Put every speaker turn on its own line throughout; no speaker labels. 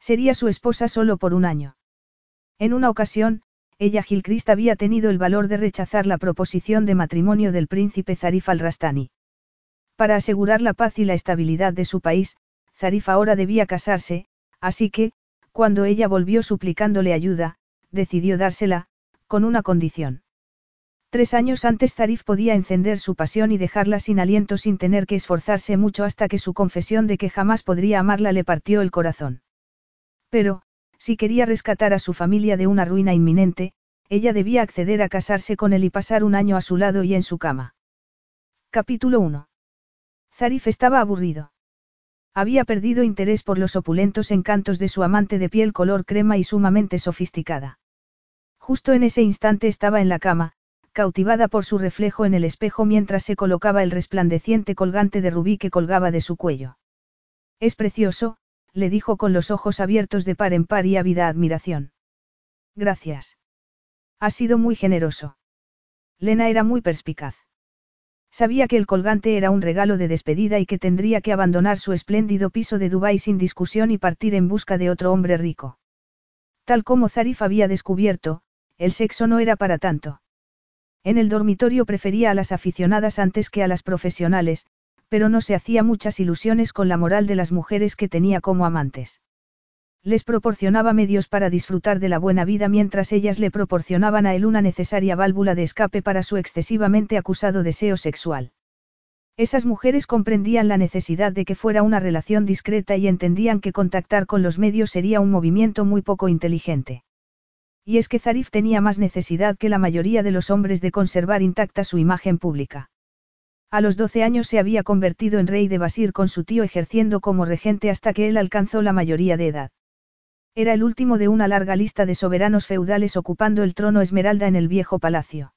Sería su esposa solo por un año. En una ocasión, ella Gilchrist había tenido el valor de rechazar la proposición de matrimonio del príncipe Zarif al-Rastani. Para asegurar la paz y la estabilidad de su país, Zarif ahora debía casarse, así que, cuando ella volvió suplicándole ayuda, decidió dársela, con una condición. Tres años antes Zarif podía encender su pasión y dejarla sin aliento sin tener que esforzarse mucho hasta que su confesión de que jamás podría amarla le partió el corazón. Pero, si quería rescatar a su familia de una ruina inminente, ella debía acceder a casarse con él y pasar un año a su lado y en su cama. Capítulo 1. Zarif estaba aburrido. Había perdido interés por los opulentos encantos de su amante de piel color crema y sumamente sofisticada. Justo en ese instante estaba en la cama, cautivada por su reflejo en el espejo mientras se colocaba el resplandeciente colgante de rubí que colgaba de su cuello. Es precioso, le dijo con los ojos abiertos de par en par y ávida admiración. Gracias. Ha sido muy generoso. Lena era muy perspicaz. Sabía que el colgante era un regalo de despedida y que tendría que abandonar su espléndido piso de Dubái sin discusión y partir en busca de otro hombre rico. Tal como Zarif había descubierto, el sexo no era para tanto. En el dormitorio prefería a las aficionadas antes que a las profesionales, pero no se hacía muchas ilusiones con la moral de las mujeres que tenía como amantes. Les proporcionaba medios para disfrutar de la buena vida mientras ellas le proporcionaban a él una necesaria válvula de escape para su excesivamente acusado deseo sexual. Esas mujeres comprendían la necesidad de que fuera una relación discreta y entendían que contactar con los medios sería un movimiento muy poco inteligente. Y es que Zarif tenía más necesidad que la mayoría de los hombres de conservar intacta su imagen pública. A los 12 años se había convertido en rey de Basir con su tío ejerciendo como regente hasta que él alcanzó la mayoría de edad. Era el último de una larga lista de soberanos feudales ocupando el trono esmeralda en el viejo palacio.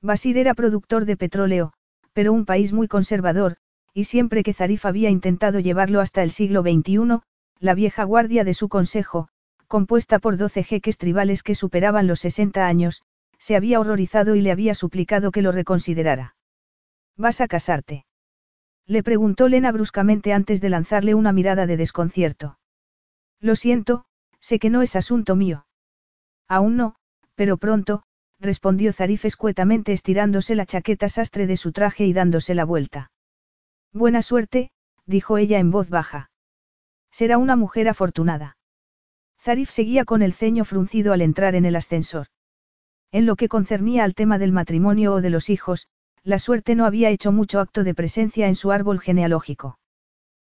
Basir era productor de petróleo, pero un país muy conservador, y siempre que Zarif había intentado llevarlo hasta el siglo XXI, la vieja guardia de su consejo, compuesta por doce jeques tribales que superaban los 60 años, se había horrorizado y le había suplicado que lo reconsiderara. ¿Vas a casarte? Le preguntó Lena bruscamente antes de lanzarle una mirada de desconcierto. Lo siento, sé que no es asunto mío. Aún no, pero pronto, respondió Zarif escuetamente estirándose la chaqueta sastre de su traje y dándose la vuelta. Buena suerte, dijo ella en voz baja. Será una mujer afortunada. Zarif seguía con el ceño fruncido al entrar en el ascensor. En lo que concernía al tema del matrimonio o de los hijos, la suerte no había hecho mucho acto de presencia en su árbol genealógico.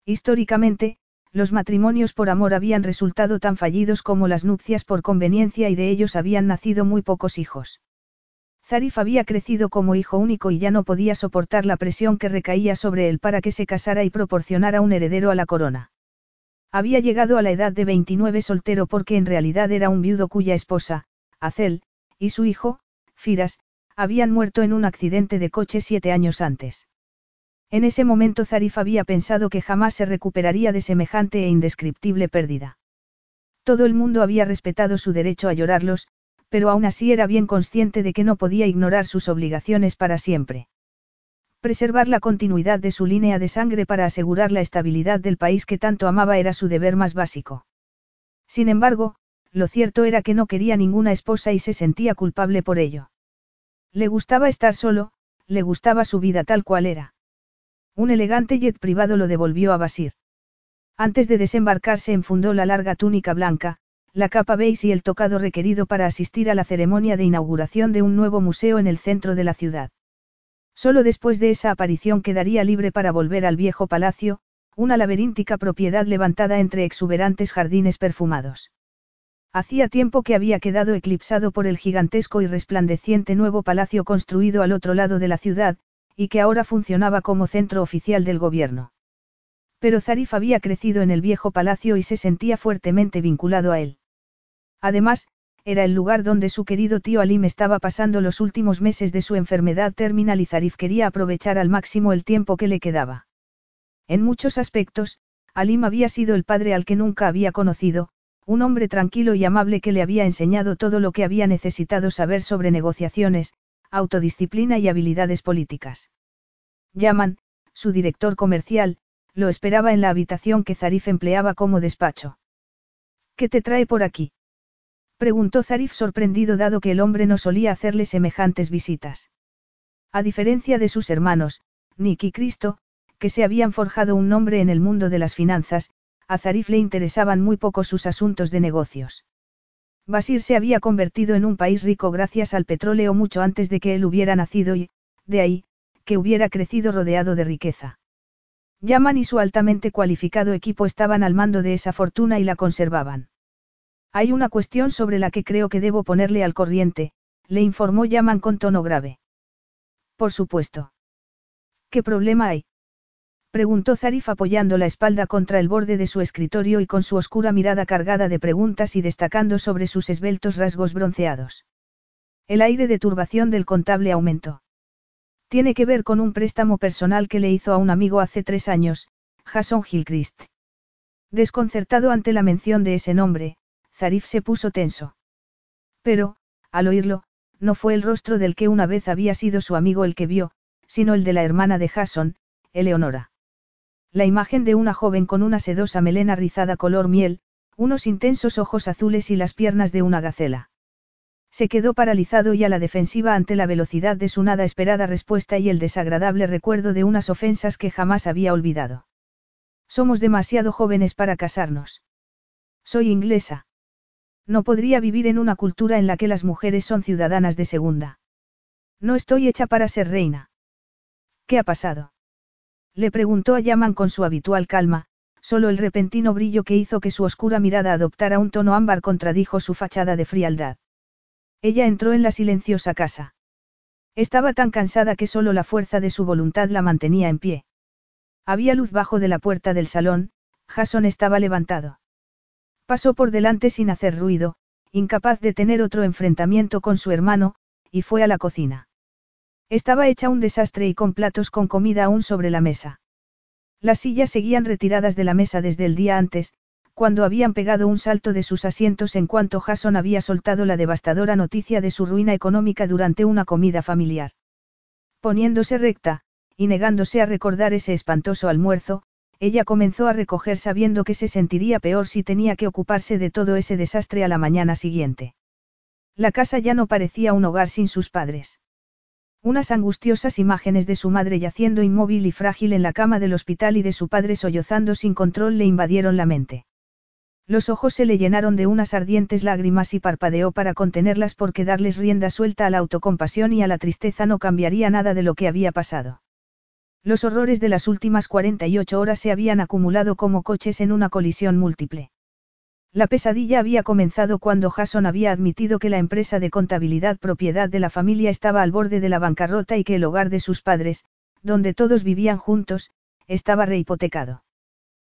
Históricamente, los matrimonios por amor habían resultado tan fallidos como las nupcias por conveniencia y de ellos habían nacido muy pocos hijos. Zarif había crecido como hijo único y ya no podía soportar la presión que recaía sobre él para que se casara y proporcionara un heredero a la corona. Había llegado a la edad de 29 soltero porque en realidad era un viudo cuya esposa, Azel, y su hijo, Firas, habían muerto en un accidente de coche siete años antes. En ese momento Zarif había pensado que jamás se recuperaría de semejante e indescriptible pérdida. Todo el mundo había respetado su derecho a llorarlos, pero aún así era bien consciente de que no podía ignorar sus obligaciones para siempre. Preservar la continuidad de su línea de sangre para asegurar la estabilidad del país que tanto amaba era su deber más básico. Sin embargo, lo cierto era que no quería ninguna esposa y se sentía culpable por ello. Le gustaba estar solo, le gustaba su vida tal cual era. Un elegante jet privado lo devolvió a Basir. Antes de desembarcarse enfundó la larga túnica blanca, la capa beige y el tocado requerido para asistir a la ceremonia de inauguración de un nuevo museo en el centro de la ciudad. Solo después de esa aparición quedaría libre para volver al viejo palacio, una laberíntica propiedad levantada entre exuberantes jardines perfumados. Hacía tiempo que había quedado eclipsado por el gigantesco y resplandeciente nuevo palacio construido al otro lado de la ciudad, y que ahora funcionaba como centro oficial del gobierno. Pero Zarif había crecido en el viejo palacio y se sentía fuertemente vinculado a él. Además, era el lugar donde su querido tío Alim estaba pasando los últimos meses de su enfermedad terminal y Zarif quería aprovechar al máximo el tiempo que le quedaba. En muchos aspectos, Alim había sido el padre al que nunca había conocido, un hombre tranquilo y amable que le había enseñado todo lo que había necesitado saber sobre negociaciones, autodisciplina y habilidades políticas. Yaman, su director comercial, lo esperaba en la habitación que Zarif empleaba como despacho. ¿Qué te trae por aquí? Preguntó Zarif sorprendido dado que el hombre no solía hacerle semejantes visitas. A diferencia de sus hermanos, Nick y Cristo, que se habían forjado un nombre en el mundo de las finanzas, a Zarif le interesaban muy poco sus asuntos de negocios. Basir se había convertido en un país rico gracias al petróleo mucho antes de que él hubiera nacido y, de ahí, que hubiera crecido rodeado de riqueza. Yaman y su altamente cualificado equipo estaban al mando de esa fortuna y la conservaban. Hay una cuestión sobre la que creo que debo ponerle al corriente, le informó Yaman con tono grave. Por supuesto. ¿Qué problema hay? Preguntó Zarif apoyando la espalda contra el borde de su escritorio y con su oscura mirada cargada de preguntas y destacando sobre sus esbeltos rasgos bronceados. El aire de turbación del contable aumentó. Tiene que ver con un préstamo personal que le hizo a un amigo hace tres años, Jason Gilchrist. Desconcertado ante la mención de ese nombre, Zarif se puso tenso. Pero, al oírlo, no fue el rostro del que una vez había sido su amigo el que vio, sino el de la hermana de Jason, Eleonora. La imagen de una joven con una sedosa melena rizada color miel, unos intensos ojos azules y las piernas de una gacela. Se quedó paralizado y a la defensiva ante la velocidad de su nada esperada respuesta y el desagradable recuerdo de unas ofensas que jamás había olvidado. Somos demasiado jóvenes para casarnos. Soy inglesa. No podría vivir en una cultura en la que las mujeres son ciudadanas de segunda. No estoy hecha para ser reina. ¿Qué ha pasado? Le preguntó a Yaman con su habitual calma, solo el repentino brillo que hizo que su oscura mirada adoptara un tono ámbar contradijo su fachada de frialdad. Ella entró en la silenciosa casa. Estaba tan cansada que solo la fuerza de su voluntad la mantenía en pie. Había luz bajo de la puerta del salón, Jason estaba levantado. Pasó por delante sin hacer ruido, incapaz de tener otro enfrentamiento con su hermano, y fue a la cocina. Estaba hecha un desastre y con platos con comida aún sobre la mesa. Las sillas seguían retiradas de la mesa desde el día antes, cuando habían pegado un salto de sus asientos en cuanto Jason había soltado la devastadora noticia de su ruina económica durante una comida familiar. Poniéndose recta, y negándose a recordar ese espantoso almuerzo, ella comenzó a recoger sabiendo que se sentiría peor si tenía que ocuparse de todo ese desastre a la mañana siguiente. La casa ya no parecía un hogar sin sus padres. Unas angustiosas imágenes de su madre yaciendo inmóvil y frágil en la cama del hospital y de su padre sollozando sin control le invadieron la mente. Los ojos se le llenaron de unas ardientes lágrimas y parpadeó para contenerlas porque darles rienda suelta a la autocompasión y a la tristeza no cambiaría nada de lo que había pasado. Los horrores de las últimas 48 horas se habían acumulado como coches en una colisión múltiple. La pesadilla había comenzado cuando Jason había admitido que la empresa de contabilidad propiedad de la familia estaba al borde de la bancarrota y que el hogar de sus padres, donde todos vivían juntos, estaba rehipotecado.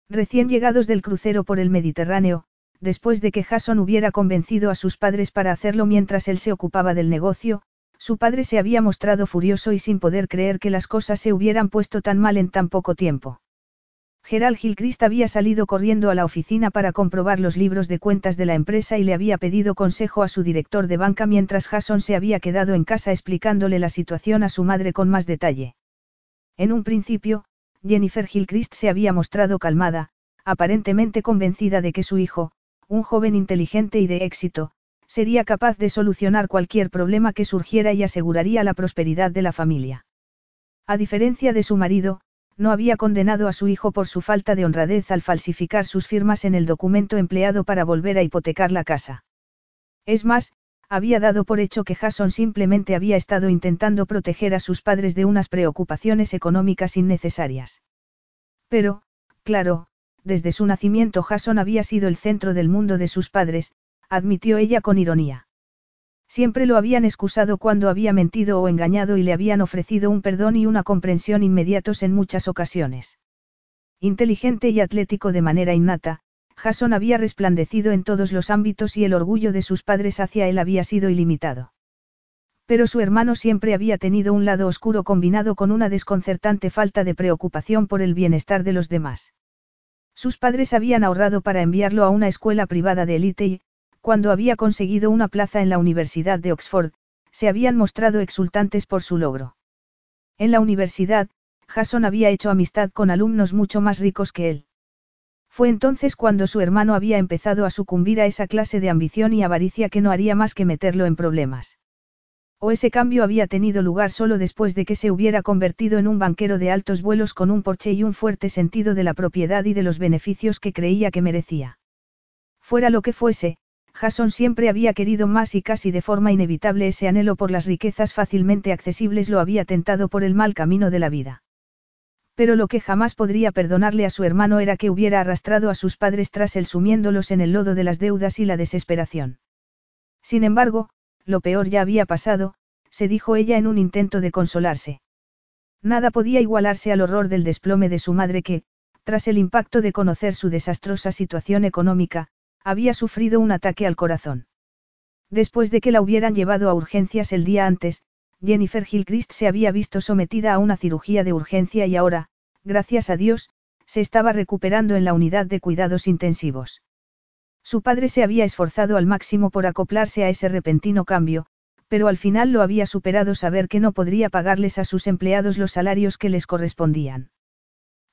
Recién llegados del crucero por el Mediterráneo, después de que Jason hubiera convencido a sus padres para hacerlo mientras él se ocupaba del negocio, su padre se había mostrado furioso y sin poder creer que las cosas se hubieran puesto tan mal en tan poco tiempo. Gerald Gilchrist había salido corriendo a la oficina para comprobar los libros de cuentas de la empresa y le había pedido consejo a su director de banca mientras Jason se había quedado en casa explicándole la situación a su madre con más detalle. En un principio, Jennifer Gilchrist se había mostrado calmada, aparentemente convencida de que su hijo, un joven inteligente y de éxito, sería capaz de solucionar cualquier problema que surgiera y aseguraría la prosperidad de la familia. A diferencia de su marido, no había condenado a su hijo por su falta de honradez al falsificar sus firmas en el documento empleado para volver a hipotecar la casa. Es más, había dado por hecho que Jason simplemente había estado intentando proteger a sus padres de unas preocupaciones económicas innecesarias. Pero, claro, desde su nacimiento Jason había sido el centro del mundo de sus padres, admitió ella con ironía. Siempre lo habían excusado cuando había mentido o engañado y le habían ofrecido un perdón y una comprensión inmediatos en muchas ocasiones. Inteligente y atlético de manera innata, Jason había resplandecido en todos los ámbitos y el orgullo de sus padres hacia él había sido ilimitado. Pero su hermano siempre había tenido un lado oscuro combinado con una desconcertante falta de preocupación por el bienestar de los demás. Sus padres habían ahorrado para enviarlo a una escuela privada de élite y, cuando había conseguido una plaza en la Universidad de Oxford, se habían mostrado exultantes por su logro. En la universidad, Jason había hecho amistad con alumnos mucho más ricos que él. Fue entonces cuando su hermano había empezado a sucumbir a esa clase de ambición y avaricia que no haría más que meterlo en problemas. O ese cambio había tenido lugar solo después de que se hubiera convertido en un banquero de altos vuelos con un porche y un fuerte sentido de la propiedad y de los beneficios que creía que merecía. Fuera lo que fuese, Jason siempre había querido más y casi de forma inevitable ese anhelo por las riquezas fácilmente accesibles lo había tentado por el mal camino de la vida. Pero lo que jamás podría perdonarle a su hermano era que hubiera arrastrado a sus padres tras él sumiéndolos en el lodo de las deudas y la desesperación. Sin embargo, lo peor ya había pasado, se dijo ella en un intento de consolarse. Nada podía igualarse al horror del desplome de su madre que, tras el impacto de conocer su desastrosa situación económica, había sufrido un ataque al corazón. Después de que la hubieran llevado a urgencias el día antes, Jennifer Gilchrist se había visto sometida a una cirugía de urgencia y ahora, gracias a Dios, se estaba recuperando en la unidad de cuidados intensivos. Su padre se había esforzado al máximo por acoplarse a ese repentino cambio, pero al final lo había superado saber que no podría pagarles a sus empleados los salarios que les correspondían.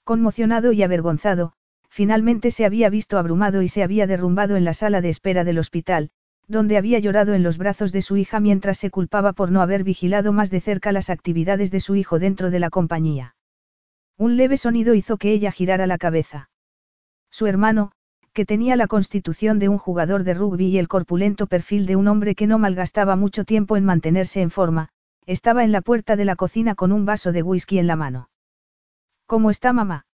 Conmocionado y avergonzado, Finalmente se había visto abrumado y se había derrumbado en la sala de espera del hospital, donde había llorado en los brazos de su hija mientras se culpaba por no haber vigilado más de cerca las actividades de su hijo dentro de la compañía. Un leve sonido hizo que ella girara la cabeza. Su hermano, que tenía la constitución de un jugador de rugby y el corpulento perfil de un hombre que no malgastaba mucho tiempo en mantenerse en forma, estaba en la puerta de la cocina con un vaso de whisky en la mano. ¿Cómo está mamá?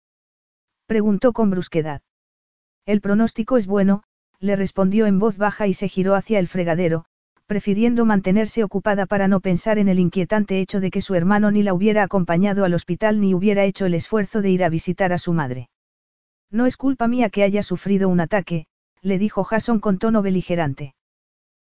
Preguntó con brusquedad. El pronóstico es bueno, le respondió en voz baja y se giró hacia el fregadero, prefiriendo mantenerse ocupada para no pensar en el inquietante hecho de que su hermano ni la hubiera acompañado al hospital ni hubiera hecho el esfuerzo de ir a visitar a su madre. No es culpa mía que haya sufrido un ataque, le dijo Jason con tono beligerante.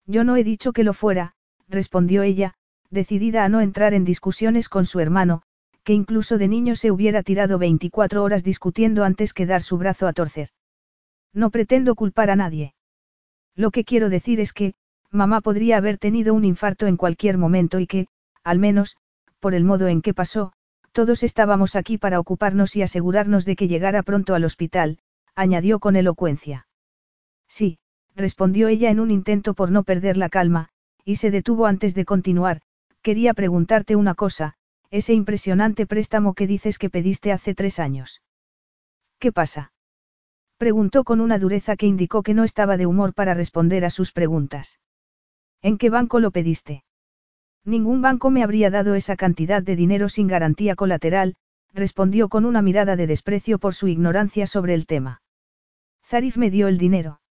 Yo no he dicho que lo fuera, respondió ella, decidida a no entrar en discusiones con su hermano, que incluso de niño se hubiera tirado 24 horas discutiendo antes que dar su brazo a torcer. No pretendo culpar a nadie. Lo que quiero decir es que, mamá podría haber tenido un infarto en cualquier momento y que, al menos, por el modo en que pasó, todos estábamos aquí para ocuparnos y asegurarnos de que llegara pronto al hospital, añadió con elocuencia. Sí, respondió ella en un intento por no perder la calma, y se detuvo antes de continuar, quería preguntarte una cosa, ese impresionante préstamo que dices que pediste hace tres años. ¿Qué pasa? Preguntó con una dureza que indicó que no estaba de humor para responder a sus preguntas. ¿En qué banco lo pediste? Ningún banco me habría dado esa cantidad de dinero sin garantía colateral, respondió con una mirada de desprecio por su ignorancia sobre el tema. Zarif me dio el dinero.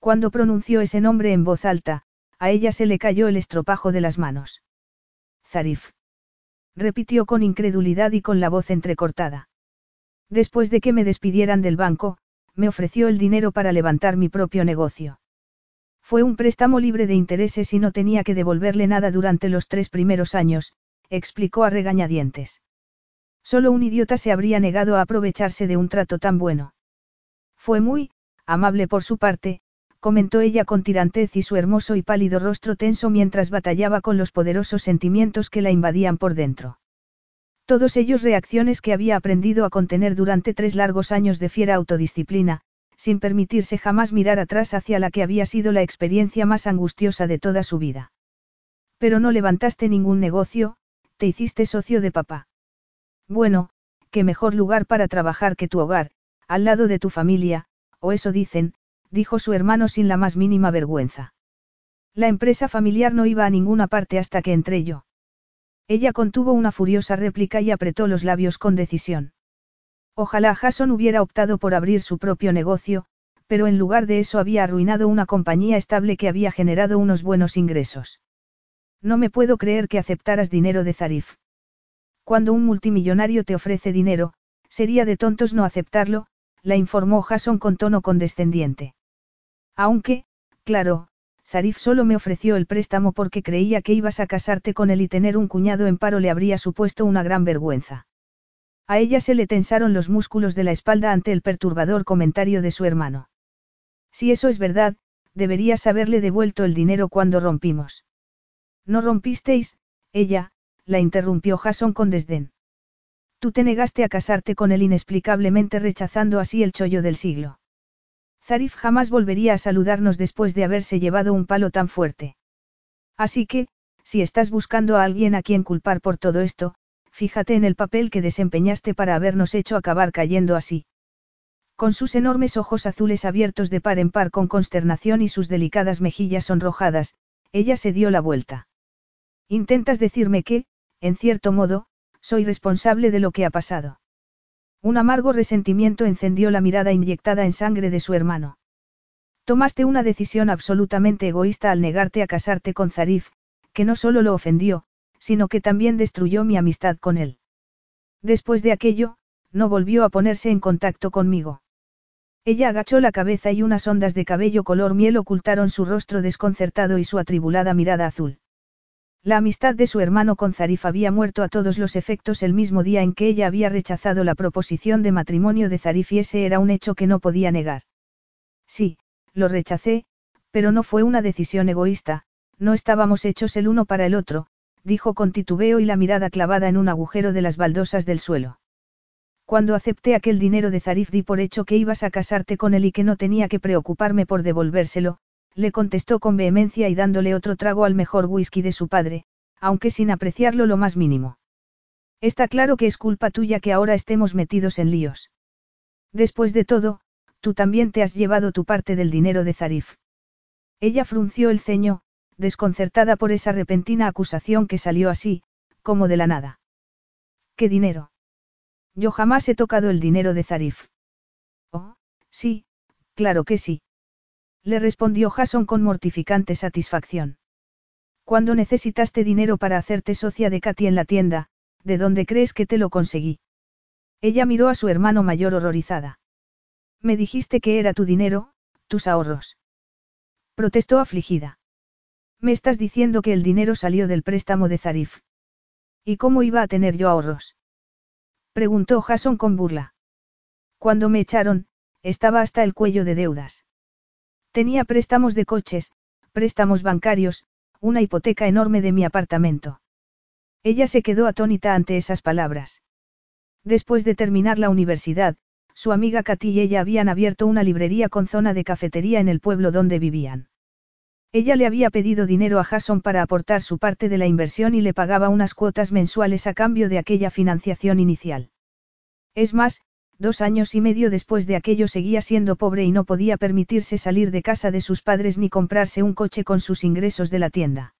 Cuando pronunció ese nombre en voz alta, a ella se le cayó el estropajo de las manos. Zarif repitió con incredulidad y con la voz entrecortada. Después de que me despidieran del banco, me ofreció el dinero para levantar mi propio negocio. Fue un préstamo libre de intereses y no tenía que devolverle nada durante los tres primeros años, explicó a regañadientes. Solo un idiota se habría negado a aprovecharse de un trato tan bueno. Fue muy, amable por su parte, comentó ella con tirantez y su hermoso y pálido rostro tenso mientras batallaba con los poderosos sentimientos que la invadían por dentro. Todos ellos reacciones que había aprendido a contener durante tres largos años de fiera autodisciplina, sin permitirse jamás mirar atrás hacia la que había sido la experiencia más angustiosa de toda su vida. Pero no levantaste ningún negocio, te hiciste socio de papá. Bueno, qué mejor lugar para trabajar que tu hogar, al lado de tu familia, o eso dicen, dijo su hermano sin la más mínima vergüenza. La empresa familiar no iba a ninguna parte hasta que entré yo. Ella contuvo una furiosa réplica y apretó los labios con decisión. Ojalá Jason hubiera optado por abrir su propio negocio, pero en lugar de eso había arruinado una compañía estable que había generado unos buenos ingresos. No me puedo creer que aceptaras dinero de Zarif. Cuando un multimillonario te ofrece dinero, Sería de tontos no aceptarlo, la informó Jason con tono condescendiente. Aunque, claro, Zarif solo me ofreció el préstamo porque creía que ibas a casarte con él y tener un cuñado en paro le habría supuesto una gran vergüenza. A ella se le tensaron los músculos de la espalda ante el perturbador comentario de su hermano. Si eso es verdad, deberías haberle devuelto el dinero cuando rompimos. No rompisteis, ella, la interrumpió Jason con desdén. Tú te negaste a casarte con él inexplicablemente rechazando así el chollo del siglo. Zarif jamás volvería a saludarnos después de haberse llevado un palo tan fuerte. Así que, si estás buscando a alguien a quien culpar por todo esto, fíjate en el papel que desempeñaste para habernos hecho acabar cayendo así. Con sus enormes ojos azules abiertos de par en par con consternación y sus delicadas mejillas sonrojadas, ella se dio la vuelta. Intentas decirme que, en cierto modo, soy responsable de lo que ha pasado. Un amargo resentimiento encendió la mirada inyectada en sangre de su hermano. Tomaste una decisión absolutamente egoísta al negarte a casarte con Zarif, que no solo lo ofendió, sino que también destruyó mi amistad con él. Después de aquello, no volvió a ponerse en contacto conmigo. Ella agachó la cabeza y unas ondas de cabello color miel ocultaron su rostro desconcertado y su atribulada mirada azul. La amistad de su hermano con Zarif había muerto a todos los efectos el mismo día en que ella había rechazado la proposición de matrimonio de Zarif y ese era un hecho que no podía negar. Sí, lo rechacé, pero no fue una decisión egoísta, no estábamos hechos el uno para el otro, dijo con titubeo y la mirada clavada en un agujero de las baldosas del suelo. Cuando acepté aquel dinero de Zarif di por hecho que ibas a casarte con él y que no tenía que preocuparme por devolvérselo, le contestó con vehemencia y dándole otro trago al mejor whisky de su padre, aunque sin apreciarlo lo más mínimo. Está claro que es culpa tuya que ahora estemos metidos en líos. Después de todo, tú también te has llevado tu parte del dinero de Zarif. Ella frunció el ceño, desconcertada por esa repentina acusación que salió así, como de la nada. ¿Qué dinero? Yo jamás he tocado el dinero de Zarif. Oh, sí, claro que sí. Le respondió Jason con mortificante satisfacción. Cuando necesitaste dinero para hacerte socia de Katy en la tienda, ¿de dónde crees que te lo conseguí? Ella miró a su hermano mayor horrorizada. Me dijiste que era tu dinero, tus ahorros. Protestó afligida. Me estás diciendo que el dinero salió del préstamo de Zarif. ¿Y cómo iba a tener yo ahorros? Preguntó Jason con burla. Cuando me echaron, estaba hasta el cuello de deudas. Tenía préstamos de coches, préstamos bancarios, una hipoteca enorme de mi apartamento. Ella se quedó atónita ante esas palabras. Después de terminar la universidad, su amiga Katy y ella habían abierto una librería con zona de cafetería en el pueblo donde vivían. Ella le había pedido dinero a Jason para aportar su parte de la inversión y le pagaba unas cuotas mensuales a cambio de aquella financiación inicial. Es más, dos años y medio después de aquello seguía siendo pobre y no podía permitirse salir de casa de sus padres ni comprarse un coche con sus ingresos de la tienda.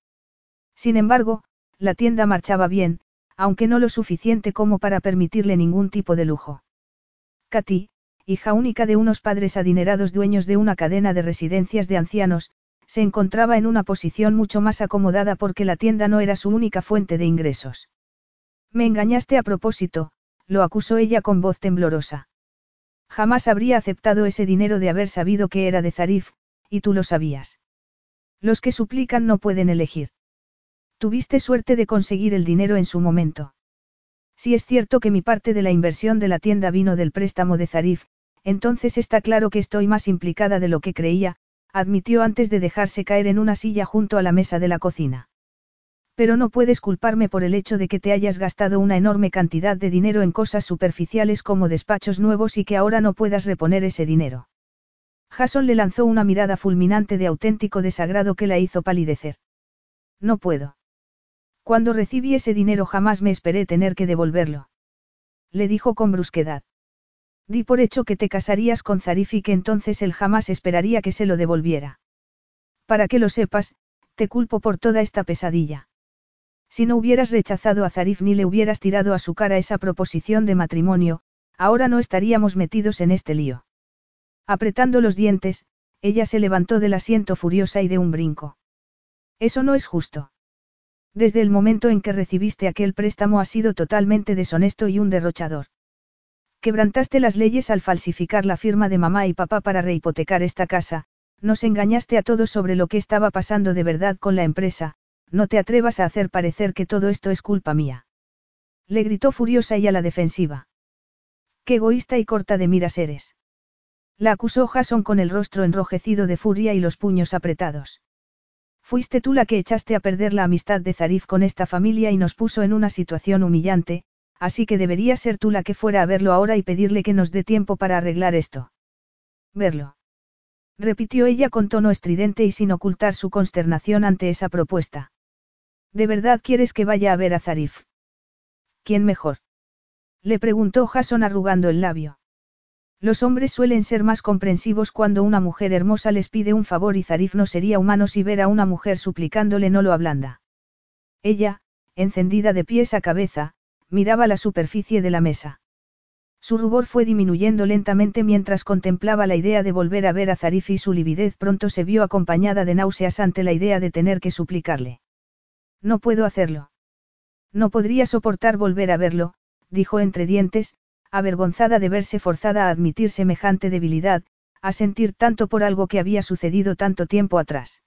Sin embargo, la tienda marchaba bien, aunque no lo suficiente como para permitirle ningún tipo de lujo. Katy, hija única de unos padres adinerados dueños de una cadena de residencias de ancianos, se encontraba en una posición mucho más acomodada porque la tienda no era su única fuente de ingresos. Me engañaste a propósito, lo acusó ella con voz temblorosa. Jamás habría aceptado ese dinero de haber sabido que era de Zarif, y tú lo sabías. Los que suplican no pueden elegir. Tuviste suerte de conseguir el dinero en su momento. Si es cierto que mi parte de la inversión de la tienda vino del préstamo de Zarif, entonces está claro que estoy más implicada de lo que creía, admitió antes de dejarse caer en una silla junto a la mesa de la cocina. Pero no puedes culparme por el hecho de que te hayas gastado una enorme cantidad de dinero en cosas superficiales como despachos nuevos y que ahora no puedas reponer ese dinero. Jason le lanzó una mirada fulminante de auténtico desagrado que la hizo palidecer. No puedo. Cuando recibí ese dinero jamás me esperé tener que devolverlo. Le dijo con brusquedad. Di por hecho que te casarías con Zarif y que entonces él jamás esperaría que se lo devolviera. Para que lo sepas, te culpo por toda esta pesadilla. Si no hubieras rechazado a Zarif ni le hubieras tirado a su cara esa proposición de matrimonio, ahora no estaríamos metidos en este lío. Apretando los dientes, ella se levantó del asiento furiosa y de un brinco. Eso no es justo. Desde el momento en que recibiste aquel préstamo has sido totalmente deshonesto y un derrochador. Quebrantaste las leyes al falsificar la firma de mamá y papá para rehipotecar esta casa, nos engañaste a todos sobre lo que estaba pasando de verdad con la empresa, no te atrevas a hacer parecer que todo esto es culpa mía. Le gritó furiosa y a la defensiva. Qué egoísta y corta de miras eres. La acusó Jason con el rostro enrojecido de furia y los puños apretados. Fuiste tú la que echaste a perder la amistad de Zarif con esta familia y nos puso en una situación humillante, así que debería ser tú la que fuera a verlo ahora y pedirle que nos dé tiempo para arreglar esto. Verlo. Repitió ella con tono estridente y sin ocultar su consternación ante esa propuesta. ¿De verdad quieres que vaya a ver a Zarif? ¿Quién mejor? Le preguntó Jason arrugando el labio. Los hombres suelen ser más comprensivos cuando una mujer hermosa les pide un favor y Zarif no sería humano si ver a una mujer suplicándole no lo ablanda. Ella, encendida de pies a cabeza, miraba la superficie de la mesa. Su rubor fue disminuyendo lentamente mientras contemplaba la idea de volver a ver a Zarif y su lividez pronto se vio acompañada de náuseas ante la idea de tener que suplicarle. No puedo hacerlo. No podría soportar volver a verlo, dijo entre dientes, avergonzada de verse forzada a admitir semejante debilidad, a sentir tanto por algo que había sucedido tanto tiempo atrás.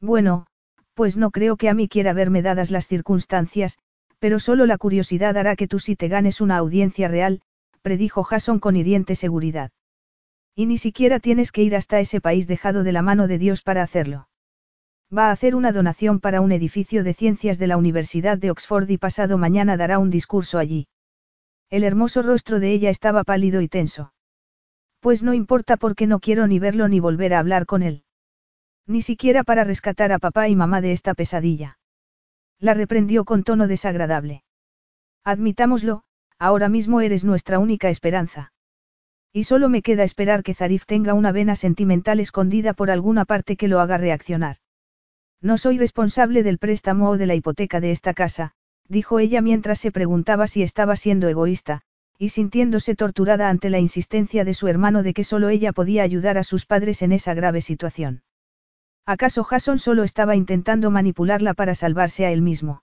Bueno, pues no creo que a mí quiera verme dadas las circunstancias, pero solo la curiosidad hará que tú sí te ganes una audiencia real, predijo Jason con hiriente seguridad. Y ni siquiera tienes que ir hasta ese país dejado de la mano de Dios para hacerlo. Va a hacer una donación para un edificio de ciencias de la Universidad de Oxford y pasado mañana dará un discurso allí. El hermoso rostro de ella estaba pálido y tenso. Pues no importa porque no quiero ni verlo ni volver a hablar con él. Ni siquiera para rescatar a papá y mamá de esta pesadilla. La reprendió con tono desagradable. Admitámoslo, ahora mismo eres nuestra única esperanza. Y solo me queda esperar que Zarif tenga una vena sentimental escondida por alguna parte que lo haga reaccionar. No soy responsable del préstamo o de la hipoteca de esta casa, dijo ella mientras se preguntaba si estaba siendo egoísta, y sintiéndose torturada ante la insistencia de su hermano de que solo ella podía ayudar a sus padres en esa grave situación. ¿Acaso Jason solo estaba intentando manipularla para salvarse a él mismo?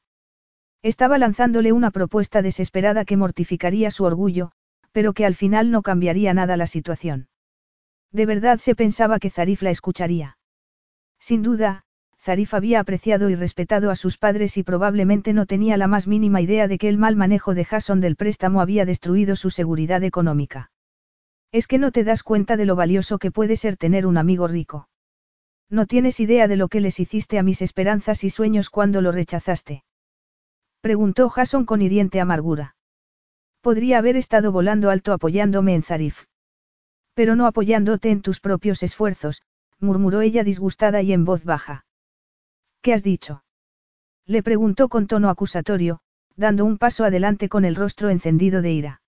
Estaba lanzándole una propuesta desesperada que mortificaría su orgullo, pero que al final no cambiaría nada la situación. De verdad se pensaba que Zarif la escucharía. Sin duda, Zarif había apreciado y respetado a sus padres y probablemente no tenía la más mínima idea de que el mal manejo de Jason del préstamo había destruido su seguridad económica. Es que no te das cuenta de lo valioso que puede ser tener un amigo rico. No tienes idea de lo que les hiciste a mis esperanzas y sueños cuando lo rechazaste. Preguntó Jason con hiriente amargura. Podría haber estado volando alto apoyándome en Zarif. Pero no apoyándote en tus propios esfuerzos, murmuró ella disgustada y en voz baja. ¿Qué has dicho? Le preguntó con tono acusatorio, dando un paso adelante con el rostro encendido de ira.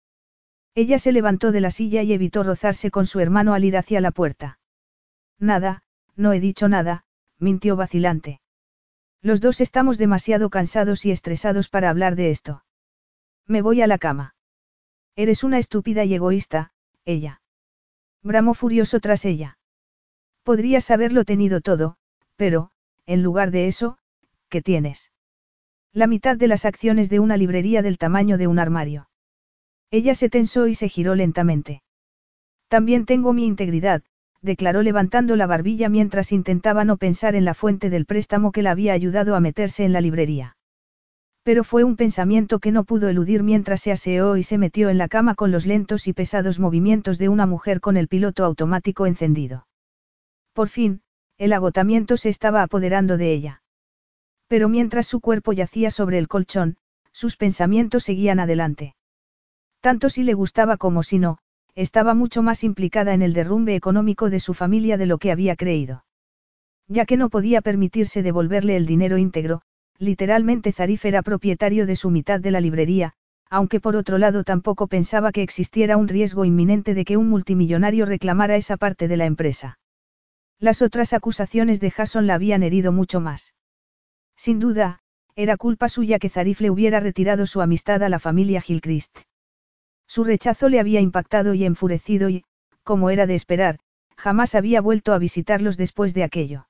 Ella se levantó de la silla y evitó rozarse con su hermano al ir hacia la puerta. Nada, no he dicho nada, mintió vacilante. Los dos estamos demasiado cansados y estresados para hablar de esto. Me voy a la cama. Eres una estúpida y egoísta, ella. Bramó furioso tras ella. Podrías haberlo tenido todo, pero, en lugar de eso, ¿qué tienes? La mitad de las acciones de una librería del tamaño de un armario. Ella se tensó y se giró lentamente. También tengo mi integridad, declaró levantando la barbilla mientras intentaba no pensar en la fuente del préstamo que la había ayudado a meterse en la librería. Pero fue un pensamiento que no pudo eludir mientras se aseó y se metió en la cama con los lentos y pesados movimientos de una mujer con el piloto automático encendido. Por fin, el agotamiento se estaba apoderando de ella. Pero mientras su cuerpo yacía sobre el colchón, sus pensamientos seguían adelante. Tanto si le gustaba como si no, estaba mucho más implicada en el derrumbe económico de su familia de lo que había creído. Ya que no podía permitirse devolverle el dinero íntegro, literalmente Zarif era propietario de su mitad de la librería, aunque por otro lado tampoco pensaba que existiera un riesgo inminente de que un multimillonario reclamara esa parte de la empresa. Las otras acusaciones de Jason la habían herido mucho más. Sin duda, era culpa suya que Zarif le hubiera retirado su amistad a la familia Gilchrist. Su rechazo le había impactado y enfurecido y, como era de esperar, jamás había vuelto a visitarlos después de aquello.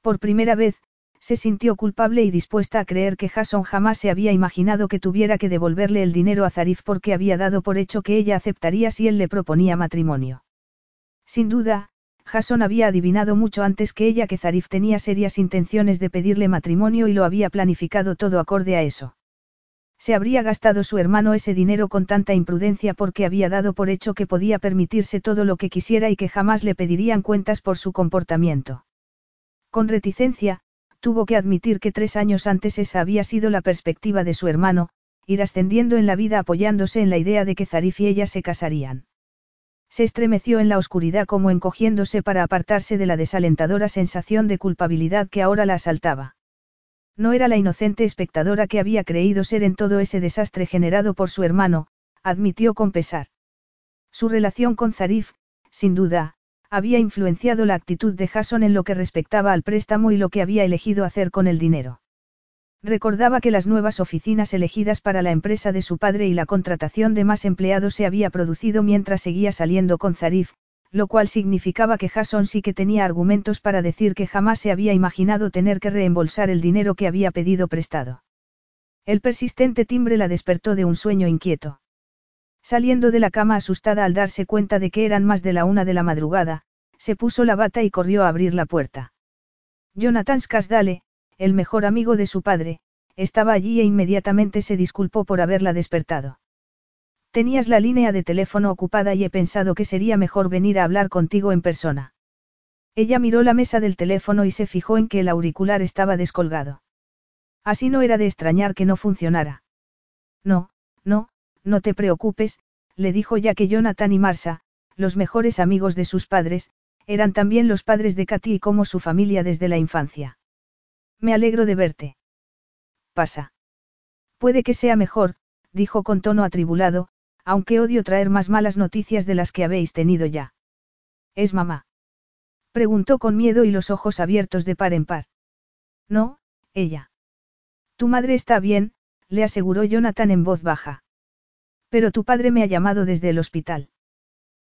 Por primera vez, Se sintió culpable y dispuesta a creer que Jason jamás se había imaginado que tuviera que devolverle el dinero a Zarif porque había dado por hecho que ella aceptaría si él le proponía matrimonio. Sin duda, Jason había adivinado mucho antes que ella que Zarif tenía serias intenciones de pedirle matrimonio y lo había planificado todo acorde a eso. Se habría gastado su hermano ese dinero con tanta imprudencia porque había dado por hecho que podía permitirse todo lo que quisiera y que jamás le pedirían cuentas por su comportamiento. Con reticencia, tuvo que admitir que tres años antes esa había sido la perspectiva de su hermano, ir ascendiendo en la vida apoyándose en la idea de que Zarif y ella se casarían. Se estremeció en la oscuridad como encogiéndose para apartarse de la desalentadora sensación de culpabilidad que ahora la asaltaba. No era la inocente espectadora que había creído ser en todo ese desastre generado por su hermano, admitió con pesar. Su relación con Zarif, sin duda, había influenciado la actitud de Jason en lo que respectaba al préstamo y lo que había elegido hacer con el dinero. Recordaba que las nuevas oficinas elegidas para la empresa de su padre y la contratación de más empleados se había producido mientras seguía saliendo con Zarif, lo cual significaba que Jason sí que tenía argumentos para decir que jamás se había imaginado tener que reembolsar el dinero que había pedido prestado. El persistente timbre la despertó de un sueño inquieto. Saliendo de la cama asustada al darse cuenta de que eran más de la una de la madrugada, se puso la bata y corrió a abrir la puerta. Jonathan Scarsdale, el mejor amigo de su padre, estaba allí e inmediatamente se disculpó por haberla despertado. Tenías la línea de teléfono ocupada y he pensado que sería mejor venir a hablar contigo en persona. Ella miró la mesa del teléfono y se fijó en que el auricular estaba descolgado. Así no era de extrañar que no funcionara. No, no, no te preocupes, le dijo ya que Jonathan y Marsa, los mejores amigos de sus padres, eran también los padres de Katy y como su familia desde la infancia. Me alegro de verte. Pasa. Puede que sea mejor, dijo con tono atribulado, aunque odio traer más malas noticias de las que habéis tenido ya. ¿Es mamá? Preguntó con miedo y los ojos abiertos de par en par. No, ella. Tu madre está bien, le aseguró Jonathan en voz baja. Pero tu padre me ha llamado desde el hospital.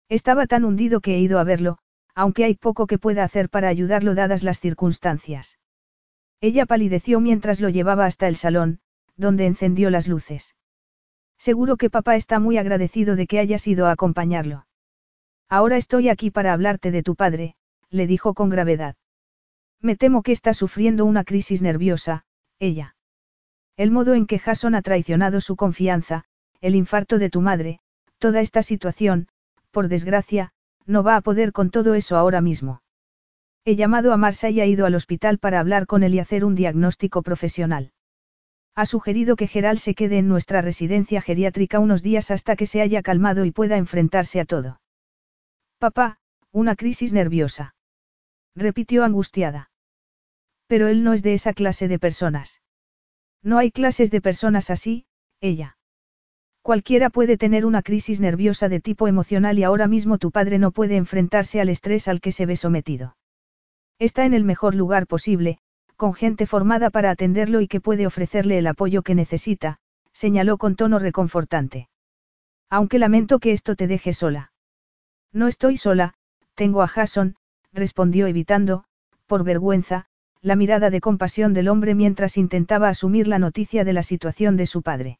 Estaba tan hundido que he ido a verlo, aunque hay poco que pueda hacer para ayudarlo dadas las circunstancias. Ella palideció mientras lo llevaba hasta el salón, donde encendió las luces. Seguro que papá está muy agradecido de que hayas ido a acompañarlo. Ahora estoy aquí para hablarte de tu padre, le dijo con gravedad. Me temo que está sufriendo una crisis nerviosa, ella. El modo en que Jason ha traicionado su confianza, el infarto de tu madre, toda esta situación, por desgracia, no va a poder con todo eso ahora mismo. He llamado a Marsa y ha ido al hospital para hablar con él y hacer un diagnóstico profesional. Ha sugerido que Geral se quede en nuestra residencia geriátrica unos días hasta que se haya calmado y pueda enfrentarse a todo. Papá, una crisis nerviosa. Repitió angustiada. Pero él no es de esa clase de personas. No hay clases de personas así, ella. Cualquiera puede tener una crisis nerviosa de tipo emocional y ahora mismo tu padre no puede enfrentarse al estrés al que se ve sometido. Está en el mejor lugar posible, con gente formada para atenderlo y que puede ofrecerle el apoyo que necesita, señaló con tono reconfortante. Aunque lamento que esto te deje sola. No estoy sola, tengo a Jason, respondió evitando, por vergüenza, la mirada de compasión del hombre mientras intentaba asumir la noticia de la situación de su padre.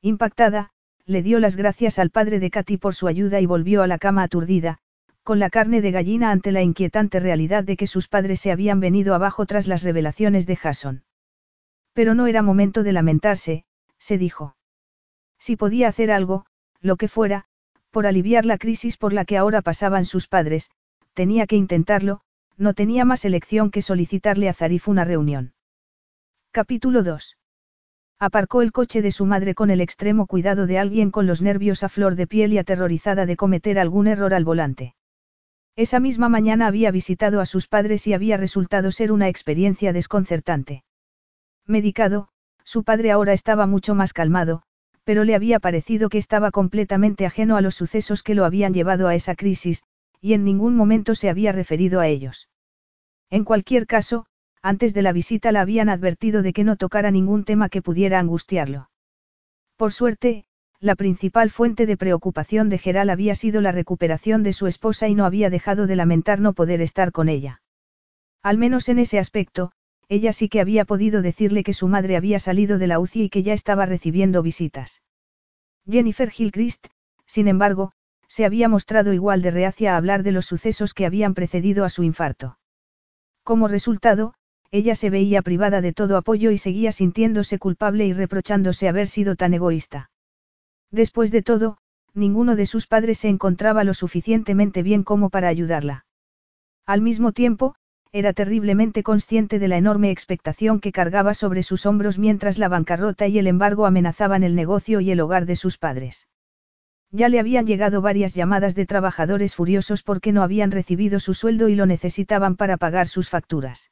Impactada, le dio las gracias al padre de Katy por su ayuda y volvió a la cama aturdida, con la carne de gallina ante la inquietante realidad de que sus padres se habían venido abajo tras las revelaciones de Jason. Pero no era momento de lamentarse, se dijo. Si podía hacer algo, lo que fuera, por aliviar la crisis por la que ahora pasaban sus padres, tenía que intentarlo, no tenía más elección que solicitarle a Zarif una reunión. Capítulo 2. Aparcó el coche de su madre con el extremo cuidado de alguien con los nervios a flor de piel y aterrorizada de cometer algún error al volante. Esa misma mañana había visitado a sus padres y había resultado ser una experiencia desconcertante. Medicado, su padre ahora estaba mucho más calmado, pero le había parecido que estaba completamente ajeno a los sucesos que lo habían llevado a esa crisis, y en ningún momento se había referido a ellos. En cualquier caso, antes de la visita la habían advertido de que no tocara ningún tema que pudiera angustiarlo. Por suerte, la principal fuente de preocupación de Geral había sido la recuperación de su esposa y no había dejado de lamentar no poder estar con ella. Al menos en ese aspecto, ella sí que había podido decirle que su madre había salido de la UCI y que ya estaba recibiendo visitas. Jennifer Gilchrist, sin embargo, se había mostrado igual de reacia a hablar de los sucesos que habían precedido a su infarto. Como resultado, ella se veía privada de todo apoyo y seguía sintiéndose culpable y reprochándose haber sido tan egoísta. Después de todo, ninguno de sus padres se encontraba lo suficientemente bien como para ayudarla. Al mismo tiempo, era terriblemente consciente de la enorme expectación que cargaba sobre sus hombros mientras la bancarrota y el embargo amenazaban el negocio y el hogar de sus padres. Ya le habían llegado varias llamadas de trabajadores furiosos porque no habían recibido su sueldo y lo necesitaban para pagar sus facturas.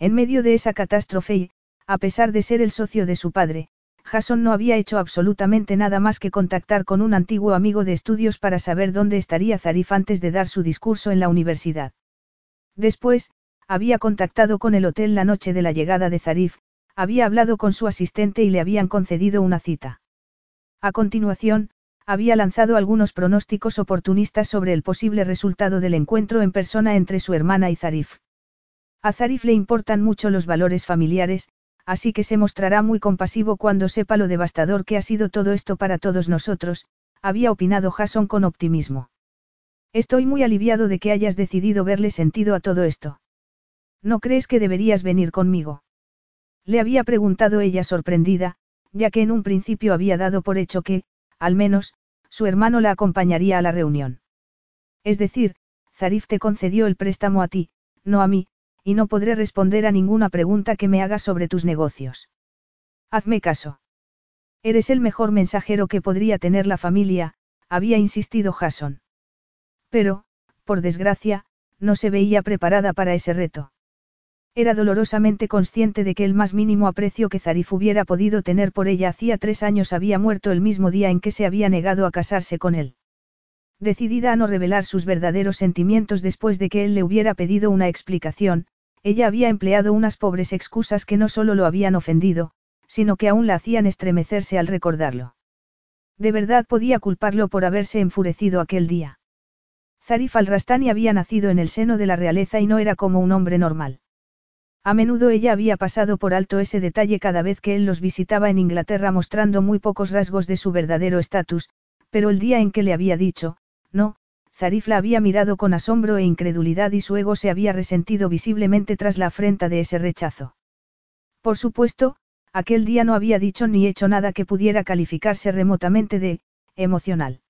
En medio de esa catástrofe y, a pesar de ser el socio de su padre, Jason no había hecho absolutamente nada más que contactar con un antiguo amigo de estudios para saber dónde estaría Zarif antes de dar su discurso en la universidad. Después, había contactado con el hotel la noche de la llegada de Zarif, había hablado con su asistente y le habían concedido una cita. A continuación, había lanzado algunos pronósticos oportunistas sobre el posible resultado del encuentro en persona entre su hermana y Zarif. A Zarif le importan mucho los valores familiares, así que se mostrará muy compasivo cuando sepa lo devastador que ha sido todo esto para todos nosotros, había opinado Jason con optimismo. Estoy muy aliviado de que hayas decidido verle sentido a todo esto. ¿No crees que deberías venir conmigo? Le había preguntado ella sorprendida, ya que en un principio había dado por hecho que, al menos, su hermano la acompañaría a la reunión. Es decir, Zarif te concedió el préstamo a ti, no a mí, y no podré responder a ninguna pregunta que me hagas sobre tus negocios. Hazme caso. Eres el mejor mensajero que podría tener la familia, había insistido Jason. Pero, por desgracia, no se veía preparada para ese reto. Era dolorosamente consciente de que el más mínimo aprecio que Zarif hubiera podido tener por ella hacía tres años había muerto el mismo día en que se había negado a casarse con él. Decidida a no revelar sus verdaderos sentimientos después de que él le hubiera pedido una explicación, ella había empleado unas pobres excusas que no solo lo habían ofendido, sino que aún la hacían estremecerse al recordarlo. De verdad podía culparlo por haberse enfurecido aquel día. Zarif al-Rastani había nacido en el seno de la realeza y no era como un hombre normal. A menudo ella había pasado por alto ese detalle cada vez que él los visitaba en Inglaterra mostrando muy pocos rasgos de su verdadero estatus, pero el día en que le había dicho, no, Zarif la había mirado con asombro e incredulidad y su ego se había resentido visiblemente tras la afrenta de ese rechazo. Por supuesto, aquel día no había dicho ni hecho nada que pudiera calificarse remotamente de, emocional.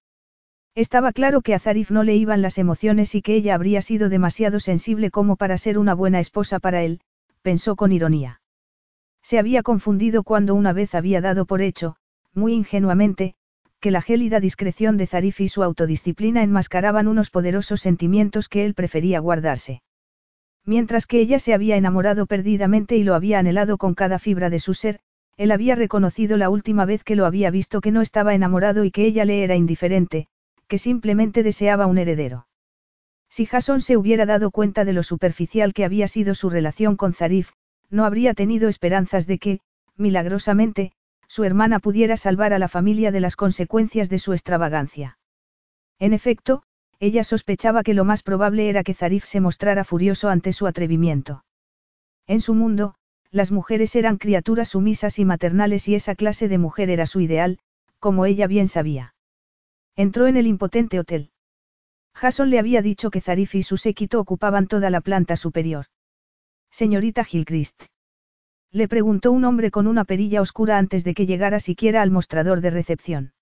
Estaba claro que a Zarif no le iban las emociones y que ella habría sido demasiado sensible como para ser una buena esposa para él, pensó con ironía. Se había confundido cuando una vez había dado por hecho, muy ingenuamente, que la gélida discreción de Zarif y su autodisciplina enmascaraban unos poderosos sentimientos que él prefería guardarse. Mientras que ella se había enamorado perdidamente y lo había anhelado con cada fibra de su ser, él había reconocido la última vez que lo había visto que no estaba enamorado y que ella le era indiferente, que simplemente deseaba un heredero. Si Jason se hubiera dado cuenta de lo superficial que había sido su relación con Zarif, no habría tenido esperanzas de que, milagrosamente, su hermana pudiera salvar a la familia de las consecuencias de su extravagancia. En efecto, ella sospechaba que lo más probable era que Zarif se mostrara furioso ante su atrevimiento. En su mundo, las mujeres eran criaturas sumisas y maternales y esa clase de mujer era su ideal, como ella bien sabía. Entró en el impotente hotel. Jason le había dicho que Zarif y su séquito ocupaban toda la planta superior. Señorita Gilchrist. Le preguntó un hombre con una perilla oscura antes de que llegara siquiera al mostrador de recepción.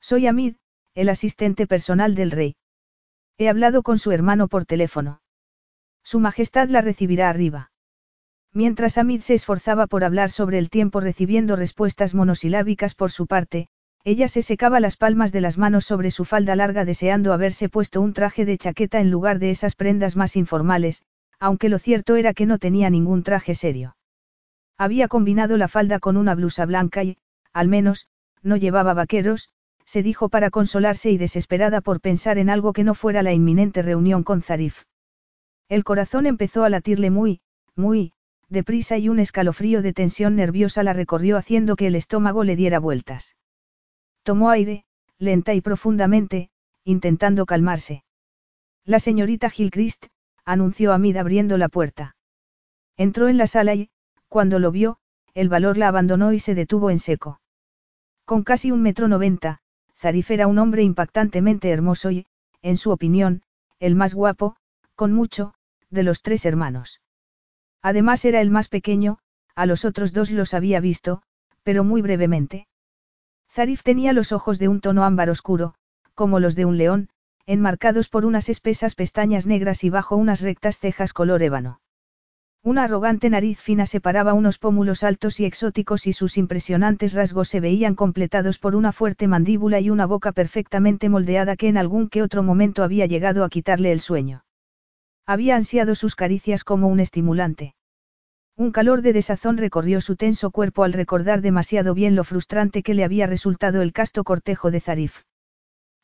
Soy Amid, el asistente personal del rey. He hablado con su hermano por teléfono. Su Majestad la recibirá arriba. Mientras Amid se esforzaba por hablar sobre el tiempo recibiendo respuestas monosilábicas por su parte, ella se secaba las palmas de las manos sobre su falda larga deseando haberse puesto un traje de chaqueta en lugar de esas prendas más informales, aunque lo cierto era que no tenía ningún traje serio. Había combinado la falda con una blusa blanca y, al menos, no llevaba vaqueros, se dijo para consolarse y desesperada por pensar en algo que no fuera la inminente reunión con Zarif. El corazón empezó a latirle muy, muy, deprisa y un escalofrío de tensión nerviosa la recorrió haciendo que el estómago le diera vueltas. Tomó aire, lenta y profundamente, intentando calmarse. La señorita Gilchrist, anunció Amid abriendo la puerta. Entró en la sala y, cuando lo vio, el valor la abandonó y se detuvo en seco. Con casi un metro noventa, Zarif era un hombre impactantemente hermoso y, en su opinión, el más guapo, con mucho, de los tres hermanos. Además era el más pequeño, a los otros dos los había visto, pero muy brevemente. Zarif tenía los ojos de un tono ámbar oscuro, como los de un león, enmarcados por unas espesas pestañas negras y bajo unas rectas cejas color ébano. Una arrogante nariz fina separaba unos pómulos altos y exóticos y sus impresionantes rasgos se veían completados por una fuerte mandíbula y una boca perfectamente moldeada que en algún que otro momento había llegado a quitarle el sueño. Había ansiado sus caricias como un estimulante. Un calor de desazón recorrió su tenso cuerpo al recordar demasiado bien lo frustrante que le había resultado el casto cortejo de Zarif.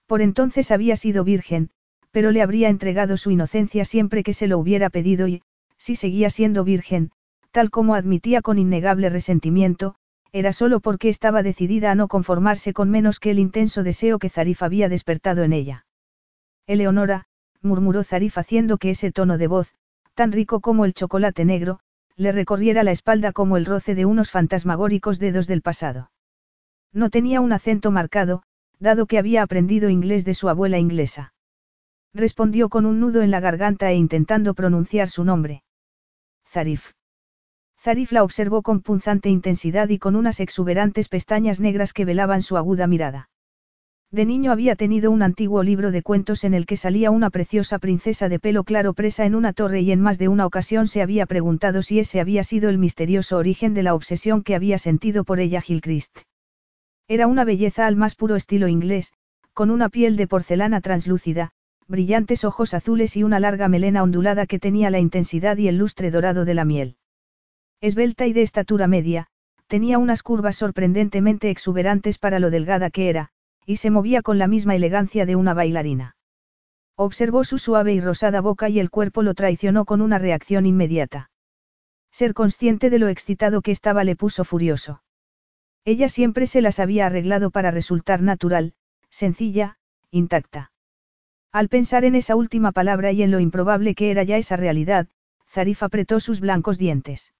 Por entonces había sido virgen, pero le habría entregado su inocencia siempre que se lo hubiera pedido y, si seguía siendo virgen, tal como admitía con innegable resentimiento, era solo porque estaba decidida a no conformarse con menos que el intenso deseo que Zarif había despertado en ella. Eleonora, murmuró Zarif haciendo que ese tono de voz, tan rico como el chocolate negro, le recorriera la espalda como el roce de unos fantasmagóricos dedos del pasado. No tenía un acento marcado, dado que había aprendido inglés de su abuela inglesa. Respondió con un nudo en la garganta e intentando pronunciar su nombre. Zarif. Zarif la observó con punzante intensidad y con unas exuberantes pestañas negras que velaban su aguda mirada. De niño había tenido un antiguo libro de cuentos en el que salía una preciosa princesa de pelo claro presa en una torre y en más de una ocasión se había preguntado si ese había sido el misterioso origen de la obsesión que había sentido por ella Gilchrist. Era una belleza al más puro estilo inglés, con una piel de porcelana translúcida, brillantes ojos azules y una larga melena ondulada que tenía la intensidad y el lustre dorado de la miel. Esbelta y de estatura media, tenía unas curvas sorprendentemente exuberantes para lo delgada que era, y se movía con la misma elegancia de una bailarina. Observó su suave y rosada boca y el cuerpo lo traicionó con una reacción inmediata. Ser consciente de lo excitado que estaba le puso furioso. Ella siempre se las había arreglado para resultar natural, sencilla, intacta. Al pensar en esa última palabra y en lo improbable que era ya esa realidad, Zarif apretó sus blancos dientes.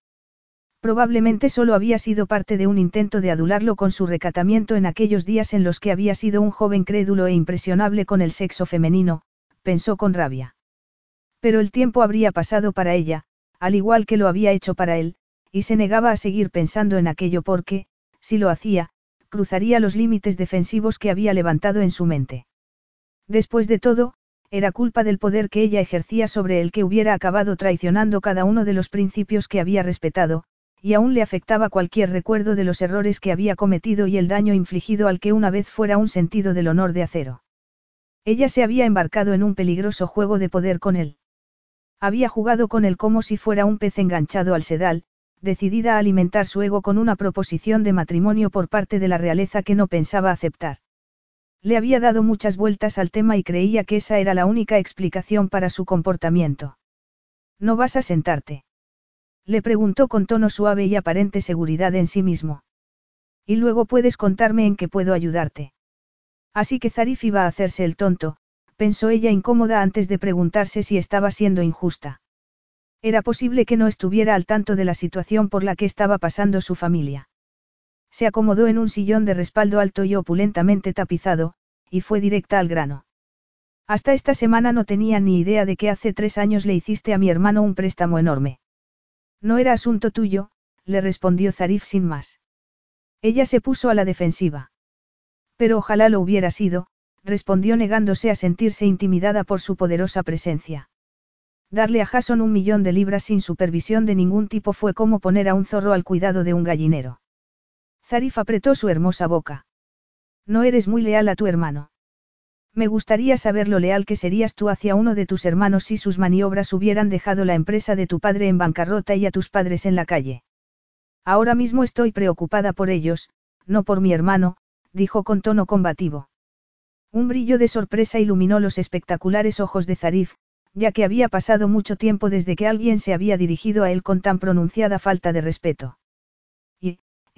Probablemente solo había sido parte de un intento de adularlo con su recatamiento en aquellos días en los que había sido un joven crédulo e impresionable con el sexo femenino, pensó con rabia. Pero el tiempo habría pasado para ella, al igual que lo había hecho para él, y se negaba a seguir pensando en aquello porque, si lo hacía, cruzaría los límites defensivos que había levantado en su mente. Después de todo, era culpa del poder que ella ejercía sobre el que hubiera acabado traicionando cada uno de los principios que había respetado, y aún le afectaba cualquier recuerdo de los errores que había cometido y el daño infligido al que una vez fuera un sentido del honor de acero. Ella se había embarcado en un peligroso juego de poder con él. Había jugado con él como si fuera un pez enganchado al sedal, decidida a alimentar su ego con una proposición de matrimonio por parte de la realeza que no pensaba aceptar. Le había dado muchas vueltas al tema y creía que esa era la única explicación para su comportamiento. ¿No vas a sentarte? Le preguntó con tono suave y aparente seguridad en sí mismo. Y luego puedes contarme en qué puedo ayudarte. Así que Zarif iba a hacerse el tonto, pensó ella incómoda antes de preguntarse si estaba siendo injusta. Era posible que no estuviera al tanto de la situación por la que estaba pasando su familia. Se acomodó en un sillón de respaldo alto y opulentamente tapizado, y fue directa al grano. Hasta esta semana no tenía ni idea de que hace tres años le hiciste a mi hermano un préstamo enorme. No era asunto tuyo, le respondió Zarif sin más. Ella se puso a la defensiva. Pero ojalá lo hubiera sido, respondió negándose a sentirse intimidada por su poderosa presencia. Darle a Jason un millón de libras sin supervisión de ningún tipo fue como poner a un zorro al cuidado de un gallinero. Zarif apretó su hermosa boca. No eres muy leal a tu hermano. Me gustaría saber lo leal que serías tú hacia uno de tus hermanos si sus maniobras hubieran dejado la empresa de tu padre en bancarrota y a tus padres en la calle. Ahora mismo estoy preocupada por ellos, no por mi hermano, dijo con tono combativo. Un brillo de sorpresa iluminó los espectaculares ojos de Zarif, ya que había pasado mucho tiempo desde que alguien se había dirigido a él con tan pronunciada falta de respeto.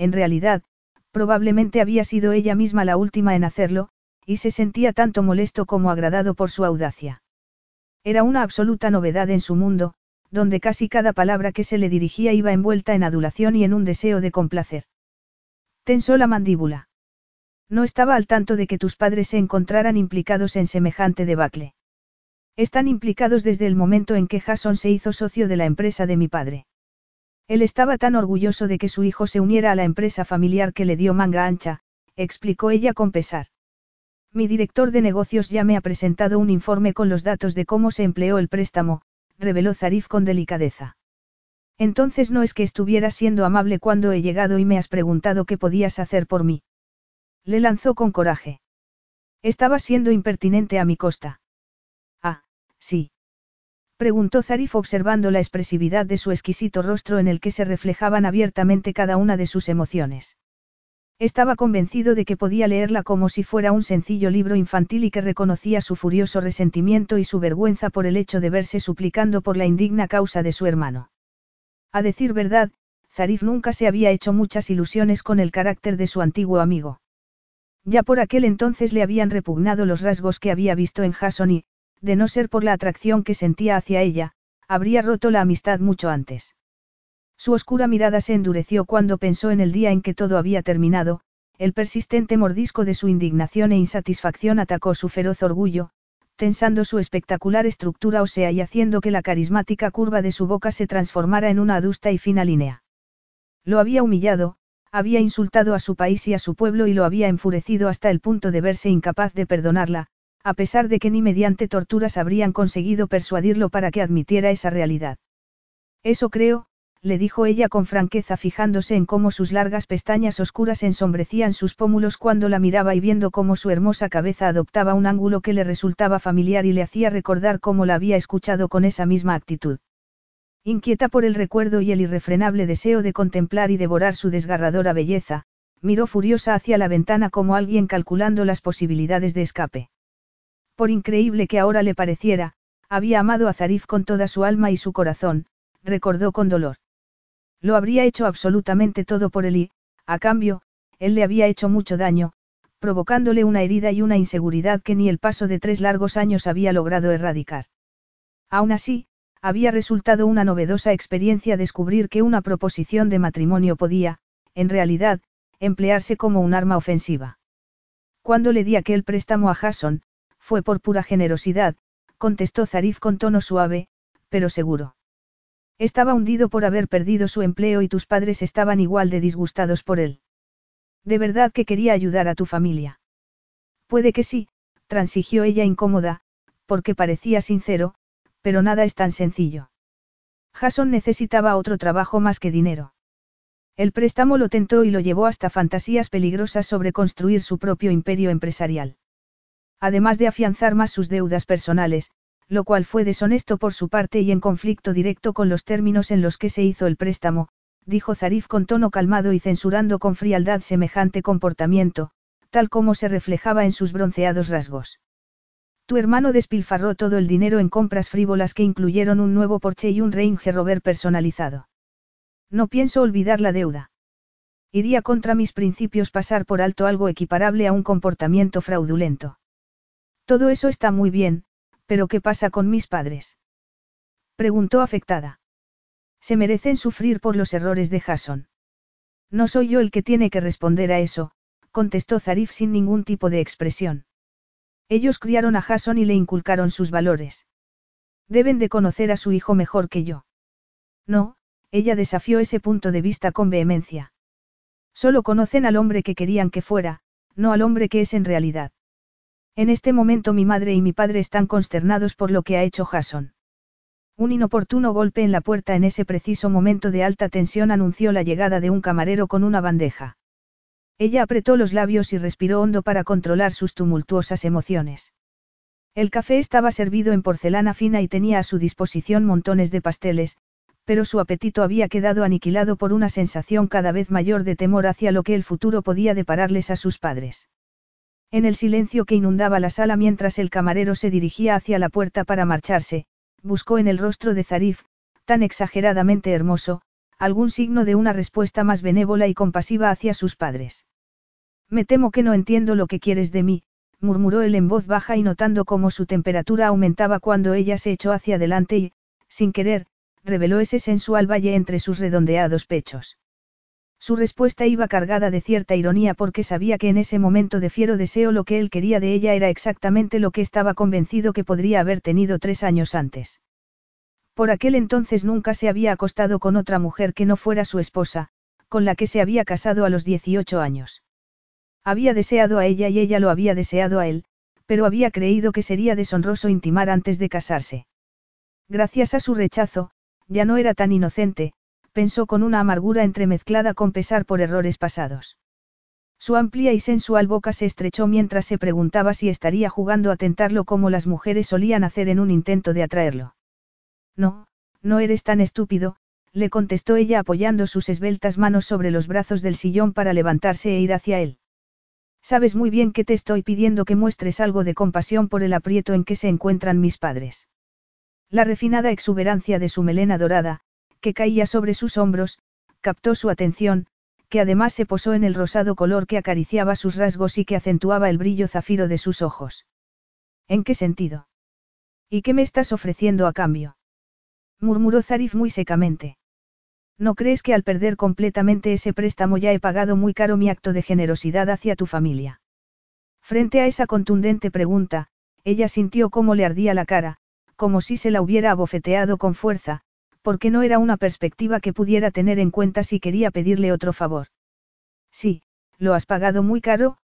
En realidad, probablemente había sido ella misma la última en hacerlo, y se sentía tanto molesto como agradado por su audacia. Era una absoluta novedad en su mundo, donde casi cada palabra que se le dirigía iba envuelta en adulación y en un deseo de complacer. Tensó la mandíbula. No estaba al tanto de que tus padres se encontraran implicados en semejante debacle. Están implicados desde el momento en que Jason se hizo socio de la empresa de mi padre. Él estaba tan orgulloso de que su hijo se uniera a la empresa familiar que le dio manga ancha, explicó ella con pesar. Mi director de negocios ya me ha presentado un informe con los datos de cómo se empleó el préstamo, reveló Zarif con delicadeza. Entonces no es que estuvieras siendo amable cuando he llegado y me has preguntado qué podías hacer por mí. Le lanzó con coraje. Estaba siendo impertinente a mi costa. Ah, sí. Preguntó Zarif observando la expresividad de su exquisito rostro en el que se reflejaban abiertamente cada una de sus emociones. Estaba convencido de que podía leerla como si fuera un sencillo libro infantil y que reconocía su furioso resentimiento y su vergüenza por el hecho de verse suplicando por la indigna causa de su hermano. A decir verdad, Zarif nunca se había hecho muchas ilusiones con el carácter de su antiguo amigo. Ya por aquel entonces le habían repugnado los rasgos que había visto en Jason y, de no ser por la atracción que sentía hacia ella, habría roto la amistad mucho antes. Su oscura mirada se endureció cuando pensó en el día en que todo había terminado, el persistente mordisco de su indignación e insatisfacción atacó su feroz orgullo, tensando su espectacular estructura ósea y haciendo que la carismática curva de su boca se transformara en una adusta y fina línea. Lo había humillado, había insultado a su país y a su pueblo y lo había enfurecido hasta el punto de verse incapaz de perdonarla, a pesar de que ni mediante torturas habrían conseguido persuadirlo para que admitiera esa realidad. Eso creo, le dijo ella con franqueza fijándose en cómo sus largas pestañas oscuras ensombrecían sus pómulos cuando la miraba y viendo cómo su hermosa cabeza adoptaba un ángulo que le resultaba familiar y le hacía recordar cómo la había escuchado con esa misma actitud. Inquieta por el recuerdo y el irrefrenable deseo de contemplar y devorar su desgarradora belleza, miró furiosa hacia la ventana como alguien calculando las posibilidades de escape. Por increíble que ahora le pareciera, había amado a Zarif con toda su alma y su corazón, recordó con dolor. Lo habría hecho absolutamente todo por él y, a cambio, él le había hecho mucho daño, provocándole una herida y una inseguridad que ni el paso de tres largos años había logrado erradicar. Aún así, había resultado una novedosa experiencia descubrir que una proposición de matrimonio podía, en realidad, emplearse como un arma ofensiva. Cuando le di aquel préstamo a Jason, fue por pura generosidad, contestó Zarif con tono suave, pero seguro. Estaba hundido por haber perdido su empleo y tus padres estaban igual de disgustados por él. ¿De verdad que quería ayudar a tu familia? Puede que sí, transigió ella incómoda, porque parecía sincero, pero nada es tan sencillo. Jason necesitaba otro trabajo más que dinero. El préstamo lo tentó y lo llevó hasta fantasías peligrosas sobre construir su propio imperio empresarial. Además de afianzar más sus deudas personales, lo cual fue deshonesto por su parte y en conflicto directo con los términos en los que se hizo el préstamo, dijo Zarif con tono calmado y censurando con frialdad semejante comportamiento, tal como se reflejaba en sus bronceados rasgos. Tu hermano despilfarró todo el dinero en compras frívolas que incluyeron un nuevo Porsche y un Range Rover personalizado. No pienso olvidar la deuda. Iría contra mis principios pasar por alto algo equiparable a un comportamiento fraudulento. Todo eso está muy bien, ¿Pero qué pasa con mis padres? Preguntó afectada. Se merecen sufrir por los errores de Jason. No soy yo el que tiene que responder a eso, contestó Zarif sin ningún tipo de expresión. Ellos criaron a Jason y le inculcaron sus valores. Deben de conocer a su hijo mejor que yo. No, ella desafió ese punto de vista con vehemencia. Solo conocen al hombre que querían que fuera, no al hombre que es en realidad. En este momento mi madre y mi padre están consternados por lo que ha hecho Jason. Un inoportuno golpe en la puerta en ese preciso momento de alta tensión anunció la llegada de un camarero con una bandeja. Ella apretó los labios y respiró hondo para controlar sus tumultuosas emociones. El café estaba servido en porcelana fina y tenía a su disposición montones de pasteles, pero su apetito había quedado aniquilado por una sensación cada vez mayor de temor hacia lo que el futuro podía depararles a sus padres. En el silencio que inundaba la sala mientras el camarero se dirigía hacia la puerta para marcharse, buscó en el rostro de Zarif, tan exageradamente hermoso, algún signo de una respuesta más benévola y compasiva hacia sus padres. Me temo que no entiendo lo que quieres de mí, murmuró él en voz baja y notando cómo su temperatura aumentaba cuando ella se echó hacia adelante y, sin querer, reveló ese sensual valle entre sus redondeados pechos. Su respuesta iba cargada de cierta ironía porque sabía que en ese momento de fiero deseo lo que él quería de ella era exactamente lo que estaba convencido que podría haber tenido tres años antes. Por aquel entonces nunca se había acostado con otra mujer que no fuera su esposa, con la que se había casado a los 18 años. Había deseado a ella y ella lo había deseado a él, pero había creído que sería deshonroso intimar antes de casarse. Gracias a su rechazo, ya no era tan inocente, pensó con una amargura entremezclada con pesar por errores pasados. Su amplia y sensual boca se estrechó mientras se preguntaba si estaría jugando a tentarlo como las mujeres solían hacer en un intento de atraerlo. No, no eres tan estúpido, le contestó ella apoyando sus esbeltas manos sobre los brazos del sillón para levantarse e ir hacia él. Sabes muy bien que te estoy pidiendo que muestres algo de compasión por el aprieto en que se encuentran mis padres. La refinada exuberancia de su melena dorada, que caía sobre sus hombros, captó su atención, que además se posó en el rosado color que acariciaba sus rasgos y que acentuaba el brillo zafiro de sus ojos. ¿En qué sentido? ¿Y qué me estás ofreciendo a cambio? murmuró Zarif muy secamente. ¿No crees que al perder completamente ese préstamo ya he pagado muy caro mi acto de generosidad hacia tu familia? Frente a esa contundente pregunta, ella sintió cómo le ardía la cara, como si se la hubiera abofeteado con fuerza, porque no era una perspectiva que pudiera tener en cuenta si quería pedirle otro favor. Sí, lo has pagado muy caro,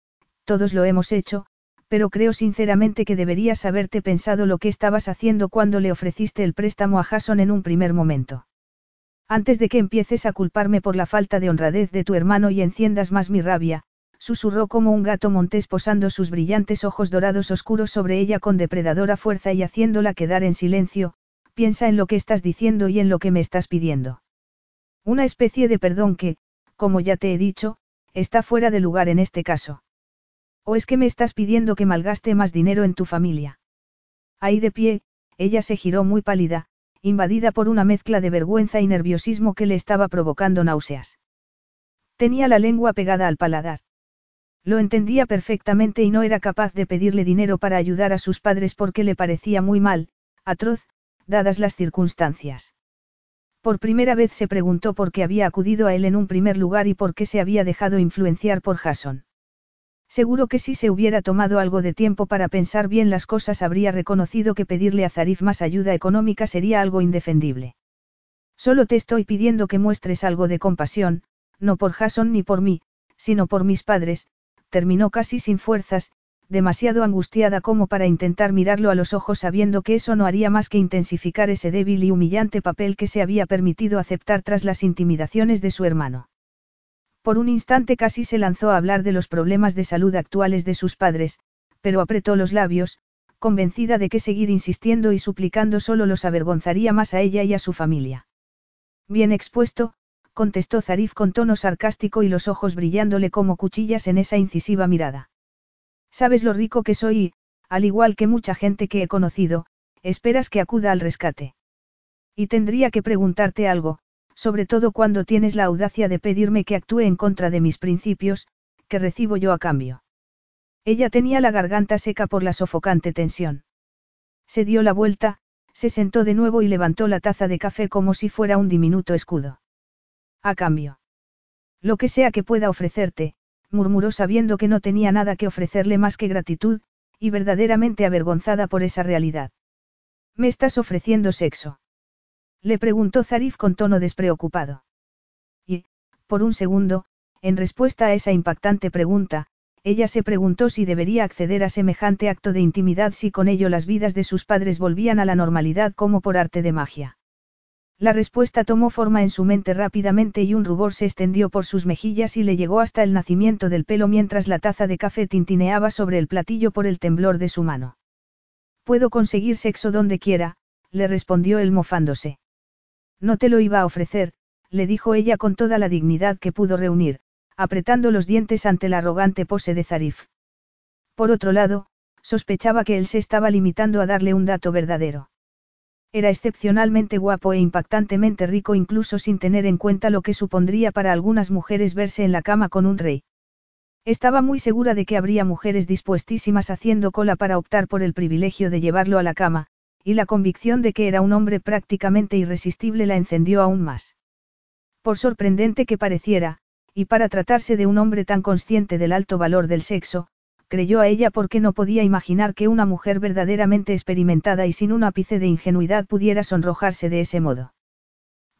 todos lo hemos hecho, pero creo sinceramente que deberías haberte pensado lo que estabas haciendo cuando le ofreciste el préstamo a Jason en un primer momento. Antes de que empieces a culparme por la falta de honradez de tu hermano y enciendas más mi rabia, susurró como un gato montés posando sus brillantes ojos dorados oscuros sobre ella con depredadora fuerza y haciéndola quedar en silencio, piensa en lo que estás diciendo y en lo que me estás pidiendo. Una especie de perdón que, como ya te he dicho, está fuera de lugar en este caso. ¿O es que me estás pidiendo que malgaste más dinero en tu familia? Ahí de pie, ella se giró muy pálida, invadida por una mezcla de vergüenza y nerviosismo que le estaba provocando náuseas. Tenía la lengua pegada al paladar. Lo entendía perfectamente y no era capaz de pedirle dinero para ayudar a sus padres porque le parecía muy mal, atroz, dadas las circunstancias. Por primera vez se preguntó por qué había acudido a él en un primer lugar y por qué se había dejado influenciar por Jason. Seguro que si se hubiera tomado algo de tiempo para pensar bien las cosas habría reconocido que pedirle a Zarif más ayuda económica sería algo indefendible. Solo te estoy pidiendo que muestres algo de compasión, no por Jason ni por mí, sino por mis padres, terminó casi sin fuerzas, demasiado angustiada como para intentar mirarlo a los ojos sabiendo que eso no haría más que intensificar ese débil y humillante papel que se había permitido aceptar tras las intimidaciones de su hermano. Por un instante casi se lanzó a hablar de los problemas de salud actuales de sus padres, pero apretó los labios, convencida de que seguir insistiendo y suplicando solo los avergonzaría más a ella y a su familia. Bien expuesto, contestó Zarif con tono sarcástico y los ojos brillándole como cuchillas en esa incisiva mirada. Sabes lo rico que soy y, al igual que mucha gente que he conocido, esperas que acuda al rescate. Y tendría que preguntarte algo, sobre todo cuando tienes la audacia de pedirme que actúe en contra de mis principios, que recibo yo a cambio. Ella tenía la garganta seca por la sofocante tensión. Se dio la vuelta, se sentó de nuevo y levantó la taza de café como si fuera un diminuto escudo. A cambio. Lo que sea que pueda ofrecerte, murmuró sabiendo que no tenía nada que ofrecerle más que gratitud, y verdaderamente avergonzada por esa realidad. Me estás ofreciendo sexo. Le preguntó Zarif con tono despreocupado. Y, por un segundo, en respuesta a esa impactante pregunta, ella se preguntó si debería acceder a semejante acto de intimidad si con ello las vidas de sus padres volvían a la normalidad como por arte de magia. La respuesta tomó forma en su mente rápidamente y un rubor se extendió por sus mejillas y le llegó hasta el nacimiento del pelo mientras la taza de café tintineaba sobre el platillo por el temblor de su mano. Puedo conseguir sexo donde quiera, le respondió él mofándose. No te lo iba a ofrecer, le dijo ella con toda la dignidad que pudo reunir, apretando los dientes ante la arrogante pose de Zarif. Por otro lado, sospechaba que él se estaba limitando a darle un dato verdadero. Era excepcionalmente guapo e impactantemente rico incluso sin tener en cuenta lo que supondría para algunas mujeres verse en la cama con un rey. Estaba muy segura de que habría mujeres dispuestísimas haciendo cola para optar por el privilegio de llevarlo a la cama, y la convicción de que era un hombre prácticamente irresistible la encendió aún más. Por sorprendente que pareciera, y para tratarse de un hombre tan consciente del alto valor del sexo, creyó a ella porque no podía imaginar que una mujer verdaderamente experimentada y sin un ápice de ingenuidad pudiera sonrojarse de ese modo.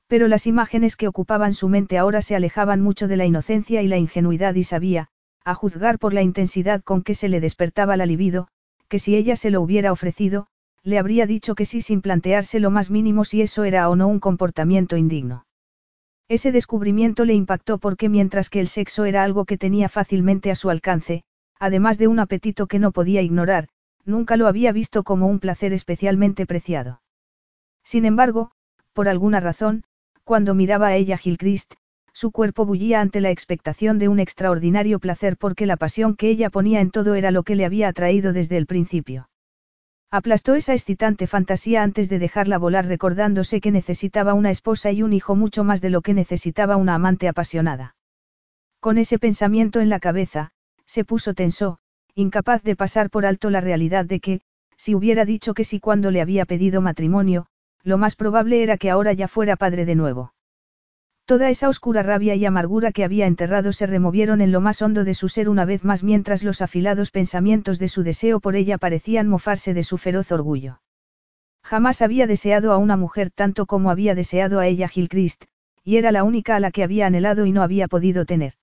Pero las imágenes que ocupaban su mente ahora se alejaban mucho de la inocencia y la ingenuidad y sabía, a juzgar por la intensidad con que se le despertaba la libido, que si ella se lo hubiera ofrecido, le habría dicho que sí sin plantearse lo más mínimo si eso era o no un comportamiento indigno. Ese descubrimiento le impactó porque mientras que el sexo era algo que tenía fácilmente a su alcance, además de un apetito que no podía ignorar, nunca lo había visto como un placer especialmente preciado. Sin embargo, por alguna razón, cuando miraba a ella Gilchrist, su cuerpo bullía ante la expectación de un extraordinario placer porque la pasión que ella ponía en todo era lo que le había atraído desde el principio. Aplastó esa excitante fantasía antes de dejarla volar recordándose que necesitaba una esposa y un hijo mucho más de lo que necesitaba una amante apasionada. Con ese pensamiento en la cabeza, se puso tenso, incapaz de pasar por alto la realidad de que, si hubiera dicho que sí cuando le había pedido matrimonio, lo más probable era que ahora ya fuera padre de nuevo. Toda esa oscura rabia y amargura que había enterrado se removieron en lo más hondo de su ser una vez más mientras los afilados pensamientos de su deseo por ella parecían mofarse de su feroz orgullo. Jamás había deseado a una mujer tanto como había deseado a ella Gilchrist, y era la única a la que había anhelado y no había podido tener.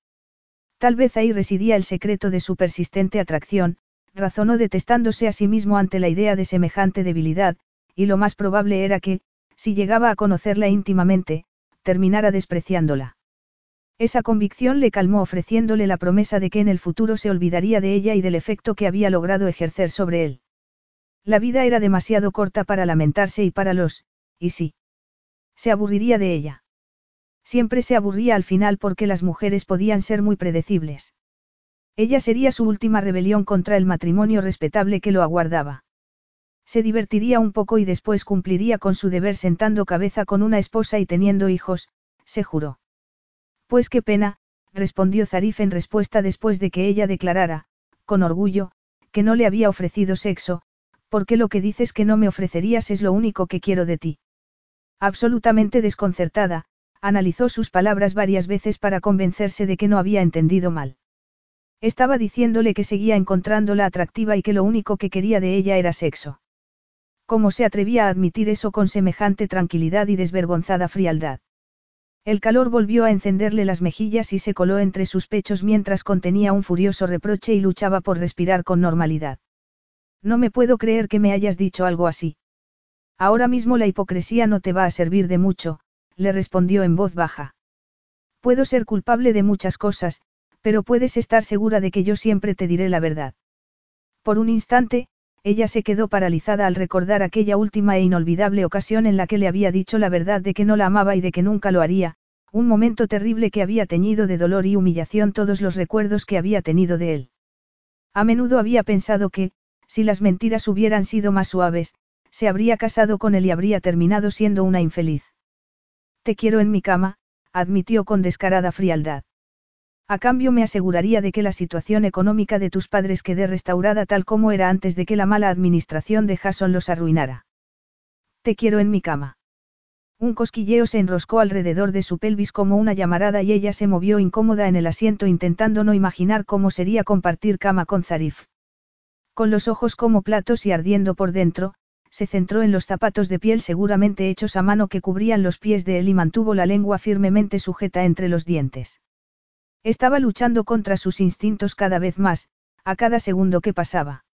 Tal vez ahí residía el secreto de su persistente atracción, razonó detestándose a sí mismo ante la idea de semejante debilidad, y lo más probable era que, si llegaba a conocerla íntimamente, terminara despreciándola. Esa convicción le calmó ofreciéndole la promesa de que en el futuro se olvidaría de ella y del efecto que había logrado ejercer sobre él. La vida era demasiado corta para lamentarse y para los, y sí. Se aburriría de ella. Siempre se aburría al final porque las mujeres podían ser muy predecibles. Ella sería su última rebelión contra el matrimonio respetable que lo aguardaba. Se divertiría un poco y después cumpliría con su deber sentando cabeza con una esposa y teniendo hijos, se juró. Pues qué pena, respondió Zarif en respuesta después de que ella declarara, con orgullo, que no le había ofrecido sexo, porque lo que dices que no me ofrecerías es lo único que quiero de ti. Absolutamente desconcertada, analizó sus palabras varias veces para convencerse de que no había entendido mal. Estaba diciéndole que seguía encontrándola atractiva y que lo único que quería de ella era sexo. ¿Cómo se atrevía a admitir eso con semejante tranquilidad y desvergonzada frialdad? El calor volvió a encenderle las mejillas y se coló entre sus pechos mientras contenía un furioso reproche y luchaba por respirar con normalidad. No me puedo creer que me hayas dicho algo así. Ahora mismo la hipocresía no te va a servir de mucho, le respondió en voz baja. Puedo ser culpable de muchas cosas, pero puedes estar segura de que yo siempre te diré la verdad. Por un instante, ella se quedó paralizada al recordar aquella última e inolvidable ocasión en la que le había dicho la verdad de que no la amaba y de que nunca lo haría, un momento terrible que había teñido de dolor y humillación todos los recuerdos que había tenido de él. A menudo había pensado que, si las mentiras hubieran sido más suaves, se habría casado con él y habría terminado siendo una infeliz. Te quiero en mi cama, admitió con descarada frialdad. A cambio me aseguraría de que la situación económica de tus padres quede restaurada tal como era antes de que la mala administración de Jason los arruinara. Te quiero en mi cama. Un cosquilleo se enroscó alrededor de su pelvis como una llamarada y ella se movió incómoda en el asiento intentando no imaginar cómo sería compartir cama con Zarif. Con los ojos como platos y ardiendo por dentro, se centró en los zapatos de piel seguramente hechos a mano que cubrían los pies de él y mantuvo la lengua firmemente sujeta entre los dientes. Estaba luchando contra sus instintos cada vez más, a cada segundo que pasaba.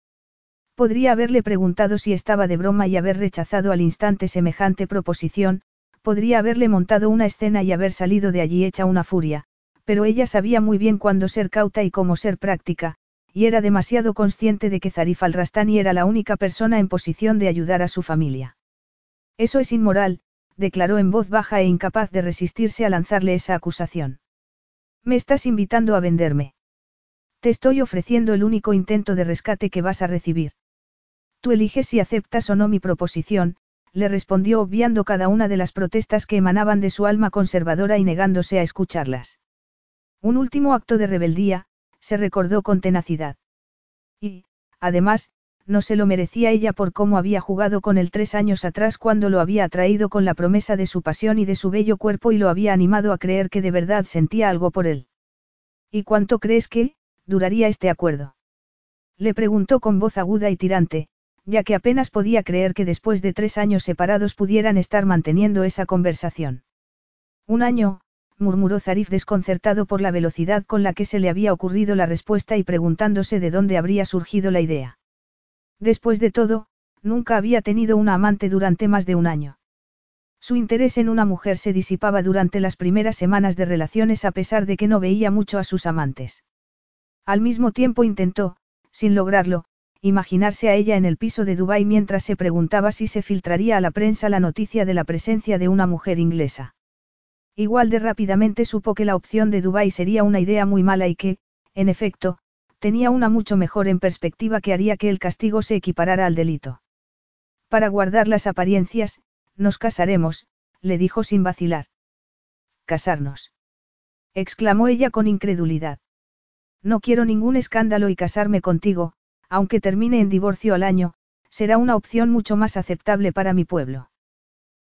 Podría haberle preguntado si estaba de broma y haber rechazado al instante semejante proposición, podría haberle montado una escena y haber salido de allí hecha una furia, pero ella sabía muy bien cuándo ser cauta y cómo ser práctica, y era demasiado consciente de que Zarif al-Rastani era la única persona en posición de ayudar a su familia. Eso es inmoral, declaró en voz baja e incapaz de resistirse a lanzarle esa acusación. Me estás invitando a venderme. Te estoy ofreciendo el único intento de rescate que vas a recibir. Tú eliges si aceptas o no mi proposición, le respondió obviando cada una de las protestas que emanaban de su alma conservadora y negándose a escucharlas. Un último acto de rebeldía, se recordó con tenacidad. Y, además, no se lo merecía ella por cómo había jugado con él tres años atrás cuando lo había atraído con la promesa de su pasión y de su bello cuerpo y lo había animado a creer que de verdad sentía algo por él. ¿Y cuánto crees que, duraría este acuerdo? Le preguntó con voz aguda y tirante, ya que apenas podía creer que después de tres años separados pudieran estar manteniendo esa conversación. Un año, murmuró Zarif desconcertado por la velocidad con la que se le había ocurrido la respuesta y preguntándose de dónde habría surgido la idea. Después de todo, nunca había tenido una amante durante más de un año. Su interés en una mujer se disipaba durante las primeras semanas de relaciones a pesar de que no veía mucho a sus amantes. Al mismo tiempo intentó, sin lograrlo, imaginarse a ella en el piso de Dubái mientras se preguntaba si se filtraría a la prensa la noticia de la presencia de una mujer inglesa. Igual de rápidamente supo que la opción de Dubái sería una idea muy mala y que, en efecto, tenía una mucho mejor en perspectiva que haría que el castigo se equiparara al delito. Para guardar las apariencias, nos casaremos, le dijo sin vacilar. Casarnos. exclamó ella con incredulidad. No quiero ningún escándalo y casarme contigo, aunque termine en divorcio al año, será una opción mucho más aceptable para mi pueblo.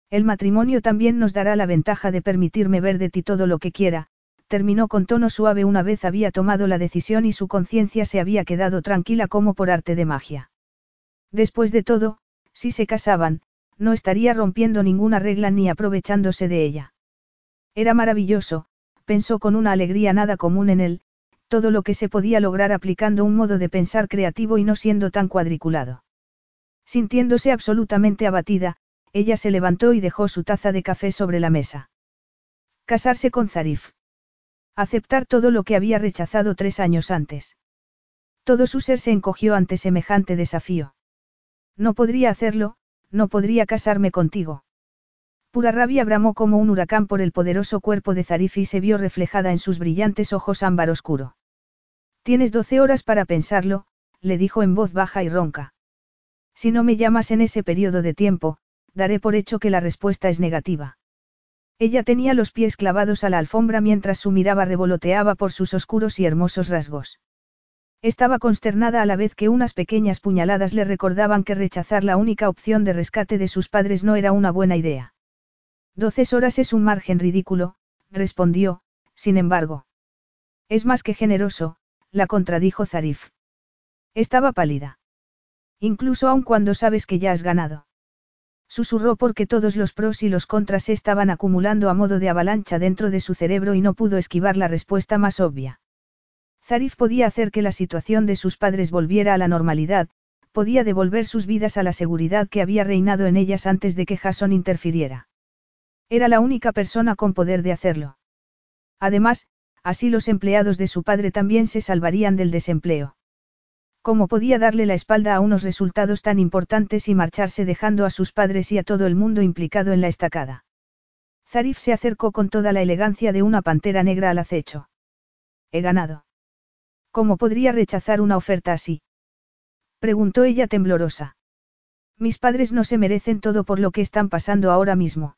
El matrimonio también nos dará la ventaja de permitirme ver de ti todo lo que quiera, terminó con tono suave una vez había tomado la decisión y su conciencia se había quedado tranquila como por arte de magia. Después de todo, si se casaban, no estaría rompiendo ninguna regla ni aprovechándose de ella. Era maravilloso, pensó con una alegría nada común en él, todo lo que se podía lograr aplicando un modo de pensar creativo y no siendo tan cuadriculado. Sintiéndose absolutamente abatida, ella se levantó y dejó su taza de café sobre la mesa. Casarse con Zarif. Aceptar todo lo que había rechazado tres años antes. Todo su ser se encogió ante semejante desafío. No podría hacerlo, no podría casarme contigo. Pura rabia bramó como un huracán por el poderoso cuerpo de Zarif y se vio reflejada en sus brillantes ojos ámbar oscuro. Tienes doce horas para pensarlo, le dijo en voz baja y ronca. Si no me llamas en ese periodo de tiempo, daré por hecho que la respuesta es negativa. Ella tenía los pies clavados a la alfombra mientras su mirada revoloteaba por sus oscuros y hermosos rasgos. Estaba consternada a la vez que unas pequeñas puñaladas le recordaban que rechazar la única opción de rescate de sus padres no era una buena idea. Doce horas es un margen ridículo, respondió, sin embargo. Es más que generoso, la contradijo Zarif. Estaba pálida. Incluso aun cuando sabes que ya has ganado. Susurró porque todos los pros y los contras se estaban acumulando a modo de avalancha dentro de su cerebro y no pudo esquivar la respuesta más obvia. Zarif podía hacer que la situación de sus padres volviera a la normalidad, podía devolver sus vidas a la seguridad que había reinado en ellas antes de que Jason interfiriera. Era la única persona con poder de hacerlo. Además, así los empleados de su padre también se salvarían del desempleo. ¿Cómo podía darle la espalda a unos resultados tan importantes y marcharse dejando a sus padres y a todo el mundo implicado en la estacada? Zarif se acercó con toda la elegancia de una pantera negra al acecho. He ganado. ¿Cómo podría rechazar una oferta así? Preguntó ella temblorosa. Mis padres no se merecen todo por lo que están pasando ahora mismo.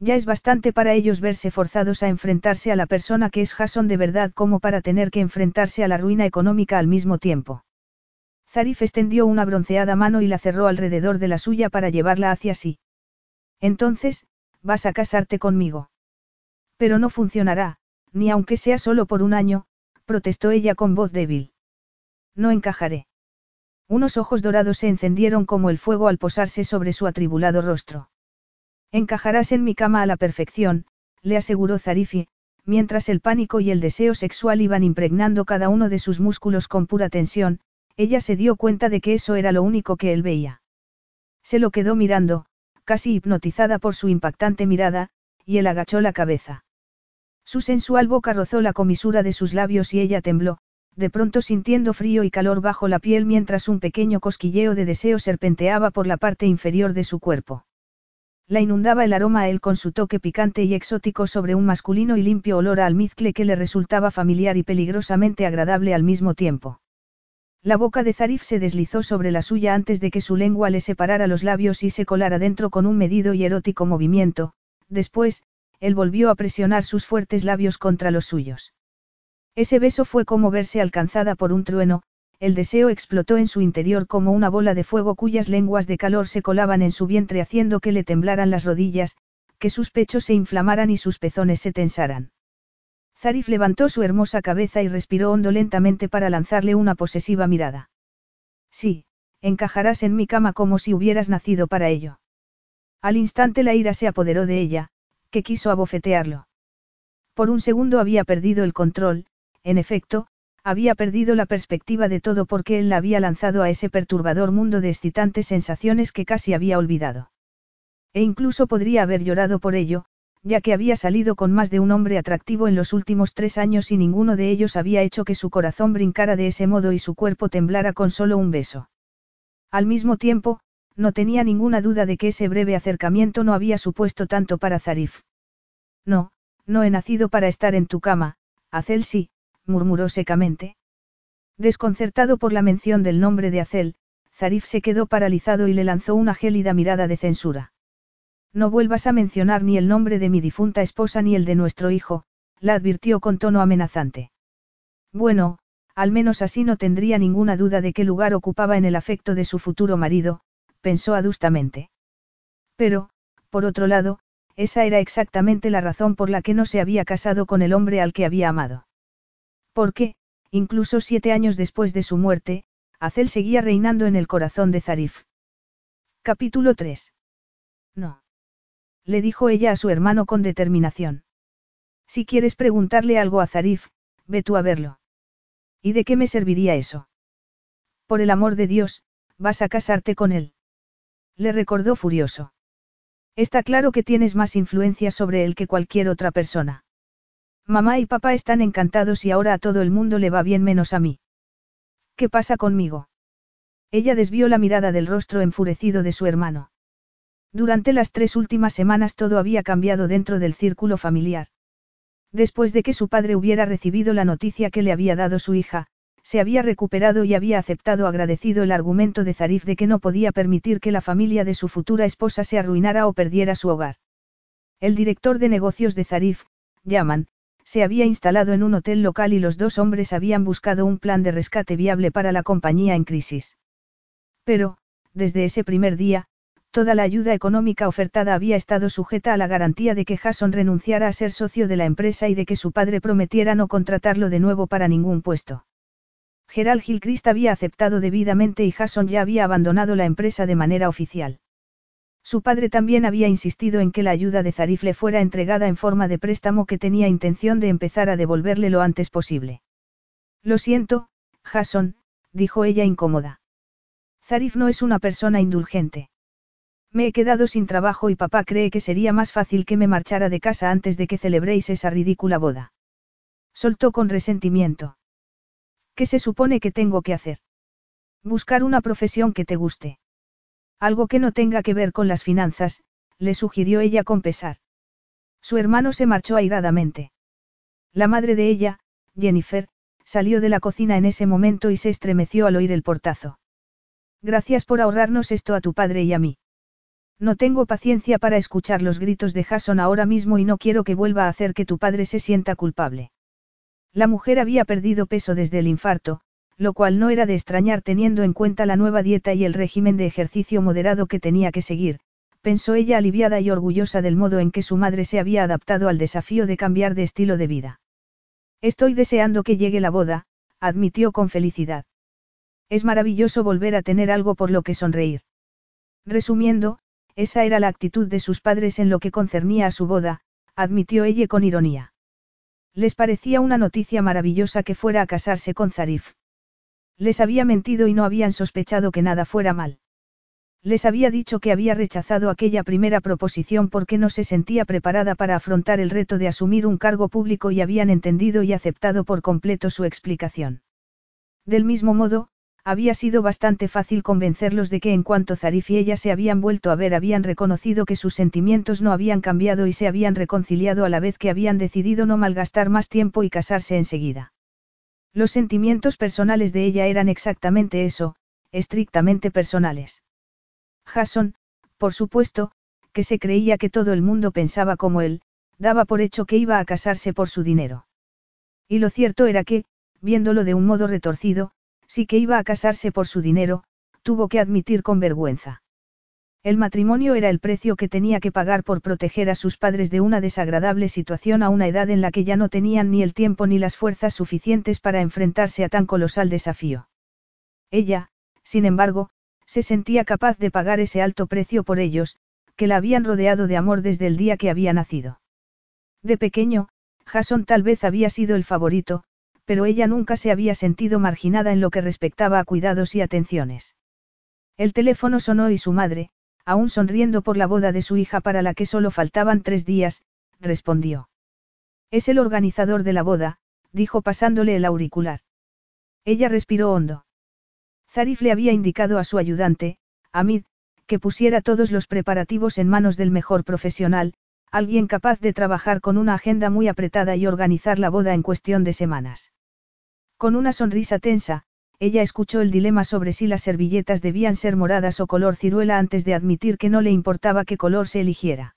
Ya es bastante para ellos verse forzados a enfrentarse a la persona que es Jason de verdad como para tener que enfrentarse a la ruina económica al mismo tiempo. Zarif extendió una bronceada mano y la cerró alrededor de la suya para llevarla hacia sí. Entonces, vas a casarte conmigo. Pero no funcionará, ni aunque sea solo por un año, protestó ella con voz débil. No encajaré. Unos ojos dorados se encendieron como el fuego al posarse sobre su atribulado rostro. Encajarás en mi cama a la perfección, le aseguró Zarifi, mientras el pánico y el deseo sexual iban impregnando cada uno de sus músculos con pura tensión, ella se dio cuenta de que eso era lo único que él veía. Se lo quedó mirando, casi hipnotizada por su impactante mirada, y él agachó la cabeza. Su sensual boca rozó la comisura de sus labios y ella tembló, de pronto sintiendo frío y calor bajo la piel mientras un pequeño cosquilleo de deseo serpenteaba por la parte inferior de su cuerpo. La inundaba el aroma a él con su toque picante y exótico sobre un masculino y limpio olor a almizcle que le resultaba familiar y peligrosamente agradable al mismo tiempo. La boca de Zarif se deslizó sobre la suya antes de que su lengua le separara los labios y se colara dentro con un medido y erótico movimiento, después, él volvió a presionar sus fuertes labios contra los suyos. Ese beso fue como verse alcanzada por un trueno, el deseo explotó en su interior como una bola de fuego cuyas lenguas de calor se colaban en su vientre haciendo que le temblaran las rodillas, que sus pechos se inflamaran y sus pezones se tensaran. Zarif levantó su hermosa cabeza y respiró hondo lentamente para lanzarle una posesiva mirada. Sí, encajarás en mi cama como si hubieras nacido para ello. Al instante la ira se apoderó de ella, que quiso abofetearlo. Por un segundo había perdido el control, en efecto, había perdido la perspectiva de todo porque él la había lanzado a ese perturbador mundo de excitantes sensaciones que casi había olvidado. E incluso podría haber llorado por ello, ya que había salido con más de un hombre atractivo en los últimos tres años y ninguno de ellos había hecho que su corazón brincara de ese modo y su cuerpo temblara con solo un beso. Al mismo tiempo, no tenía ninguna duda de que ese breve acercamiento no había supuesto tanto para Zarif. No, no he nacido para estar en tu cama, Hazel sí, murmuró secamente. Desconcertado por la mención del nombre de Acel, Zarif se quedó paralizado y le lanzó una gélida mirada de censura. No vuelvas a mencionar ni el nombre de mi difunta esposa ni el de nuestro hijo, la advirtió con tono amenazante. Bueno, al menos así no tendría ninguna duda de qué lugar ocupaba en el afecto de su futuro marido, pensó adustamente. Pero, por otro lado, esa era exactamente la razón por la que no se había casado con el hombre al que había amado. Porque, incluso siete años después de su muerte, Azel seguía reinando en el corazón de Zarif. Capítulo 3. No. Le dijo ella a su hermano con determinación. Si quieres preguntarle algo a Zarif, ve tú a verlo. ¿Y de qué me serviría eso? Por el amor de Dios, vas a casarte con él. Le recordó furioso. Está claro que tienes más influencia sobre él que cualquier otra persona. Mamá y papá están encantados y ahora a todo el mundo le va bien menos a mí. ¿Qué pasa conmigo? Ella desvió la mirada del rostro enfurecido de su hermano. Durante las tres últimas semanas todo había cambiado dentro del círculo familiar. Después de que su padre hubiera recibido la noticia que le había dado su hija, se había recuperado y había aceptado agradecido el argumento de Zarif de que no podía permitir que la familia de su futura esposa se arruinara o perdiera su hogar. El director de negocios de Zarif, Yaman, se había instalado en un hotel local y los dos hombres habían buscado un plan de rescate viable para la compañía en crisis. Pero, desde ese primer día, toda la ayuda económica ofertada había estado sujeta a la garantía de que Jason renunciara a ser socio de la empresa y de que su padre prometiera no contratarlo de nuevo para ningún puesto. Gerald Gilchrist había aceptado debidamente y Jason ya había abandonado la empresa de manera oficial. Su padre también había insistido en que la ayuda de Zarif le fuera entregada en forma de préstamo que tenía intención de empezar a devolverle lo antes posible. Lo siento, Jason, dijo ella incómoda. Zarif no es una persona indulgente. Me he quedado sin trabajo y papá cree que sería más fácil que me marchara de casa antes de que celebréis esa ridícula boda. Soltó con resentimiento. ¿Qué se supone que tengo que hacer? Buscar una profesión que te guste. Algo que no tenga que ver con las finanzas, le sugirió ella con pesar. Su hermano se marchó airadamente. La madre de ella, Jennifer, salió de la cocina en ese momento y se estremeció al oír el portazo. Gracias por ahorrarnos esto a tu padre y a mí. No tengo paciencia para escuchar los gritos de Jason ahora mismo y no quiero que vuelva a hacer que tu padre se sienta culpable. La mujer había perdido peso desde el infarto, lo cual no era de extrañar teniendo en cuenta la nueva dieta y el régimen de ejercicio moderado que tenía que seguir, pensó ella aliviada y orgullosa del modo en que su madre se había adaptado al desafío de cambiar de estilo de vida. Estoy deseando que llegue la boda, admitió con felicidad. Es maravilloso volver a tener algo por lo que sonreír. Resumiendo, esa era la actitud de sus padres en lo que concernía a su boda, admitió ella con ironía. Les parecía una noticia maravillosa que fuera a casarse con Zarif. Les había mentido y no habían sospechado que nada fuera mal. Les había dicho que había rechazado aquella primera proposición porque no se sentía preparada para afrontar el reto de asumir un cargo público y habían entendido y aceptado por completo su explicación. Del mismo modo, había sido bastante fácil convencerlos de que en cuanto Zarif y ella se habían vuelto a ver habían reconocido que sus sentimientos no habían cambiado y se habían reconciliado a la vez que habían decidido no malgastar más tiempo y casarse enseguida. Los sentimientos personales de ella eran exactamente eso, estrictamente personales. Jason, por supuesto, que se creía que todo el mundo pensaba como él, daba por hecho que iba a casarse por su dinero. Y lo cierto era que, viéndolo de un modo retorcido, Sí que iba a casarse por su dinero, tuvo que admitir con vergüenza. El matrimonio era el precio que tenía que pagar por proteger a sus padres de una desagradable situación a una edad en la que ya no tenían ni el tiempo ni las fuerzas suficientes para enfrentarse a tan colosal desafío. Ella, sin embargo, se sentía capaz de pagar ese alto precio por ellos, que la habían rodeado de amor desde el día que había nacido. De pequeño, Jason tal vez había sido el favorito, pero ella nunca se había sentido marginada en lo que respectaba a cuidados y atenciones. El teléfono sonó y su madre, aún sonriendo por la boda de su hija para la que solo faltaban tres días, respondió. Es el organizador de la boda, dijo pasándole el auricular. Ella respiró hondo. Zarif le había indicado a su ayudante, Amid, que pusiera todos los preparativos en manos del mejor profesional, alguien capaz de trabajar con una agenda muy apretada y organizar la boda en cuestión de semanas. Con una sonrisa tensa, ella escuchó el dilema sobre si las servilletas debían ser moradas o color ciruela antes de admitir que no le importaba qué color se eligiera.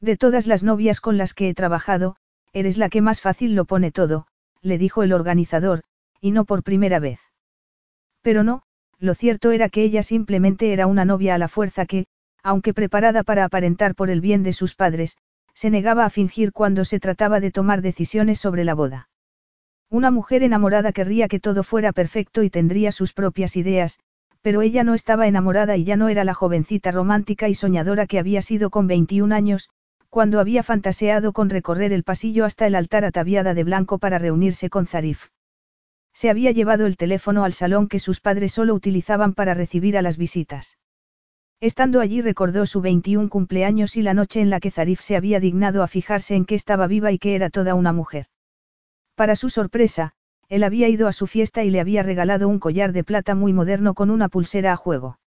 De todas las novias con las que he trabajado, eres la que más fácil lo pone todo, le dijo el organizador, y no por primera vez. Pero no, lo cierto era que ella simplemente era una novia a la fuerza que, aunque preparada para aparentar por el bien de sus padres, se negaba a fingir cuando se trataba de tomar decisiones sobre la boda. Una mujer enamorada querría que todo fuera perfecto y tendría sus propias ideas, pero ella no estaba enamorada y ya no era la jovencita romántica y soñadora que había sido con 21 años, cuando había fantaseado con recorrer el pasillo hasta el altar ataviada de blanco para reunirse con Zarif. Se había llevado el teléfono al salón que sus padres solo utilizaban para recibir a las visitas. Estando allí recordó su 21 cumpleaños y la noche en la que Zarif se había dignado a fijarse en que estaba viva y que era toda una mujer. Para su sorpresa, él había ido a su fiesta y le había regalado un collar de plata muy moderno con una pulsera a juego.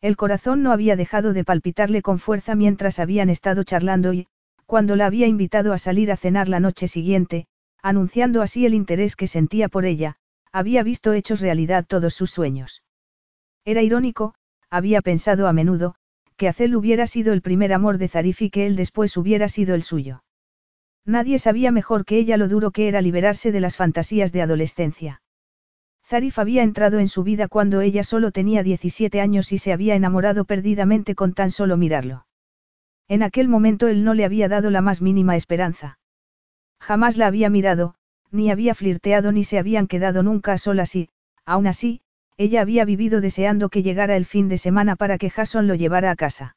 El corazón no había dejado de palpitarle con fuerza mientras habían estado charlando y, cuando la había invitado a salir a cenar la noche siguiente, anunciando así el interés que sentía por ella, había visto hechos realidad todos sus sueños. Era irónico, había pensado a menudo, que Azel hubiera sido el primer amor de Zarif y que él después hubiera sido el suyo. Nadie sabía mejor que ella lo duro que era liberarse de las fantasías de adolescencia. Zarif había entrado en su vida cuando ella solo tenía 17 años y se había enamorado perdidamente con tan solo mirarlo. En aquel momento él no le había dado la más mínima esperanza. Jamás la había mirado, ni había flirteado ni se habían quedado nunca a solas y, aún así, ella había vivido deseando que llegara el fin de semana para que Jason lo llevara a casa.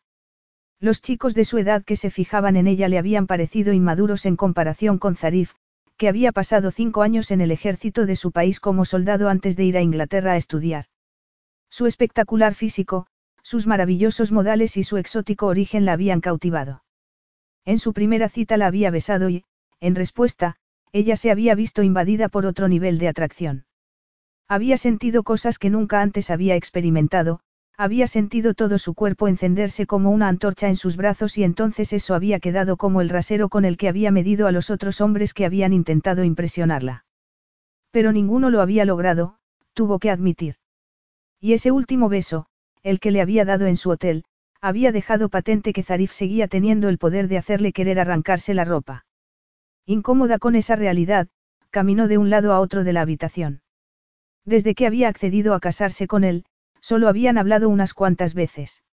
Los chicos de su edad que se fijaban en ella le habían parecido inmaduros en comparación con Zarif, que había pasado cinco años en el ejército de su país como soldado antes de ir a Inglaterra a estudiar. Su espectacular físico, sus maravillosos modales y su exótico origen la habían cautivado. En su primera cita la había besado y, en respuesta, ella se había visto invadida por otro nivel de atracción. Había sentido cosas que nunca antes había experimentado, había sentido todo su cuerpo encenderse como una antorcha en sus brazos y entonces eso había quedado como el rasero con el que había medido a los otros hombres que habían intentado impresionarla. Pero ninguno lo había logrado, tuvo que admitir. Y ese último beso, el que le había dado en su hotel, había dejado patente que Zarif seguía teniendo el poder de hacerle querer arrancarse la ropa. Incómoda con esa realidad, caminó de un lado a otro de la habitación. Desde que había accedido a casarse con él, Solo habían hablado unas cuantas veces.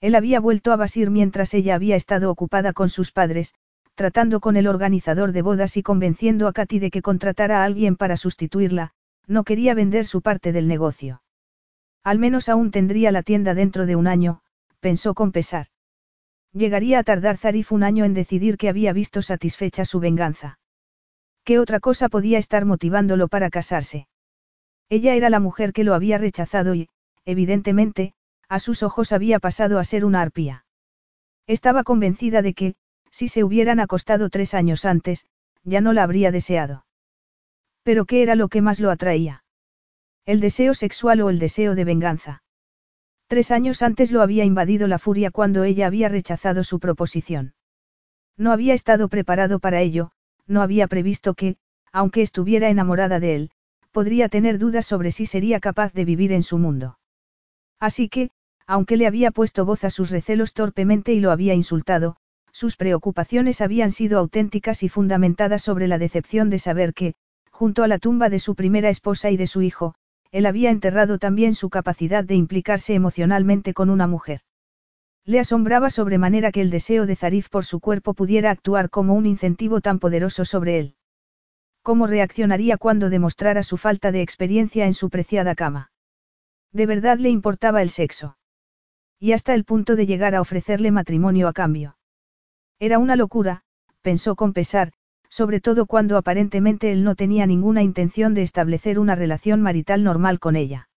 Él había vuelto a Basir mientras ella había estado ocupada con sus padres, tratando con el organizador de bodas y convenciendo a Katy de que contratara a alguien para sustituirla, no quería vender su parte del negocio. Al menos aún tendría la tienda dentro de un año, pensó con pesar. Llegaría a tardar Zarif un año en decidir que había visto satisfecha su venganza. ¿Qué otra cosa podía estar motivándolo para casarse? Ella era la mujer que lo había rechazado y, evidentemente, a sus ojos había pasado a ser una arpía. Estaba convencida de que, si se hubieran acostado tres años antes, ya no la habría deseado. Pero ¿qué era lo que más lo atraía? ¿El deseo sexual o el deseo de venganza? Tres años antes lo había invadido la furia cuando ella había rechazado su proposición. No había estado preparado para ello, no había previsto que, aunque estuviera enamorada de él, podría tener dudas sobre si sería capaz de vivir en su mundo. Así que, aunque le había puesto voz a sus recelos torpemente y lo había insultado, sus preocupaciones habían sido auténticas y fundamentadas sobre la decepción de saber que, junto a la tumba de su primera esposa y de su hijo, él había enterrado también su capacidad de implicarse emocionalmente con una mujer. Le asombraba sobremanera que el deseo de Zarif por su cuerpo pudiera actuar como un incentivo tan poderoso sobre él. ¿Cómo reaccionaría cuando demostrara su falta de experiencia en su preciada cama? De verdad le importaba el sexo. Y hasta el punto de llegar a ofrecerle matrimonio a cambio. Era una locura, pensó con pesar, sobre todo cuando aparentemente él no tenía ninguna intención de establecer una relación marital normal con ella.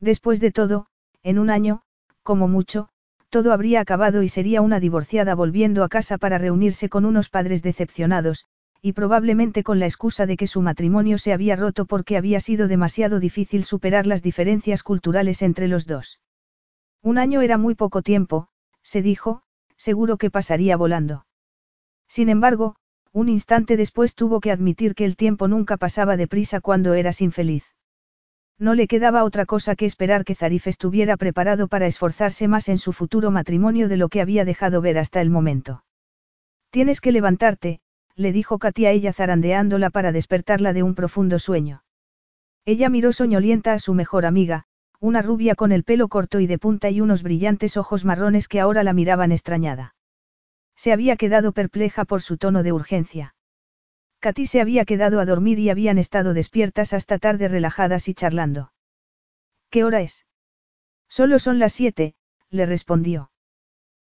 Después de todo, en un año, como mucho, todo habría acabado y sería una divorciada volviendo a casa para reunirse con unos padres decepcionados, y probablemente con la excusa de que su matrimonio se había roto porque había sido demasiado difícil superar las diferencias culturales entre los dos. Un año era muy poco tiempo, se dijo, seguro que pasaría volando. Sin embargo, un instante después tuvo que admitir que el tiempo nunca pasaba deprisa cuando eras infeliz. No le quedaba otra cosa que esperar que Zarif estuviera preparado para esforzarse más en su futuro matrimonio de lo que había dejado ver hasta el momento. Tienes que levantarte, le dijo Katy a ella zarandeándola para despertarla de un profundo sueño. Ella miró soñolienta a su mejor amiga, una rubia con el pelo corto y de punta y unos brillantes ojos marrones que ahora la miraban extrañada. Se había quedado perpleja por su tono de urgencia. Katy se había quedado a dormir y habían estado despiertas hasta tarde relajadas y charlando. ¿Qué hora es? Solo son las siete, le respondió.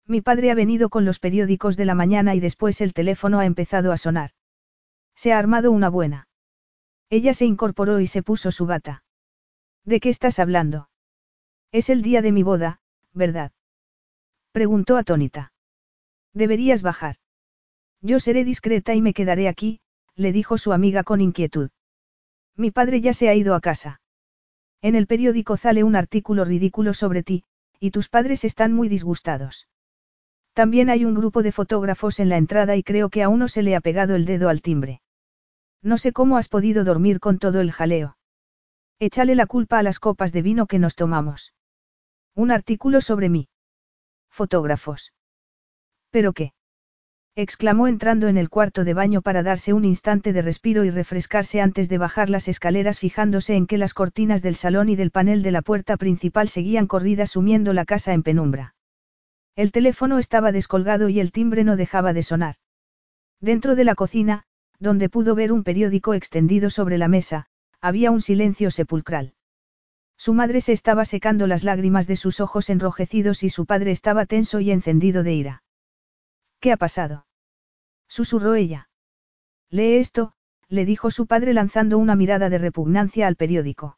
Mi padre ha venido con los periódicos de la mañana y después el teléfono ha empezado a sonar. Se ha armado una buena. Ella se incorporó y se puso su bata. ¿De qué estás hablando? Es el día de mi boda, ¿verdad? Preguntó atónita. Deberías bajar. Yo seré discreta y me quedaré aquí, le dijo su amiga con inquietud. Mi padre ya se ha ido a casa. En el periódico sale un artículo ridículo sobre ti, y tus padres están muy disgustados. También hay un grupo de fotógrafos en la entrada y creo que a uno se le ha pegado el dedo al timbre. No sé cómo has podido dormir con todo el jaleo. Échale la culpa a las copas de vino que nos tomamos. Un artículo sobre mí. Fotógrafos. ¿Pero qué? exclamó entrando en el cuarto de baño para darse un instante de respiro y refrescarse antes de bajar las escaleras fijándose en que las cortinas del salón y del panel de la puerta principal seguían corridas sumiendo la casa en penumbra. El teléfono estaba descolgado y el timbre no dejaba de sonar. Dentro de la cocina, donde pudo ver un periódico extendido sobre la mesa, había un silencio sepulcral. Su madre se estaba secando las lágrimas de sus ojos enrojecidos y su padre estaba tenso y encendido de ira. ¿Qué ha pasado? Susurró ella. Lee esto, le dijo su padre lanzando una mirada de repugnancia al periódico.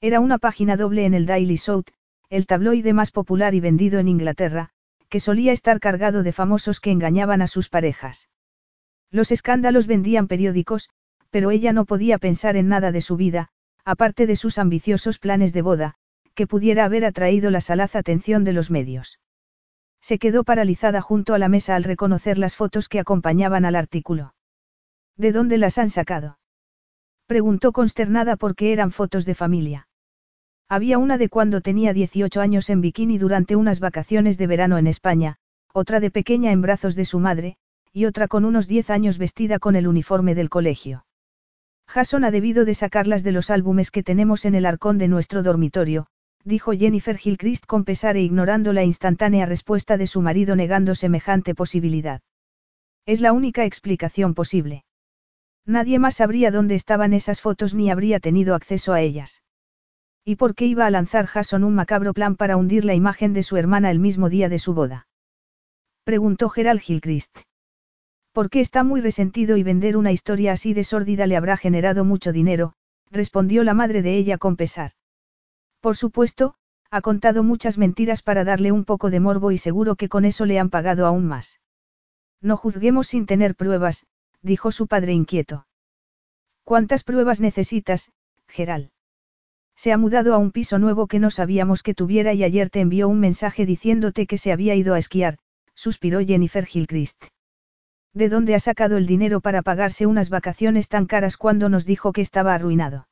Era una página doble en el Daily South, el tabloide más popular y vendido en Inglaterra, que solía estar cargado de famosos que engañaban a sus parejas. Los escándalos vendían periódicos, pero ella no podía pensar en nada de su vida, aparte de sus ambiciosos planes de boda, que pudiera haber atraído la salaz atención de los medios. Se quedó paralizada junto a la mesa al reconocer las fotos que acompañaban al artículo. ¿De dónde las han sacado? Preguntó consternada porque eran fotos de familia. Había una de cuando tenía 18 años en bikini durante unas vacaciones de verano en España, otra de pequeña en brazos de su madre, y otra con unos 10 años vestida con el uniforme del colegio. Jason ha debido de sacarlas de los álbumes que tenemos en el arcón de nuestro dormitorio, dijo Jennifer Gilchrist con pesar e ignorando la instantánea respuesta de su marido negando semejante posibilidad. Es la única explicación posible. Nadie más sabría dónde estaban esas fotos ni habría tenido acceso a ellas. ¿Y por qué iba a lanzar Jason un macabro plan para hundir la imagen de su hermana el mismo día de su boda? Preguntó Gerald Gilchrist. Porque está muy resentido y vender una historia así de sórdida le habrá generado mucho dinero, respondió la madre de ella con pesar. Por supuesto, ha contado muchas mentiras para darle un poco de morbo y seguro que con eso le han pagado aún más. No juzguemos sin tener pruebas, dijo su padre inquieto. ¿Cuántas pruebas necesitas, Geral? Se ha mudado a un piso nuevo que no sabíamos que tuviera y ayer te envió un mensaje diciéndote que se había ido a esquiar, suspiró Jennifer Gilchrist. ¿De dónde ha sacado el dinero para pagarse unas vacaciones tan caras cuando nos dijo que estaba arruinado?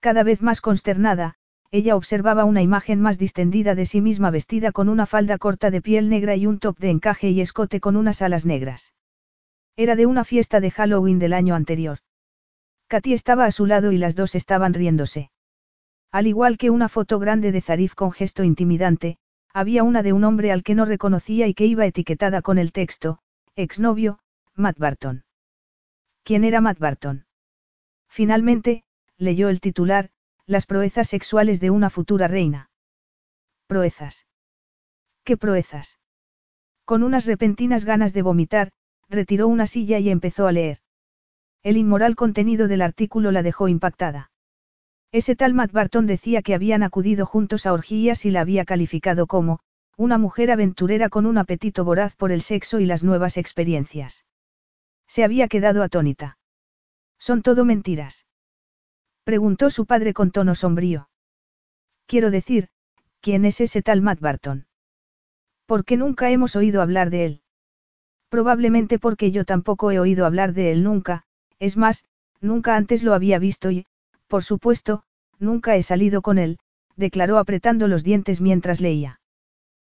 Cada vez más consternada, ella observaba una imagen más distendida de sí misma vestida con una falda corta de piel negra y un top de encaje y escote con unas alas negras. Era de una fiesta de Halloween del año anterior. Katy estaba a su lado y las dos estaban riéndose. Al igual que una foto grande de Zarif con gesto intimidante, había una de un hombre al que no reconocía y que iba etiquetada con el texto, exnovio, Matt Barton. ¿Quién era Matt Barton? Finalmente, leyó el titular, Las proezas sexuales de una futura reina. Proezas. ¿Qué proezas? Con unas repentinas ganas de vomitar, retiró una silla y empezó a leer. El inmoral contenido del artículo la dejó impactada. Ese tal Matt Barton decía que habían acudido juntos a orgías y la había calificado como, una mujer aventurera con un apetito voraz por el sexo y las nuevas experiencias. Se había quedado atónita. Son todo mentiras. Preguntó su padre con tono sombrío. Quiero decir, ¿quién es ese tal Matt Barton? ¿Por qué nunca hemos oído hablar de él? Probablemente porque yo tampoco he oído hablar de él nunca, es más, nunca antes lo había visto y, por supuesto, nunca he salido con él, declaró apretando los dientes mientras leía.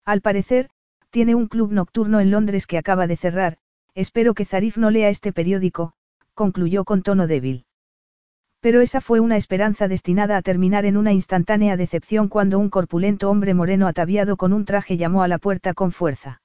Al parecer, tiene un club nocturno en Londres que acaba de cerrar, espero que Zarif no lea este periódico, concluyó con tono débil. Pero esa fue una esperanza destinada a terminar en una instantánea decepción cuando un corpulento hombre moreno ataviado con un traje llamó a la puerta con fuerza.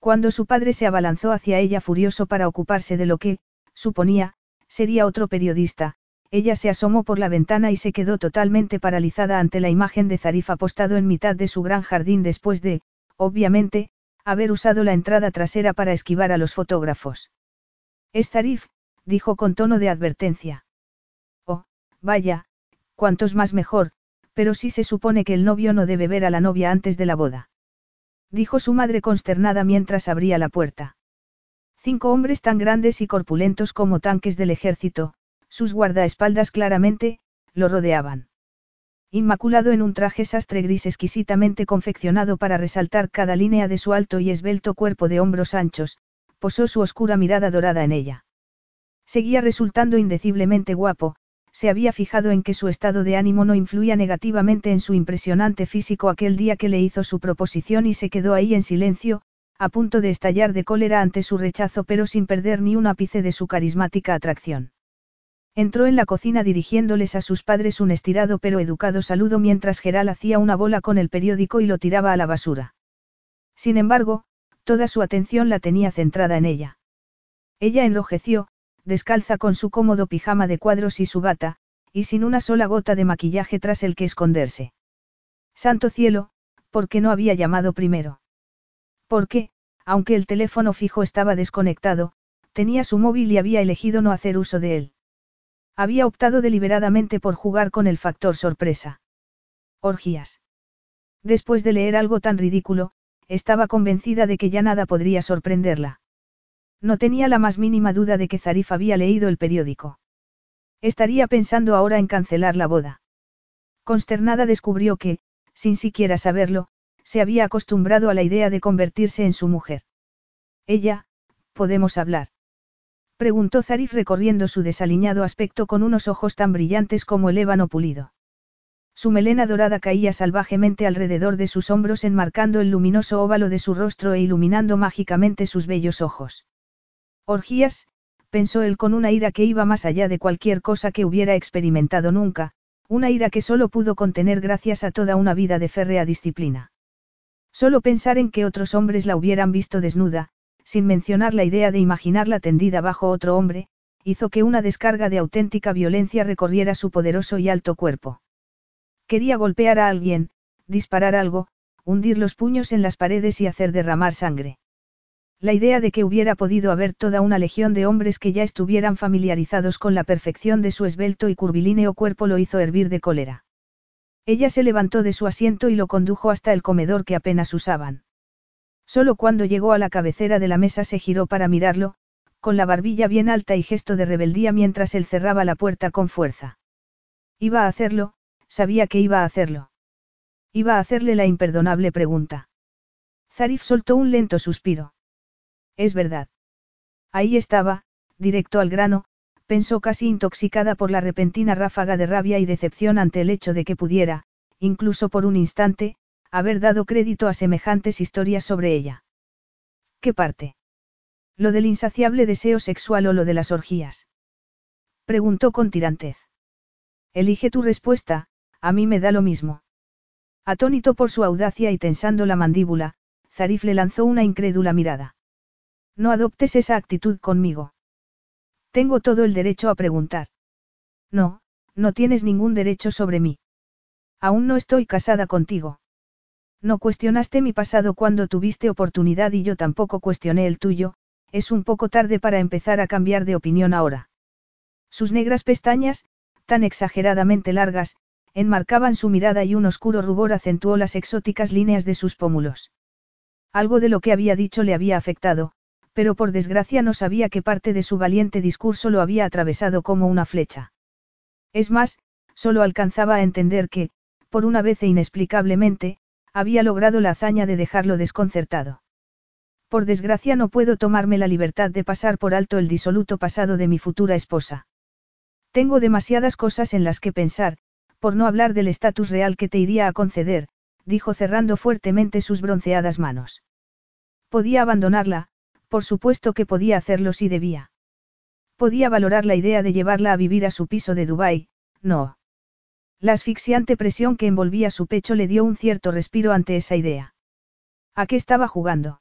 Cuando su padre se abalanzó hacia ella furioso para ocuparse de lo que, suponía, sería otro periodista, ella se asomó por la ventana y se quedó totalmente paralizada ante la imagen de Zarif apostado en mitad de su gran jardín después de, obviamente, haber usado la entrada trasera para esquivar a los fotógrafos. Es Zarif, dijo con tono de advertencia. Vaya, cuantos más mejor, pero sí se supone que el novio no debe ver a la novia antes de la boda. Dijo su madre consternada mientras abría la puerta. Cinco hombres tan grandes y corpulentos como tanques del ejército, sus guardaespaldas claramente, lo rodeaban. Inmaculado en un traje sastre gris exquisitamente confeccionado para resaltar cada línea de su alto y esbelto cuerpo de hombros anchos, posó su oscura mirada dorada en ella. Seguía resultando indeciblemente guapo, se había fijado en que su estado de ánimo no influía negativamente en su impresionante físico aquel día que le hizo su proposición y se quedó ahí en silencio, a punto de estallar de cólera ante su rechazo pero sin perder ni un ápice de su carismática atracción. Entró en la cocina dirigiéndoles a sus padres un estirado pero educado saludo mientras Geral hacía una bola con el periódico y lo tiraba a la basura. Sin embargo, toda su atención la tenía centrada en ella. Ella enrojeció, descalza con su cómodo pijama de cuadros y su bata, y sin una sola gota de maquillaje tras el que esconderse. Santo cielo, ¿por qué no había llamado primero? Porque, aunque el teléfono fijo estaba desconectado, tenía su móvil y había elegido no hacer uso de él. Había optado deliberadamente por jugar con el factor sorpresa. Orgías. Después de leer algo tan ridículo, estaba convencida de que ya nada podría sorprenderla. No tenía la más mínima duda de que Zarif había leído el periódico. Estaría pensando ahora en cancelar la boda. Consternada descubrió que, sin siquiera saberlo, se había acostumbrado a la idea de convertirse en su mujer. Ella, ¿podemos hablar? Preguntó Zarif recorriendo su desaliñado aspecto con unos ojos tan brillantes como el ébano pulido. Su melena dorada caía salvajemente alrededor de sus hombros enmarcando el luminoso óvalo de su rostro e iluminando mágicamente sus bellos ojos. Orgías, pensó él con una ira que iba más allá de cualquier cosa que hubiera experimentado nunca, una ira que solo pudo contener gracias a toda una vida de férrea disciplina. Solo pensar en que otros hombres la hubieran visto desnuda, sin mencionar la idea de imaginarla tendida bajo otro hombre, hizo que una descarga de auténtica violencia recorriera su poderoso y alto cuerpo. Quería golpear a alguien, disparar algo, hundir los puños en las paredes y hacer derramar sangre. La idea de que hubiera podido haber toda una legión de hombres que ya estuvieran familiarizados con la perfección de su esbelto y curvilíneo cuerpo lo hizo hervir de cólera. Ella se levantó de su asiento y lo condujo hasta el comedor que apenas usaban. Solo cuando llegó a la cabecera de la mesa se giró para mirarlo, con la barbilla bien alta y gesto de rebeldía mientras él cerraba la puerta con fuerza. Iba a hacerlo, sabía que iba a hacerlo. Iba a hacerle la imperdonable pregunta. Zarif soltó un lento suspiro. Es verdad. Ahí estaba, directo al grano, pensó casi intoxicada por la repentina ráfaga de rabia y decepción ante el hecho de que pudiera, incluso por un instante, haber dado crédito a semejantes historias sobre ella. ¿Qué parte? ¿Lo del insaciable deseo sexual o lo de las orgías? Preguntó con tirantez. Elige tu respuesta, a mí me da lo mismo. Atónito por su audacia y tensando la mandíbula, Zarif le lanzó una incrédula mirada. No adoptes esa actitud conmigo. Tengo todo el derecho a preguntar. No, no tienes ningún derecho sobre mí. Aún no estoy casada contigo. No cuestionaste mi pasado cuando tuviste oportunidad y yo tampoco cuestioné el tuyo, es un poco tarde para empezar a cambiar de opinión ahora. Sus negras pestañas, tan exageradamente largas, enmarcaban su mirada y un oscuro rubor acentuó las exóticas líneas de sus pómulos. Algo de lo que había dicho le había afectado, pero por desgracia no sabía qué parte de su valiente discurso lo había atravesado como una flecha. Es más, solo alcanzaba a entender que, por una vez e inexplicablemente, había logrado la hazaña de dejarlo desconcertado. Por desgracia no puedo tomarme la libertad de pasar por alto el disoluto pasado de mi futura esposa. Tengo demasiadas cosas en las que pensar, por no hablar del estatus real que te iría a conceder, dijo cerrando fuertemente sus bronceadas manos. Podía abandonarla, por supuesto que podía hacerlo si debía. Podía valorar la idea de llevarla a vivir a su piso de Dubái, no. La asfixiante presión que envolvía su pecho le dio un cierto respiro ante esa idea. ¿A qué estaba jugando?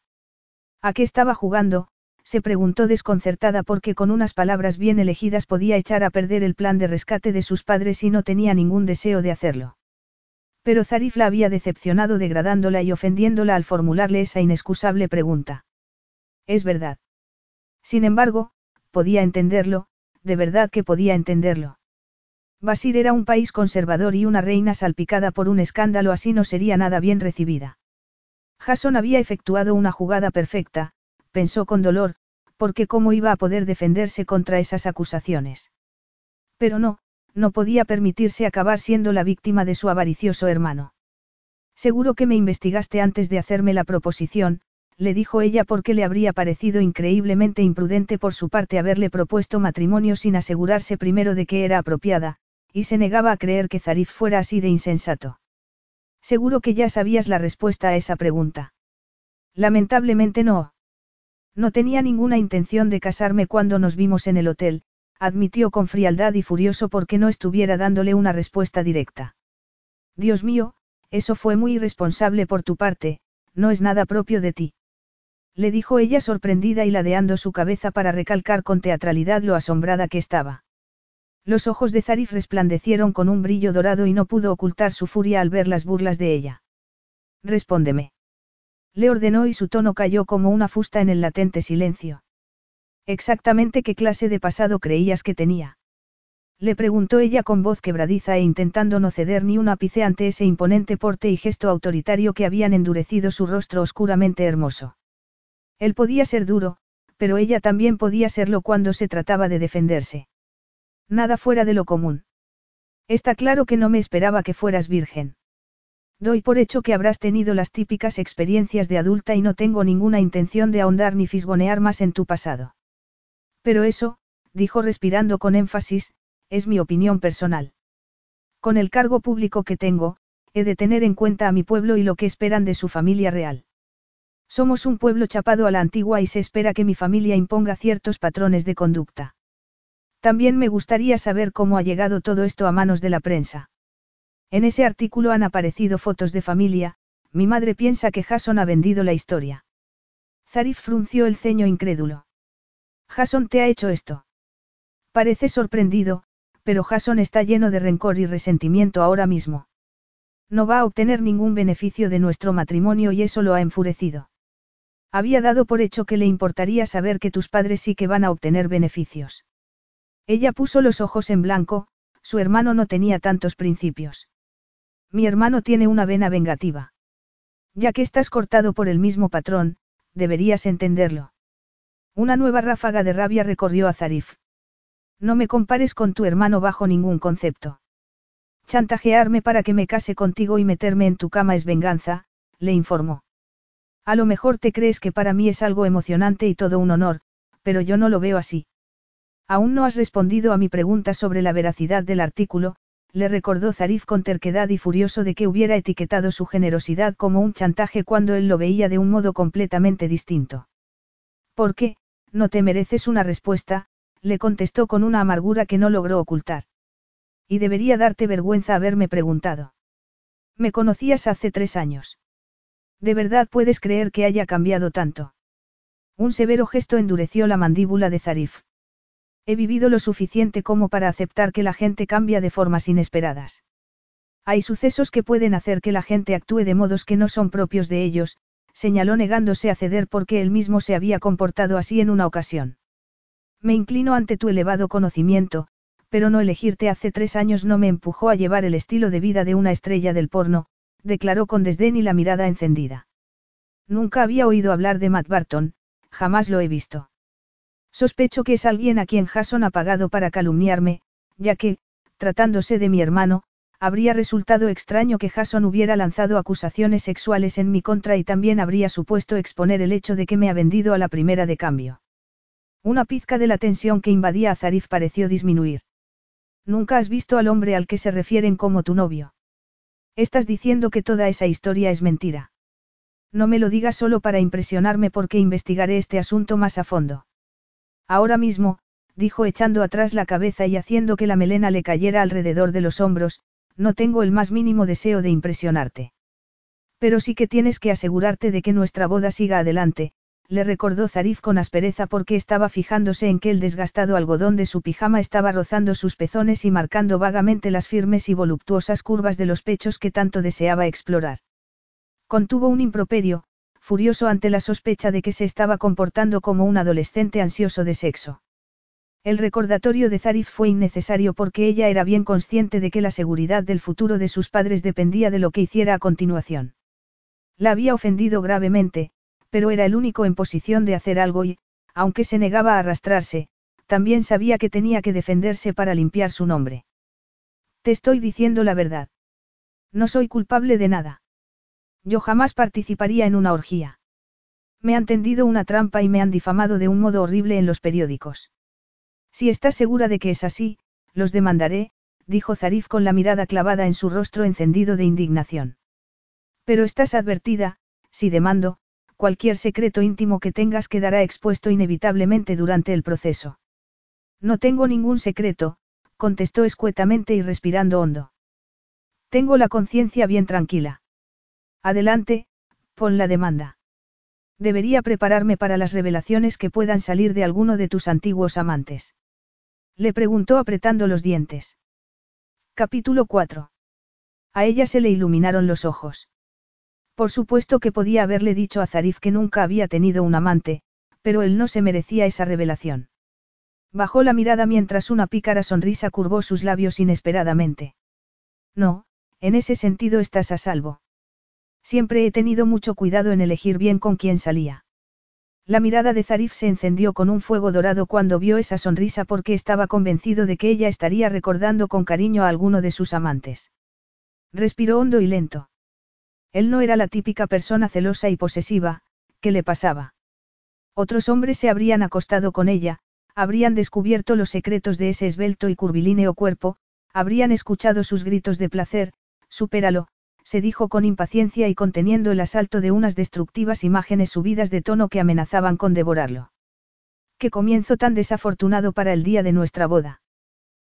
¿A qué estaba jugando? se preguntó desconcertada porque con unas palabras bien elegidas podía echar a perder el plan de rescate de sus padres y no tenía ningún deseo de hacerlo. Pero Zarif la había decepcionado degradándola y ofendiéndola al formularle esa inexcusable pregunta. Es verdad. Sin embargo, podía entenderlo, de verdad que podía entenderlo. Basir era un país conservador y una reina salpicada por un escándalo así no sería nada bien recibida. Jason había efectuado una jugada perfecta, pensó con dolor, porque cómo iba a poder defenderse contra esas acusaciones. Pero no, no podía permitirse acabar siendo la víctima de su avaricioso hermano. Seguro que me investigaste antes de hacerme la proposición, le dijo ella porque le habría parecido increíblemente imprudente por su parte haberle propuesto matrimonio sin asegurarse primero de que era apropiada, y se negaba a creer que Zarif fuera así de insensato. Seguro que ya sabías la respuesta a esa pregunta. Lamentablemente no. No tenía ninguna intención de casarme cuando nos vimos en el hotel, admitió con frialdad y furioso porque no estuviera dándole una respuesta directa. Dios mío, eso fue muy irresponsable por tu parte, no es nada propio de ti le dijo ella sorprendida y ladeando su cabeza para recalcar con teatralidad lo asombrada que estaba. Los ojos de Zarif resplandecieron con un brillo dorado y no pudo ocultar su furia al ver las burlas de ella. Respóndeme. Le ordenó y su tono cayó como una fusta en el latente silencio. Exactamente qué clase de pasado creías que tenía. Le preguntó ella con voz quebradiza e intentando no ceder ni un ápice ante ese imponente porte y gesto autoritario que habían endurecido su rostro oscuramente hermoso. Él podía ser duro, pero ella también podía serlo cuando se trataba de defenderse. Nada fuera de lo común. Está claro que no me esperaba que fueras virgen. Doy por hecho que habrás tenido las típicas experiencias de adulta y no tengo ninguna intención de ahondar ni fisgonear más en tu pasado. Pero eso, dijo respirando con énfasis, es mi opinión personal. Con el cargo público que tengo, he de tener en cuenta a mi pueblo y lo que esperan de su familia real. Somos un pueblo chapado a la antigua y se espera que mi familia imponga ciertos patrones de conducta. También me gustaría saber cómo ha llegado todo esto a manos de la prensa. En ese artículo han aparecido fotos de familia, mi madre piensa que Jason ha vendido la historia. Zarif frunció el ceño incrédulo. Jason te ha hecho esto. Parece sorprendido, pero Jason está lleno de rencor y resentimiento ahora mismo. No va a obtener ningún beneficio de nuestro matrimonio y eso lo ha enfurecido. Había dado por hecho que le importaría saber que tus padres sí que van a obtener beneficios. Ella puso los ojos en blanco, su hermano no tenía tantos principios. Mi hermano tiene una vena vengativa. Ya que estás cortado por el mismo patrón, deberías entenderlo. Una nueva ráfaga de rabia recorrió a Zarif. No me compares con tu hermano bajo ningún concepto. Chantajearme para que me case contigo y meterme en tu cama es venganza, le informó. A lo mejor te crees que para mí es algo emocionante y todo un honor, pero yo no lo veo así. Aún no has respondido a mi pregunta sobre la veracidad del artículo, le recordó Zarif con terquedad y furioso de que hubiera etiquetado su generosidad como un chantaje cuando él lo veía de un modo completamente distinto. ¿Por qué? No te mereces una respuesta, le contestó con una amargura que no logró ocultar. Y debería darte vergüenza haberme preguntado. Me conocías hace tres años. ¿De verdad puedes creer que haya cambiado tanto? Un severo gesto endureció la mandíbula de Zarif. He vivido lo suficiente como para aceptar que la gente cambia de formas inesperadas. Hay sucesos que pueden hacer que la gente actúe de modos que no son propios de ellos, señaló negándose a ceder porque él mismo se había comportado así en una ocasión. Me inclino ante tu elevado conocimiento, pero no elegirte hace tres años no me empujó a llevar el estilo de vida de una estrella del porno, declaró con desdén y la mirada encendida. Nunca había oído hablar de Matt Barton, jamás lo he visto. Sospecho que es alguien a quien Jason ha pagado para calumniarme, ya que, tratándose de mi hermano, habría resultado extraño que Jason hubiera lanzado acusaciones sexuales en mi contra y también habría supuesto exponer el hecho de que me ha vendido a la primera de cambio. Una pizca de la tensión que invadía a Zarif pareció disminuir. Nunca has visto al hombre al que se refieren como tu novio. Estás diciendo que toda esa historia es mentira. No me lo digas solo para impresionarme porque investigaré este asunto más a fondo. Ahora mismo, dijo echando atrás la cabeza y haciendo que la melena le cayera alrededor de los hombros, no tengo el más mínimo deseo de impresionarte. Pero sí que tienes que asegurarte de que nuestra boda siga adelante, le recordó Zarif con aspereza porque estaba fijándose en que el desgastado algodón de su pijama estaba rozando sus pezones y marcando vagamente las firmes y voluptuosas curvas de los pechos que tanto deseaba explorar. Contuvo un improperio, furioso ante la sospecha de que se estaba comportando como un adolescente ansioso de sexo. El recordatorio de Zarif fue innecesario porque ella era bien consciente de que la seguridad del futuro de sus padres dependía de lo que hiciera a continuación. La había ofendido gravemente, pero era el único en posición de hacer algo y, aunque se negaba a arrastrarse, también sabía que tenía que defenderse para limpiar su nombre. Te estoy diciendo la verdad. No soy culpable de nada. Yo jamás participaría en una orgía. Me han tendido una trampa y me han difamado de un modo horrible en los periódicos. Si estás segura de que es así, los demandaré, dijo Zarif con la mirada clavada en su rostro encendido de indignación. Pero estás advertida, si demando, cualquier secreto íntimo que tengas quedará expuesto inevitablemente durante el proceso. No tengo ningún secreto, contestó escuetamente y respirando hondo. Tengo la conciencia bien tranquila. Adelante, pon la demanda. Debería prepararme para las revelaciones que puedan salir de alguno de tus antiguos amantes. Le preguntó apretando los dientes. Capítulo 4. A ella se le iluminaron los ojos. Por supuesto que podía haberle dicho a Zarif que nunca había tenido un amante, pero él no se merecía esa revelación. Bajó la mirada mientras una pícara sonrisa curvó sus labios inesperadamente. No, en ese sentido estás a salvo. Siempre he tenido mucho cuidado en elegir bien con quién salía. La mirada de Zarif se encendió con un fuego dorado cuando vio esa sonrisa porque estaba convencido de que ella estaría recordando con cariño a alguno de sus amantes. Respiró hondo y lento. Él no era la típica persona celosa y posesiva, que le pasaba. Otros hombres se habrían acostado con ella, habrían descubierto los secretos de ese esbelto y curvilíneo cuerpo, habrían escuchado sus gritos de placer, supéralo, se dijo con impaciencia y conteniendo el asalto de unas destructivas imágenes subidas de tono que amenazaban con devorarlo. Qué comienzo tan desafortunado para el día de nuestra boda.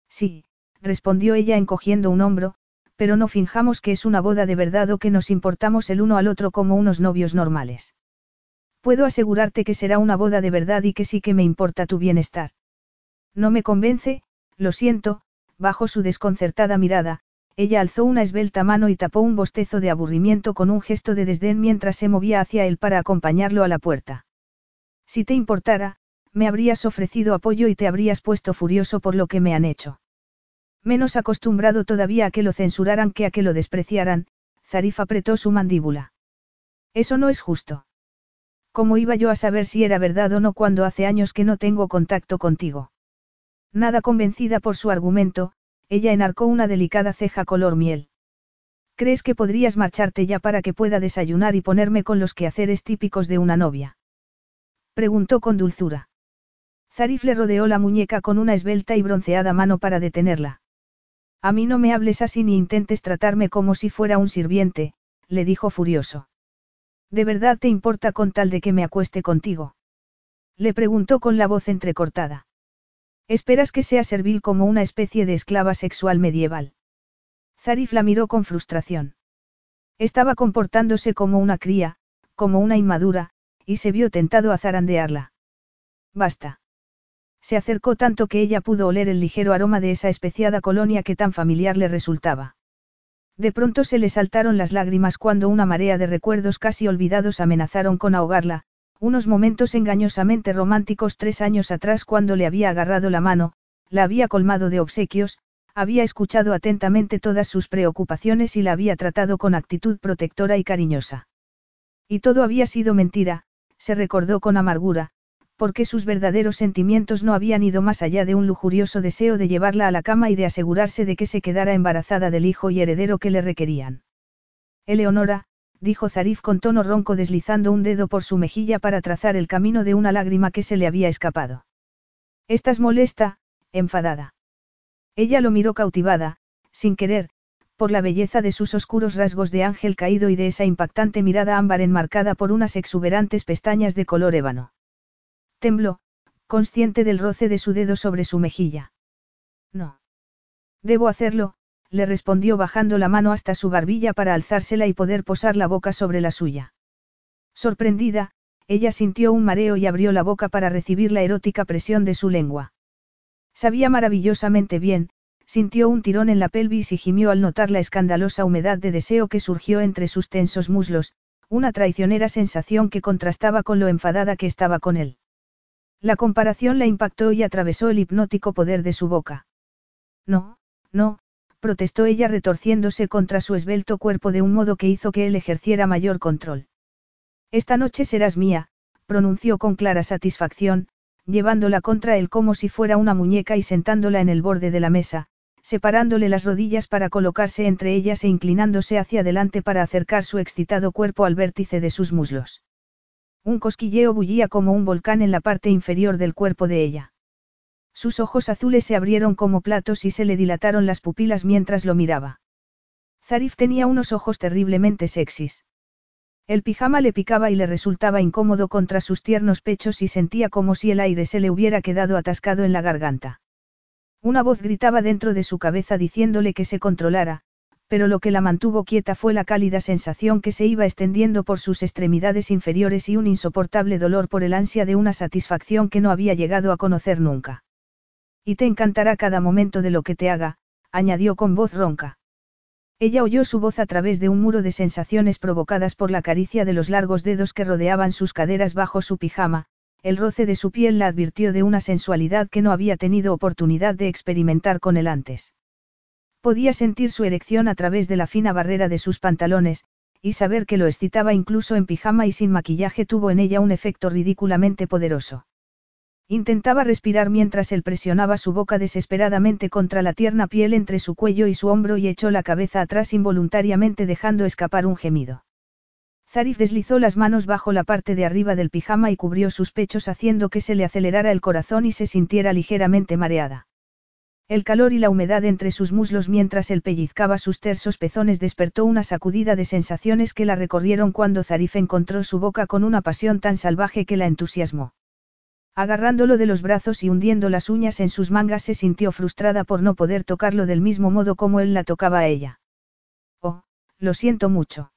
Sí, respondió ella encogiendo un hombro, pero no finjamos que es una boda de verdad o que nos importamos el uno al otro como unos novios normales. Puedo asegurarte que será una boda de verdad y que sí que me importa tu bienestar. No me convence, lo siento, bajo su desconcertada mirada, ella alzó una esbelta mano y tapó un bostezo de aburrimiento con un gesto de desdén mientras se movía hacia él para acompañarlo a la puerta. Si te importara, me habrías ofrecido apoyo y te habrías puesto furioso por lo que me han hecho. Menos acostumbrado todavía a que lo censuraran que a que lo despreciaran, Zarif apretó su mandíbula. Eso no es justo. ¿Cómo iba yo a saber si era verdad o no cuando hace años que no tengo contacto contigo? Nada convencida por su argumento, ella enarcó una delicada ceja color miel. ¿Crees que podrías marcharte ya para que pueda desayunar y ponerme con los quehaceres típicos de una novia? Preguntó con dulzura. Zarif le rodeó la muñeca con una esbelta y bronceada mano para detenerla. A mí no me hables así ni intentes tratarme como si fuera un sirviente, le dijo furioso. ¿De verdad te importa con tal de que me acueste contigo? Le preguntó con la voz entrecortada. Esperas que sea servil como una especie de esclava sexual medieval. Zarif la miró con frustración. Estaba comportándose como una cría, como una inmadura, y se vio tentado a zarandearla. Basta. Se acercó tanto que ella pudo oler el ligero aroma de esa especiada colonia que tan familiar le resultaba. De pronto se le saltaron las lágrimas cuando una marea de recuerdos casi olvidados amenazaron con ahogarla, unos momentos engañosamente románticos tres años atrás cuando le había agarrado la mano, la había colmado de obsequios, había escuchado atentamente todas sus preocupaciones y la había tratado con actitud protectora y cariñosa. Y todo había sido mentira, se recordó con amargura, porque sus verdaderos sentimientos no habían ido más allá de un lujurioso deseo de llevarla a la cama y de asegurarse de que se quedara embarazada del hijo y heredero que le requerían. Eleonora, dijo Zarif con tono ronco deslizando un dedo por su mejilla para trazar el camino de una lágrima que se le había escapado. Estás molesta, enfadada. Ella lo miró cautivada, sin querer, por la belleza de sus oscuros rasgos de ángel caído y de esa impactante mirada ámbar enmarcada por unas exuberantes pestañas de color ébano. Tembló, consciente del roce de su dedo sobre su mejilla. No. Debo hacerlo, le respondió bajando la mano hasta su barbilla para alzársela y poder posar la boca sobre la suya. Sorprendida, ella sintió un mareo y abrió la boca para recibir la erótica presión de su lengua. Sabía maravillosamente bien, sintió un tirón en la pelvis y gimió al notar la escandalosa humedad de deseo que surgió entre sus tensos muslos, una traicionera sensación que contrastaba con lo enfadada que estaba con él. La comparación la impactó y atravesó el hipnótico poder de su boca. No, no, protestó ella retorciéndose contra su esbelto cuerpo de un modo que hizo que él ejerciera mayor control. Esta noche serás mía, pronunció con clara satisfacción, llevándola contra él como si fuera una muñeca y sentándola en el borde de la mesa, separándole las rodillas para colocarse entre ellas e inclinándose hacia adelante para acercar su excitado cuerpo al vértice de sus muslos. Un cosquilleo bullía como un volcán en la parte inferior del cuerpo de ella. Sus ojos azules se abrieron como platos y se le dilataron las pupilas mientras lo miraba. Zarif tenía unos ojos terriblemente sexys. El pijama le picaba y le resultaba incómodo contra sus tiernos pechos y sentía como si el aire se le hubiera quedado atascado en la garganta. Una voz gritaba dentro de su cabeza diciéndole que se controlara, pero lo que la mantuvo quieta fue la cálida sensación que se iba extendiendo por sus extremidades inferiores y un insoportable dolor por el ansia de una satisfacción que no había llegado a conocer nunca. Y te encantará cada momento de lo que te haga, añadió con voz ronca. Ella oyó su voz a través de un muro de sensaciones provocadas por la caricia de los largos dedos que rodeaban sus caderas bajo su pijama, el roce de su piel la advirtió de una sensualidad que no había tenido oportunidad de experimentar con él antes. Podía sentir su erección a través de la fina barrera de sus pantalones, y saber que lo excitaba incluso en pijama y sin maquillaje tuvo en ella un efecto ridículamente poderoso. Intentaba respirar mientras él presionaba su boca desesperadamente contra la tierna piel entre su cuello y su hombro y echó la cabeza atrás involuntariamente dejando escapar un gemido. Zarif deslizó las manos bajo la parte de arriba del pijama y cubrió sus pechos haciendo que se le acelerara el corazón y se sintiera ligeramente mareada. El calor y la humedad entre sus muslos mientras él pellizcaba sus tersos pezones despertó una sacudida de sensaciones que la recorrieron cuando Zarif encontró su boca con una pasión tan salvaje que la entusiasmó. Agarrándolo de los brazos y hundiendo las uñas en sus mangas se sintió frustrada por no poder tocarlo del mismo modo como él la tocaba a ella. Oh, lo siento mucho.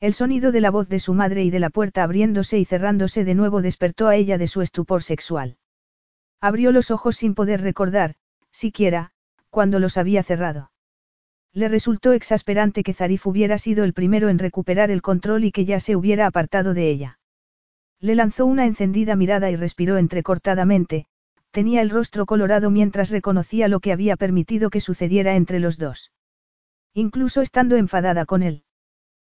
El sonido de la voz de su madre y de la puerta abriéndose y cerrándose de nuevo despertó a ella de su estupor sexual. Abrió los ojos sin poder recordar, siquiera, cuando los había cerrado. Le resultó exasperante que Zarif hubiera sido el primero en recuperar el control y que ya se hubiera apartado de ella. Le lanzó una encendida mirada y respiró entrecortadamente, tenía el rostro colorado mientras reconocía lo que había permitido que sucediera entre los dos. Incluso estando enfadada con él.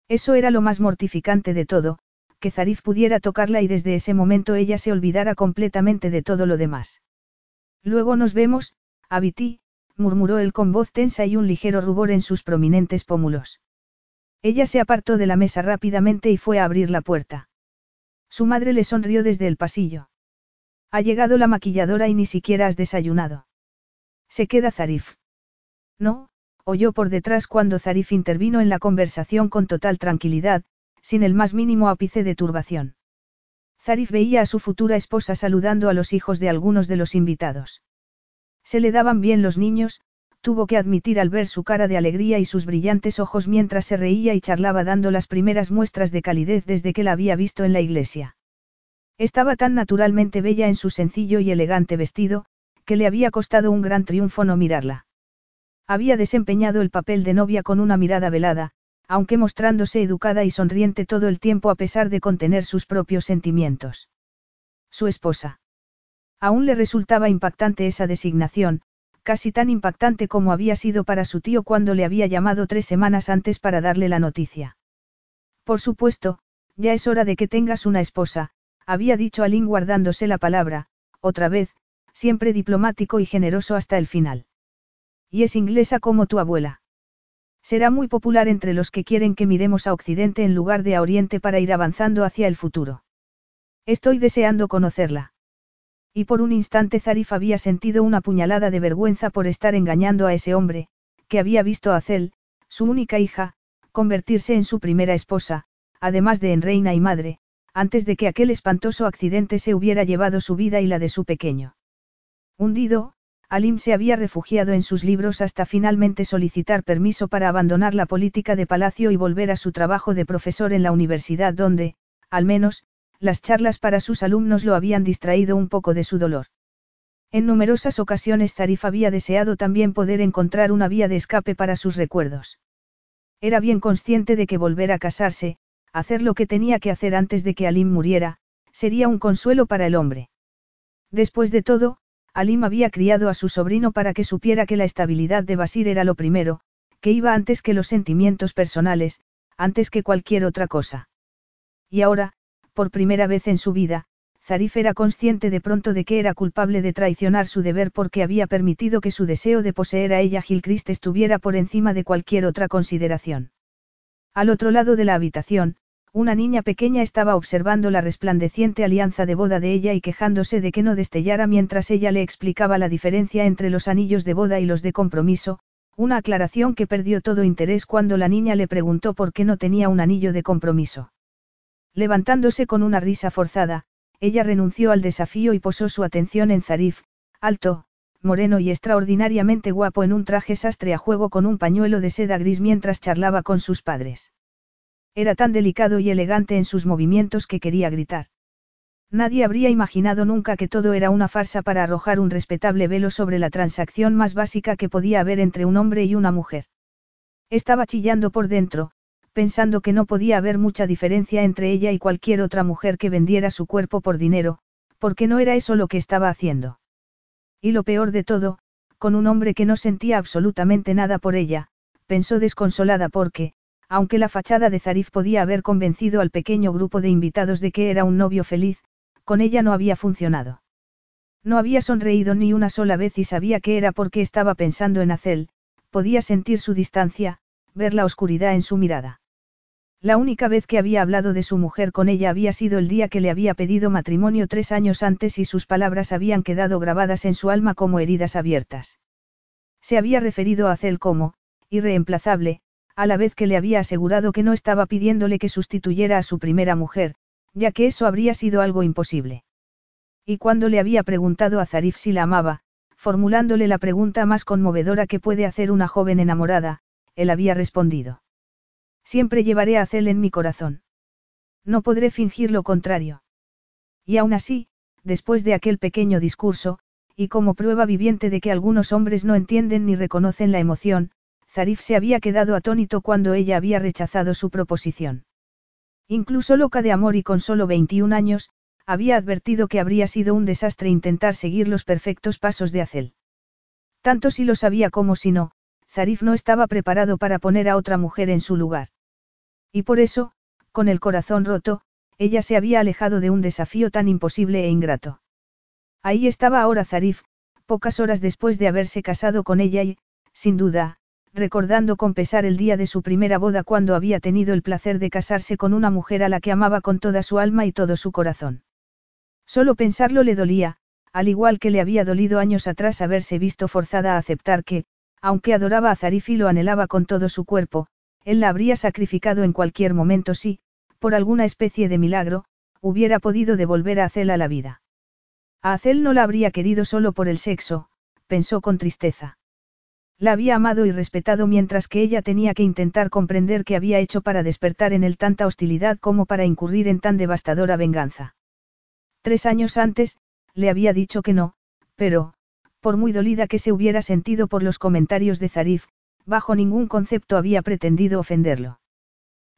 Eso era lo más mortificante de todo, que Zarif pudiera tocarla y desde ese momento ella se olvidara completamente de todo lo demás. Luego nos vemos, Abiti, murmuró él con voz tensa y un ligero rubor en sus prominentes pómulos. Ella se apartó de la mesa rápidamente y fue a abrir la puerta. Su madre le sonrió desde el pasillo. Ha llegado la maquilladora y ni siquiera has desayunado. Se queda Zarif. No, oyó por detrás cuando Zarif intervino en la conversación con total tranquilidad, sin el más mínimo ápice de turbación. Zarif veía a su futura esposa saludando a los hijos de algunos de los invitados. Se le daban bien los niños, tuvo que admitir al ver su cara de alegría y sus brillantes ojos mientras se reía y charlaba dando las primeras muestras de calidez desde que la había visto en la iglesia. Estaba tan naturalmente bella en su sencillo y elegante vestido, que le había costado un gran triunfo no mirarla. Había desempeñado el papel de novia con una mirada velada, aunque mostrándose educada y sonriente todo el tiempo a pesar de contener sus propios sentimientos. Su esposa. Aún le resultaba impactante esa designación, casi tan impactante como había sido para su tío cuando le había llamado tres semanas antes para darle la noticia. Por supuesto, ya es hora de que tengas una esposa, había dicho Aline guardándose la palabra, otra vez, siempre diplomático y generoso hasta el final. Y es inglesa como tu abuela. Será muy popular entre los que quieren que miremos a Occidente en lugar de a Oriente para ir avanzando hacia el futuro. Estoy deseando conocerla. Y por un instante Zarif había sentido una puñalada de vergüenza por estar engañando a ese hombre, que había visto a Cel, su única hija, convertirse en su primera esposa, además de en reina y madre, antes de que aquel espantoso accidente se hubiera llevado su vida y la de su pequeño. Hundido, Alim se había refugiado en sus libros hasta finalmente solicitar permiso para abandonar la política de palacio y volver a su trabajo de profesor en la universidad donde, al menos, las charlas para sus alumnos lo habían distraído un poco de su dolor. En numerosas ocasiones Zarif había deseado también poder encontrar una vía de escape para sus recuerdos. Era bien consciente de que volver a casarse, hacer lo que tenía que hacer antes de que Alim muriera, sería un consuelo para el hombre. Después de todo, Alim había criado a su sobrino para que supiera que la estabilidad de Basir era lo primero, que iba antes que los sentimientos personales, antes que cualquier otra cosa. Y ahora, por primera vez en su vida, Zarif era consciente de pronto de que era culpable de traicionar su deber porque había permitido que su deseo de poseer a ella Gilchrist estuviera por encima de cualquier otra consideración. Al otro lado de la habitación, una niña pequeña estaba observando la resplandeciente alianza de boda de ella y quejándose de que no destellara mientras ella le explicaba la diferencia entre los anillos de boda y los de compromiso, una aclaración que perdió todo interés cuando la niña le preguntó por qué no tenía un anillo de compromiso. Levantándose con una risa forzada, ella renunció al desafío y posó su atención en Zarif, alto, moreno y extraordinariamente guapo en un traje sastre a juego con un pañuelo de seda gris mientras charlaba con sus padres. Era tan delicado y elegante en sus movimientos que quería gritar. Nadie habría imaginado nunca que todo era una farsa para arrojar un respetable velo sobre la transacción más básica que podía haber entre un hombre y una mujer. Estaba chillando por dentro, pensando que no podía haber mucha diferencia entre ella y cualquier otra mujer que vendiera su cuerpo por dinero, porque no era eso lo que estaba haciendo. Y lo peor de todo, con un hombre que no sentía absolutamente nada por ella, pensó desconsolada porque, aunque la fachada de Zarif podía haber convencido al pequeño grupo de invitados de que era un novio feliz, con ella no había funcionado. No había sonreído ni una sola vez y sabía que era porque estaba pensando en Acel, podía sentir su distancia, ver la oscuridad en su mirada. La única vez que había hablado de su mujer con ella había sido el día que le había pedido matrimonio tres años antes y sus palabras habían quedado grabadas en su alma como heridas abiertas. Se había referido a Acel como, irreemplazable, a la vez que le había asegurado que no estaba pidiéndole que sustituyera a su primera mujer, ya que eso habría sido algo imposible. Y cuando le había preguntado a Zarif si la amaba, formulándole la pregunta más conmovedora que puede hacer una joven enamorada, él había respondido. Siempre llevaré a Cel en mi corazón. No podré fingir lo contrario. Y aún así, después de aquel pequeño discurso, y como prueba viviente de que algunos hombres no entienden ni reconocen la emoción, Zarif se había quedado atónito cuando ella había rechazado su proposición. Incluso loca de amor y con solo 21 años, había advertido que habría sido un desastre intentar seguir los perfectos pasos de Acel. Tanto si lo sabía como si no, Zarif no estaba preparado para poner a otra mujer en su lugar. Y por eso, con el corazón roto, ella se había alejado de un desafío tan imposible e ingrato. Ahí estaba ahora Zarif, pocas horas después de haberse casado con ella y, sin duda, recordando con pesar el día de su primera boda cuando había tenido el placer de casarse con una mujer a la que amaba con toda su alma y todo su corazón. Solo pensarlo le dolía, al igual que le había dolido años atrás haberse visto forzada a aceptar que, aunque adoraba a Zarif y lo anhelaba con todo su cuerpo, él la habría sacrificado en cualquier momento si, por alguna especie de milagro, hubiera podido devolver a Acel a la vida. A Acel no la habría querido solo por el sexo, pensó con tristeza. La había amado y respetado mientras que ella tenía que intentar comprender qué había hecho para despertar en él tanta hostilidad como para incurrir en tan devastadora venganza. Tres años antes, le había dicho que no, pero, por muy dolida que se hubiera sentido por los comentarios de Zarif, bajo ningún concepto había pretendido ofenderlo.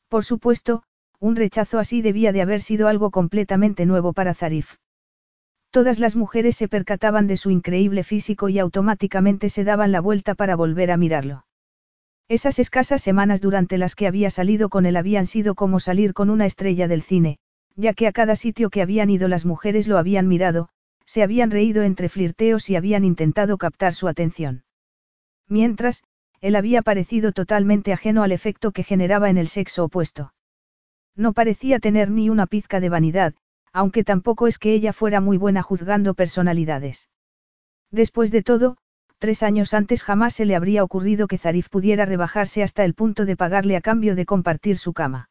Por supuesto, un rechazo así debía de haber sido algo completamente nuevo para Zarif. Todas las mujeres se percataban de su increíble físico y automáticamente se daban la vuelta para volver a mirarlo. Esas escasas semanas durante las que había salido con él habían sido como salir con una estrella del cine, ya que a cada sitio que habían ido las mujeres lo habían mirado, se habían reído entre flirteos y habían intentado captar su atención. Mientras, él había parecido totalmente ajeno al efecto que generaba en el sexo opuesto. No parecía tener ni una pizca de vanidad, aunque tampoco es que ella fuera muy buena juzgando personalidades. Después de todo, tres años antes jamás se le habría ocurrido que Zarif pudiera rebajarse hasta el punto de pagarle a cambio de compartir su cama.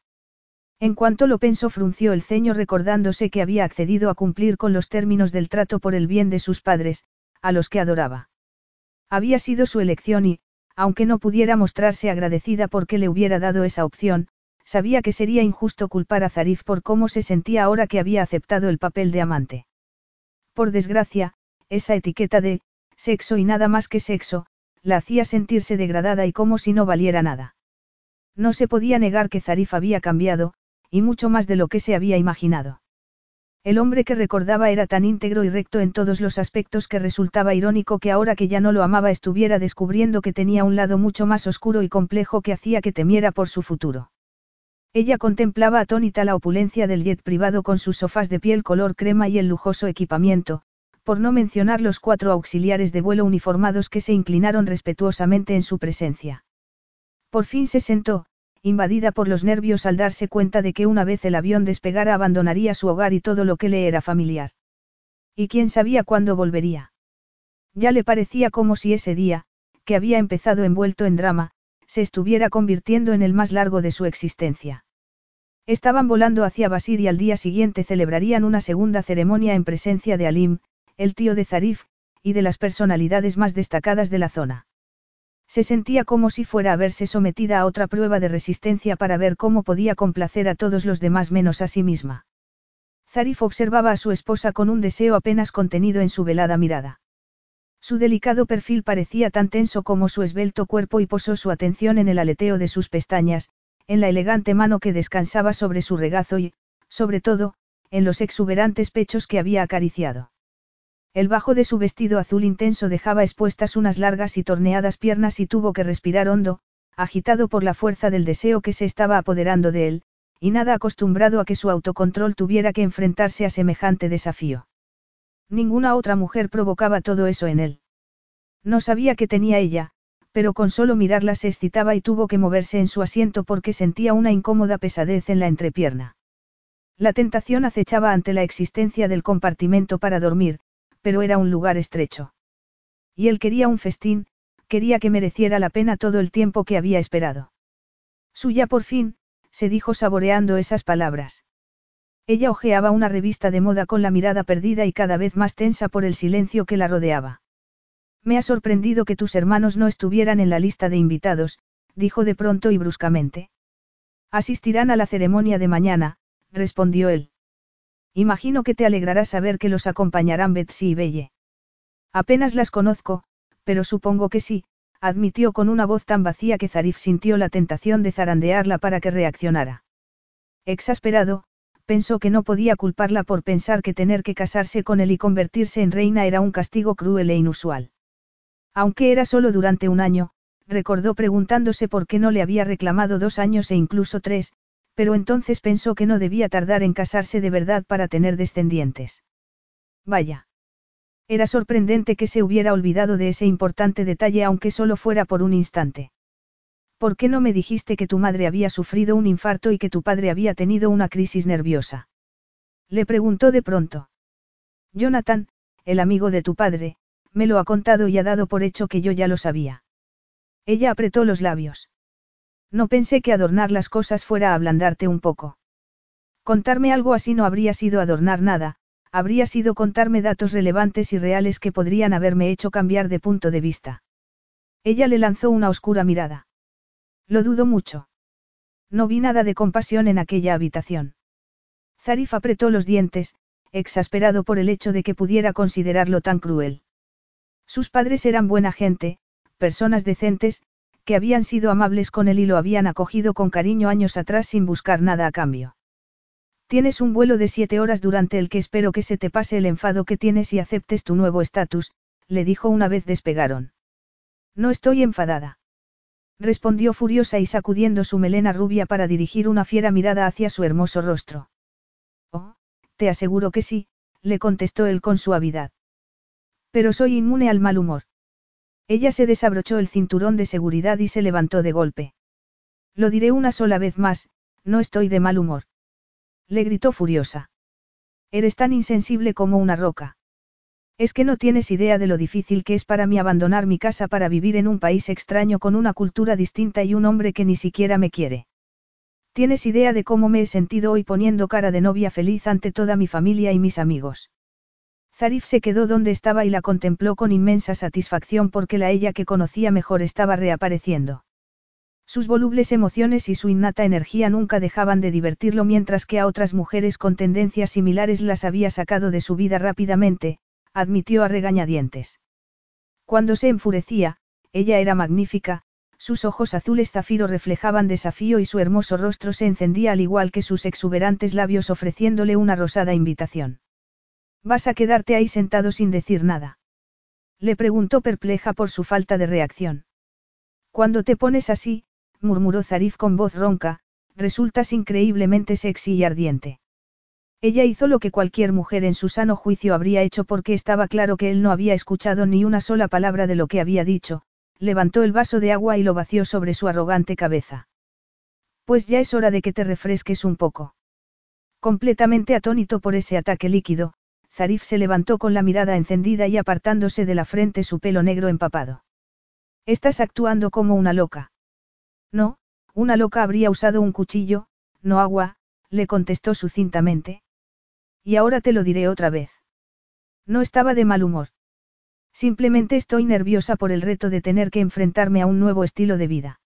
En cuanto lo pensó frunció el ceño recordándose que había accedido a cumplir con los términos del trato por el bien de sus padres, a los que adoraba. Había sido su elección y, aunque no pudiera mostrarse agradecida porque le hubiera dado esa opción, sabía que sería injusto culpar a Zarif por cómo se sentía ahora que había aceptado el papel de amante. Por desgracia, esa etiqueta de, sexo y nada más que sexo, la hacía sentirse degradada y como si no valiera nada. No se podía negar que Zarif había cambiado, y mucho más de lo que se había imaginado. El hombre que recordaba era tan íntegro y recto en todos los aspectos que resultaba irónico que ahora que ya no lo amaba estuviera descubriendo que tenía un lado mucho más oscuro y complejo que hacía que temiera por su futuro. Ella contemplaba atónita la opulencia del jet privado con sus sofás de piel color crema y el lujoso equipamiento, por no mencionar los cuatro auxiliares de vuelo uniformados que se inclinaron respetuosamente en su presencia. Por fin se sentó, invadida por los nervios al darse cuenta de que una vez el avión despegara abandonaría su hogar y todo lo que le era familiar. ¿Y quién sabía cuándo volvería? Ya le parecía como si ese día, que había empezado envuelto en drama, se estuviera convirtiendo en el más largo de su existencia. Estaban volando hacia Basir y al día siguiente celebrarían una segunda ceremonia en presencia de Alim, el tío de Zarif, y de las personalidades más destacadas de la zona. Se sentía como si fuera a verse sometida a otra prueba de resistencia para ver cómo podía complacer a todos los demás menos a sí misma. Zarif observaba a su esposa con un deseo apenas contenido en su velada mirada. Su delicado perfil parecía tan tenso como su esbelto cuerpo y posó su atención en el aleteo de sus pestañas, en la elegante mano que descansaba sobre su regazo y, sobre todo, en los exuberantes pechos que había acariciado. El bajo de su vestido azul intenso dejaba expuestas unas largas y torneadas piernas y tuvo que respirar hondo, agitado por la fuerza del deseo que se estaba apoderando de él, y nada acostumbrado a que su autocontrol tuviera que enfrentarse a semejante desafío. Ninguna otra mujer provocaba todo eso en él. No sabía qué tenía ella, pero con solo mirarla se excitaba y tuvo que moverse en su asiento porque sentía una incómoda pesadez en la entrepierna. La tentación acechaba ante la existencia del compartimento para dormir, pero era un lugar estrecho. Y él quería un festín, quería que mereciera la pena todo el tiempo que había esperado. Suya por fin, se dijo saboreando esas palabras. Ella hojeaba una revista de moda con la mirada perdida y cada vez más tensa por el silencio que la rodeaba. Me ha sorprendido que tus hermanos no estuvieran en la lista de invitados, dijo de pronto y bruscamente. Asistirán a la ceremonia de mañana, respondió él. Imagino que te alegrará saber que los acompañarán Betsy y Belle. Apenas las conozco, pero supongo que sí, admitió con una voz tan vacía que Zarif sintió la tentación de zarandearla para que reaccionara. Exasperado, pensó que no podía culparla por pensar que tener que casarse con él y convertirse en reina era un castigo cruel e inusual. Aunque era solo durante un año, recordó preguntándose por qué no le había reclamado dos años e incluso tres, pero entonces pensó que no debía tardar en casarse de verdad para tener descendientes. Vaya. Era sorprendente que se hubiera olvidado de ese importante detalle aunque solo fuera por un instante. ¿Por qué no me dijiste que tu madre había sufrido un infarto y que tu padre había tenido una crisis nerviosa? Le preguntó de pronto. Jonathan, el amigo de tu padre, me lo ha contado y ha dado por hecho que yo ya lo sabía. Ella apretó los labios. No pensé que adornar las cosas fuera a ablandarte un poco. Contarme algo así no habría sido adornar nada, habría sido contarme datos relevantes y reales que podrían haberme hecho cambiar de punto de vista. Ella le lanzó una oscura mirada. Lo dudo mucho. No vi nada de compasión en aquella habitación. Zarif apretó los dientes, exasperado por el hecho de que pudiera considerarlo tan cruel. Sus padres eran buena gente, personas decentes, que habían sido amables con él y lo habían acogido con cariño años atrás sin buscar nada a cambio. Tienes un vuelo de siete horas durante el que espero que se te pase el enfado que tienes y aceptes tu nuevo estatus, le dijo una vez despegaron. No estoy enfadada. Respondió furiosa y sacudiendo su melena rubia para dirigir una fiera mirada hacia su hermoso rostro. Oh, te aseguro que sí, le contestó él con suavidad. Pero soy inmune al mal humor. Ella se desabrochó el cinturón de seguridad y se levantó de golpe. Lo diré una sola vez más, no estoy de mal humor. Le gritó furiosa. Eres tan insensible como una roca. Es que no tienes idea de lo difícil que es para mí abandonar mi casa para vivir en un país extraño con una cultura distinta y un hombre que ni siquiera me quiere. Tienes idea de cómo me he sentido hoy poniendo cara de novia feliz ante toda mi familia y mis amigos. Zarif se quedó donde estaba y la contempló con inmensa satisfacción porque la ella que conocía mejor estaba reapareciendo. Sus volubles emociones y su innata energía nunca dejaban de divertirlo mientras que a otras mujeres con tendencias similares las había sacado de su vida rápidamente, admitió a regañadientes. Cuando se enfurecía, ella era magnífica, sus ojos azules zafiro reflejaban desafío y su hermoso rostro se encendía al igual que sus exuberantes labios ofreciéndole una rosada invitación. ¿Vas a quedarte ahí sentado sin decir nada? Le preguntó perpleja por su falta de reacción. Cuando te pones así, murmuró Zarif con voz ronca, resultas increíblemente sexy y ardiente. Ella hizo lo que cualquier mujer en su sano juicio habría hecho porque estaba claro que él no había escuchado ni una sola palabra de lo que había dicho, levantó el vaso de agua y lo vació sobre su arrogante cabeza. Pues ya es hora de que te refresques un poco. Completamente atónito por ese ataque líquido, Zarif se levantó con la mirada encendida y apartándose de la frente su pelo negro empapado. Estás actuando como una loca. No, una loca habría usado un cuchillo, no agua, le contestó sucintamente. Y ahora te lo diré otra vez. No estaba de mal humor. Simplemente estoy nerviosa por el reto de tener que enfrentarme a un nuevo estilo de vida.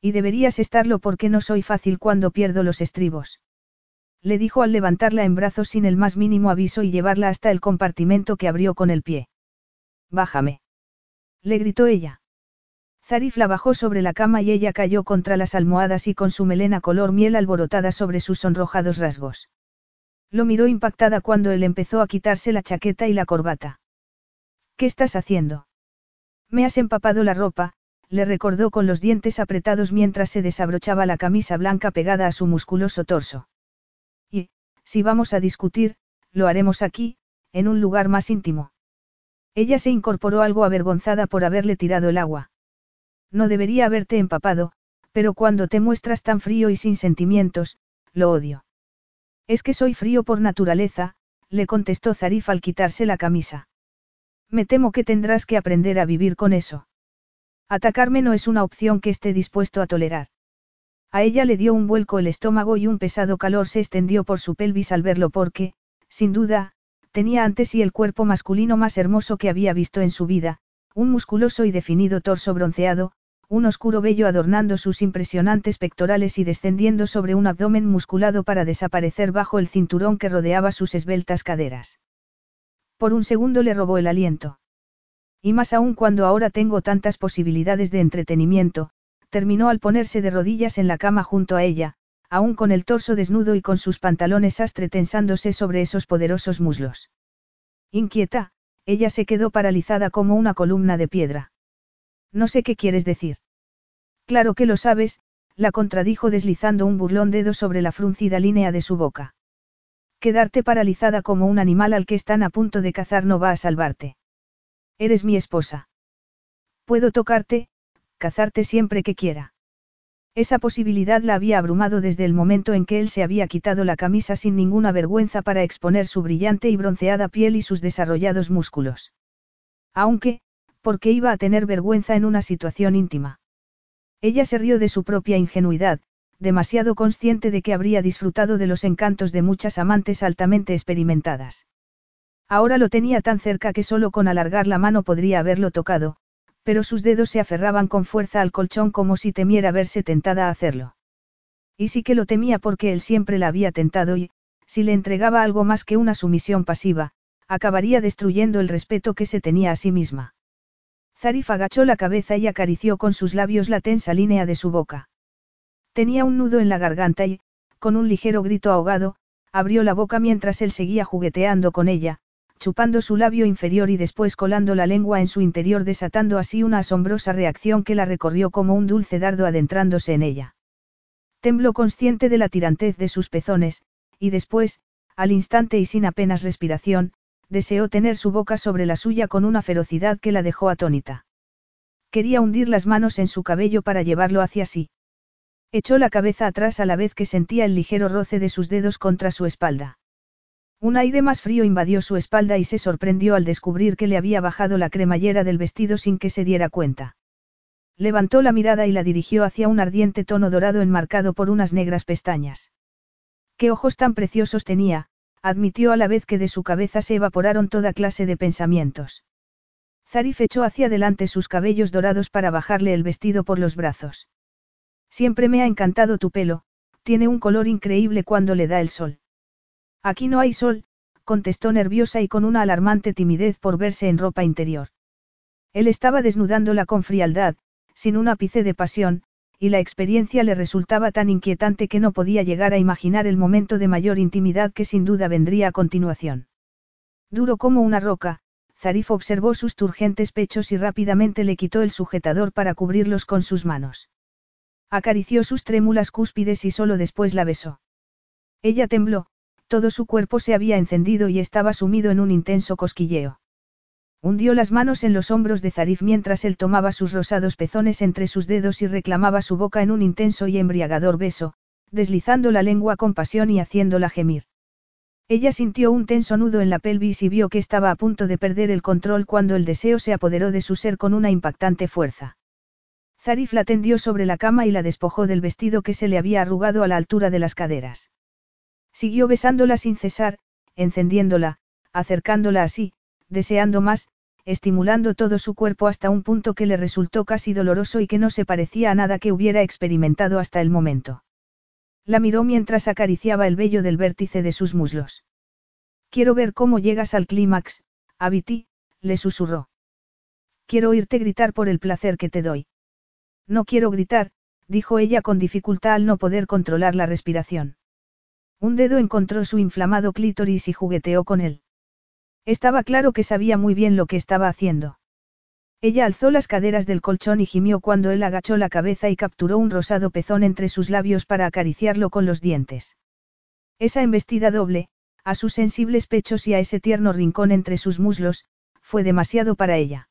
Y deberías estarlo porque no soy fácil cuando pierdo los estribos. Le dijo al levantarla en brazos sin el más mínimo aviso y llevarla hasta el compartimento que abrió con el pie. Bájame. Le gritó ella. Zarif la bajó sobre la cama y ella cayó contra las almohadas y con su melena color miel alborotada sobre sus sonrojados rasgos. Lo miró impactada cuando él empezó a quitarse la chaqueta y la corbata. ¿Qué estás haciendo? Me has empapado la ropa, le recordó con los dientes apretados mientras se desabrochaba la camisa blanca pegada a su musculoso torso. Si vamos a discutir, lo haremos aquí, en un lugar más íntimo. Ella se incorporó algo avergonzada por haberle tirado el agua. No debería haberte empapado, pero cuando te muestras tan frío y sin sentimientos, lo odio. Es que soy frío por naturaleza, le contestó Zarif al quitarse la camisa. Me temo que tendrás que aprender a vivir con eso. Atacarme no es una opción que esté dispuesto a tolerar. A ella le dio un vuelco el estómago y un pesado calor se extendió por su pelvis al verlo porque, sin duda, tenía ante sí el cuerpo masculino más hermoso que había visto en su vida, un musculoso y definido torso bronceado, un oscuro vello adornando sus impresionantes pectorales y descendiendo sobre un abdomen musculado para desaparecer bajo el cinturón que rodeaba sus esbeltas caderas. Por un segundo le robó el aliento. Y más aún cuando ahora tengo tantas posibilidades de entretenimiento, terminó al ponerse de rodillas en la cama junto a ella, aún con el torso desnudo y con sus pantalones astre tensándose sobre esos poderosos muslos. Inquieta, ella se quedó paralizada como una columna de piedra. No sé qué quieres decir. Claro que lo sabes, la contradijo deslizando un burlón dedo sobre la fruncida línea de su boca. Quedarte paralizada como un animal al que están a punto de cazar no va a salvarte. Eres mi esposa. Puedo tocarte, cazarte siempre que quiera. Esa posibilidad la había abrumado desde el momento en que él se había quitado la camisa sin ninguna vergüenza para exponer su brillante y bronceada piel y sus desarrollados músculos. Aunque, porque iba a tener vergüenza en una situación íntima. Ella se rió de su propia ingenuidad, demasiado consciente de que habría disfrutado de los encantos de muchas amantes altamente experimentadas. Ahora lo tenía tan cerca que solo con alargar la mano podría haberlo tocado, pero sus dedos se aferraban con fuerza al colchón como si temiera verse tentada a hacerlo. Y sí que lo temía porque él siempre la había tentado y, si le entregaba algo más que una sumisión pasiva, acabaría destruyendo el respeto que se tenía a sí misma. Zarif agachó la cabeza y acarició con sus labios la tensa línea de su boca. Tenía un nudo en la garganta y, con un ligero grito ahogado, abrió la boca mientras él seguía jugueteando con ella, chupando su labio inferior y después colando la lengua en su interior desatando así una asombrosa reacción que la recorrió como un dulce dardo adentrándose en ella. Tembló consciente de la tirantez de sus pezones, y después, al instante y sin apenas respiración, deseó tener su boca sobre la suya con una ferocidad que la dejó atónita. Quería hundir las manos en su cabello para llevarlo hacia sí. Echó la cabeza atrás a la vez que sentía el ligero roce de sus dedos contra su espalda. Un aire más frío invadió su espalda y se sorprendió al descubrir que le había bajado la cremallera del vestido sin que se diera cuenta. Levantó la mirada y la dirigió hacia un ardiente tono dorado enmarcado por unas negras pestañas. ¿Qué ojos tan preciosos tenía? admitió a la vez que de su cabeza se evaporaron toda clase de pensamientos. Zarif echó hacia adelante sus cabellos dorados para bajarle el vestido por los brazos. Siempre me ha encantado tu pelo, tiene un color increíble cuando le da el sol. Aquí no hay sol, contestó nerviosa y con una alarmante timidez por verse en ropa interior. Él estaba desnudándola con frialdad, sin un ápice de pasión, y la experiencia le resultaba tan inquietante que no podía llegar a imaginar el momento de mayor intimidad que sin duda vendría a continuación. Duro como una roca, Zarif observó sus turgentes pechos y rápidamente le quitó el sujetador para cubrirlos con sus manos. Acarició sus trémulas cúspides y solo después la besó. Ella tembló, todo su cuerpo se había encendido y estaba sumido en un intenso cosquilleo. Hundió las manos en los hombros de Zarif mientras él tomaba sus rosados pezones entre sus dedos y reclamaba su boca en un intenso y embriagador beso, deslizando la lengua con pasión y haciéndola gemir. Ella sintió un tenso nudo en la pelvis y vio que estaba a punto de perder el control cuando el deseo se apoderó de su ser con una impactante fuerza. Zarif la tendió sobre la cama y la despojó del vestido que se le había arrugado a la altura de las caderas. Siguió besándola sin cesar, encendiéndola, acercándola así, deseando más, estimulando todo su cuerpo hasta un punto que le resultó casi doloroso y que no se parecía a nada que hubiera experimentado hasta el momento. La miró mientras acariciaba el vello del vértice de sus muslos. Quiero ver cómo llegas al clímax, Abiti, le susurró. Quiero oírte gritar por el placer que te doy. No quiero gritar, dijo ella con dificultad al no poder controlar la respiración. Un dedo encontró su inflamado clítoris y jugueteó con él. Estaba claro que sabía muy bien lo que estaba haciendo. Ella alzó las caderas del colchón y gimió cuando él agachó la cabeza y capturó un rosado pezón entre sus labios para acariciarlo con los dientes. Esa embestida doble, a sus sensibles pechos y a ese tierno rincón entre sus muslos, fue demasiado para ella.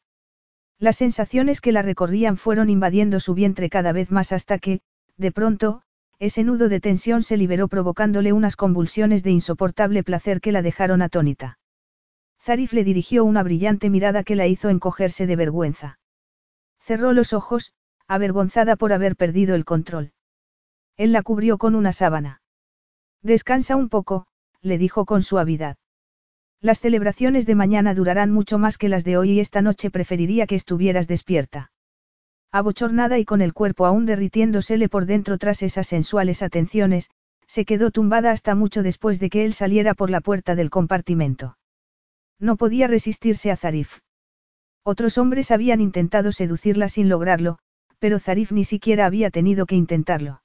Las sensaciones que la recorrían fueron invadiendo su vientre cada vez más hasta que, de pronto, ese nudo de tensión se liberó provocándole unas convulsiones de insoportable placer que la dejaron atónita. Zarif le dirigió una brillante mirada que la hizo encogerse de vergüenza. Cerró los ojos, avergonzada por haber perdido el control. Él la cubrió con una sábana. Descansa un poco, le dijo con suavidad. Las celebraciones de mañana durarán mucho más que las de hoy y esta noche preferiría que estuvieras despierta. Abochornada y con el cuerpo aún derritiéndosele por dentro tras esas sensuales atenciones, se quedó tumbada hasta mucho después de que él saliera por la puerta del compartimento. No podía resistirse a Zarif. Otros hombres habían intentado seducirla sin lograrlo, pero Zarif ni siquiera había tenido que intentarlo.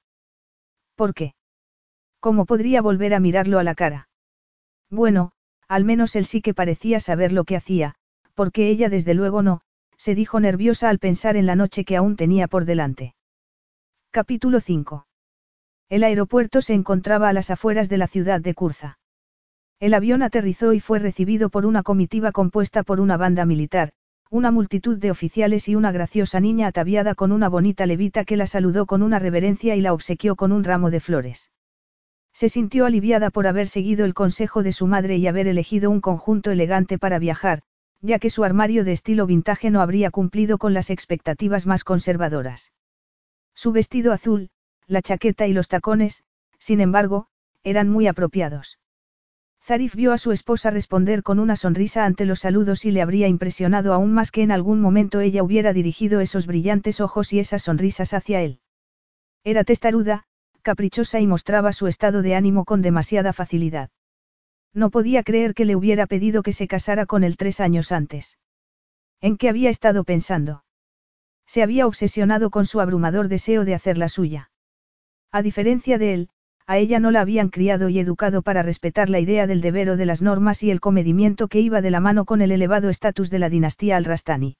¿Por qué? ¿Cómo podría volver a mirarlo a la cara? Bueno, al menos él sí que parecía saber lo que hacía, porque ella desde luego no, se dijo nerviosa al pensar en la noche que aún tenía por delante. Capítulo 5. El aeropuerto se encontraba a las afueras de la ciudad de Curza. El avión aterrizó y fue recibido por una comitiva compuesta por una banda militar, una multitud de oficiales y una graciosa niña ataviada con una bonita levita que la saludó con una reverencia y la obsequió con un ramo de flores. Se sintió aliviada por haber seguido el consejo de su madre y haber elegido un conjunto elegante para viajar, ya que su armario de estilo vintage no habría cumplido con las expectativas más conservadoras. Su vestido azul, la chaqueta y los tacones, sin embargo, eran muy apropiados. Zarif vio a su esposa responder con una sonrisa ante los saludos y le habría impresionado aún más que en algún momento ella hubiera dirigido esos brillantes ojos y esas sonrisas hacia él. Era testaruda, caprichosa y mostraba su estado de ánimo con demasiada facilidad. No podía creer que le hubiera pedido que se casara con él tres años antes. ¿En qué había estado pensando? Se había obsesionado con su abrumador deseo de hacer la suya. A diferencia de él, a ella no la habían criado y educado para respetar la idea del deber o de las normas y el comedimiento que iba de la mano con el elevado estatus de la dinastía al-Rastani.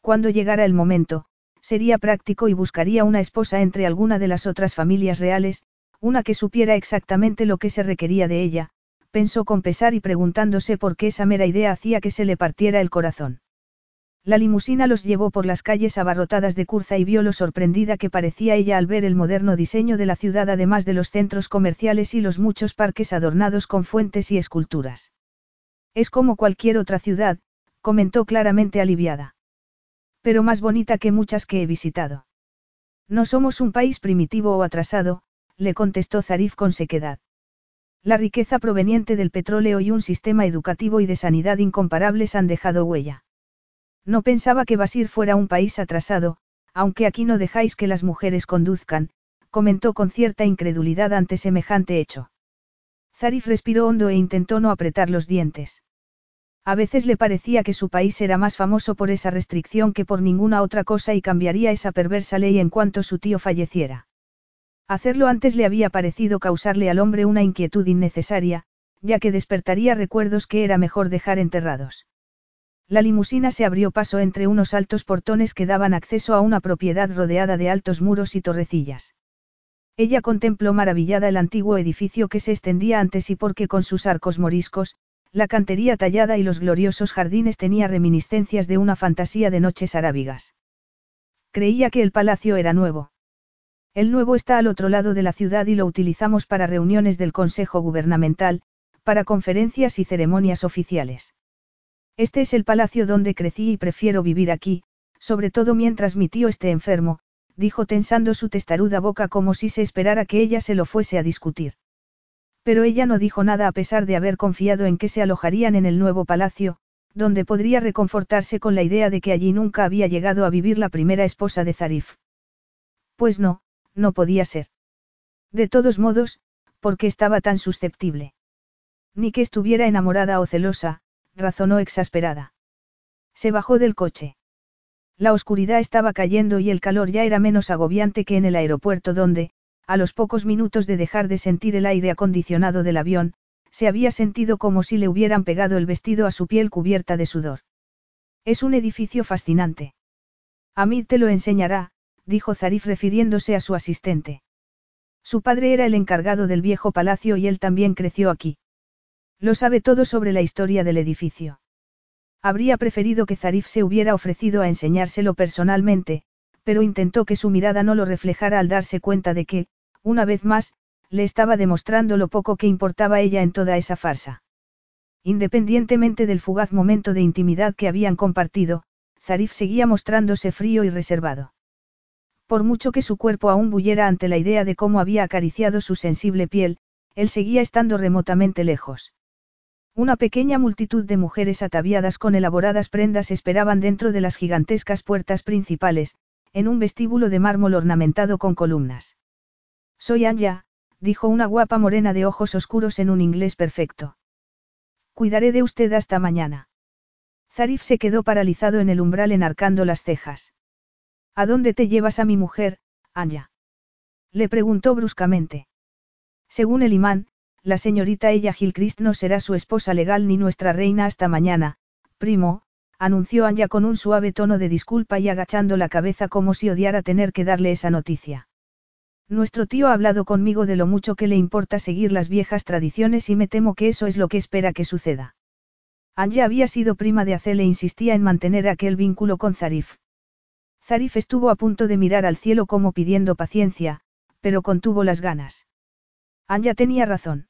Cuando llegara el momento, sería práctico y buscaría una esposa entre alguna de las otras familias reales, una que supiera exactamente lo que se requería de ella, pensó con pesar y preguntándose por qué esa mera idea hacía que se le partiera el corazón. La limusina los llevó por las calles abarrotadas de curza y vio lo sorprendida que parecía ella al ver el moderno diseño de la ciudad además de los centros comerciales y los muchos parques adornados con fuentes y esculturas. Es como cualquier otra ciudad, comentó claramente aliviada. Pero más bonita que muchas que he visitado. No somos un país primitivo o atrasado, le contestó Zarif con sequedad. La riqueza proveniente del petróleo y un sistema educativo y de sanidad incomparables han dejado huella. No pensaba que Basir fuera un país atrasado, aunque aquí no dejáis que las mujeres conduzcan, comentó con cierta incredulidad ante semejante hecho. Zarif respiró hondo e intentó no apretar los dientes. A veces le parecía que su país era más famoso por esa restricción que por ninguna otra cosa y cambiaría esa perversa ley en cuanto su tío falleciera. Hacerlo antes le había parecido causarle al hombre una inquietud innecesaria, ya que despertaría recuerdos que era mejor dejar enterrados. La limusina se abrió paso entre unos altos portones que daban acceso a una propiedad rodeada de altos muros y torrecillas. Ella contempló maravillada el antiguo edificio que se extendía ante sí porque con sus arcos moriscos, la cantería tallada y los gloriosos jardines tenía reminiscencias de una fantasía de noches arábigas. Creía que el palacio era nuevo. El nuevo está al otro lado de la ciudad y lo utilizamos para reuniones del Consejo Gubernamental, para conferencias y ceremonias oficiales. Este es el palacio donde crecí y prefiero vivir aquí, sobre todo mientras mi tío esté enfermo, dijo tensando su testaruda boca como si se esperara que ella se lo fuese a discutir. Pero ella no dijo nada a pesar de haber confiado en que se alojarían en el nuevo palacio, donde podría reconfortarse con la idea de que allí nunca había llegado a vivir la primera esposa de Zarif. Pues no, no podía ser. De todos modos, porque estaba tan susceptible. Ni que estuviera enamorada o celosa, razonó exasperada. Se bajó del coche. La oscuridad estaba cayendo y el calor ya era menos agobiante que en el aeropuerto donde, a los pocos minutos de dejar de sentir el aire acondicionado del avión, se había sentido como si le hubieran pegado el vestido a su piel cubierta de sudor. Es un edificio fascinante. Amid te lo enseñará, dijo Zarif refiriéndose a su asistente. Su padre era el encargado del viejo palacio y él también creció aquí. Lo sabe todo sobre la historia del edificio. Habría preferido que Zarif se hubiera ofrecido a enseñárselo personalmente, pero intentó que su mirada no lo reflejara al darse cuenta de que, una vez más, le estaba demostrando lo poco que importaba ella en toda esa farsa. Independientemente del fugaz momento de intimidad que habían compartido, Zarif seguía mostrándose frío y reservado. Por mucho que su cuerpo aún bullera ante la idea de cómo había acariciado su sensible piel, él seguía estando remotamente lejos. Una pequeña multitud de mujeres ataviadas con elaboradas prendas esperaban dentro de las gigantescas puertas principales, en un vestíbulo de mármol ornamentado con columnas. Soy Anja, dijo una guapa morena de ojos oscuros en un inglés perfecto. Cuidaré de usted hasta mañana. Zarif se quedó paralizado en el umbral enarcando las cejas. ¿A dónde te llevas a mi mujer, Anja? Le preguntó bruscamente. Según el imán, la señorita ella Gilchrist no será su esposa legal ni nuestra reina hasta mañana, primo, anunció Anya con un suave tono de disculpa y agachando la cabeza como si odiara tener que darle esa noticia. Nuestro tío ha hablado conmigo de lo mucho que le importa seguir las viejas tradiciones y me temo que eso es lo que espera que suceda. Anya había sido prima de Acel e insistía en mantener aquel vínculo con Zarif. Zarif estuvo a punto de mirar al cielo como pidiendo paciencia, pero contuvo las ganas. Anya tenía razón.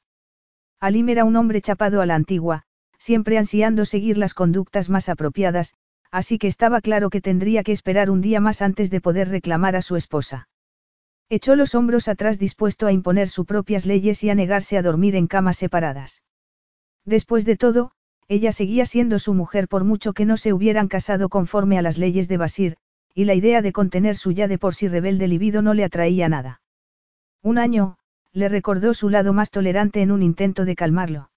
Alim era un hombre chapado a la antigua, siempre ansiando seguir las conductas más apropiadas, así que estaba claro que tendría que esperar un día más antes de poder reclamar a su esposa. Echó los hombros atrás dispuesto a imponer sus propias leyes y a negarse a dormir en camas separadas. Después de todo, ella seguía siendo su mujer por mucho que no se hubieran casado conforme a las leyes de Basir, y la idea de contener su ya de por sí rebelde libido no le atraía nada. Un año, le recordó su lado más tolerante en un intento de calmarlo.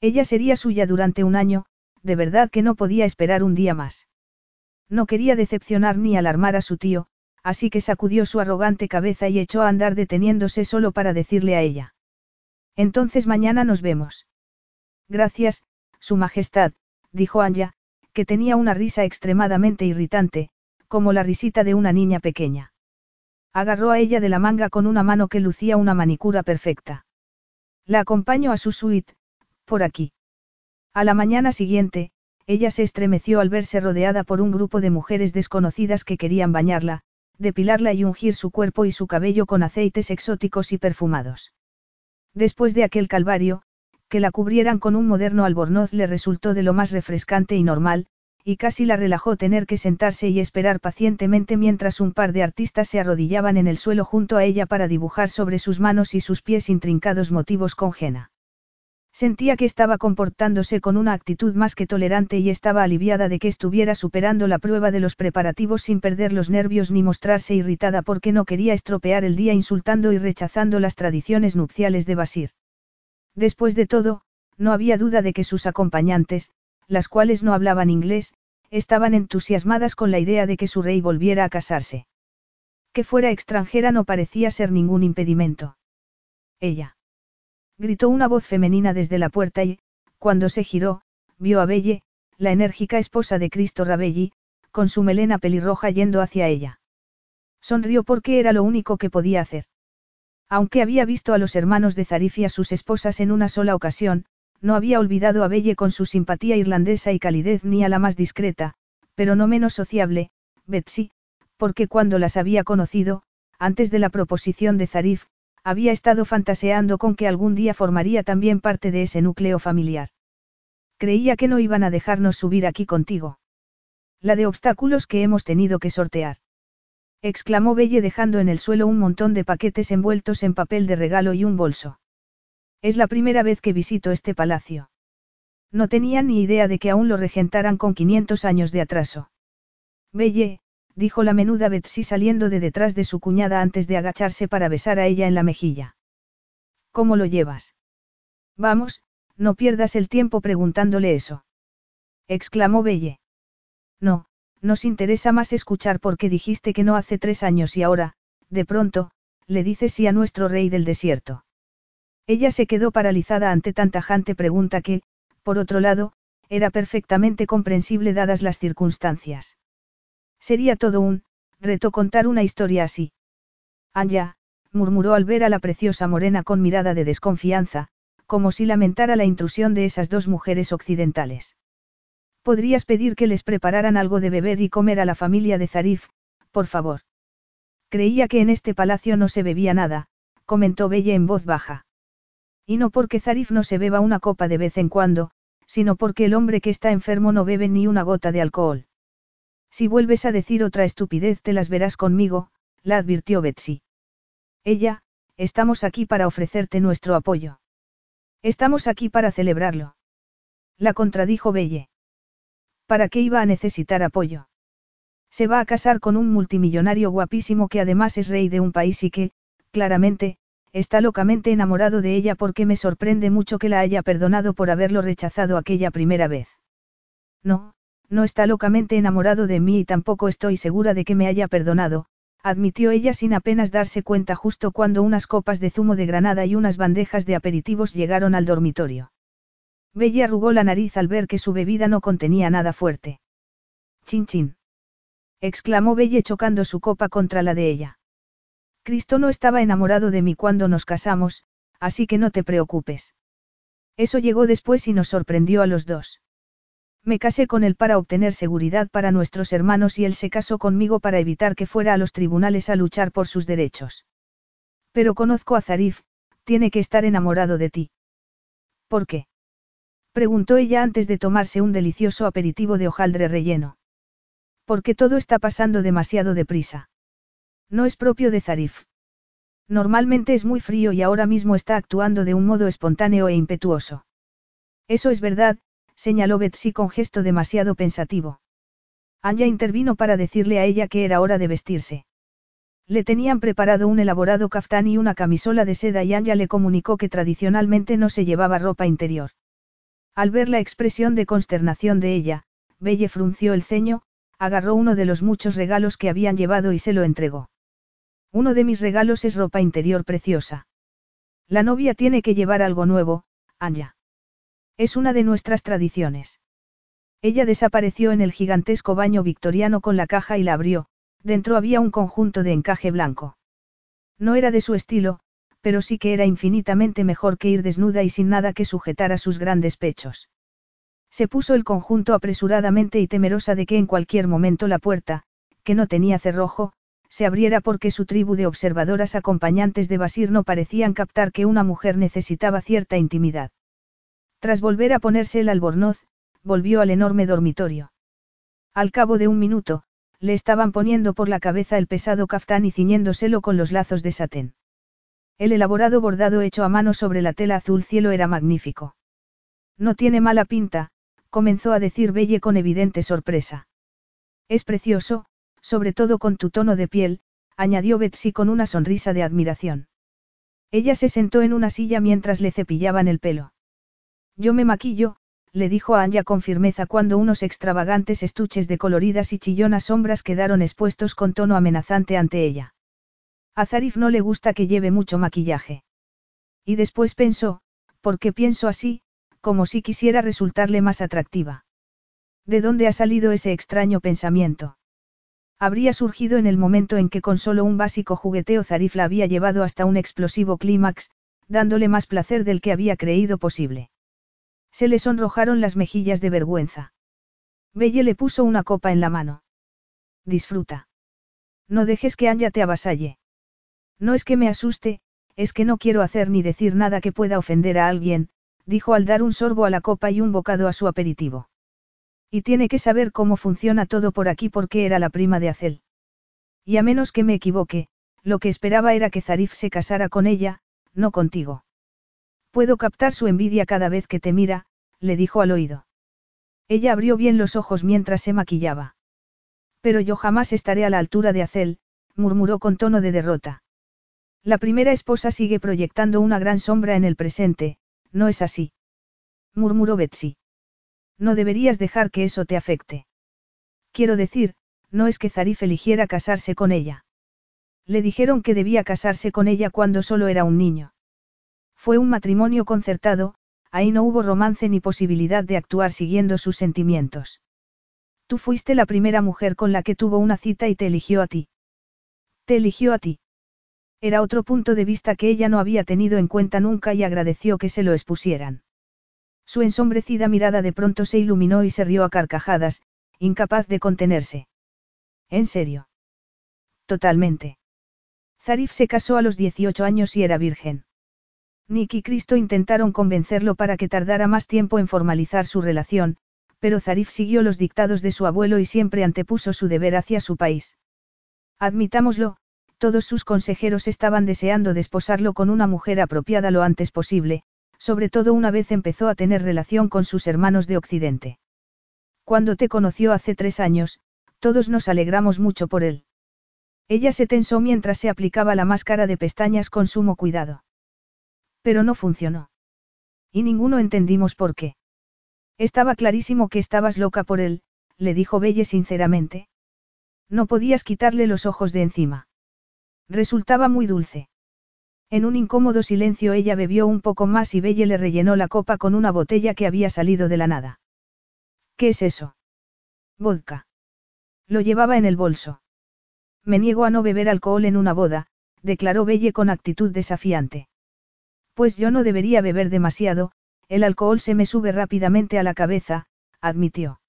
Ella sería suya durante un año, de verdad que no podía esperar un día más. No quería decepcionar ni alarmar a su tío, así que sacudió su arrogante cabeza y echó a andar deteniéndose solo para decirle a ella. Entonces mañana nos vemos. Gracias, Su Majestad, dijo Anya, que tenía una risa extremadamente irritante, como la risita de una niña pequeña. Agarró a ella de la manga con una mano que lucía una manicura perfecta. La acompañó a su suite, por aquí. A la mañana siguiente, ella se estremeció al verse rodeada por un grupo de mujeres desconocidas que querían bañarla, depilarla y ungir su cuerpo y su cabello con aceites exóticos y perfumados. Después de aquel calvario, que la cubrieran con un moderno albornoz le resultó de lo más refrescante y normal, y casi la relajó tener que sentarse y esperar pacientemente mientras un par de artistas se arrodillaban en el suelo junto a ella para dibujar sobre sus manos y sus pies intrincados motivos con jena. Sentía que estaba comportándose con una actitud más que tolerante y estaba aliviada de que estuviera superando la prueba de los preparativos sin perder los nervios ni mostrarse irritada porque no quería estropear el día insultando y rechazando las tradiciones nupciales de Basir. Después de todo, no había duda de que sus acompañantes, las cuales no hablaban inglés, estaban entusiasmadas con la idea de que su rey volviera a casarse. Que fuera extranjera no parecía ser ningún impedimento. Ella gritó una voz femenina desde la puerta y, cuando se giró, vio a Belle, la enérgica esposa de Cristo Rabelli, con su melena pelirroja yendo hacia ella. Sonrió porque era lo único que podía hacer. Aunque había visto a los hermanos de Zarif y a sus esposas en una sola ocasión, no había olvidado a Belle con su simpatía irlandesa y calidez ni a la más discreta, pero no menos sociable, Betsy, porque cuando las había conocido, antes de la proposición de Zarif, había estado fantaseando con que algún día formaría también parte de ese núcleo familiar. Creía que no iban a dejarnos subir aquí contigo. La de obstáculos que hemos tenido que sortear. Exclamó Belle dejando en el suelo un montón de paquetes envueltos en papel de regalo y un bolso. Es la primera vez que visito este palacio. No tenía ni idea de que aún lo regentaran con 500 años de atraso. Belle, dijo la menuda Betsy saliendo de detrás de su cuñada antes de agacharse para besar a ella en la mejilla. ¿Cómo lo llevas? Vamos, no pierdas el tiempo preguntándole eso. exclamó Belle. No, nos interesa más escuchar por qué dijiste que no hace tres años y ahora, de pronto, le dices sí a nuestro rey del desierto. Ella se quedó paralizada ante tan tajante pregunta que, por otro lado, era perfectamente comprensible dadas las circunstancias. Sería todo un, reto contar una historia así. Anya, murmuró al ver a la preciosa morena con mirada de desconfianza, como si lamentara la intrusión de esas dos mujeres occidentales. Podrías pedir que les prepararan algo de beber y comer a la familia de Zarif, por favor. Creía que en este palacio no se bebía nada, comentó Belle en voz baja. Y no porque Zarif no se beba una copa de vez en cuando, sino porque el hombre que está enfermo no bebe ni una gota de alcohol. Si vuelves a decir otra estupidez te las verás conmigo, la advirtió Betsy. Ella, estamos aquí para ofrecerte nuestro apoyo. Estamos aquí para celebrarlo. La contradijo Belle. ¿Para qué iba a necesitar apoyo? Se va a casar con un multimillonario guapísimo que además es rey de un país y que, claramente, está locamente enamorado de ella porque me sorprende mucho que la haya perdonado por haberlo rechazado aquella primera vez. No, no está locamente enamorado de mí y tampoco estoy segura de que me haya perdonado, admitió ella sin apenas darse cuenta justo cuando unas copas de zumo de granada y unas bandejas de aperitivos llegaron al dormitorio. Bella arrugó la nariz al ver que su bebida no contenía nada fuerte. Chin chin. exclamó Belle chocando su copa contra la de ella. Cristo no estaba enamorado de mí cuando nos casamos, así que no te preocupes. Eso llegó después y nos sorprendió a los dos. Me casé con él para obtener seguridad para nuestros hermanos y él se casó conmigo para evitar que fuera a los tribunales a luchar por sus derechos. Pero conozco a Zarif, tiene que estar enamorado de ti. ¿Por qué? Preguntó ella antes de tomarse un delicioso aperitivo de hojaldre relleno. Porque todo está pasando demasiado deprisa. No es propio de Zarif. Normalmente es muy frío y ahora mismo está actuando de un modo espontáneo e impetuoso. Eso es verdad, señaló Betsy con gesto demasiado pensativo. Anya intervino para decirle a ella que era hora de vestirse. Le tenían preparado un elaborado caftán y una camisola de seda y Anya le comunicó que tradicionalmente no se llevaba ropa interior. Al ver la expresión de consternación de ella, Belle frunció el ceño, agarró uno de los muchos regalos que habían llevado y se lo entregó. Uno de mis regalos es ropa interior preciosa. La novia tiene que llevar algo nuevo, Anya. Es una de nuestras tradiciones. Ella desapareció en el gigantesco baño victoriano con la caja y la abrió, dentro había un conjunto de encaje blanco. No era de su estilo, pero sí que era infinitamente mejor que ir desnuda y sin nada que sujetar a sus grandes pechos. Se puso el conjunto apresuradamente y temerosa de que en cualquier momento la puerta, que no tenía cerrojo, se abriera porque su tribu de observadoras acompañantes de Basir no parecían captar que una mujer necesitaba cierta intimidad. Tras volver a ponerse el albornoz, volvió al enorme dormitorio. Al cabo de un minuto, le estaban poniendo por la cabeza el pesado caftán y ciñéndoselo con los lazos de satén. El elaborado bordado hecho a mano sobre la tela azul cielo era magnífico. No tiene mala pinta, comenzó a decir Belle con evidente sorpresa. Es precioso, sobre todo con tu tono de piel, añadió Betsy con una sonrisa de admiración. Ella se sentó en una silla mientras le cepillaban el pelo. Yo me maquillo, le dijo a Anya con firmeza cuando unos extravagantes estuches de coloridas y chillonas sombras quedaron expuestos con tono amenazante ante ella. A Zarif no le gusta que lleve mucho maquillaje. Y después pensó, ¿por qué pienso así? como si quisiera resultarle más atractiva. ¿De dónde ha salido ese extraño pensamiento? Habría surgido en el momento en que con solo un básico jugueteo Zarif la había llevado hasta un explosivo clímax, dándole más placer del que había creído posible. Se le sonrojaron las mejillas de vergüenza. Belle le puso una copa en la mano. Disfruta. No dejes que Anya te avasalle. No es que me asuste, es que no quiero hacer ni decir nada que pueda ofender a alguien, dijo al dar un sorbo a la copa y un bocado a su aperitivo. Y tiene que saber cómo funciona todo por aquí porque era la prima de Acel. Y a menos que me equivoque, lo que esperaba era que Zarif se casara con ella, no contigo. Puedo captar su envidia cada vez que te mira, le dijo al oído. Ella abrió bien los ojos mientras se maquillaba. Pero yo jamás estaré a la altura de Acel, murmuró con tono de derrota. La primera esposa sigue proyectando una gran sombra en el presente, no es así. Murmuró Betsy. No deberías dejar que eso te afecte. Quiero decir, no es que Zarif eligiera casarse con ella. Le dijeron que debía casarse con ella cuando solo era un niño. Fue un matrimonio concertado, ahí no hubo romance ni posibilidad de actuar siguiendo sus sentimientos. Tú fuiste la primera mujer con la que tuvo una cita y te eligió a ti. Te eligió a ti. Era otro punto de vista que ella no había tenido en cuenta nunca y agradeció que se lo expusieran. Su ensombrecida mirada de pronto se iluminó y se rió a carcajadas, incapaz de contenerse. ¿En serio? Totalmente. Zarif se casó a los 18 años y era virgen. Nick y Cristo intentaron convencerlo para que tardara más tiempo en formalizar su relación, pero Zarif siguió los dictados de su abuelo y siempre antepuso su deber hacia su país. Admitámoslo, todos sus consejeros estaban deseando desposarlo con una mujer apropiada lo antes posible, sobre todo una vez empezó a tener relación con sus hermanos de Occidente. Cuando te conoció hace tres años, todos nos alegramos mucho por él. Ella se tensó mientras se aplicaba la máscara de pestañas con sumo cuidado. Pero no funcionó. Y ninguno entendimos por qué. Estaba clarísimo que estabas loca por él, le dijo Belle sinceramente. No podías quitarle los ojos de encima. Resultaba muy dulce. En un incómodo silencio ella bebió un poco más y Belle le rellenó la copa con una botella que había salido de la nada. ¿Qué es eso? Vodka. Lo llevaba en el bolso. Me niego a no beber alcohol en una boda, declaró Belle con actitud desafiante. Pues yo no debería beber demasiado, el alcohol se me sube rápidamente a la cabeza, admitió.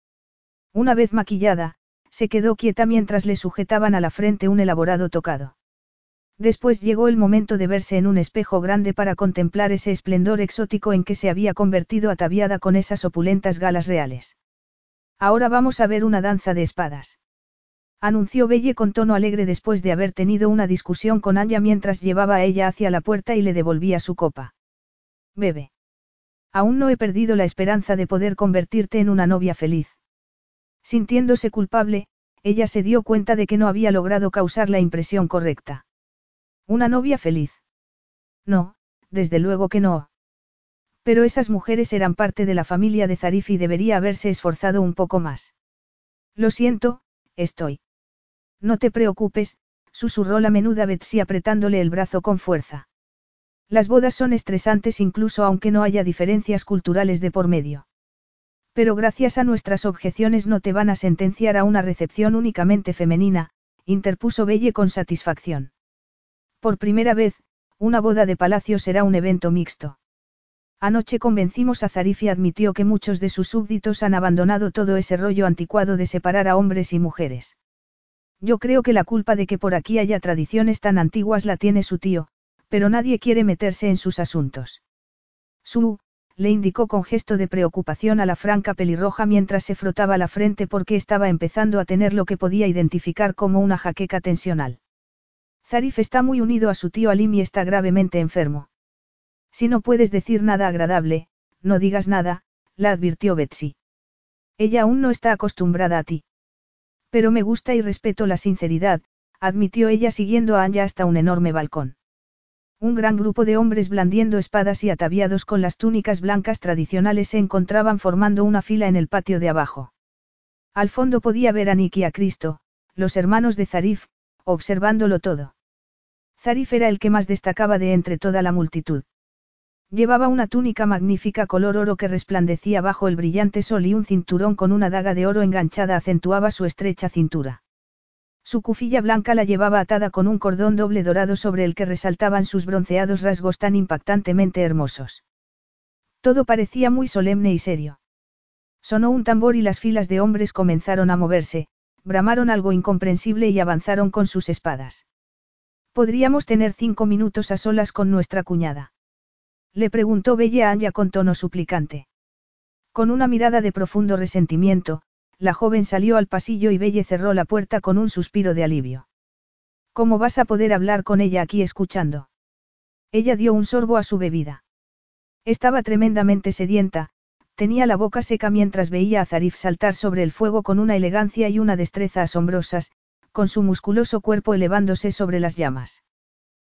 Una vez maquillada, se quedó quieta mientras le sujetaban a la frente un elaborado tocado. Después llegó el momento de verse en un espejo grande para contemplar ese esplendor exótico en que se había convertido ataviada con esas opulentas galas reales. Ahora vamos a ver una danza de espadas. Anunció Belle con tono alegre después de haber tenido una discusión con Anya mientras llevaba a ella hacia la puerta y le devolvía su copa. Bebe. Aún no he perdido la esperanza de poder convertirte en una novia feliz. Sintiéndose culpable, ella se dio cuenta de que no había logrado causar la impresión correcta. Una novia feliz. No, desde luego que no. Pero esas mujeres eran parte de la familia de Zarif y debería haberse esforzado un poco más. Lo siento, estoy. No te preocupes, susurró la menuda Betsy apretándole el brazo con fuerza. Las bodas son estresantes incluso aunque no haya diferencias culturales de por medio. Pero gracias a nuestras objeciones no te van a sentenciar a una recepción únicamente femenina, interpuso Belle con satisfacción. Por primera vez, una boda de palacio será un evento mixto. Anoche convencimos a Zarif y admitió que muchos de sus súbditos han abandonado todo ese rollo anticuado de separar a hombres y mujeres. Yo creo que la culpa de que por aquí haya tradiciones tan antiguas la tiene su tío, pero nadie quiere meterse en sus asuntos. Su, le indicó con gesto de preocupación a la franca pelirroja mientras se frotaba la frente porque estaba empezando a tener lo que podía identificar como una jaqueca tensional. Zarif está muy unido a su tío Alim y está gravemente enfermo. Si no puedes decir nada agradable, no digas nada, la advirtió Betsy. Ella aún no está acostumbrada a ti. Pero me gusta y respeto la sinceridad, admitió ella siguiendo a Anya hasta un enorme balcón. Un gran grupo de hombres blandiendo espadas y ataviados con las túnicas blancas tradicionales se encontraban formando una fila en el patio de abajo. Al fondo podía ver a Nick y a Cristo, los hermanos de Zarif, observándolo todo. Zarif era el que más destacaba de entre toda la multitud. Llevaba una túnica magnífica color oro que resplandecía bajo el brillante sol y un cinturón con una daga de oro enganchada acentuaba su estrecha cintura. Su cufilla blanca la llevaba atada con un cordón doble dorado sobre el que resaltaban sus bronceados rasgos tan impactantemente hermosos. Todo parecía muy solemne y serio. Sonó un tambor y las filas de hombres comenzaron a moverse, bramaron algo incomprensible y avanzaron con sus espadas. Podríamos tener cinco minutos a solas con nuestra cuñada. Le preguntó Bella a Anya con tono suplicante. Con una mirada de profundo resentimiento, la joven salió al pasillo y Belle cerró la puerta con un suspiro de alivio. ¿Cómo vas a poder hablar con ella aquí escuchando? Ella dio un sorbo a su bebida. Estaba tremendamente sedienta, tenía la boca seca mientras veía a Zarif saltar sobre el fuego con una elegancia y una destreza asombrosas, con su musculoso cuerpo elevándose sobre las llamas.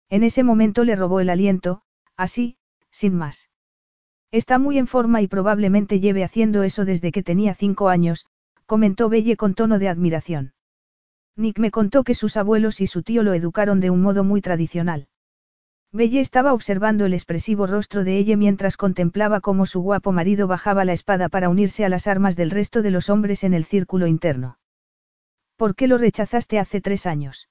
En ese momento le robó el aliento, así, sin más. Está muy en forma y probablemente lleve haciendo eso desde que tenía cinco años, comentó Belle con tono de admiración. Nick me contó que sus abuelos y su tío lo educaron de un modo muy tradicional. Belle estaba observando el expresivo rostro de ella mientras contemplaba cómo su guapo marido bajaba la espada para unirse a las armas del resto de los hombres en el círculo interno. ¿Por qué lo rechazaste hace tres años?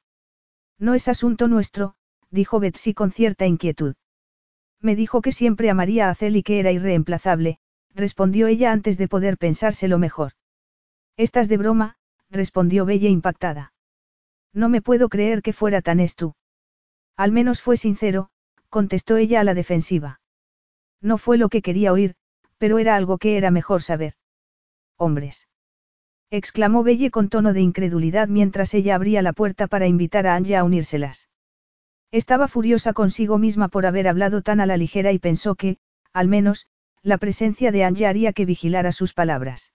No es asunto nuestro, dijo Betsy con cierta inquietud. Me dijo que siempre amaría a Cel y que era irreemplazable, respondió ella antes de poder pensárselo mejor. Estás de broma, respondió Bella impactada. No me puedo creer que fuera tan estú. Al menos fue sincero, contestó ella a la defensiva. No fue lo que quería oír, pero era algo que era mejor saber. Hombres. exclamó Belle con tono de incredulidad mientras ella abría la puerta para invitar a Anja a unírselas. Estaba furiosa consigo misma por haber hablado tan a la ligera y pensó que, al menos, la presencia de Anja haría que vigilara sus palabras.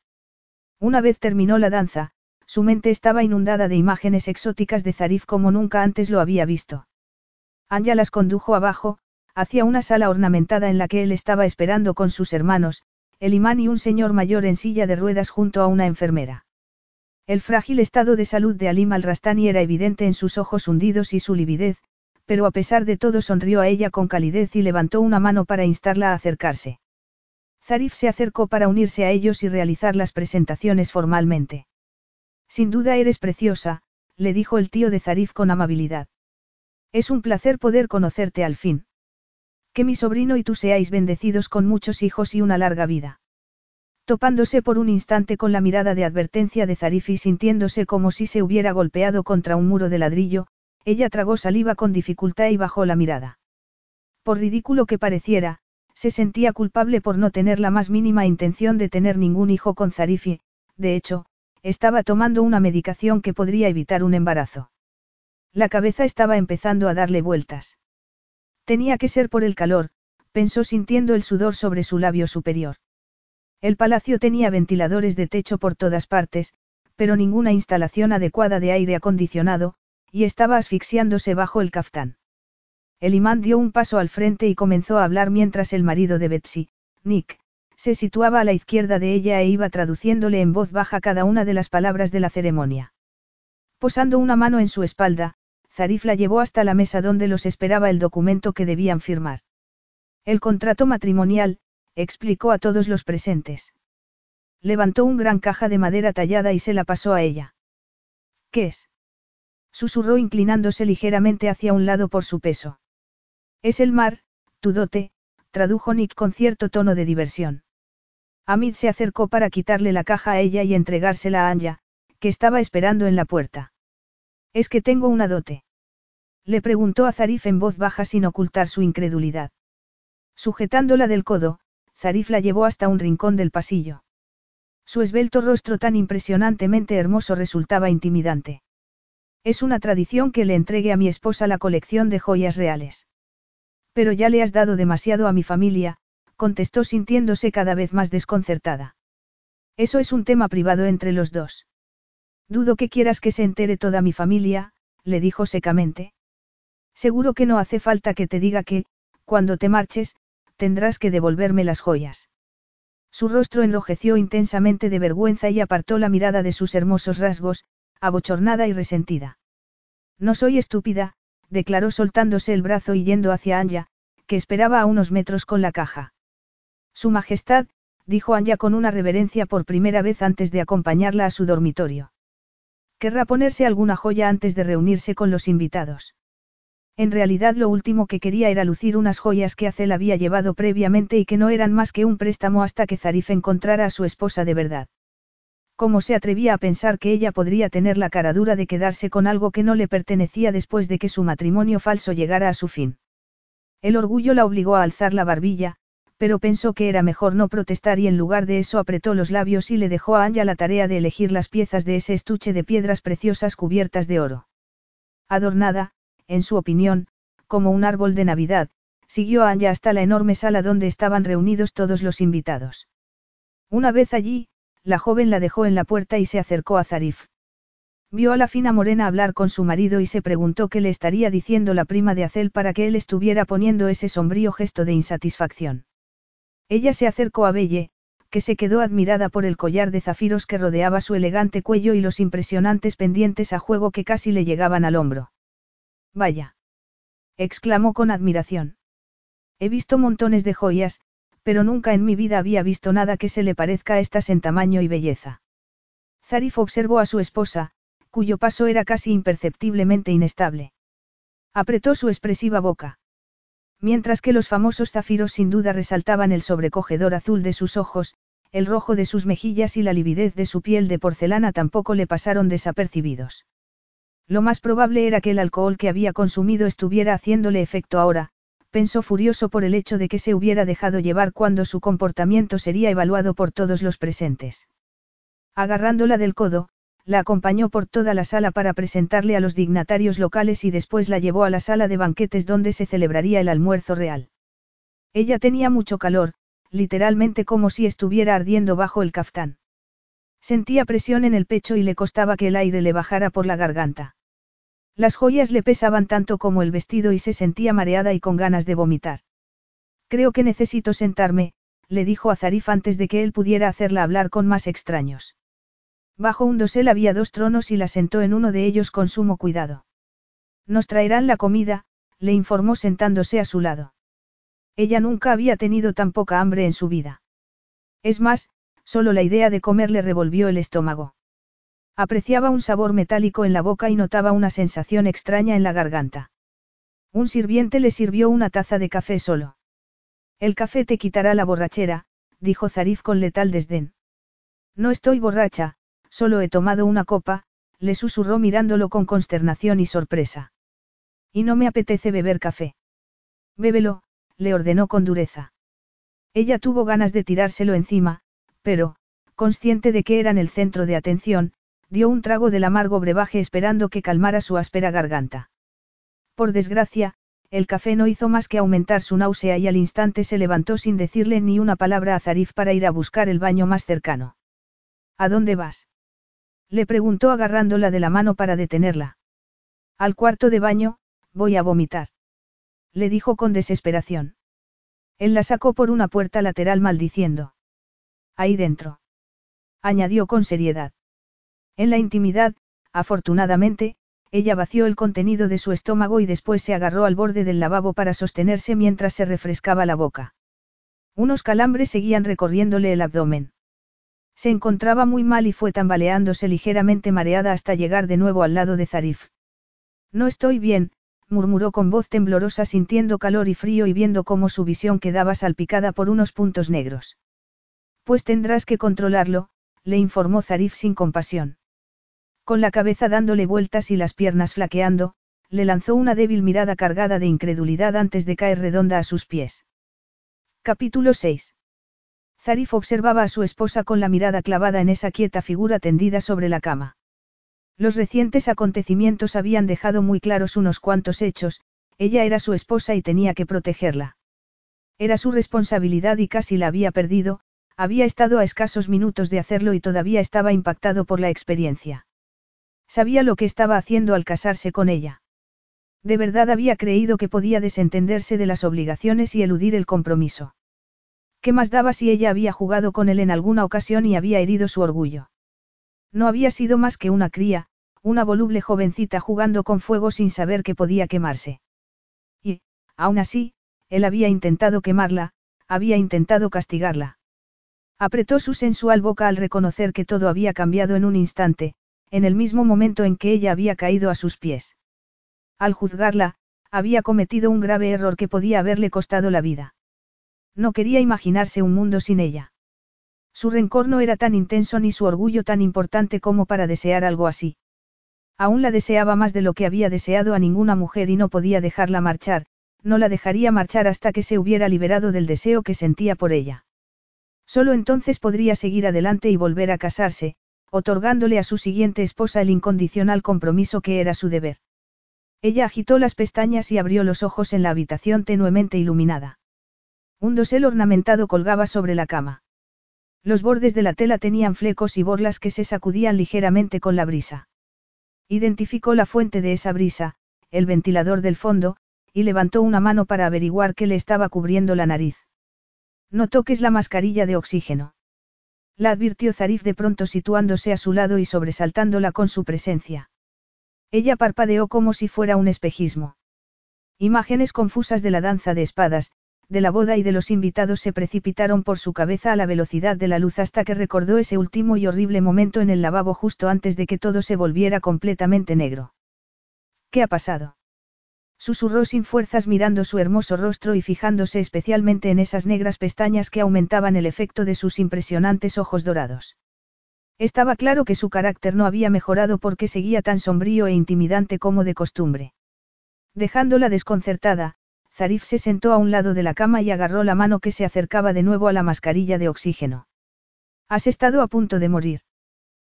Una vez terminó la danza, su mente estaba inundada de imágenes exóticas de Zarif como nunca antes lo había visto. Anja las condujo abajo, hacia una sala ornamentada en la que él estaba esperando con sus hermanos, el imán y un señor mayor en silla de ruedas junto a una enfermera. El frágil estado de salud de Alim al-Rastani era evidente en sus ojos hundidos y su lividez, pero a pesar de todo sonrió a ella con calidez y levantó una mano para instarla a acercarse. Zarif se acercó para unirse a ellos y realizar las presentaciones formalmente. Sin duda eres preciosa, le dijo el tío de Zarif con amabilidad. Es un placer poder conocerte al fin. Que mi sobrino y tú seáis bendecidos con muchos hijos y una larga vida. Topándose por un instante con la mirada de advertencia de Zarif y sintiéndose como si se hubiera golpeado contra un muro de ladrillo, ella tragó saliva con dificultad y bajó la mirada. Por ridículo que pareciera, se sentía culpable por no tener la más mínima intención de tener ningún hijo con Zarifi, de hecho, estaba tomando una medicación que podría evitar un embarazo. La cabeza estaba empezando a darle vueltas. Tenía que ser por el calor, pensó sintiendo el sudor sobre su labio superior. El palacio tenía ventiladores de techo por todas partes, pero ninguna instalación adecuada de aire acondicionado, y estaba asfixiándose bajo el caftán. El imán dio un paso al frente y comenzó a hablar mientras el marido de Betsy, Nick, se situaba a la izquierda de ella e iba traduciéndole en voz baja cada una de las palabras de la ceremonia. Posando una mano en su espalda, Zarif la llevó hasta la mesa donde los esperaba el documento que debían firmar. El contrato matrimonial, explicó a todos los presentes. Levantó un gran caja de madera tallada y se la pasó a ella. ¿Qué es? Susurró inclinándose ligeramente hacia un lado por su peso. Es el mar, tu dote, tradujo Nick con cierto tono de diversión. Amid se acercó para quitarle la caja a ella y entregársela a Anya, que estaba esperando en la puerta. ¿Es que tengo una dote? Le preguntó a Zarif en voz baja sin ocultar su incredulidad. Sujetándola del codo, Zarif la llevó hasta un rincón del pasillo. Su esbelto rostro tan impresionantemente hermoso resultaba intimidante. Es una tradición que le entregue a mi esposa la colección de joyas reales. Pero ya le has dado demasiado a mi familia, contestó sintiéndose cada vez más desconcertada. Eso es un tema privado entre los dos. Dudo que quieras que se entere toda mi familia, le dijo secamente. Seguro que no hace falta que te diga que, cuando te marches, tendrás que devolverme las joyas. Su rostro enrojeció intensamente de vergüenza y apartó la mirada de sus hermosos rasgos, abochornada y resentida. No soy estúpida, declaró soltándose el brazo y yendo hacia Anya, que esperaba a unos metros con la caja. Su Majestad, dijo Anya con una reverencia por primera vez antes de acompañarla a su dormitorio. Querrá ponerse alguna joya antes de reunirse con los invitados. En realidad lo último que quería era lucir unas joyas que Azel había llevado previamente y que no eran más que un préstamo hasta que Zarif encontrara a su esposa de verdad. ¿Cómo se atrevía a pensar que ella podría tener la cara dura de quedarse con algo que no le pertenecía después de que su matrimonio falso llegara a su fin? El orgullo la obligó a alzar la barbilla, pero pensó que era mejor no protestar y en lugar de eso apretó los labios y le dejó a Anya la tarea de elegir las piezas de ese estuche de piedras preciosas cubiertas de oro. Adornada, en su opinión, como un árbol de Navidad, siguió a Anya hasta la enorme sala donde estaban reunidos todos los invitados. Una vez allí, la joven la dejó en la puerta y se acercó a Zarif. Vio a la fina morena hablar con su marido y se preguntó qué le estaría diciendo la prima de Acel para que él estuviera poniendo ese sombrío gesto de insatisfacción. Ella se acercó a Belle, que se quedó admirada por el collar de zafiros que rodeaba su elegante cuello y los impresionantes pendientes a juego que casi le llegaban al hombro. Vaya. exclamó con admiración. He visto montones de joyas, pero nunca en mi vida había visto nada que se le parezca a estas en tamaño y belleza. Zarif observó a su esposa, cuyo paso era casi imperceptiblemente inestable. Apretó su expresiva boca. Mientras que los famosos zafiros sin duda resaltaban el sobrecogedor azul de sus ojos, el rojo de sus mejillas y la lividez de su piel de porcelana tampoco le pasaron desapercibidos. Lo más probable era que el alcohol que había consumido estuviera haciéndole efecto ahora, pensó furioso por el hecho de que se hubiera dejado llevar cuando su comportamiento sería evaluado por todos los presentes. Agarrándola del codo, la acompañó por toda la sala para presentarle a los dignatarios locales y después la llevó a la sala de banquetes donde se celebraría el almuerzo real. Ella tenía mucho calor, literalmente como si estuviera ardiendo bajo el caftán. Sentía presión en el pecho y le costaba que el aire le bajara por la garganta. Las joyas le pesaban tanto como el vestido y se sentía mareada y con ganas de vomitar. Creo que necesito sentarme, le dijo a Zarif antes de que él pudiera hacerla hablar con más extraños. Bajo un dosel había dos tronos y la sentó en uno de ellos con sumo cuidado. Nos traerán la comida, le informó sentándose a su lado. Ella nunca había tenido tan poca hambre en su vida. Es más, solo la idea de comer le revolvió el estómago. Apreciaba un sabor metálico en la boca y notaba una sensación extraña en la garganta. Un sirviente le sirvió una taza de café solo. El café te quitará la borrachera, dijo Zarif con letal desdén. No estoy borracha, Solo he tomado una copa, le susurró mirándolo con consternación y sorpresa. Y no me apetece beber café. Bébelo, le ordenó con dureza. Ella tuvo ganas de tirárselo encima, pero, consciente de que eran el centro de atención, dio un trago del amargo brebaje esperando que calmara su áspera garganta. Por desgracia, el café no hizo más que aumentar su náusea y al instante se levantó sin decirle ni una palabra a Zarif para ir a buscar el baño más cercano. ¿A dónde vas? Le preguntó agarrándola de la mano para detenerla. Al cuarto de baño, voy a vomitar. Le dijo con desesperación. Él la sacó por una puerta lateral maldiciendo. Ahí dentro. Añadió con seriedad. En la intimidad, afortunadamente, ella vació el contenido de su estómago y después se agarró al borde del lavabo para sostenerse mientras se refrescaba la boca. Unos calambres seguían recorriéndole el abdomen. Se encontraba muy mal y fue tambaleándose ligeramente mareada hasta llegar de nuevo al lado de Zarif. No estoy bien, murmuró con voz temblorosa sintiendo calor y frío y viendo cómo su visión quedaba salpicada por unos puntos negros. Pues tendrás que controlarlo, le informó Zarif sin compasión. Con la cabeza dándole vueltas y las piernas flaqueando, le lanzó una débil mirada cargada de incredulidad antes de caer redonda a sus pies. Capítulo 6. Zarif observaba a su esposa con la mirada clavada en esa quieta figura tendida sobre la cama. Los recientes acontecimientos habían dejado muy claros unos cuantos hechos, ella era su esposa y tenía que protegerla. Era su responsabilidad y casi la había perdido, había estado a escasos minutos de hacerlo y todavía estaba impactado por la experiencia. Sabía lo que estaba haciendo al casarse con ella. De verdad había creído que podía desentenderse de las obligaciones y eludir el compromiso. ¿Qué más daba si ella había jugado con él en alguna ocasión y había herido su orgullo? No había sido más que una cría, una voluble jovencita jugando con fuego sin saber que podía quemarse. Y, aún así, él había intentado quemarla, había intentado castigarla. Apretó su sensual boca al reconocer que todo había cambiado en un instante, en el mismo momento en que ella había caído a sus pies. Al juzgarla, había cometido un grave error que podía haberle costado la vida. No quería imaginarse un mundo sin ella. Su rencor no era tan intenso ni su orgullo tan importante como para desear algo así. Aún la deseaba más de lo que había deseado a ninguna mujer y no podía dejarla marchar, no la dejaría marchar hasta que se hubiera liberado del deseo que sentía por ella. Solo entonces podría seguir adelante y volver a casarse, otorgándole a su siguiente esposa el incondicional compromiso que era su deber. Ella agitó las pestañas y abrió los ojos en la habitación tenuemente iluminada. Un dosel ornamentado colgaba sobre la cama. Los bordes de la tela tenían flecos y borlas que se sacudían ligeramente con la brisa. Identificó la fuente de esa brisa, el ventilador del fondo, y levantó una mano para averiguar qué le estaba cubriendo la nariz. No toques la mascarilla de oxígeno. La advirtió Zarif de pronto situándose a su lado y sobresaltándola con su presencia. Ella parpadeó como si fuera un espejismo. Imágenes confusas de la danza de espadas, de la boda y de los invitados se precipitaron por su cabeza a la velocidad de la luz hasta que recordó ese último y horrible momento en el lavabo justo antes de que todo se volviera completamente negro. ¿Qué ha pasado? Susurró sin fuerzas mirando su hermoso rostro y fijándose especialmente en esas negras pestañas que aumentaban el efecto de sus impresionantes ojos dorados. Estaba claro que su carácter no había mejorado porque seguía tan sombrío e intimidante como de costumbre. Dejándola desconcertada, Zarif se sentó a un lado de la cama y agarró la mano que se acercaba de nuevo a la mascarilla de oxígeno. Has estado a punto de morir.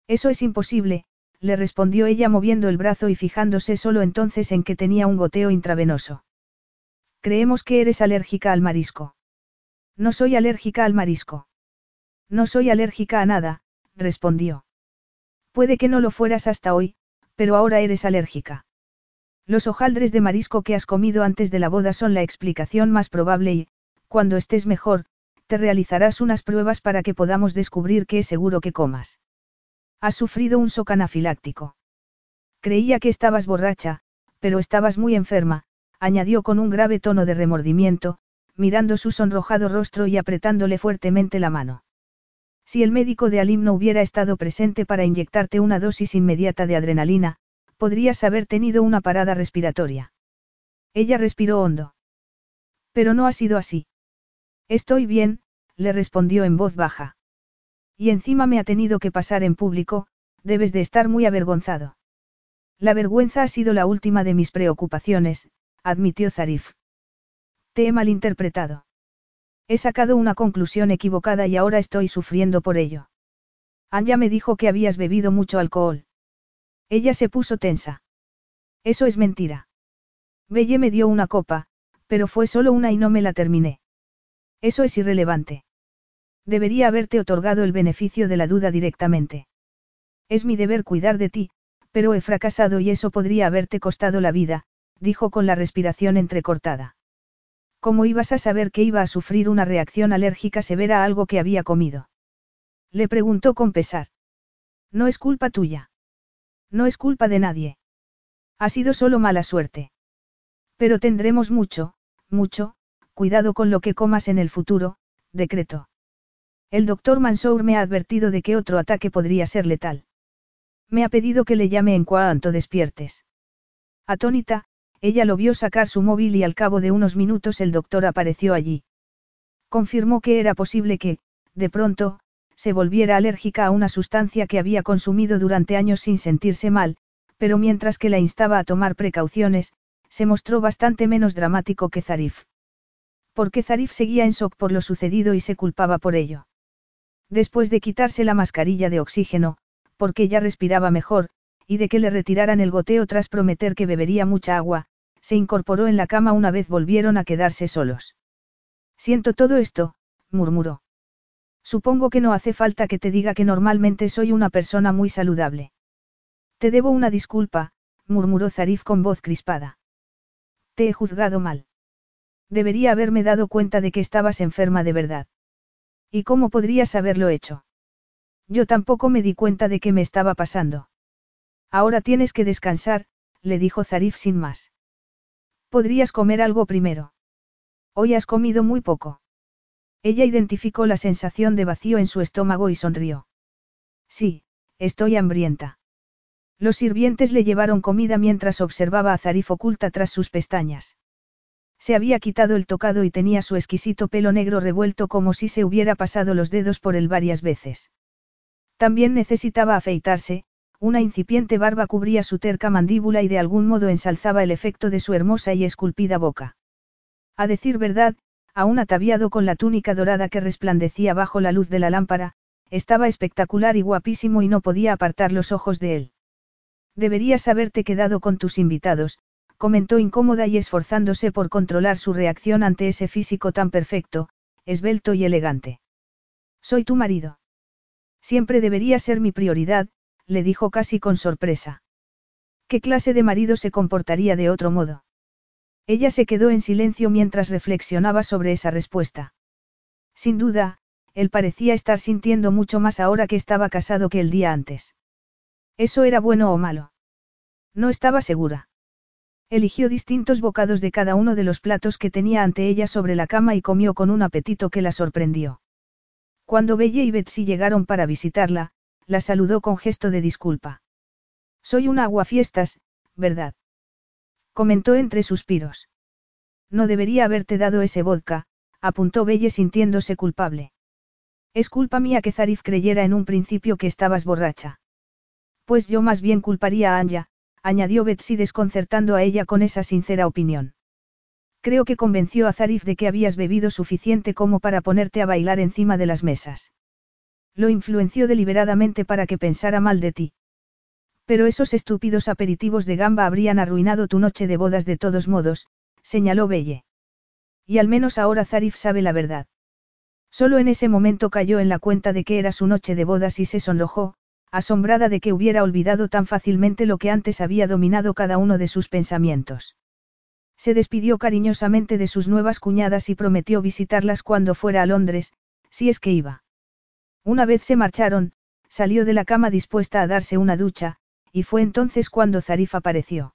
Eso es imposible, le respondió ella moviendo el brazo y fijándose solo entonces en que tenía un goteo intravenoso. Creemos que eres alérgica al marisco. No soy alérgica al marisco. No soy alérgica a nada, respondió. Puede que no lo fueras hasta hoy, pero ahora eres alérgica. Los hojaldres de marisco que has comido antes de la boda son la explicación más probable y, cuando estés mejor, te realizarás unas pruebas para que podamos descubrir qué es seguro que comas. Has sufrido un shock anafiláctico. Creía que estabas borracha, pero estabas muy enferma, añadió con un grave tono de remordimiento, mirando su sonrojado rostro y apretándole fuertemente la mano. Si el médico de Alim no hubiera estado presente para inyectarte una dosis inmediata de adrenalina, podrías haber tenido una parada respiratoria. Ella respiró hondo. Pero no ha sido así. Estoy bien, le respondió en voz baja. Y encima me ha tenido que pasar en público, debes de estar muy avergonzado. La vergüenza ha sido la última de mis preocupaciones, admitió Zarif. Te he malinterpretado. He sacado una conclusión equivocada y ahora estoy sufriendo por ello. Anja me dijo que habías bebido mucho alcohol. Ella se puso tensa. Eso es mentira. Belle me dio una copa, pero fue solo una y no me la terminé. Eso es irrelevante. Debería haberte otorgado el beneficio de la duda directamente. Es mi deber cuidar de ti, pero he fracasado y eso podría haberte costado la vida, dijo con la respiración entrecortada. ¿Cómo ibas a saber que iba a sufrir una reacción alérgica severa a algo que había comido? Le preguntó con pesar. No es culpa tuya. No es culpa de nadie. Ha sido solo mala suerte. Pero tendremos mucho, mucho, cuidado con lo que comas en el futuro, decretó. El doctor Mansour me ha advertido de que otro ataque podría ser letal. Me ha pedido que le llame en cuanto despiertes. Atónita, ella lo vio sacar su móvil y al cabo de unos minutos el doctor apareció allí. Confirmó que era posible que, de pronto, se volviera alérgica a una sustancia que había consumido durante años sin sentirse mal, pero mientras que la instaba a tomar precauciones, se mostró bastante menos dramático que Zarif. Porque Zarif seguía en shock por lo sucedido y se culpaba por ello. Después de quitarse la mascarilla de oxígeno, porque ya respiraba mejor, y de que le retiraran el goteo tras prometer que bebería mucha agua, se incorporó en la cama una vez volvieron a quedarse solos. Siento todo esto, murmuró. Supongo que no hace falta que te diga que normalmente soy una persona muy saludable. Te debo una disculpa, murmuró Zarif con voz crispada. Te he juzgado mal. Debería haberme dado cuenta de que estabas enferma de verdad. ¿Y cómo podrías haberlo hecho? Yo tampoco me di cuenta de qué me estaba pasando. Ahora tienes que descansar, le dijo Zarif sin más. Podrías comer algo primero. Hoy has comido muy poco. Ella identificó la sensación de vacío en su estómago y sonrió. Sí, estoy hambrienta. Los sirvientes le llevaron comida mientras observaba a Zarif oculta tras sus pestañas. Se había quitado el tocado y tenía su exquisito pelo negro revuelto como si se hubiera pasado los dedos por él varias veces. También necesitaba afeitarse, una incipiente barba cubría su terca mandíbula y de algún modo ensalzaba el efecto de su hermosa y esculpida boca. A decir verdad, aún ataviado con la túnica dorada que resplandecía bajo la luz de la lámpara, estaba espectacular y guapísimo y no podía apartar los ojos de él. Deberías haberte quedado con tus invitados, comentó incómoda y esforzándose por controlar su reacción ante ese físico tan perfecto, esbelto y elegante. Soy tu marido. Siempre debería ser mi prioridad, le dijo casi con sorpresa. ¿Qué clase de marido se comportaría de otro modo? Ella se quedó en silencio mientras reflexionaba sobre esa respuesta. Sin duda, él parecía estar sintiendo mucho más ahora que estaba casado que el día antes. ¿Eso era bueno o malo? No estaba segura. Eligió distintos bocados de cada uno de los platos que tenía ante ella sobre la cama y comió con un apetito que la sorprendió. Cuando Belle y Betsy llegaron para visitarla, la saludó con gesto de disculpa. Soy una aguafiestas, ¿verdad? Comentó entre suspiros. No debería haberte dado ese vodka, apuntó Belle sintiéndose culpable. Es culpa mía que Zarif creyera en un principio que estabas borracha. Pues yo más bien culparía a Anya, añadió Betsy desconcertando a ella con esa sincera opinión. Creo que convenció a Zarif de que habías bebido suficiente como para ponerte a bailar encima de las mesas. Lo influenció deliberadamente para que pensara mal de ti. Pero esos estúpidos aperitivos de gamba habrían arruinado tu noche de bodas de todos modos, señaló Belle. Y al menos ahora Zarif sabe la verdad. Solo en ese momento cayó en la cuenta de que era su noche de bodas y se sonrojó, asombrada de que hubiera olvidado tan fácilmente lo que antes había dominado cada uno de sus pensamientos. Se despidió cariñosamente de sus nuevas cuñadas y prometió visitarlas cuando fuera a Londres, si es que iba. Una vez se marcharon, salió de la cama dispuesta a darse una ducha, y fue entonces cuando Zarif apareció.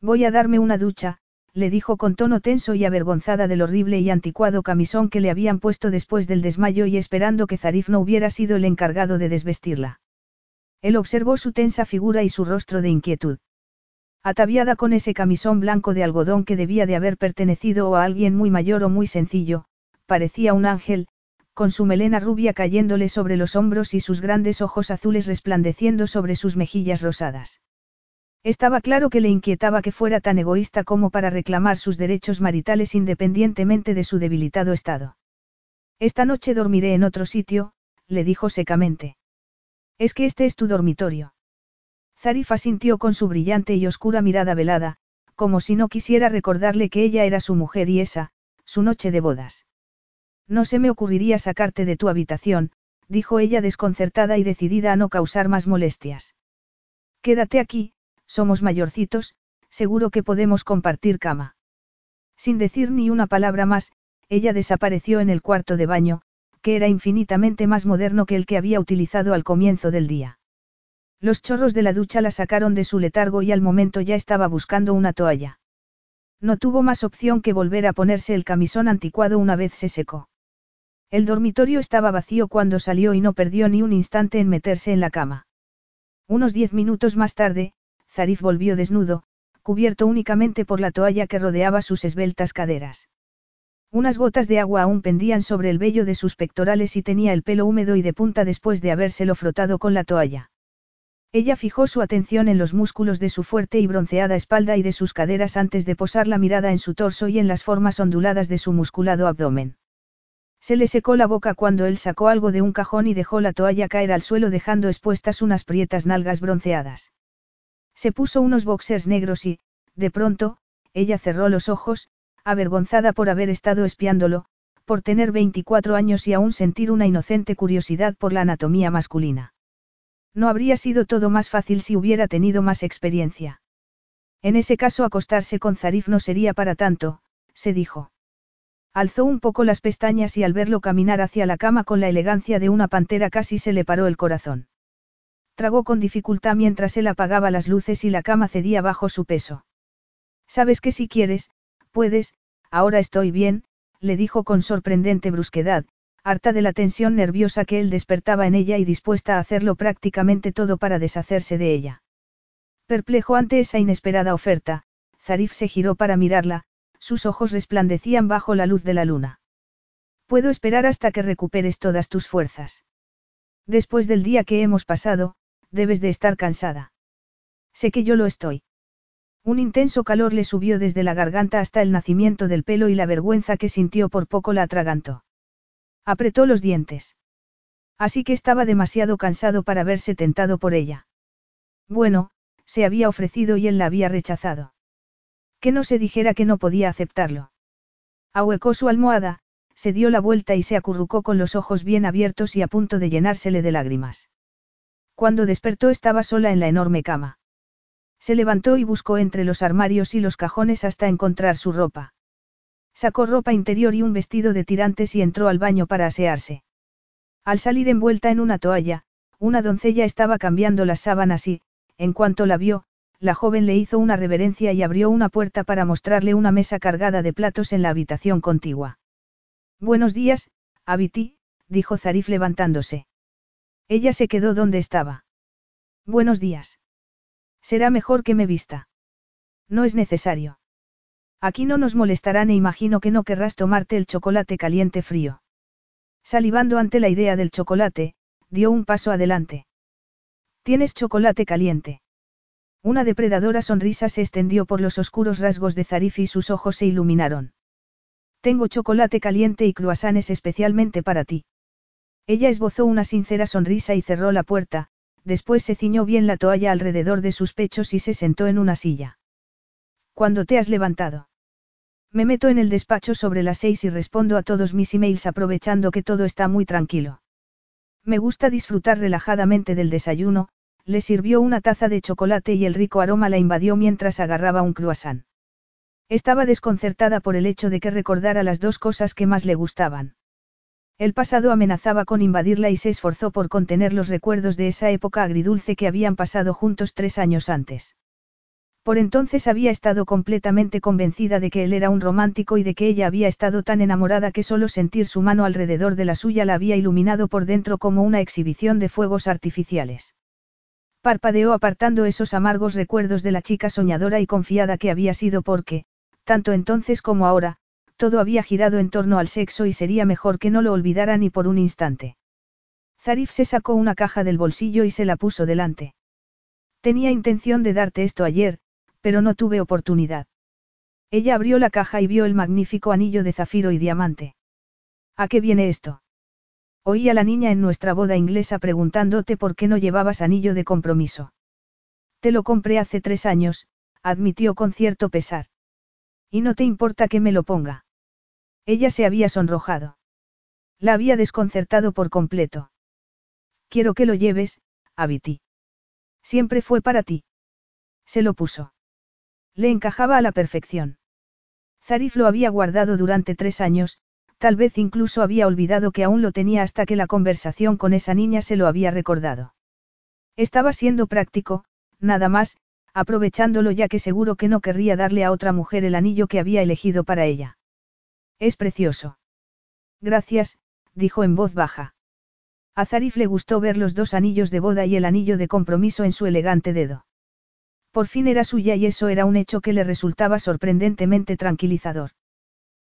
Voy a darme una ducha, le dijo con tono tenso y avergonzada del horrible y anticuado camisón que le habían puesto después del desmayo y esperando que Zarif no hubiera sido el encargado de desvestirla. Él observó su tensa figura y su rostro de inquietud. Ataviada con ese camisón blanco de algodón que debía de haber pertenecido a alguien muy mayor o muy sencillo, parecía un ángel, con su melena rubia cayéndole sobre los hombros y sus grandes ojos azules resplandeciendo sobre sus mejillas rosadas. Estaba claro que le inquietaba que fuera tan egoísta como para reclamar sus derechos maritales independientemente de su debilitado estado. Esta noche dormiré en otro sitio, le dijo secamente. Es que este es tu dormitorio. Zarif asintió con su brillante y oscura mirada velada, como si no quisiera recordarle que ella era su mujer y esa, su noche de bodas. No se me ocurriría sacarte de tu habitación, dijo ella desconcertada y decidida a no causar más molestias. Quédate aquí, somos mayorcitos, seguro que podemos compartir cama. Sin decir ni una palabra más, ella desapareció en el cuarto de baño, que era infinitamente más moderno que el que había utilizado al comienzo del día. Los chorros de la ducha la sacaron de su letargo y al momento ya estaba buscando una toalla. No tuvo más opción que volver a ponerse el camisón anticuado una vez se secó. El dormitorio estaba vacío cuando salió y no perdió ni un instante en meterse en la cama. Unos diez minutos más tarde, Zarif volvió desnudo, cubierto únicamente por la toalla que rodeaba sus esbeltas caderas. Unas gotas de agua aún pendían sobre el vello de sus pectorales y tenía el pelo húmedo y de punta después de habérselo frotado con la toalla. Ella fijó su atención en los músculos de su fuerte y bronceada espalda y de sus caderas antes de posar la mirada en su torso y en las formas onduladas de su musculado abdomen. Se le secó la boca cuando él sacó algo de un cajón y dejó la toalla caer al suelo dejando expuestas unas prietas nalgas bronceadas. Se puso unos boxers negros y, de pronto, ella cerró los ojos, avergonzada por haber estado espiándolo, por tener 24 años y aún sentir una inocente curiosidad por la anatomía masculina. No habría sido todo más fácil si hubiera tenido más experiencia. En ese caso acostarse con Zarif no sería para tanto, se dijo. Alzó un poco las pestañas y al verlo caminar hacia la cama con la elegancia de una pantera casi se le paró el corazón. Tragó con dificultad mientras él apagaba las luces y la cama cedía bajo su peso. Sabes que si quieres, puedes, ahora estoy bien, le dijo con sorprendente brusquedad, harta de la tensión nerviosa que él despertaba en ella y dispuesta a hacerlo prácticamente todo para deshacerse de ella. Perplejo ante esa inesperada oferta, Zarif se giró para mirarla, sus ojos resplandecían bajo la luz de la luna. Puedo esperar hasta que recuperes todas tus fuerzas. Después del día que hemos pasado, debes de estar cansada. Sé que yo lo estoy. Un intenso calor le subió desde la garganta hasta el nacimiento del pelo y la vergüenza que sintió por poco la atragantó. Apretó los dientes. Así que estaba demasiado cansado para verse tentado por ella. Bueno, se había ofrecido y él la había rechazado. Que no se dijera que no podía aceptarlo. Ahuecó su almohada, se dio la vuelta y se acurrucó con los ojos bien abiertos y a punto de llenársele de lágrimas. Cuando despertó estaba sola en la enorme cama. Se levantó y buscó entre los armarios y los cajones hasta encontrar su ropa. Sacó ropa interior y un vestido de tirantes y entró al baño para asearse. Al salir envuelta en una toalla, una doncella estaba cambiando las sábanas y, en cuanto la vio, la joven le hizo una reverencia y abrió una puerta para mostrarle una mesa cargada de platos en la habitación contigua. Buenos días, Abiti, dijo Zarif levantándose. Ella se quedó donde estaba. Buenos días. Será mejor que me vista. No es necesario. Aquí no nos molestarán e imagino que no querrás tomarte el chocolate caliente frío. Salivando ante la idea del chocolate, dio un paso adelante. ¿Tienes chocolate caliente? Una depredadora sonrisa se extendió por los oscuros rasgos de Zarif y sus ojos se iluminaron. Tengo chocolate caliente y cruasanes especialmente para ti. Ella esbozó una sincera sonrisa y cerró la puerta, después se ciñó bien la toalla alrededor de sus pechos y se sentó en una silla. ¿Cuándo te has levantado? Me meto en el despacho sobre las seis y respondo a todos mis emails aprovechando que todo está muy tranquilo. Me gusta disfrutar relajadamente del desayuno, le sirvió una taza de chocolate y el rico aroma la invadió mientras agarraba un croissant. Estaba desconcertada por el hecho de que recordara las dos cosas que más le gustaban. El pasado amenazaba con invadirla y se esforzó por contener los recuerdos de esa época agridulce que habían pasado juntos tres años antes. Por entonces había estado completamente convencida de que él era un romántico y de que ella había estado tan enamorada que solo sentir su mano alrededor de la suya la había iluminado por dentro como una exhibición de fuegos artificiales. Parpadeó apartando esos amargos recuerdos de la chica soñadora y confiada que había sido porque, tanto entonces como ahora, todo había girado en torno al sexo y sería mejor que no lo olvidara ni por un instante. Zarif se sacó una caja del bolsillo y se la puso delante. Tenía intención de darte esto ayer, pero no tuve oportunidad. Ella abrió la caja y vio el magnífico anillo de zafiro y diamante. ¿A qué viene esto? Oí a la niña en nuestra boda inglesa preguntándote por qué no llevabas anillo de compromiso. Te lo compré hace tres años, admitió con cierto pesar. ¿Y no te importa que me lo ponga? Ella se había sonrojado. La había desconcertado por completo. Quiero que lo lleves, Abiti. Siempre fue para ti. Se lo puso. Le encajaba a la perfección. Zarif lo había guardado durante tres años, tal vez incluso había olvidado que aún lo tenía hasta que la conversación con esa niña se lo había recordado. Estaba siendo práctico, nada más, aprovechándolo ya que seguro que no querría darle a otra mujer el anillo que había elegido para ella. Es precioso. Gracias, dijo en voz baja. A Zarif le gustó ver los dos anillos de boda y el anillo de compromiso en su elegante dedo. Por fin era suya y eso era un hecho que le resultaba sorprendentemente tranquilizador.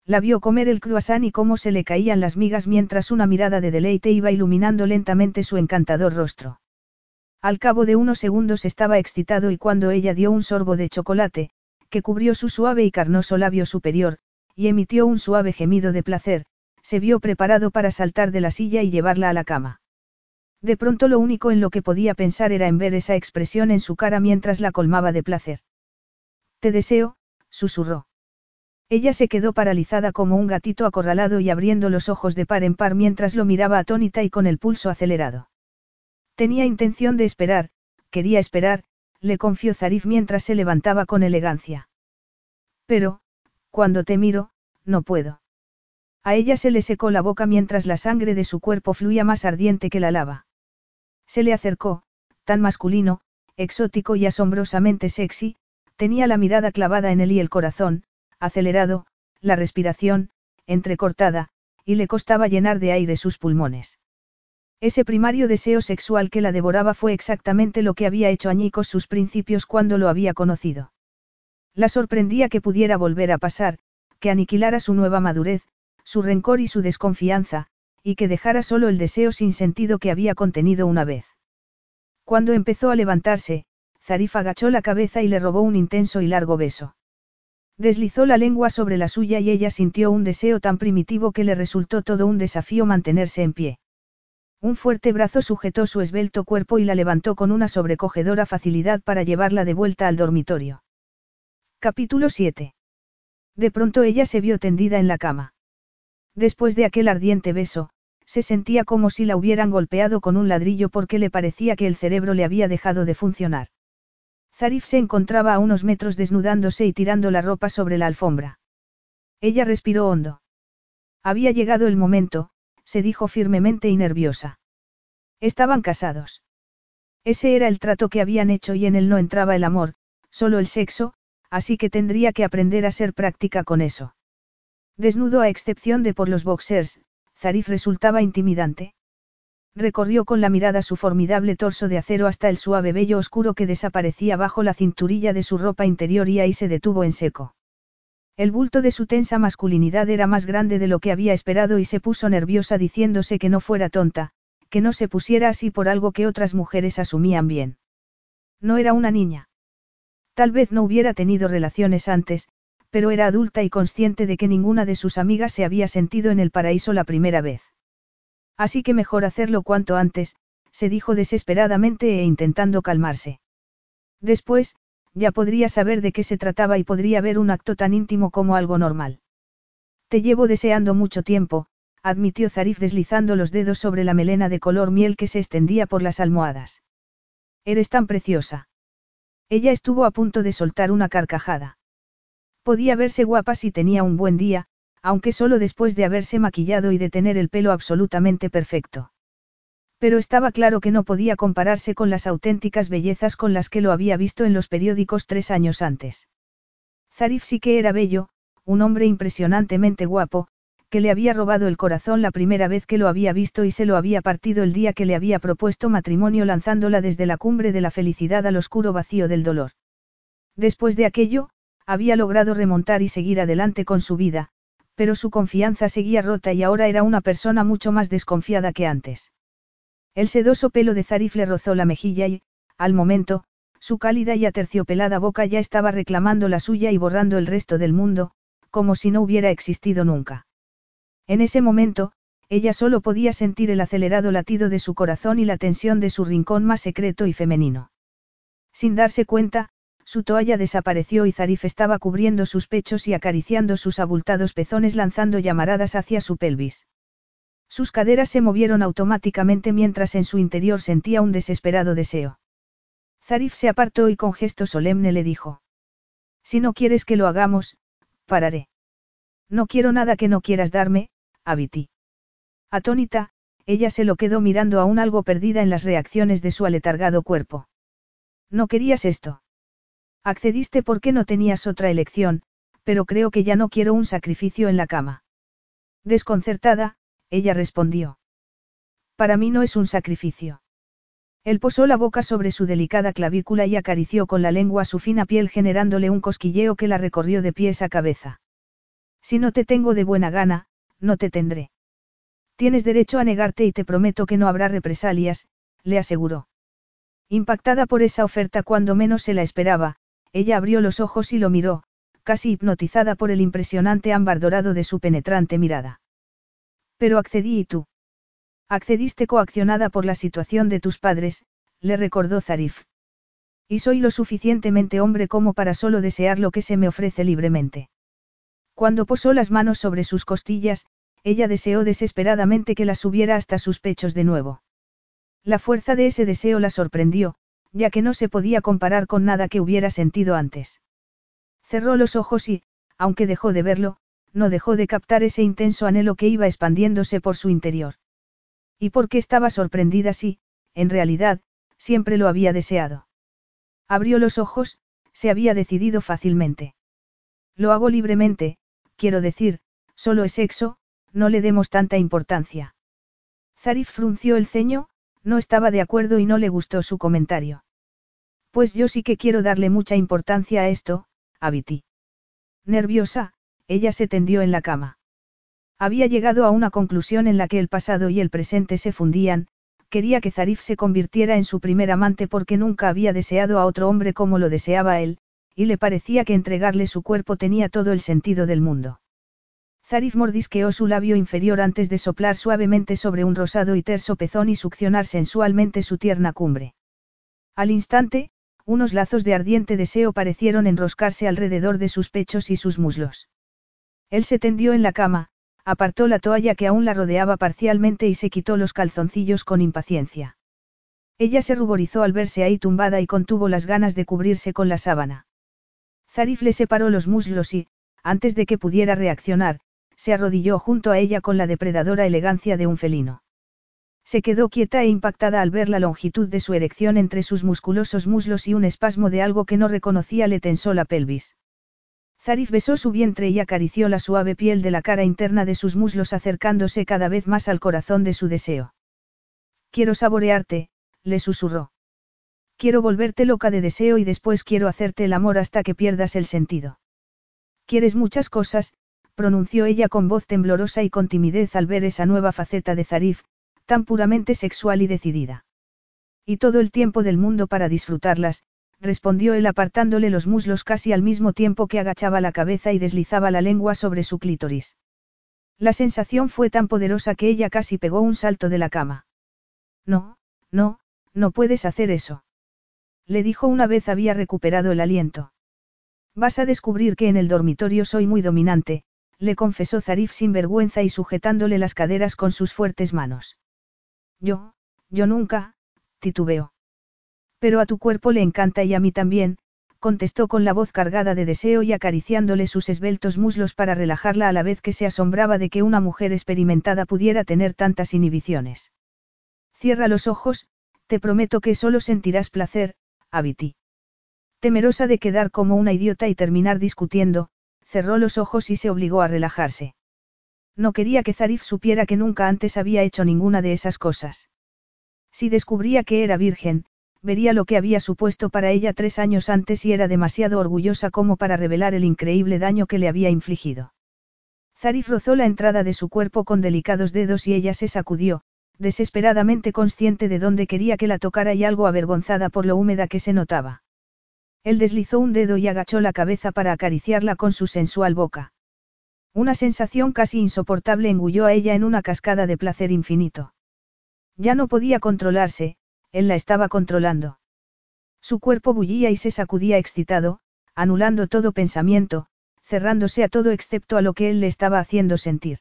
La vio comer el croissant y cómo se le caían las migas mientras una mirada de deleite iba iluminando lentamente su encantador rostro. Al cabo de unos segundos estaba excitado y cuando ella dio un sorbo de chocolate, que cubrió su suave y carnoso labio superior, y emitió un suave gemido de placer, se vio preparado para saltar de la silla y llevarla a la cama. De pronto lo único en lo que podía pensar era en ver esa expresión en su cara mientras la colmaba de placer. Te deseo, susurró. Ella se quedó paralizada como un gatito acorralado y abriendo los ojos de par en par mientras lo miraba atónita y con el pulso acelerado. Tenía intención de esperar, quería esperar, le confió Zarif mientras se levantaba con elegancia. Pero, cuando te miro, no puedo. A ella se le secó la boca mientras la sangre de su cuerpo fluía más ardiente que la lava. Se le acercó, tan masculino, exótico y asombrosamente sexy, tenía la mirada clavada en él y el corazón, acelerado, la respiración, entrecortada, y le costaba llenar de aire sus pulmones. Ese primario deseo sexual que la devoraba fue exactamente lo que había hecho añicos sus principios cuando lo había conocido. La sorprendía que pudiera volver a pasar, que aniquilara su nueva madurez, su rencor y su desconfianza, y que dejara solo el deseo sin sentido que había contenido una vez. Cuando empezó a levantarse, Zarif agachó la cabeza y le robó un intenso y largo beso. Deslizó la lengua sobre la suya y ella sintió un deseo tan primitivo que le resultó todo un desafío mantenerse en pie. Un fuerte brazo sujetó su esbelto cuerpo y la levantó con una sobrecogedora facilidad para llevarla de vuelta al dormitorio. Capítulo 7. De pronto ella se vio tendida en la cama. Después de aquel ardiente beso, se sentía como si la hubieran golpeado con un ladrillo porque le parecía que el cerebro le había dejado de funcionar. Zarif se encontraba a unos metros desnudándose y tirando la ropa sobre la alfombra. Ella respiró hondo. Había llegado el momento, se dijo firmemente y nerviosa. Estaban casados. Ese era el trato que habían hecho y en él no entraba el amor, solo el sexo, así que tendría que aprender a ser práctica con eso. Desnudo a excepción de por los boxers, Zarif resultaba intimidante. Recorrió con la mirada su formidable torso de acero hasta el suave vello oscuro que desaparecía bajo la cinturilla de su ropa interior y ahí se detuvo en seco. El bulto de su tensa masculinidad era más grande de lo que había esperado y se puso nerviosa diciéndose que no fuera tonta, que no se pusiera así por algo que otras mujeres asumían bien. No era una niña. Tal vez no hubiera tenido relaciones antes, pero era adulta y consciente de que ninguna de sus amigas se había sentido en el paraíso la primera vez. Así que mejor hacerlo cuanto antes, se dijo desesperadamente e intentando calmarse. Después, ya podría saber de qué se trataba y podría ver un acto tan íntimo como algo normal. Te llevo deseando mucho tiempo, admitió Zarif deslizando los dedos sobre la melena de color miel que se extendía por las almohadas. Eres tan preciosa. Ella estuvo a punto de soltar una carcajada. Podía verse guapa si tenía un buen día, aunque solo después de haberse maquillado y de tener el pelo absolutamente perfecto. Pero estaba claro que no podía compararse con las auténticas bellezas con las que lo había visto en los periódicos tres años antes. Zarif sí que era bello, un hombre impresionantemente guapo, que le había robado el corazón la primera vez que lo había visto y se lo había partido el día que le había propuesto matrimonio lanzándola desde la cumbre de la felicidad al oscuro vacío del dolor. Después de aquello, había logrado remontar y seguir adelante con su vida, pero su confianza seguía rota y ahora era una persona mucho más desconfiada que antes. El sedoso pelo de Zarif le rozó la mejilla y, al momento, su cálida y aterciopelada boca ya estaba reclamando la suya y borrando el resto del mundo, como si no hubiera existido nunca. En ese momento, ella solo podía sentir el acelerado latido de su corazón y la tensión de su rincón más secreto y femenino. Sin darse cuenta, Su toalla desapareció y Zarif estaba cubriendo sus pechos y acariciando sus abultados pezones lanzando llamaradas hacia su pelvis. Sus caderas se movieron automáticamente mientras en su interior sentía un desesperado deseo. Zarif se apartó y con gesto solemne le dijo. Si no quieres que lo hagamos, pararé. No quiero nada que no quieras darme, Abiti. Atónita, ella se lo quedó mirando aún algo perdida en las reacciones de su aletargado cuerpo. No querías esto. Accediste porque no tenías otra elección, pero creo que ya no quiero un sacrificio en la cama. Desconcertada, ella respondió. Para mí no es un sacrificio. Él posó la boca sobre su delicada clavícula y acarició con la lengua su fina piel generándole un cosquilleo que la recorrió de pies a cabeza. Si no te tengo de buena gana, no te tendré. Tienes derecho a negarte y te prometo que no habrá represalias, le aseguró. Impactada por esa oferta cuando menos se la esperaba, ella abrió los ojos y lo miró, casi hipnotizada por el impresionante ámbar dorado de su penetrante mirada. Pero accedí y tú. Accediste coaccionada por la situación de tus padres, le recordó Zarif. Y soy lo suficientemente hombre como para solo desear lo que se me ofrece libremente. Cuando posó las manos sobre sus costillas, ella deseó desesperadamente que las subiera hasta sus pechos de nuevo. La fuerza de ese deseo la sorprendió, ya que no se podía comparar con nada que hubiera sentido antes. Cerró los ojos y, aunque dejó de verlo, no dejó de captar ese intenso anhelo que iba expandiéndose por su interior. ¿Y por qué estaba sorprendida si, en realidad, siempre lo había deseado? Abrió los ojos, se había decidido fácilmente. Lo hago libremente, quiero decir, solo es sexo, no le demos tanta importancia. Zarif frunció el ceño, no estaba de acuerdo y no le gustó su comentario. Pues yo sí que quiero darle mucha importancia a esto, Abiti. Nerviosa, ella se tendió en la cama. Había llegado a una conclusión en la que el pasado y el presente se fundían, quería que Zarif se convirtiera en su primer amante porque nunca había deseado a otro hombre como lo deseaba él, y le parecía que entregarle su cuerpo tenía todo el sentido del mundo. Zarif mordisqueó su labio inferior antes de soplar suavemente sobre un rosado y terso pezón y succionar sensualmente su tierna cumbre. Al instante, unos lazos de ardiente deseo parecieron enroscarse alrededor de sus pechos y sus muslos. Él se tendió en la cama, apartó la toalla que aún la rodeaba parcialmente y se quitó los calzoncillos con impaciencia. Ella se ruborizó al verse ahí tumbada y contuvo las ganas de cubrirse con la sábana. Zarif le separó los muslos y, antes de que pudiera reaccionar, se arrodilló junto a ella con la depredadora elegancia de un felino. Se quedó quieta e impactada al ver la longitud de su erección entre sus musculosos muslos y un espasmo de algo que no reconocía le tensó la pelvis. Zarif besó su vientre y acarició la suave piel de la cara interna de sus muslos acercándose cada vez más al corazón de su deseo. Quiero saborearte, le susurró. Quiero volverte loca de deseo y después quiero hacerte el amor hasta que pierdas el sentido. Quieres muchas cosas, pronunció ella con voz temblorosa y con timidez al ver esa nueva faceta de Zarif, tan puramente sexual y decidida. Y todo el tiempo del mundo para disfrutarlas, respondió él apartándole los muslos casi al mismo tiempo que agachaba la cabeza y deslizaba la lengua sobre su clítoris. La sensación fue tan poderosa que ella casi pegó un salto de la cama. No, no, no puedes hacer eso. Le dijo una vez había recuperado el aliento. Vas a descubrir que en el dormitorio soy muy dominante, le confesó Zarif sin vergüenza y sujetándole las caderas con sus fuertes manos. Yo, yo nunca, titubeó. Pero a tu cuerpo le encanta y a mí también, contestó con la voz cargada de deseo y acariciándole sus esbeltos muslos para relajarla a la vez que se asombraba de que una mujer experimentada pudiera tener tantas inhibiciones. Cierra los ojos, te prometo que solo sentirás placer, Abiti. Temerosa de quedar como una idiota y terminar discutiendo, cerró los ojos y se obligó a relajarse. No quería que Zarif supiera que nunca antes había hecho ninguna de esas cosas. Si descubría que era virgen, vería lo que había supuesto para ella tres años antes y era demasiado orgullosa como para revelar el increíble daño que le había infligido. Zarif rozó la entrada de su cuerpo con delicados dedos y ella se sacudió, desesperadamente consciente de dónde quería que la tocara y algo avergonzada por lo húmeda que se notaba. Él deslizó un dedo y agachó la cabeza para acariciarla con su sensual boca. Una sensación casi insoportable engulló a ella en una cascada de placer infinito. Ya no podía controlarse, él la estaba controlando. Su cuerpo bullía y se sacudía excitado, anulando todo pensamiento, cerrándose a todo excepto a lo que él le estaba haciendo sentir.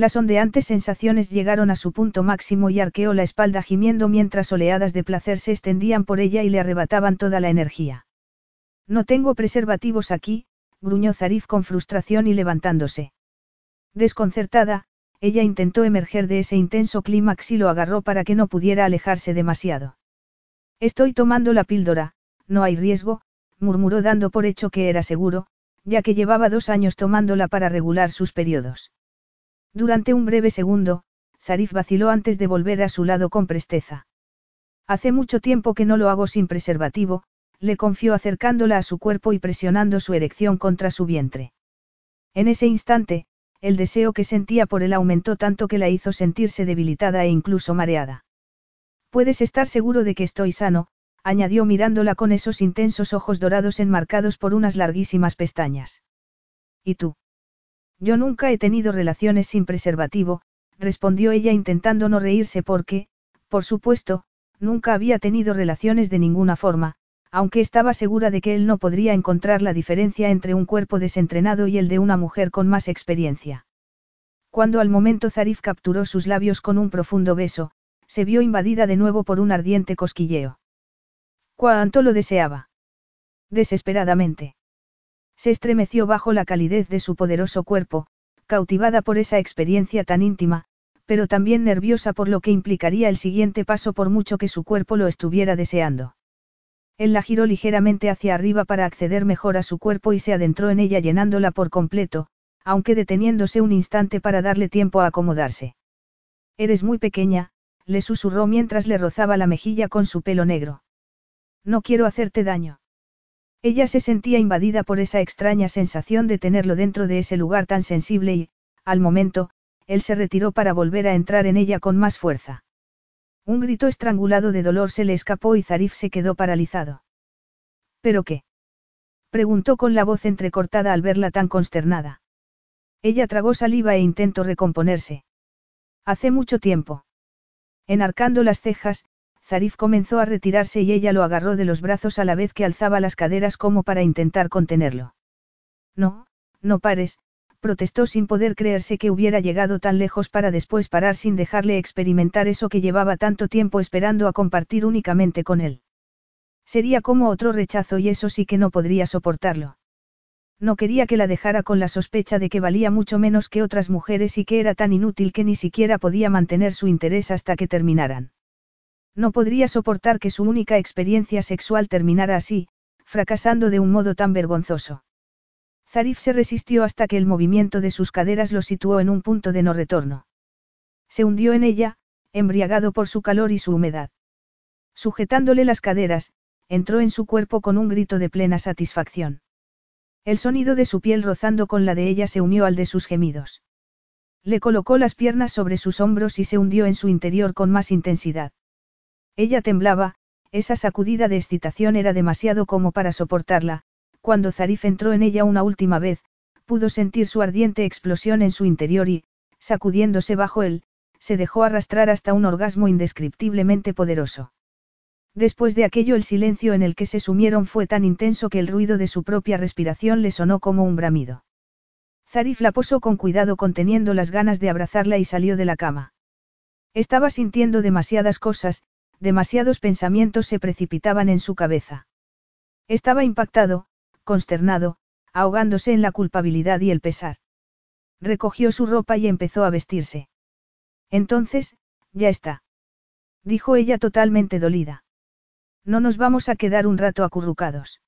Las ondeantes sensaciones llegaron a su punto máximo y arqueó la espalda gimiendo mientras oleadas de placer se extendían por ella y le arrebataban toda la energía. No tengo preservativos aquí, gruñó Zarif con frustración y levantándose. Desconcertada, ella intentó emerger de ese intenso clímax y lo agarró para que no pudiera alejarse demasiado. Estoy tomando la píldora, no hay riesgo, murmuró dando por hecho que era seguro, ya que llevaba dos años tomándola para regular sus periodos. Durante un breve segundo, Zarif vaciló antes de volver a su lado con presteza. Hace mucho tiempo que no lo hago sin preservativo, le confió acercándola a su cuerpo y presionando su erección contra su vientre. En ese instante, el deseo que sentía por él aumentó tanto que la hizo sentirse debilitada e incluso mareada. Puedes estar seguro de que estoy sano, añadió mirándola con esos intensos ojos dorados enmarcados por unas larguísimas pestañas. ¿Y tú? Yo nunca he tenido relaciones sin preservativo, respondió ella intentando no reírse porque, por supuesto, nunca había tenido relaciones de ninguna forma, aunque estaba segura de que él no podría encontrar la diferencia entre un cuerpo desentrenado y el de una mujer con más experiencia. Cuando al momento Zarif capturó sus labios con un profundo beso, se vio invadida de nuevo por un ardiente cosquilleo. Cuánto lo deseaba. Desesperadamente. Se estremeció bajo la calidez de su poderoso cuerpo, cautivada por esa experiencia tan íntima, pero también nerviosa por lo que implicaría el siguiente paso por mucho que su cuerpo lo estuviera deseando. Él la giró ligeramente hacia arriba para acceder mejor a su cuerpo y se adentró en ella llenándola por completo, aunque deteniéndose un instante para darle tiempo a acomodarse. Eres muy pequeña, le susurró mientras le rozaba la mejilla con su pelo negro. No quiero hacerte daño. Ella se sentía invadida por esa extraña sensación de tenerlo dentro de ese lugar tan sensible y, al momento, él se retiró para volver a entrar en ella con más fuerza. Un grito estrangulado de dolor se le escapó y Zarif se quedó paralizado. ¿Pero qué? preguntó con la voz entrecortada al verla tan consternada. Ella tragó saliva e intentó recomponerse. Hace mucho tiempo. Enarcando las cejas, Zarif comenzó a retirarse y ella lo agarró de los brazos a la vez que alzaba las caderas como para intentar contenerlo. No, no pares, protestó sin poder creerse que hubiera llegado tan lejos para después parar sin dejarle experimentar eso que llevaba tanto tiempo esperando a compartir únicamente con él. Sería como otro rechazo y eso sí que no podría soportarlo. No quería que la dejara con la sospecha de que valía mucho menos que otras mujeres y que era tan inútil que ni siquiera podía mantener su interés hasta que terminaran. No podría soportar que su única experiencia sexual terminara así, fracasando de un modo tan vergonzoso. Zarif se resistió hasta que el movimiento de sus caderas lo situó en un punto de no retorno. Se hundió en ella, embriagado por su calor y su humedad. Sujetándole las caderas, entró en su cuerpo con un grito de plena satisfacción. El sonido de su piel rozando con la de ella se unió al de sus gemidos. Le colocó las piernas sobre sus hombros y se hundió en su interior con más intensidad. Ella temblaba, esa sacudida de excitación era demasiado como para soportarla, cuando Zarif entró en ella una última vez, pudo sentir su ardiente explosión en su interior y, sacudiéndose bajo él, se dejó arrastrar hasta un orgasmo indescriptiblemente poderoso. Después de aquello el silencio en el que se sumieron fue tan intenso que el ruido de su propia respiración le sonó como un bramido. Zarif la posó con cuidado conteniendo las ganas de abrazarla y salió de la cama. Estaba sintiendo demasiadas cosas, demasiados pensamientos se precipitaban en su cabeza. Estaba impactado, consternado, ahogándose en la culpabilidad y el pesar. Recogió su ropa y empezó a vestirse. Entonces, ya está. Dijo ella totalmente dolida. No nos vamos a quedar un rato acurrucados.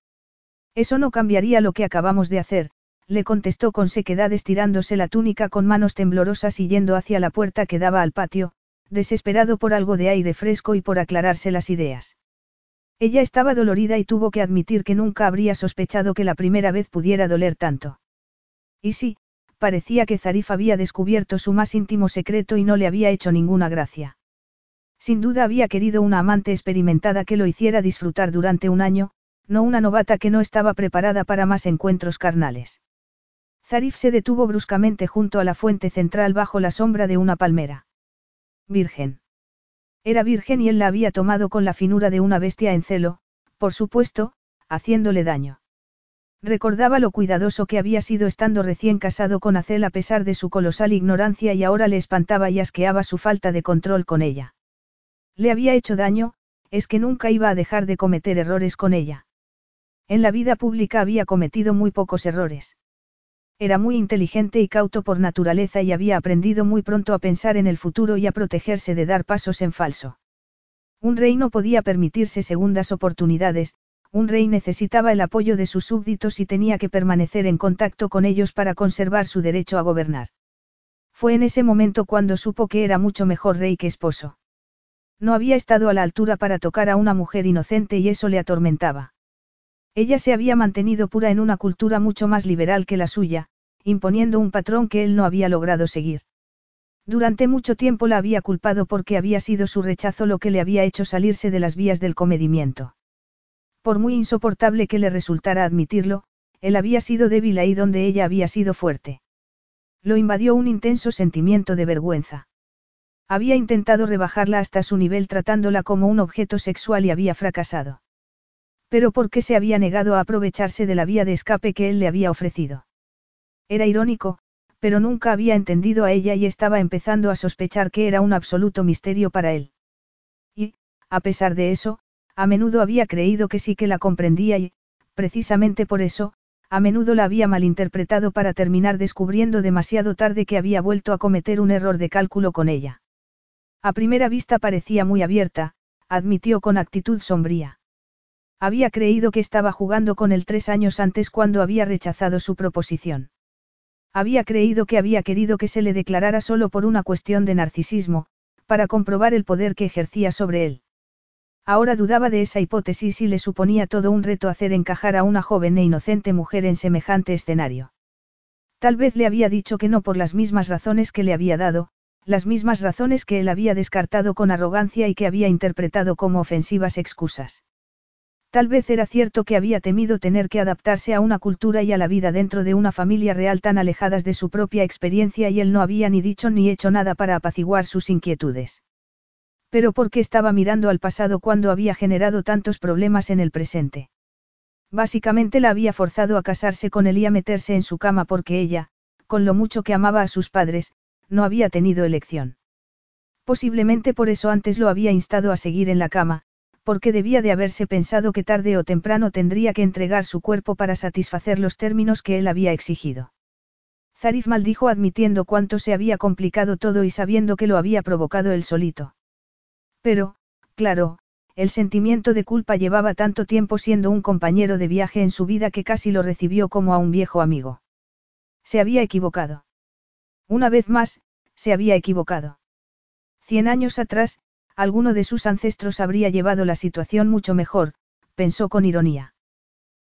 Eso no cambiaría lo que acabamos de hacer, le contestó con sequedad estirándose la túnica con manos temblorosas y yendo hacia la puerta que daba al patio, desesperado por algo de aire fresco y por aclararse las ideas. Ella estaba dolorida y tuvo que admitir que nunca habría sospechado que la primera vez pudiera doler tanto. Y sí, parecía que Zarif había descubierto su más íntimo secreto y no le había hecho ninguna gracia. Sin duda había querido una amante experimentada que lo hiciera disfrutar durante un año, no una novata que no estaba preparada para más encuentros carnales. Zarif se detuvo bruscamente junto a la fuente central bajo la sombra de una palmera. Virgen. Era virgen y él la había tomado con la finura de una bestia en celo, Por supuesto, haciéndole daño. Recordaba lo cuidadoso que había sido estando recién casado con Acel a pesar de su colosal ignorancia y ahora le espantaba y asqueaba su falta de control con ella. Le había hecho daño, es que nunca iba a dejar de cometer errores con ella. En la vida pública había cometido muy pocos errores. Era muy inteligente y cauto por naturaleza y había aprendido muy pronto a pensar en el futuro y a protegerse de dar pasos en falso. Un rey no podía permitirse segundas oportunidades, un rey necesitaba el apoyo de sus súbditos y tenía que permanecer en contacto con ellos para conservar su derecho a gobernar. Fue en ese momento cuando supo que era mucho mejor rey que esposo. No había estado a la altura para tocar a una mujer inocente y eso le atormentaba. Ella se había mantenido pura en una cultura mucho más liberal que la suya, imponiendo un patrón que él no había logrado seguir. Durante mucho tiempo la había culpado porque había sido su rechazo lo que le había hecho salirse de las vías del comedimiento. Por muy insoportable que le resultara admitirlo, él había sido débil ahí donde ella había sido fuerte. Lo invadió un intenso sentimiento de vergüenza. Había intentado rebajarla hasta su nivel tratándola como un objeto sexual y había fracasado. Pero ¿por qué se había negado a aprovecharse de la vía de escape que él le había ofrecido? Era irónico, pero nunca había entendido a ella y estaba empezando a sospechar que era un absoluto misterio para él. Y, a pesar de eso, a menudo había creído que sí que la comprendía y, precisamente por eso, a menudo la había malinterpretado para terminar descubriendo demasiado tarde que había vuelto a cometer un error de cálculo con ella. A primera vista parecía muy abierta, admitió con actitud sombría. Había creído que estaba jugando con él tres años antes cuando había rechazado su proposición. Había creído que había querido que se le declarara solo por una cuestión de narcisismo, para comprobar el poder que ejercía sobre él. Ahora dudaba de esa hipótesis y le suponía todo un reto hacer encajar a una joven e inocente mujer en semejante escenario. Tal vez le había dicho que no por las mismas razones que le había dado, las mismas razones que él había descartado con arrogancia y que había interpretado como ofensivas excusas. Tal vez era cierto que había temido tener que adaptarse a una cultura y a la vida dentro de una familia real tan alejadas de su propia experiencia y él no había ni dicho ni hecho nada para apaciguar sus inquietudes. Pero ¿por qué estaba mirando al pasado cuando había generado tantos problemas en el presente? Básicamente la había forzado a casarse con él y a meterse en su cama porque ella, con lo mucho que amaba a sus padres, no había tenido elección. Posiblemente por eso antes lo había instado a seguir en la cama, porque debía de haberse pensado que tarde o temprano tendría que entregar su cuerpo para satisfacer los términos que él había exigido. Zarif maldijo admitiendo cuánto se había complicado todo y sabiendo que lo había provocado él solito. Pero, claro, el sentimiento de culpa llevaba tanto tiempo siendo un compañero de viaje en su vida que casi lo recibió como a un viejo amigo. Se había equivocado. Una vez más, se había equivocado. Cien años atrás, alguno de sus ancestros habría llevado la situación mucho mejor, pensó con ironía.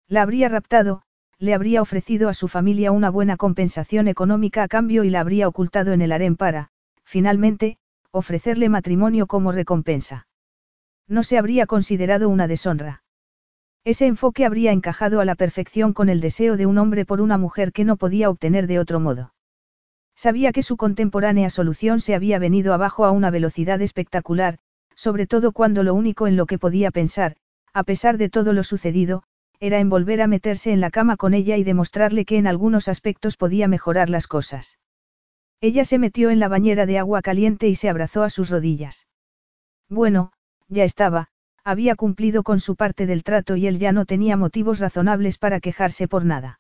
La habría raptado, le habría ofrecido a su familia una buena compensación económica a cambio y la habría ocultado en el harén para, finalmente, ofrecerle matrimonio como recompensa. No se habría considerado una deshonra. Ese enfoque habría encajado a la perfección con el deseo de un hombre por una mujer que no podía obtener de otro modo. Sabía que su contemporánea solución se había venido abajo a una velocidad espectacular, sobre todo cuando lo único en lo que podía pensar, a pesar de todo lo sucedido, era en volver a meterse en la cama con ella y demostrarle que en algunos aspectos podía mejorar las cosas. Ella se metió en la bañera de agua caliente y se abrazó a sus rodillas. Bueno, ya estaba, había cumplido con su parte del trato y él ya no tenía motivos razonables para quejarse por nada.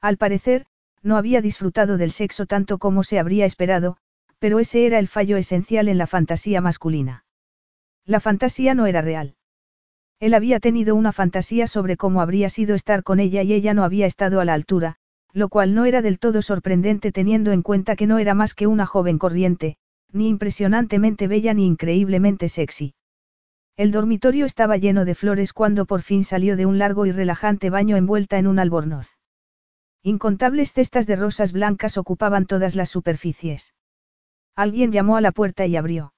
Al parecer, no había disfrutado del sexo tanto como se habría esperado, pero ese era el fallo esencial en la fantasía masculina. La fantasía no era real. Él había tenido una fantasía sobre cómo habría sido estar con ella y ella no había estado a la altura, lo cual no era del todo sorprendente teniendo en cuenta que no era más que una joven corriente, ni impresionantemente bella ni increíblemente sexy. El dormitorio estaba lleno de flores cuando por fin salió de un largo y relajante baño envuelta en un albornoz. Incontables cestas de rosas blancas ocupaban todas las superficies. Alguien llamó a la puerta y abrió.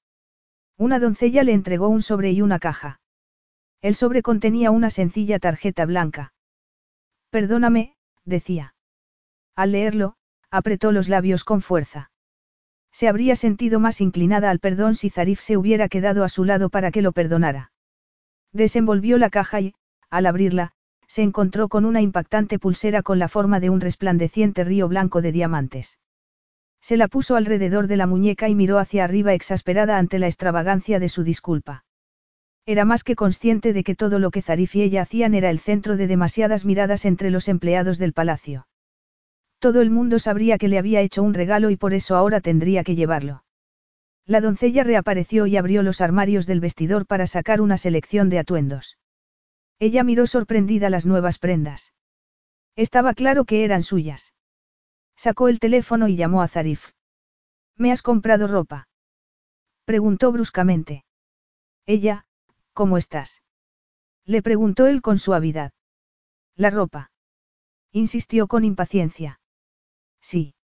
Una doncella le entregó un sobre y una caja. El sobre contenía una sencilla tarjeta blanca. Perdóname, decía. Al leerlo, apretó los labios con fuerza. Se habría sentido más inclinada al perdón si Zarif se hubiera quedado a su lado para que lo perdonara. Desenvolvió la caja y, al abrirla, se encontró con una impactante pulsera con la forma de un resplandeciente río blanco de diamantes. Se la puso alrededor de la muñeca y miró hacia arriba exasperada ante la extravagancia de su disculpa. Era más que consciente de que todo lo que Zarif y ella hacían era el centro de demasiadas miradas entre los empleados del palacio. Todo el mundo sabría que le había hecho un regalo y por eso ahora tendría que llevarlo. La doncella reapareció y abrió los armarios del vestidor para sacar una selección de atuendos. Ella miró sorprendida las nuevas prendas. Estaba claro que eran suyas. Sacó el teléfono y llamó a Zarif. ¿Me has comprado ropa? Preguntó bruscamente. Ella, ¿cómo estás? Le preguntó él con suavidad. La ropa. Insistió con impaciencia. Sí.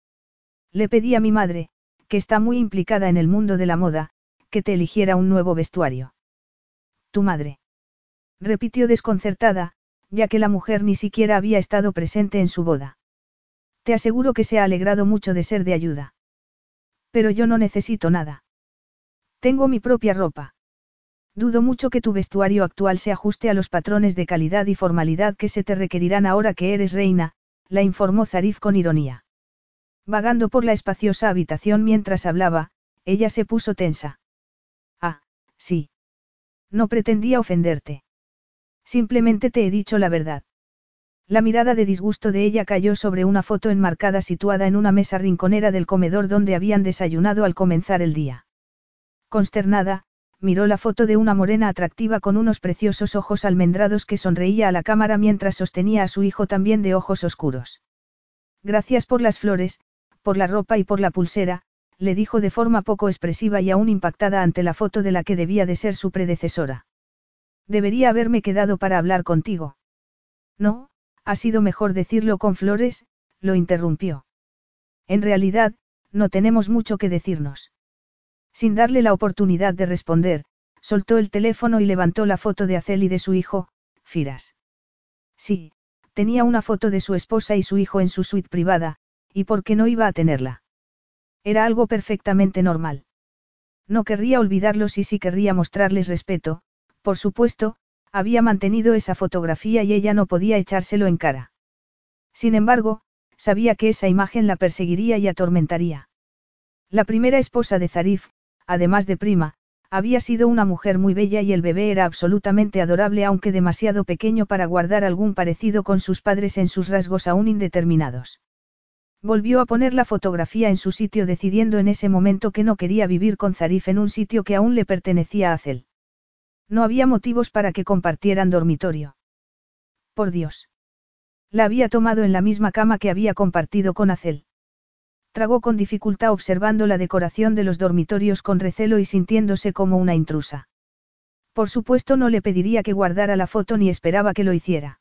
Le pedí a mi madre, que está muy implicada en el mundo de la moda, que te eligiera un nuevo vestuario. Tu madre. Repitió desconcertada, ya que la mujer ni siquiera había estado presente en su boda. Te aseguro que se ha alegrado mucho de ser de ayuda. Pero yo no necesito nada. Tengo mi propia ropa. Dudo mucho que tu vestuario actual se ajuste a los patrones de calidad y formalidad que se te requerirán ahora que eres reina, la informó Zarif con ironía. Vagando por la espaciosa habitación mientras hablaba, ella se puso tensa. Ah, sí. No pretendía ofenderte. Simplemente te he dicho la verdad. La mirada de disgusto de ella cayó sobre una foto enmarcada situada en una mesa rinconera del comedor donde habían desayunado al comenzar el día. Consternada, miró la foto de una morena atractiva con unos preciosos ojos almendrados que sonreía a la cámara mientras sostenía a su hijo también de ojos oscuros. Gracias por las flores, por la ropa y por la pulsera, le dijo de forma poco expresiva y aún impactada ante la foto de la que debía de ser su predecesora. Debería haberme quedado para hablar contigo. No, ha sido mejor decirlo con flores, lo interrumpió. En realidad, no tenemos mucho que decirnos. Sin darle la oportunidad de responder, soltó el teléfono y levantó la foto de Acel y de su hijo, Firas. Sí, tenía una foto de su esposa y su hijo en su suite privada, ¿y por qué no iba a tenerla? Era algo perfectamente normal. No querría olvidarlos y sí querría mostrarles respeto, por supuesto, había mantenido esa fotografía y ella no podía echárselo en cara. Sin embargo, sabía que esa imagen la perseguiría y atormentaría. La primera esposa de Zarif, además de prima, había sido una mujer muy bella y el bebé era absolutamente adorable aunque demasiado pequeño para guardar algún parecido con sus padres en sus rasgos aún indeterminados. Volvió a poner la fotografía en su sitio decidiendo en ese momento que no quería vivir con Zarif en un sitio que aún le pertenecía a Acel. No había motivos para que compartieran dormitorio. Por Dios. La había tomado en la misma cama que había compartido con Acel. Tragó con dificultad observando la decoración de los dormitorios con recelo y sintiéndose como una intrusa. Por supuesto no le pediría que guardara la foto ni esperaba que lo hiciera.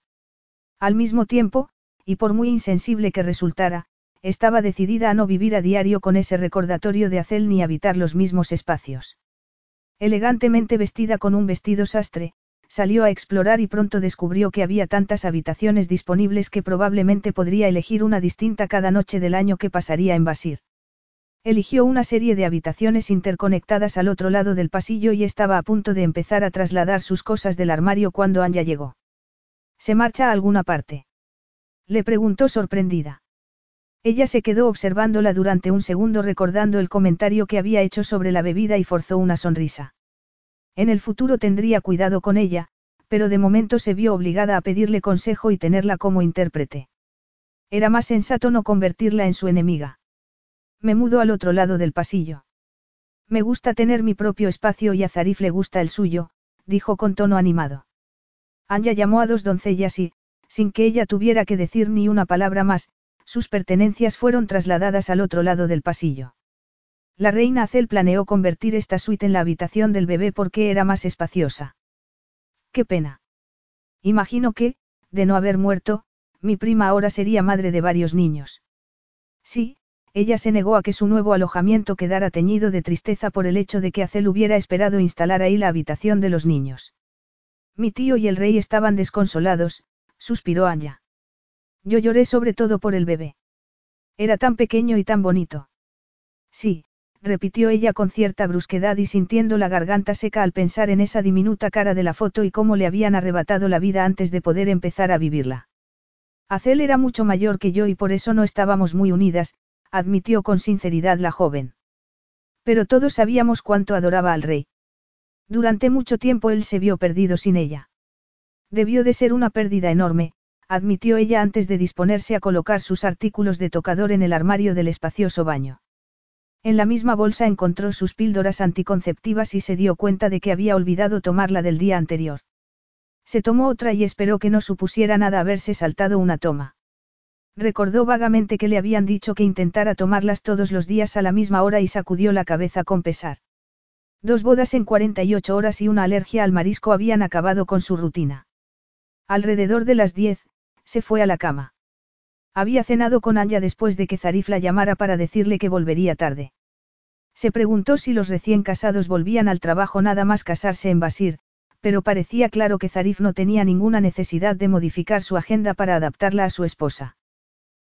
Al mismo tiempo, y por muy insensible que resultara, estaba decidida a no vivir a diario con ese recordatorio de Acel ni habitar los mismos espacios. Elegantemente vestida con un vestido sastre, salió a explorar y pronto descubrió que había tantas habitaciones disponibles que probablemente podría elegir una distinta cada noche del año que pasaría en Basir. Eligió una serie de habitaciones interconectadas al otro lado del pasillo y estaba a punto de empezar a trasladar sus cosas del armario cuando Anya llegó. ¿Se marcha a alguna parte? Le preguntó sorprendida. Ella se quedó observándola durante un segundo recordando el comentario que había hecho sobre la bebida y forzó una sonrisa. En el futuro tendría cuidado con ella, pero de momento se vio obligada a pedirle consejo y tenerla como intérprete. Era más sensato no convertirla en su enemiga. Me mudo al otro lado del pasillo. Me gusta tener mi propio espacio y a Zarif le gusta el suyo, dijo con tono animado. Anya llamó a dos doncellas y, sin que ella tuviera que decir ni una palabra más, sus pertenencias fueron trasladadas al otro lado del pasillo. La reina Acel planeó convertir esta suite en la habitación del bebé porque era más espaciosa. Qué pena. Imagino que, de no haber muerto, mi prima ahora sería madre de varios niños. Sí, ella se negó a que su nuevo alojamiento quedara teñido de tristeza por el hecho de que Acel hubiera esperado instalar ahí la habitación de los niños. Mi tío y el rey estaban desconsolados, suspiró Anya. Yo lloré sobre todo por el bebé. Era tan pequeño y tan bonito. Sí, repitió ella con cierta brusquedad y sintiendo la garganta seca al pensar en esa diminuta cara de la foto y cómo le habían arrebatado la vida antes de poder empezar a vivirla. Acel era mucho mayor que yo y por eso no estábamos muy unidas, admitió con sinceridad la joven. Pero todos sabíamos cuánto adoraba al rey. Durante mucho tiempo él se vio perdido sin ella. Debió de ser una pérdida enorme, admitió ella antes de disponerse a colocar sus artículos de tocador en el armario del espacioso baño. En la misma bolsa encontró sus píldoras anticonceptivas y se dio cuenta de que había olvidado tomarla del día anterior. Se tomó otra y esperó que no supusiera nada haberse saltado una toma. Recordó vagamente que le habían dicho que intentara tomarlas todos los días a la misma hora y sacudió la cabeza con pesar. Dos bodas en 48 horas y una alergia al marisco habían acabado con su rutina. Alrededor de las 10, se fue a la cama. Había cenado con Anya después de que Zarif la llamara para decirle que volvería tarde. Se preguntó si los recién casados volvían al trabajo nada más casarse en Basir, pero parecía claro que Zarif no tenía ninguna necesidad de modificar su agenda para adaptarla a su esposa.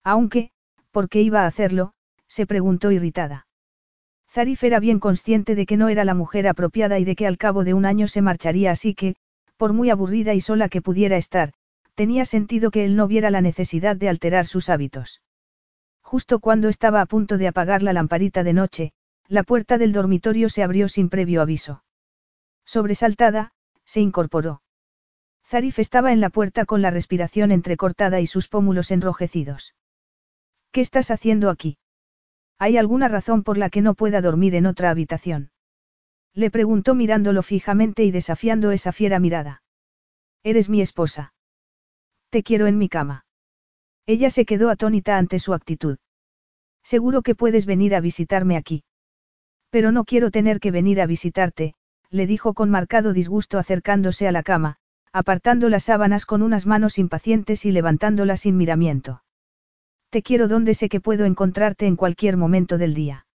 Aunque, ¿por qué iba a hacerlo? se preguntó irritada. Zarif era bien consciente de que no era la mujer apropiada y de que al cabo de un año se marcharía así que, por muy aburrida y sola que pudiera estar, tenía sentido que él no viera la necesidad de alterar sus hábitos. Justo cuando estaba a punto de apagar la lamparita de noche, la puerta del dormitorio se abrió sin previo aviso. Sobresaltada, se incorporó. Zarif estaba en la puerta con la respiración entrecortada y sus pómulos enrojecidos. ¿Qué estás haciendo aquí? ¿Hay alguna razón por la que no pueda dormir en otra habitación? Le preguntó mirándolo fijamente y desafiando esa fiera mirada. Eres mi esposa. Te quiero en mi cama. Ella se quedó atónita ante su actitud. Seguro que puedes venir a visitarme aquí. Pero no quiero tener que venir a visitarte, le dijo con marcado disgusto acercándose a la cama, apartando las sábanas con unas manos impacientes y levantándolas sin miramiento. Te quiero donde sé que puedo encontrarte en cualquier momento del día.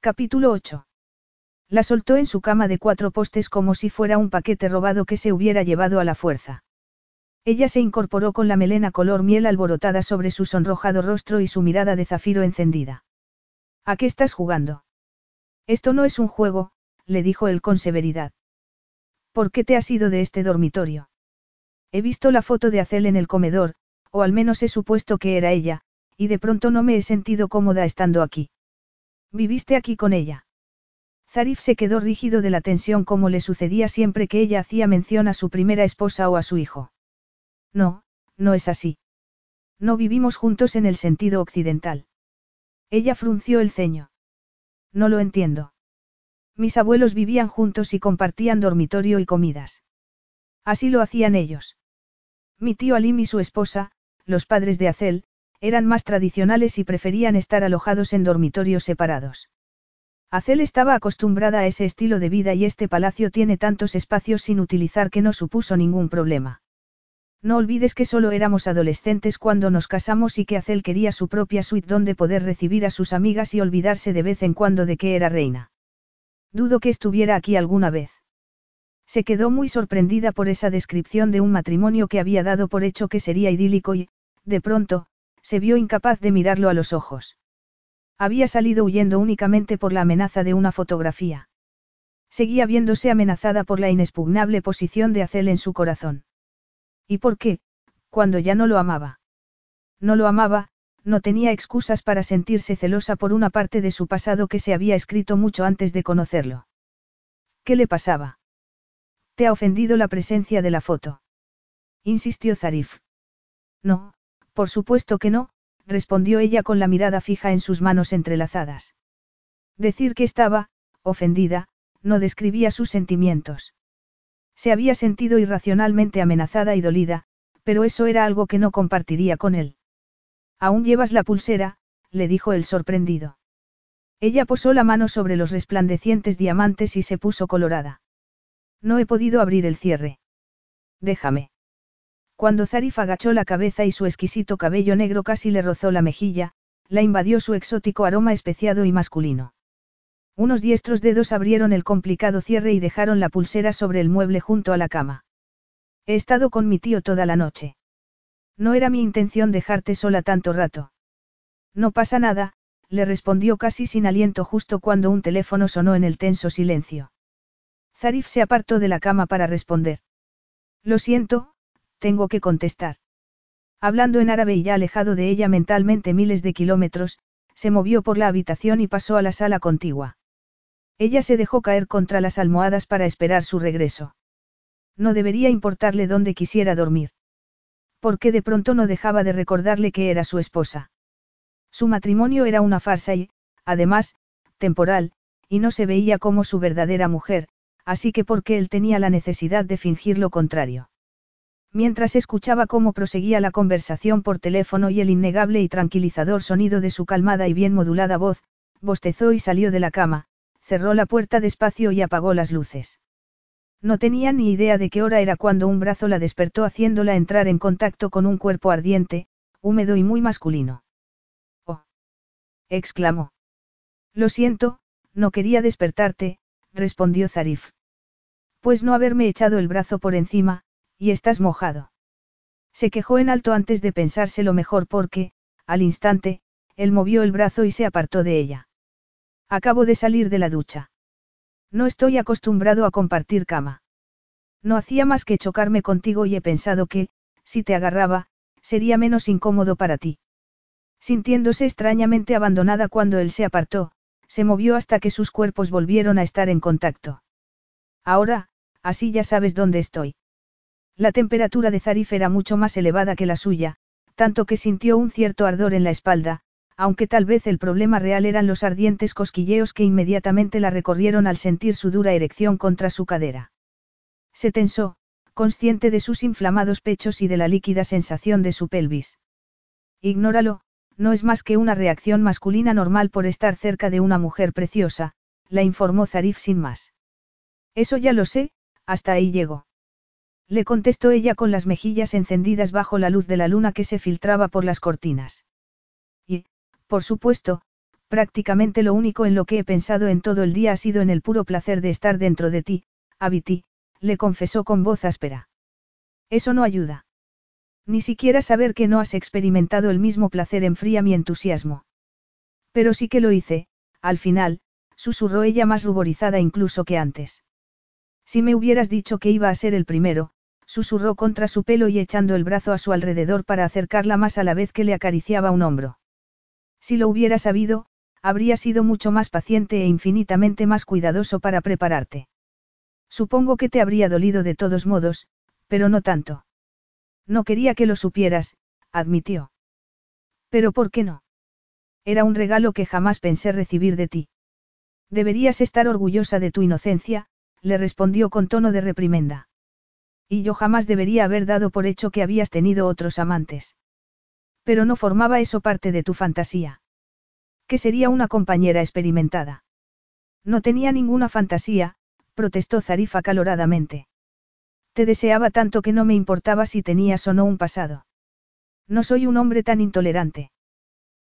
Capítulo 8. La soltó en su cama de cuatro postes como si fuera un paquete robado que se hubiera llevado a la fuerza. Ella se incorporó con la melena color miel alborotada sobre su sonrojado rostro y su mirada de zafiro encendida. ¿A qué estás jugando? Esto no es un juego, le dijo él con severidad. ¿Por qué te has ido de este dormitorio? He visto la foto de Acel en el comedor, o al menos he supuesto que era ella, y de pronto no me he sentido cómoda estando aquí. ¿Viviste aquí con ella? Zarif se quedó rígido de la tensión como le sucedía siempre que ella hacía mención a su primera esposa o a su hijo. No, no es así. No vivimos juntos en el sentido occidental. Ella frunció el ceño. No lo entiendo. Mis abuelos vivían juntos y compartían dormitorio y comidas. Así lo hacían ellos. Mi tío Alim y su esposa, los padres de Acel, eran más tradicionales y preferían estar alojados en dormitorios separados. Acel estaba acostumbrada a ese estilo de vida y este palacio tiene tantos espacios sin utilizar que no supuso ningún problema. No olvides que solo éramos adolescentes cuando nos casamos y que Acel quería su propia suite donde poder recibir a sus amigas y olvidarse de vez en cuando de que era reina. Dudo que estuviera aquí alguna vez. Se quedó muy sorprendida por esa descripción de un matrimonio que había dado por hecho que sería idílico y, de pronto, se vio incapaz de mirarlo a los ojos. Había salido huyendo únicamente por la amenaza de una fotografía. Seguía viéndose amenazada por la inexpugnable posición de Acel en su corazón. ¿Y por qué? Cuando ya no lo amaba. No lo amaba, no tenía excusas para sentirse celosa por una parte de su pasado que se había escrito mucho antes de conocerlo. ¿Qué le pasaba? ¿Te ha ofendido la presencia de la foto? insistió Zarif. No, por supuesto que no, respondió ella con la mirada fija en sus manos entrelazadas. Decir que estaba, ofendida, no describía sus sentimientos. Se había sentido irracionalmente amenazada y dolida, pero eso era algo que no compartiría con él. Aún llevas la pulsera, le dijo él sorprendido. Ella posó la mano sobre los resplandecientes diamantes y se puso colorada. No he podido abrir el cierre. Déjame. Cuando Zarif agachó la cabeza y su exquisito cabello negro casi le rozó la mejilla, la invadió su exótico aroma especiado y masculino. Unos diestros dedos abrieron el complicado cierre y dejaron la pulsera sobre el mueble junto a la cama. He estado con mi tío toda la noche. No era mi intención dejarte sola tanto rato. No pasa nada, le respondió casi sin aliento justo cuando un teléfono sonó en el tenso silencio. Zarif se apartó de la cama para responder. Lo siento, tengo que contestar. Hablando en árabe y ya alejado de ella mentalmente miles de kilómetros, se movió por la habitación y pasó a la sala contigua. Ella se dejó caer contra las almohadas para esperar su regreso. No debería importarle dónde quisiera dormir. Porque de pronto no dejaba de recordarle que era su esposa. Su matrimonio era una farsa y, además, temporal, y no se veía como su verdadera mujer, así que porque él tenía la necesidad de fingir lo contrario. Mientras escuchaba cómo proseguía la conversación por teléfono y el innegable y tranquilizador sonido de su calmada y bien modulada voz, bostezó y salió de la cama, cerró la puerta despacio y apagó las luces. No tenía ni idea de qué hora era cuando un brazo la despertó haciéndola entrar en contacto con un cuerpo ardiente, húmedo y muy masculino. ¡Oh! exclamó. Lo siento, no quería despertarte, respondió Zarif. Pues no haberme echado el brazo por encima, y estás mojado. Se quejó en alto antes de pensárselo mejor porque, al instante, él movió el brazo y se apartó de ella. Acabo de salir de la ducha. No estoy acostumbrado a compartir cama. No hacía más que chocarme contigo y he pensado que, si te agarraba, sería menos incómodo para ti. Sintiéndose extrañamente abandonada cuando él se apartó, se movió hasta que sus cuerpos volvieron a estar en contacto. Ahora, así ya sabes dónde estoy. La temperatura de Zarif era mucho más elevada que la suya, tanto que sintió un cierto ardor en la espalda, aunque tal vez el problema real eran los ardientes cosquilleos que inmediatamente la recorrieron al sentir su dura erección contra su cadera. Se tensó, consciente de sus inflamados pechos y de la líquida sensación de su pelvis. Ignóralo, no es más que una reacción masculina normal por estar cerca de una mujer preciosa, la informó Zarif sin más. Eso ya lo sé, hasta ahí llegó. Le contestó ella con las mejillas encendidas bajo la luz de la luna que se filtraba por las cortinas. Por supuesto, prácticamente lo único en lo que he pensado en todo el día ha sido en el puro placer de estar dentro de ti, Abiti, le confesó con voz áspera. Eso no ayuda. Ni siquiera saber que no has experimentado el mismo placer enfría mi entusiasmo. Pero sí que lo hice, al final, susurró ella más ruborizada incluso que antes. Si me hubieras dicho que iba a ser el primero, susurró contra su pelo y echando el brazo a su alrededor para acercarla más a la vez que le acariciaba un hombro. Si lo hubiera sabido, habría sido mucho más paciente e infinitamente más cuidadoso para prepararte. Supongo que te habría dolido de todos modos, pero no tanto. No quería que lo supieras, admitió. Pero ¿por qué no? Era un regalo que jamás pensé recibir de ti. Deberías estar orgullosa de tu inocencia, le respondió con tono de reprimenda. Y yo jamás debería haber dado por hecho que habías tenido otros amantes. Pero no formaba eso parte de tu fantasía. Que sería una compañera experimentada. No tenía ninguna fantasía, protestó Zarifa caloradamente. Te deseaba tanto que no me importaba si tenías o no un pasado. No soy un hombre tan intolerante.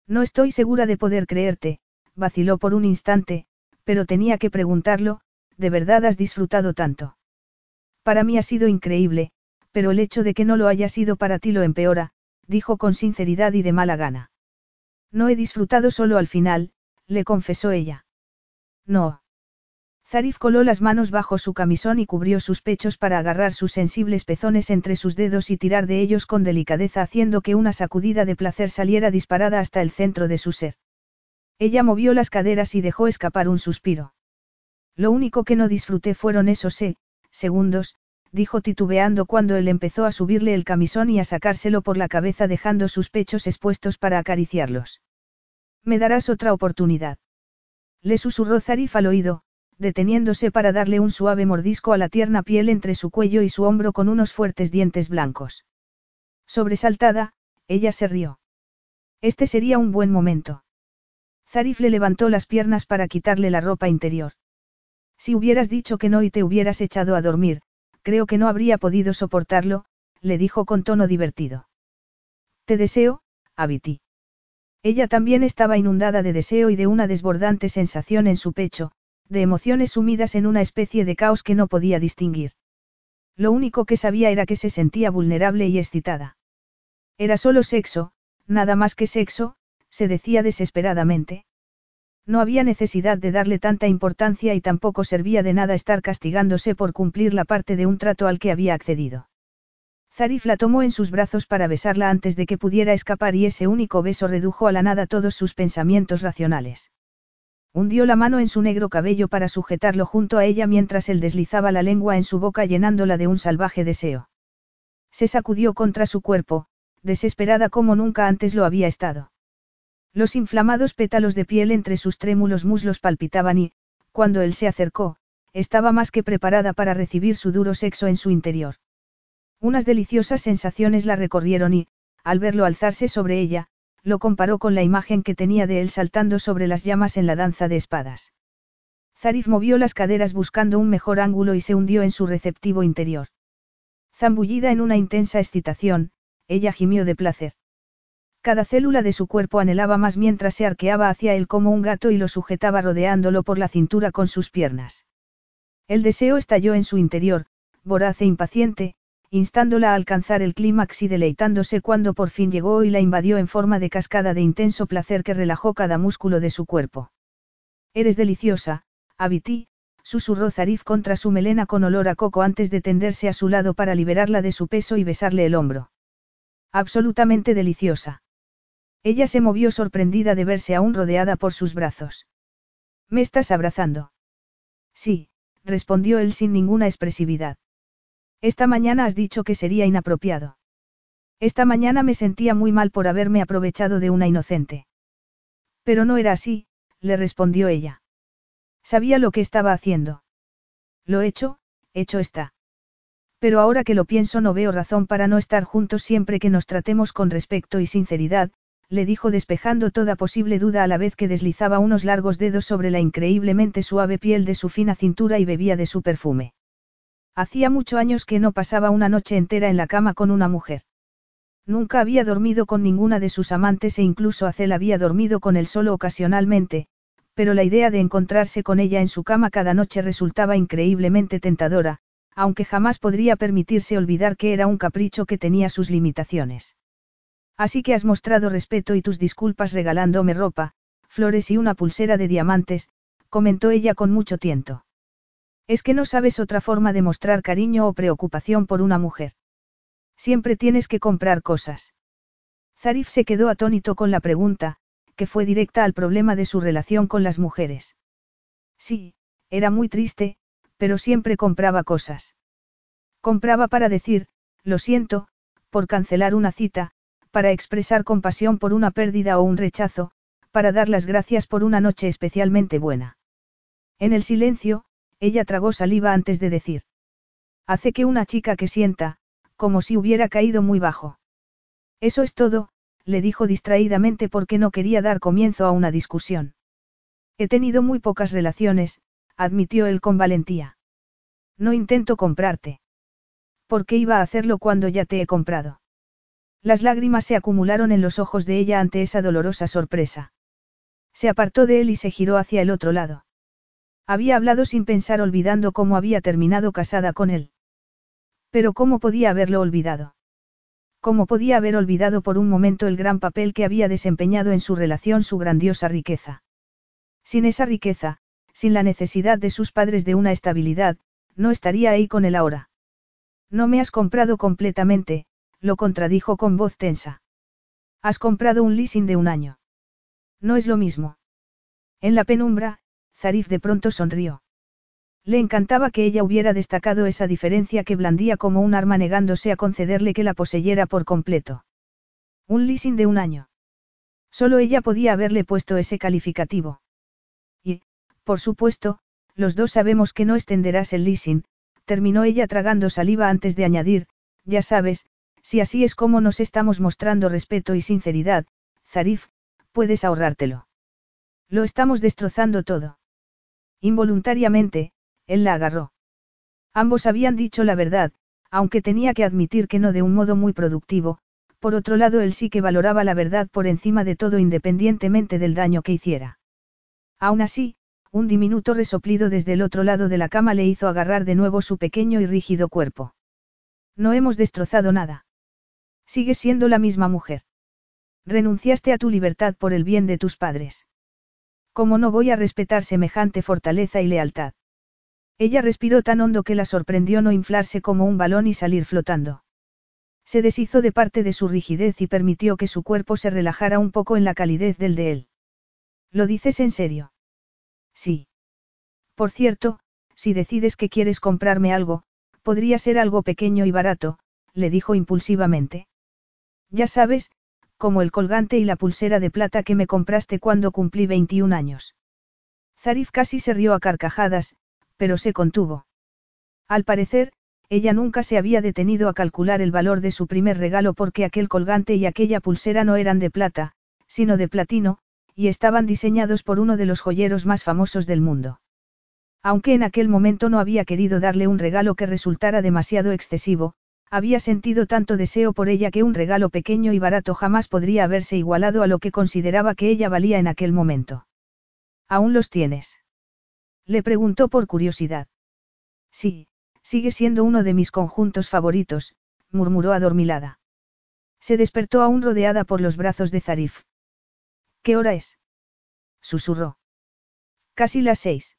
No estoy segura de poder creerte, vaciló por un instante, pero tenía que preguntarlo, ¿de verdad has disfrutado tanto? Para mí ha sido increíble, pero el hecho de que no lo haya sido para ti lo empeora, dijo con sinceridad y de mala gana. No he disfrutado solo al final, le confesó ella. No. Zarif coló las manos bajo su camisón y cubrió sus pechos para agarrar sus sensibles pezones entre sus dedos y tirar de ellos con delicadeza haciendo que una sacudida de placer saliera disparada hasta el centro de su ser. Ella movió las caderas y dejó escapar un suspiro. Lo único que no disfruté fueron esos eh, segundos, dijo titubeando cuando él empezó a subirle el camisón y a sacárselo por la cabeza dejando sus pechos expuestos para acariciarlos. Me darás otra oportunidad. Le susurró Zarif al oído, deteniéndose para darle un suave mordisco a la tierna piel entre su cuello y su hombro con unos fuertes dientes blancos. Sobresaltada, ella se rió. Este sería un buen momento. Zarif le levantó las piernas para quitarle la ropa interior. Si hubieras dicho que no y te hubieras echado a dormir, creo que no habría podido soportarlo, le dijo con tono divertido. Te deseo, Abiti. Ella también estaba inundada de deseo y de una desbordante sensación en su pecho, de emociones sumidas en una especie de caos que no podía distinguir. Lo único que sabía era que se sentía vulnerable y excitada. Era solo sexo, nada más que sexo, se decía desesperadamente. No había necesidad de darle tanta importancia y tampoco servía de nada estar castigándose por cumplir la parte de un trato al que había accedido. Zarif la tomó en sus brazos para besarla antes de que pudiera escapar y ese único beso redujo a la nada todos sus pensamientos racionales. Hundió la mano en su negro cabello para sujetarlo junto a ella mientras él deslizaba la lengua en su boca llenándola de un salvaje deseo. Se sacudió contra su cuerpo, desesperada como nunca antes lo había estado. Los inflamados pétalos de piel entre sus trémulos muslos palpitaban y, cuando él se acercó, estaba más que preparada para recibir su duro sexo en su interior. Unas deliciosas sensaciones la recorrieron y, al verlo alzarse sobre ella, lo comparó con la imagen que tenía de él saltando sobre las llamas en la danza de espadas. Zarif movió las caderas buscando un mejor ángulo y se hundió en su receptivo interior. Zambullida en una intensa excitación, ella gimió de placer. Cada célula de su cuerpo anhelaba más mientras se arqueaba hacia él como un gato y lo sujetaba rodeándolo por la cintura con sus piernas. El deseo estalló en su interior, voraz e impaciente, instándola a alcanzar el clímax y deleitándose cuando por fin llegó y la invadió en forma de cascada de intenso placer que relajó cada músculo de su cuerpo. Eres deliciosa, Abiti, susurró Zarif contra su melena con olor a coco antes de tenderse a su lado para liberarla de su peso y besarle el hombro. Absolutamente deliciosa. Ella se movió sorprendida de verse aún rodeada por sus brazos. ¿Me estás abrazando? Sí, respondió él sin ninguna expresividad. Esta mañana has dicho que sería inapropiado. Esta mañana me sentía muy mal por haberme aprovechado de una inocente. Pero no era así, le respondió ella. Sabía lo que estaba haciendo. Lo hecho, hecho está. Pero ahora que lo pienso no veo razón para no estar juntos siempre que nos tratemos con respeto y sinceridad, le dijo despejando toda posible duda a la vez que deslizaba unos largos dedos sobre la increíblemente suave piel de su fina cintura y bebía de su perfume. Hacía muchos años que no pasaba una noche entera en la cama con una mujer. Nunca había dormido con ninguna de sus amantes e incluso Acel había dormido con él solo ocasionalmente, pero la idea de encontrarse con ella en su cama cada noche resultaba increíblemente tentadora, aunque jamás podría permitirse olvidar que era un capricho que tenía sus limitaciones. Así que has mostrado respeto y tus disculpas regalándome ropa, flores y una pulsera de diamantes, comentó ella con mucho tiento. Es que no sabes otra forma de mostrar cariño o preocupación por una mujer. Siempre tienes que comprar cosas. Zarif se quedó atónito con la pregunta, que fue directa al problema de su relación con las mujeres. Sí, era muy triste, pero siempre compraba cosas. Compraba para decir, lo siento, por cancelar una cita, para expresar compasión por una pérdida o un rechazo, para dar las gracias por una noche especialmente buena. En el silencio, ella tragó saliva antes de decir. Hace que una chica que sienta, como si hubiera caído muy bajo. Eso es todo, le dijo distraídamente porque no quería dar comienzo a una discusión. He tenido muy pocas relaciones, admitió él con valentía. No intento comprarte. ¿Por qué iba a hacerlo cuando ya te he comprado? Las lágrimas se acumularon en los ojos de ella ante esa dolorosa sorpresa. Se apartó de él y se giró hacia el otro lado. Había hablado sin pensar olvidando cómo había terminado casada con él. Pero ¿cómo podía haberlo olvidado? ¿Cómo podía haber olvidado por un momento el gran papel que había desempeñado en su relación su grandiosa riqueza? Sin esa riqueza, sin la necesidad de sus padres de una estabilidad, no estaría ahí con él ahora. No me has comprado completamente, lo contradijo con voz tensa. Has comprado un leasing de un año. No es lo mismo. En la penumbra, Zarif de pronto sonrió. Le encantaba que ella hubiera destacado esa diferencia que blandía como un arma negándose a concederle que la poseyera por completo. Un leasing de un año. Solo ella podía haberle puesto ese calificativo. Y, por supuesto, los dos sabemos que no extenderás el leasing, terminó ella tragando saliva antes de añadir, ya sabes, si así es como nos estamos mostrando respeto y sinceridad, Zarif, puedes ahorrártelo. Lo estamos destrozando todo. Involuntariamente, él la agarró. Ambos habían dicho la verdad, aunque tenía que admitir que no de un modo muy productivo, por otro lado él sí que valoraba la verdad por encima de todo independientemente del daño que hiciera. Aún así, un diminuto resoplido desde el otro lado de la cama le hizo agarrar de nuevo su pequeño y rígido cuerpo. No hemos destrozado nada. Sigues siendo la misma mujer. Renunciaste a tu libertad por el bien de tus padres. ¿Cómo no voy a respetar semejante fortaleza y lealtad? Ella respiró tan hondo que la sorprendió no inflarse como un balón y salir flotando. Se deshizo de parte de su rigidez y permitió que su cuerpo se relajara un poco en la calidez del de él. ¿Lo dices en serio? Sí. Por cierto, si decides que quieres comprarme algo, podría ser algo pequeño y barato, le dijo impulsivamente. Ya sabes, como el colgante y la pulsera de plata que me compraste cuando cumplí 21 años. Zarif casi se rió a carcajadas, pero se contuvo. Al parecer, ella nunca se había detenido a calcular el valor de su primer regalo porque aquel colgante y aquella pulsera no eran de plata, sino de platino, y estaban diseñados por uno de los joyeros más famosos del mundo. Aunque en aquel momento no había querido darle un regalo que resultara demasiado excesivo, había sentido tanto deseo por ella que un regalo pequeño y barato jamás podría haberse igualado a lo que consideraba que ella valía en aquel momento. ¿Aún los tienes? Le preguntó por curiosidad. Sí, sigue siendo uno de mis conjuntos favoritos, murmuró adormilada. Se despertó aún rodeada por los brazos de Zarif. ¿Qué hora es? susurró. Casi las seis.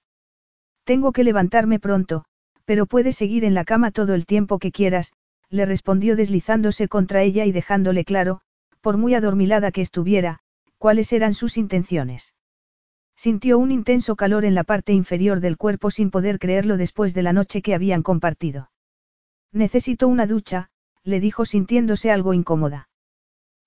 Tengo que levantarme pronto, pero puedes seguir en la cama todo el tiempo que quieras, le respondió deslizándose contra ella y dejándole claro, por muy adormilada que estuviera, cuáles eran sus intenciones. Sintió un intenso calor en la parte inferior del cuerpo sin poder creerlo después de la noche que habían compartido. Necesito una ducha, le dijo sintiéndose algo incómoda.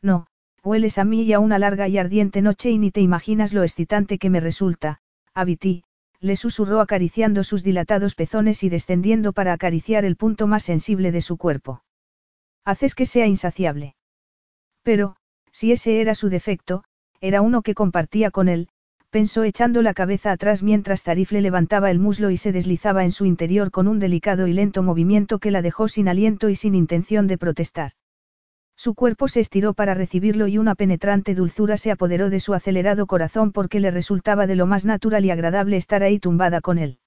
No, hueles a mí y a una larga y ardiente noche y ni te imaginas lo excitante que me resulta, Abití, le susurró acariciando sus dilatados pezones y descendiendo para acariciar el punto más sensible de su cuerpo. Haces que sea insaciable. Pero, si ese era su defecto, era uno que compartía con él, pensó echando la cabeza atrás mientras Zarif le levantaba el muslo y se deslizaba en su interior con un delicado y lento movimiento que la dejó sin aliento y sin intención de protestar. Su cuerpo se estiró para recibirlo y una penetrante dulzura se apoderó de su acelerado corazón porque le resultaba de lo más natural y agradable estar ahí tumbada con él.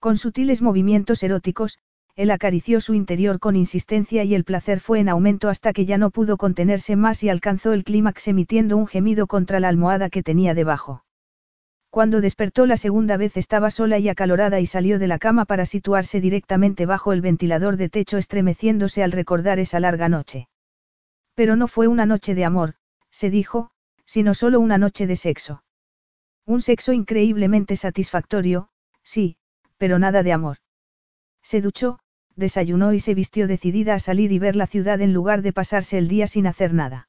Con sutiles movimientos eróticos, él acarició su interior con insistencia y el placer fue en aumento hasta que ya no pudo contenerse más y alcanzó el clímax emitiendo un gemido contra la almohada que tenía debajo. Cuando despertó la segunda vez estaba sola y acalorada y salió de la cama para situarse directamente bajo el ventilador de techo estremeciéndose al recordar esa larga noche. Pero no fue una noche de amor, se dijo, sino solo una noche de sexo. Un sexo increíblemente satisfactorio, sí, pero nada de amor. Se duchó, desayunó y se vistió decidida a salir y ver la ciudad en lugar de pasarse el día sin hacer nada.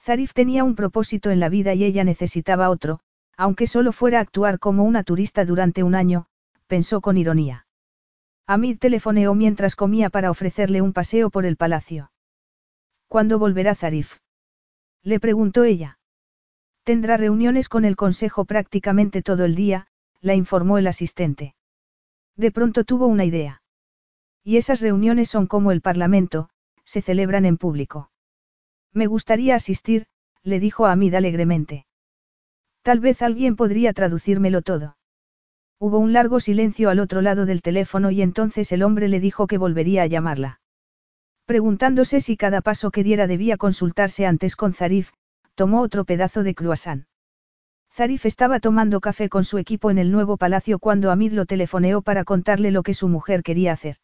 Zarif tenía un propósito en la vida y ella necesitaba otro, aunque solo fuera actuar como una turista durante un año, pensó con ironía. Amid telefoneó mientras comía para ofrecerle un paseo por el palacio. ¿Cuándo volverá Zarif? Le preguntó ella. Tendrá reuniones con el consejo prácticamente todo el día, la informó el asistente. De pronto tuvo una idea. Y esas reuniones son como el Parlamento, se celebran en público. Me gustaría asistir, le dijo a Amid alegremente. Tal vez alguien podría traducírmelo todo. Hubo un largo silencio al otro lado del teléfono y entonces el hombre le dijo que volvería a llamarla. Preguntándose si cada paso que diera debía consultarse antes con Zarif, tomó otro pedazo de croissant. Zarif estaba tomando café con su equipo en el nuevo palacio cuando Amid lo telefoneó para contarle lo que su mujer quería hacer.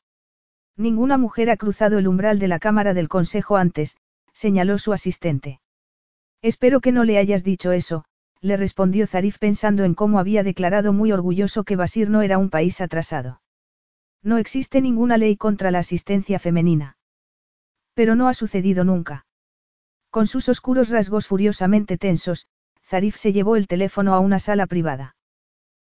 Ninguna mujer ha cruzado el umbral de la Cámara del Consejo antes, señaló su asistente. Espero que no le hayas dicho eso, le respondió Zarif pensando en cómo había declarado muy orgulloso que Basir no era un país atrasado. No existe ninguna ley contra la asistencia femenina. Pero no ha sucedido nunca. Con sus oscuros rasgos furiosamente tensos, Zarif se llevó el teléfono a una sala privada.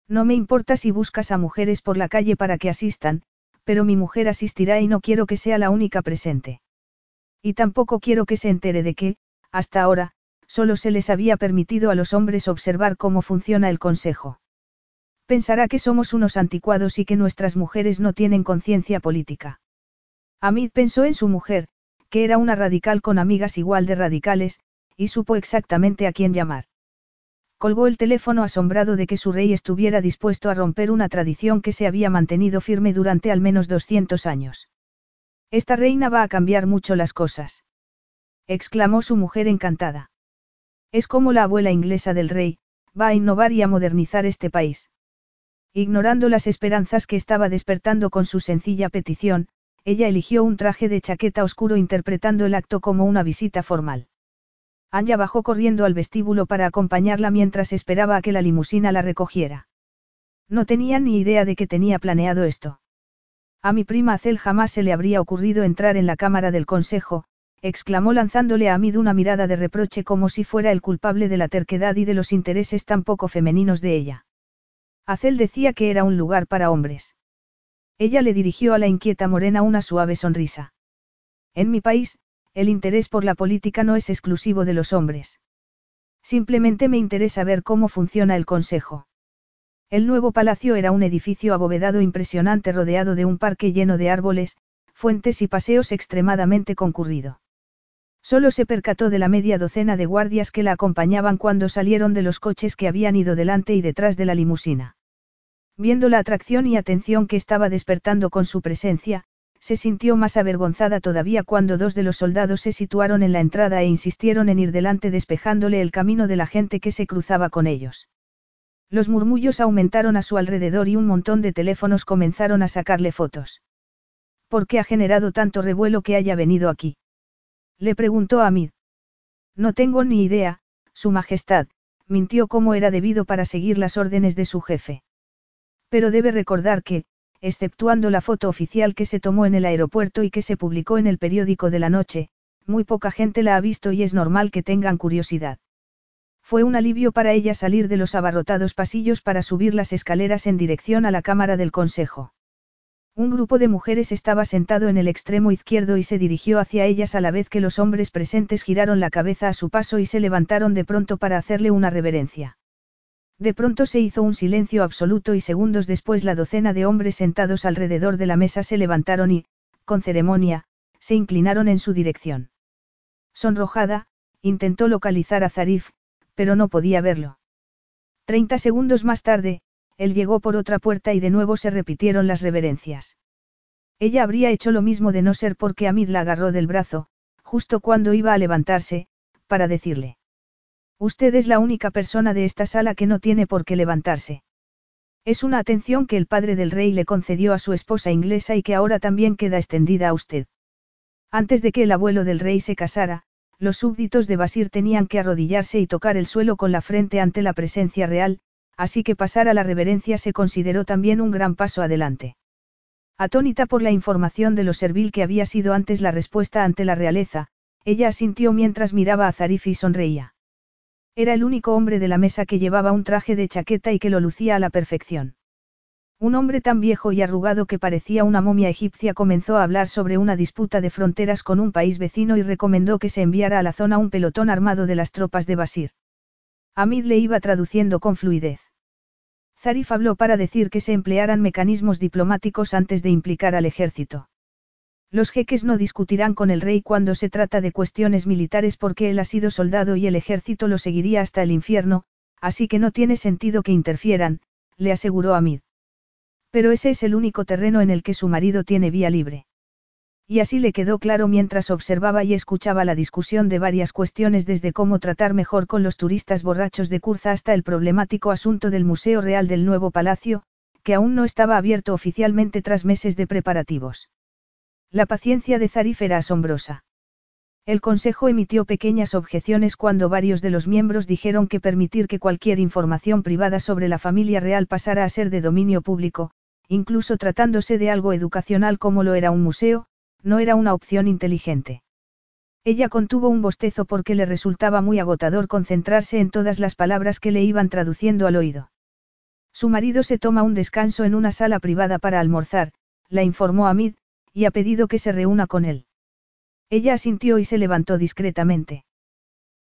No me importa si buscas a mujeres por la calle para que asistan, pero mi mujer asistirá y no quiero que sea la única presente. Y tampoco quiero que se entere de que, hasta ahora, solo se les había permitido a los hombres observar cómo funciona el Consejo. Pensará que somos unos anticuados y que nuestras mujeres no tienen conciencia política. Amid pensó en su mujer, que era una radical con amigas igual de radicales, y supo exactamente a quién llamar. Colgó el teléfono asombrado de que su rey estuviera dispuesto a romper una tradición que se había mantenido firme durante al menos 200 años. Esta reina va a cambiar mucho las cosas. exclamó su mujer encantada. Es como la abuela inglesa del rey, Va a innovar y a modernizar este país. Ignorando las esperanzas que estaba despertando con su sencilla petición, ella eligió un traje de chaqueta oscuro interpretando el acto como una visita formal. Anya bajó corriendo al vestíbulo para acompañarla mientras esperaba a que la limusina la recogiera. No tenía ni idea de que tenía planeado esto. A mi prima Acel jamás se le habría ocurrido entrar en la cámara del consejo, exclamó lanzándole a Amid una mirada de reproche como si fuera el culpable de la terquedad y de los intereses tan poco femeninos de ella. Acel decía que era un lugar para hombres. Ella le dirigió a la inquieta morena una suave sonrisa. En mi país, el interés por la política no es exclusivo de los hombres. Simplemente me interesa ver cómo funciona el Consejo. El nuevo palacio era un edificio abovedado impresionante rodeado de un parque lleno de árboles, fuentes y paseos extremadamente concurrido. Solo se percató de la media docena de guardias que la acompañaban cuando salieron de los coches que habían ido delante y detrás de la limusina. Viendo la atracción y atención que estaba despertando con su presencia, se sintió más avergonzada todavía cuando dos de los soldados se situaron en la entrada e insistieron en ir delante despejándole el camino de la gente que se cruzaba con ellos. Los murmullos aumentaron a su alrededor y un montón de teléfonos comenzaron a sacarle fotos. ¿Por qué ha generado tanto revuelo que haya venido aquí? Le preguntó a. No tengo ni idea, Su Majestad, mintió como era debido para seguir las órdenes de su jefe. Pero debe recordar que, exceptuando la foto oficial que se tomó en el aeropuerto y que se publicó en el periódico de la noche, muy poca gente la ha visto y es normal que tengan curiosidad. Fue un alivio para ella salir de los abarrotados pasillos para subir las escaleras en dirección a la Cámara del Consejo. Un grupo de mujeres estaba sentado en el extremo izquierdo y se dirigió hacia ellas a la vez que los hombres presentes giraron la cabeza a su paso y se levantaron de pronto para hacerle una reverencia. De pronto se hizo un silencio absoluto y segundos después la docena de hombres sentados alrededor de la mesa se levantaron y, con ceremonia, se inclinaron en su dirección. Sonrojada, intentó localizar a Zarif, pero no podía verlo. Treinta segundos más tarde, él llegó por otra puerta y de nuevo se repitieron las reverencias. Ella habría hecho lo mismo de no ser porque Amid la agarró del brazo, justo cuando iba a levantarse, para decirle. Usted es la única persona de esta sala que no tiene por qué levantarse. Es una atención que el padre del rey le concedió a su esposa inglesa y que ahora también queda extendida a usted. Antes de que el abuelo del rey se casara, los súbditos de Basir tenían que arrodillarse y tocar el suelo con la frente ante la presencia real, así que pasar a la reverencia se consideró también un gran paso adelante. Atónita por la información de lo servil que había sido antes la respuesta ante la realeza, ella asintió mientras miraba a Zarif y sonreía. Era el único hombre de la mesa que llevaba un traje de chaqueta y que lo lucía a la perfección. Un hombre tan viejo y arrugado que parecía una momia egipcia comenzó a hablar sobre una disputa de fronteras con un país vecino y recomendó que se enviara a la zona un pelotón armado de las tropas de Basir. Amid le iba traduciendo con fluidez. Zarif habló para decir que se emplearan mecanismos diplomáticos antes de implicar al ejército. Los jeques no discutirán con el rey cuando se trata de cuestiones militares porque él ha sido soldado y el ejército lo seguiría hasta el infierno, así que no tiene sentido que interfieran, le aseguró Amid. Pero ese es el único terreno en el que su marido tiene vía libre. Y así le quedó claro mientras observaba y escuchaba la discusión de varias cuestiones desde cómo tratar mejor con los turistas borrachos de Curza hasta el problemático asunto del Museo Real del Nuevo Palacio, que aún no estaba abierto oficialmente tras meses de preparativos. La paciencia de Zarif era asombrosa. El Consejo emitió pequeñas objeciones cuando varios de los miembros dijeron que permitir que cualquier información privada sobre la familia real pasara a ser de dominio público, incluso tratándose de algo educacional como lo era un museo, no era una opción inteligente. Ella contuvo un bostezo porque le resultaba muy agotador concentrarse en todas las palabras que le iban traduciendo al oído. Su marido se toma un descanso en una sala privada para almorzar, la informó Amid, y ha pedido que se reúna con él. Ella asintió y se levantó discretamente.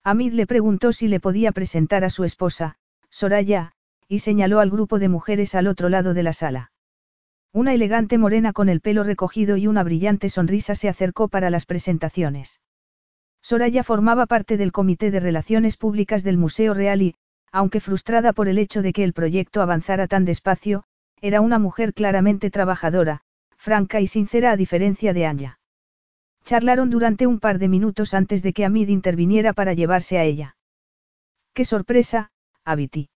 Amid le preguntó si le podía presentar a su esposa, Soraya, y señaló al grupo de mujeres al otro lado de la sala. Una elegante morena con el pelo recogido y una brillante sonrisa se acercó para las presentaciones. Soraya formaba parte del Comité de Relaciones Públicas del Museo Real y, aunque frustrada por el hecho de que el proyecto avanzara tan despacio, era una mujer claramente trabajadora, franca y sincera a diferencia de Anya. Charlaron durante un par de minutos antes de que Amid interviniera para llevarse a ella. ¡Qué sorpresa, Abiti!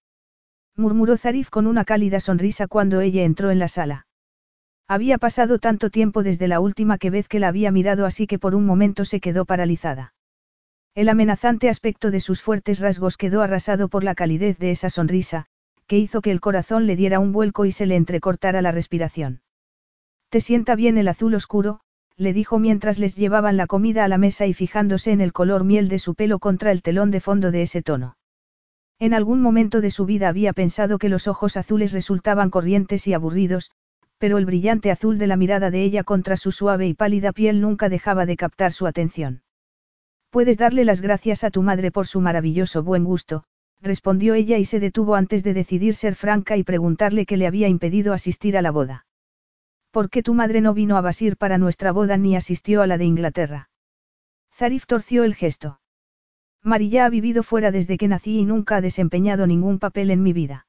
murmuró Zarif con una cálida sonrisa cuando ella entró en la sala. Había pasado tanto tiempo desde la última que vez que la había mirado así que por un momento se quedó paralizada. El amenazante aspecto de sus fuertes rasgos quedó arrasado por la calidez de esa sonrisa, que hizo que el corazón le diera un vuelco y se le entrecortara la respiración. Te sienta bien el azul oscuro, le dijo mientras les llevaban la comida a la mesa y fijándose en el color miel de su pelo contra el telón de fondo de ese tono. En algún momento de su vida había pensado que los ojos azules resultaban corrientes y aburridos, pero el brillante azul de la mirada de ella contra su suave y pálida piel nunca dejaba de captar su atención. Puedes darle las gracias a tu madre por su maravilloso buen gusto, respondió ella y se detuvo antes de decidir ser franca y preguntarle qué le había impedido asistir a la boda. ¿Por qué tu madre no vino a Basir para nuestra boda ni asistió a la de Inglaterra? Zarif torció el gesto. María ha vivido fuera desde que nací y nunca ha desempeñado ningún papel en mi vida.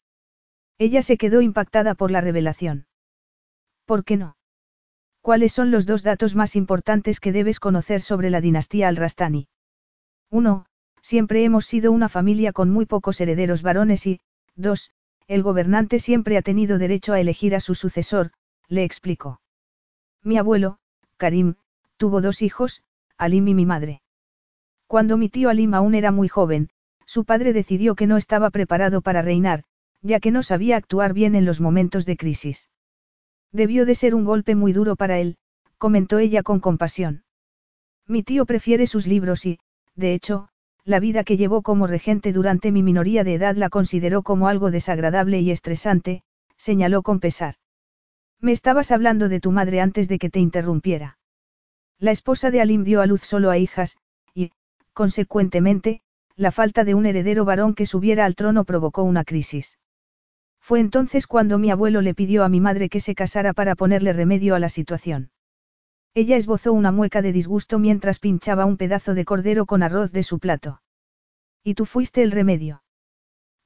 Ella se quedó impactada por la revelación. ¿Por qué no? ¿Cuáles son los dos datos más importantes que debes conocer sobre la dinastía al-Rastani? 1. Siempre hemos sido una familia con muy pocos herederos varones y, 2. El gobernante siempre ha tenido derecho a elegir a su sucesor, le explicó. Mi abuelo, Karim, tuvo dos hijos, Alim y mi madre. Cuando mi tío Alim aún era muy joven, su padre decidió que no estaba preparado para reinar, ya que no sabía actuar bien en los momentos de crisis. Debió de ser un golpe muy duro para él, comentó ella con compasión. Mi tío prefiere sus libros y, de hecho, la vida que llevó como regente durante mi minoría de edad la consideró como algo desagradable y estresante, señaló con pesar. Me estabas hablando de tu madre antes de que te interrumpiera. La esposa de Alim dio a luz solo a hijas, y, consecuentemente, la falta de un heredero varón que subiera al trono provocó una crisis. Fue entonces cuando mi abuelo le pidió a mi madre que se casara para ponerle remedio a la situación. Ella esbozó una mueca de disgusto mientras pinchaba un pedazo de cordero con arroz de su plato. Y tú fuiste el remedio.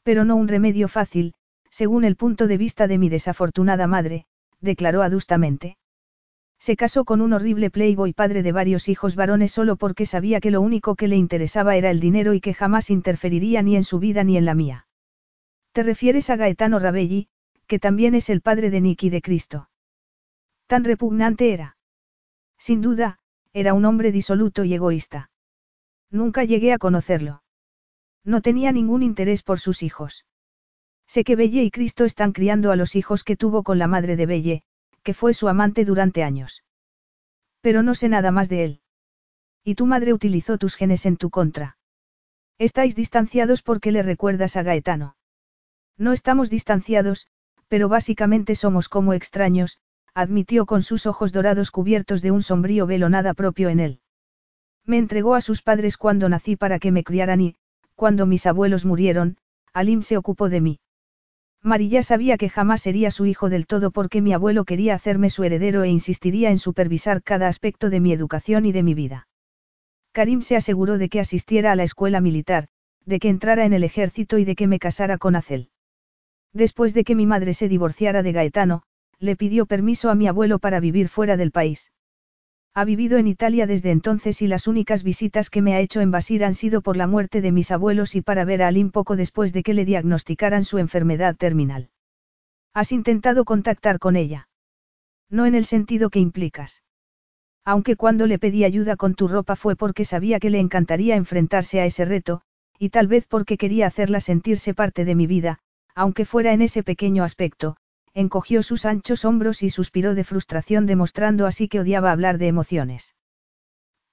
Pero no un remedio fácil, según el punto de vista de mi desafortunada madre, declaró adustamente. Se casó con un horrible playboy padre de varios hijos varones solo porque sabía que lo único que le interesaba era el dinero y que jamás interferiría ni en su vida ni en la mía. Te refieres a Gaetano Rabelli, que también es el padre de Nicky de Cristo. Tan repugnante era. Sin duda, era un hombre disoluto y egoísta. Nunca llegué a conocerlo. No tenía ningún interés por sus hijos. Sé que Belle y Cristo están criando a los hijos que tuvo con la madre de Belle, que fue su amante durante años. Pero no sé nada más de él. Y tu madre utilizó tus genes en tu contra. Estáis distanciados porque le recuerdas a Gaetano. No estamos distanciados, pero básicamente somos como extraños, admitió con sus ojos dorados cubiertos de un sombrío velo nada propio en él. Me entregó a sus padres cuando nací para que me criaran y, cuando mis abuelos murieron, Alim se ocupó de mí. María sabía que jamás sería su hijo del todo porque mi abuelo quería hacerme su heredero e insistiría en supervisar cada aspecto de mi educación y de mi vida. Karim se aseguró de que asistiera a la escuela militar, de que entrara en el ejército y de que me casara con Acel. Después de que mi madre se divorciara de Gaetano, le pidió permiso a mi abuelo para vivir fuera del país. Ha vivido en Italia desde entonces y las únicas visitas que me ha hecho en Basir han sido por la muerte de mis abuelos y para ver a Alim poco después de que le diagnosticaran su enfermedad terminal. ¿Has intentado contactar con ella? No en el sentido que implicas. Aunque cuando le pedí ayuda con tu ropa fue porque sabía que le encantaría enfrentarse a ese reto, y tal vez porque quería hacerla sentirse parte de mi vida, aunque fuera en ese pequeño aspecto, encogió sus anchos hombros y suspiró de frustración demostrando así que odiaba hablar de emociones.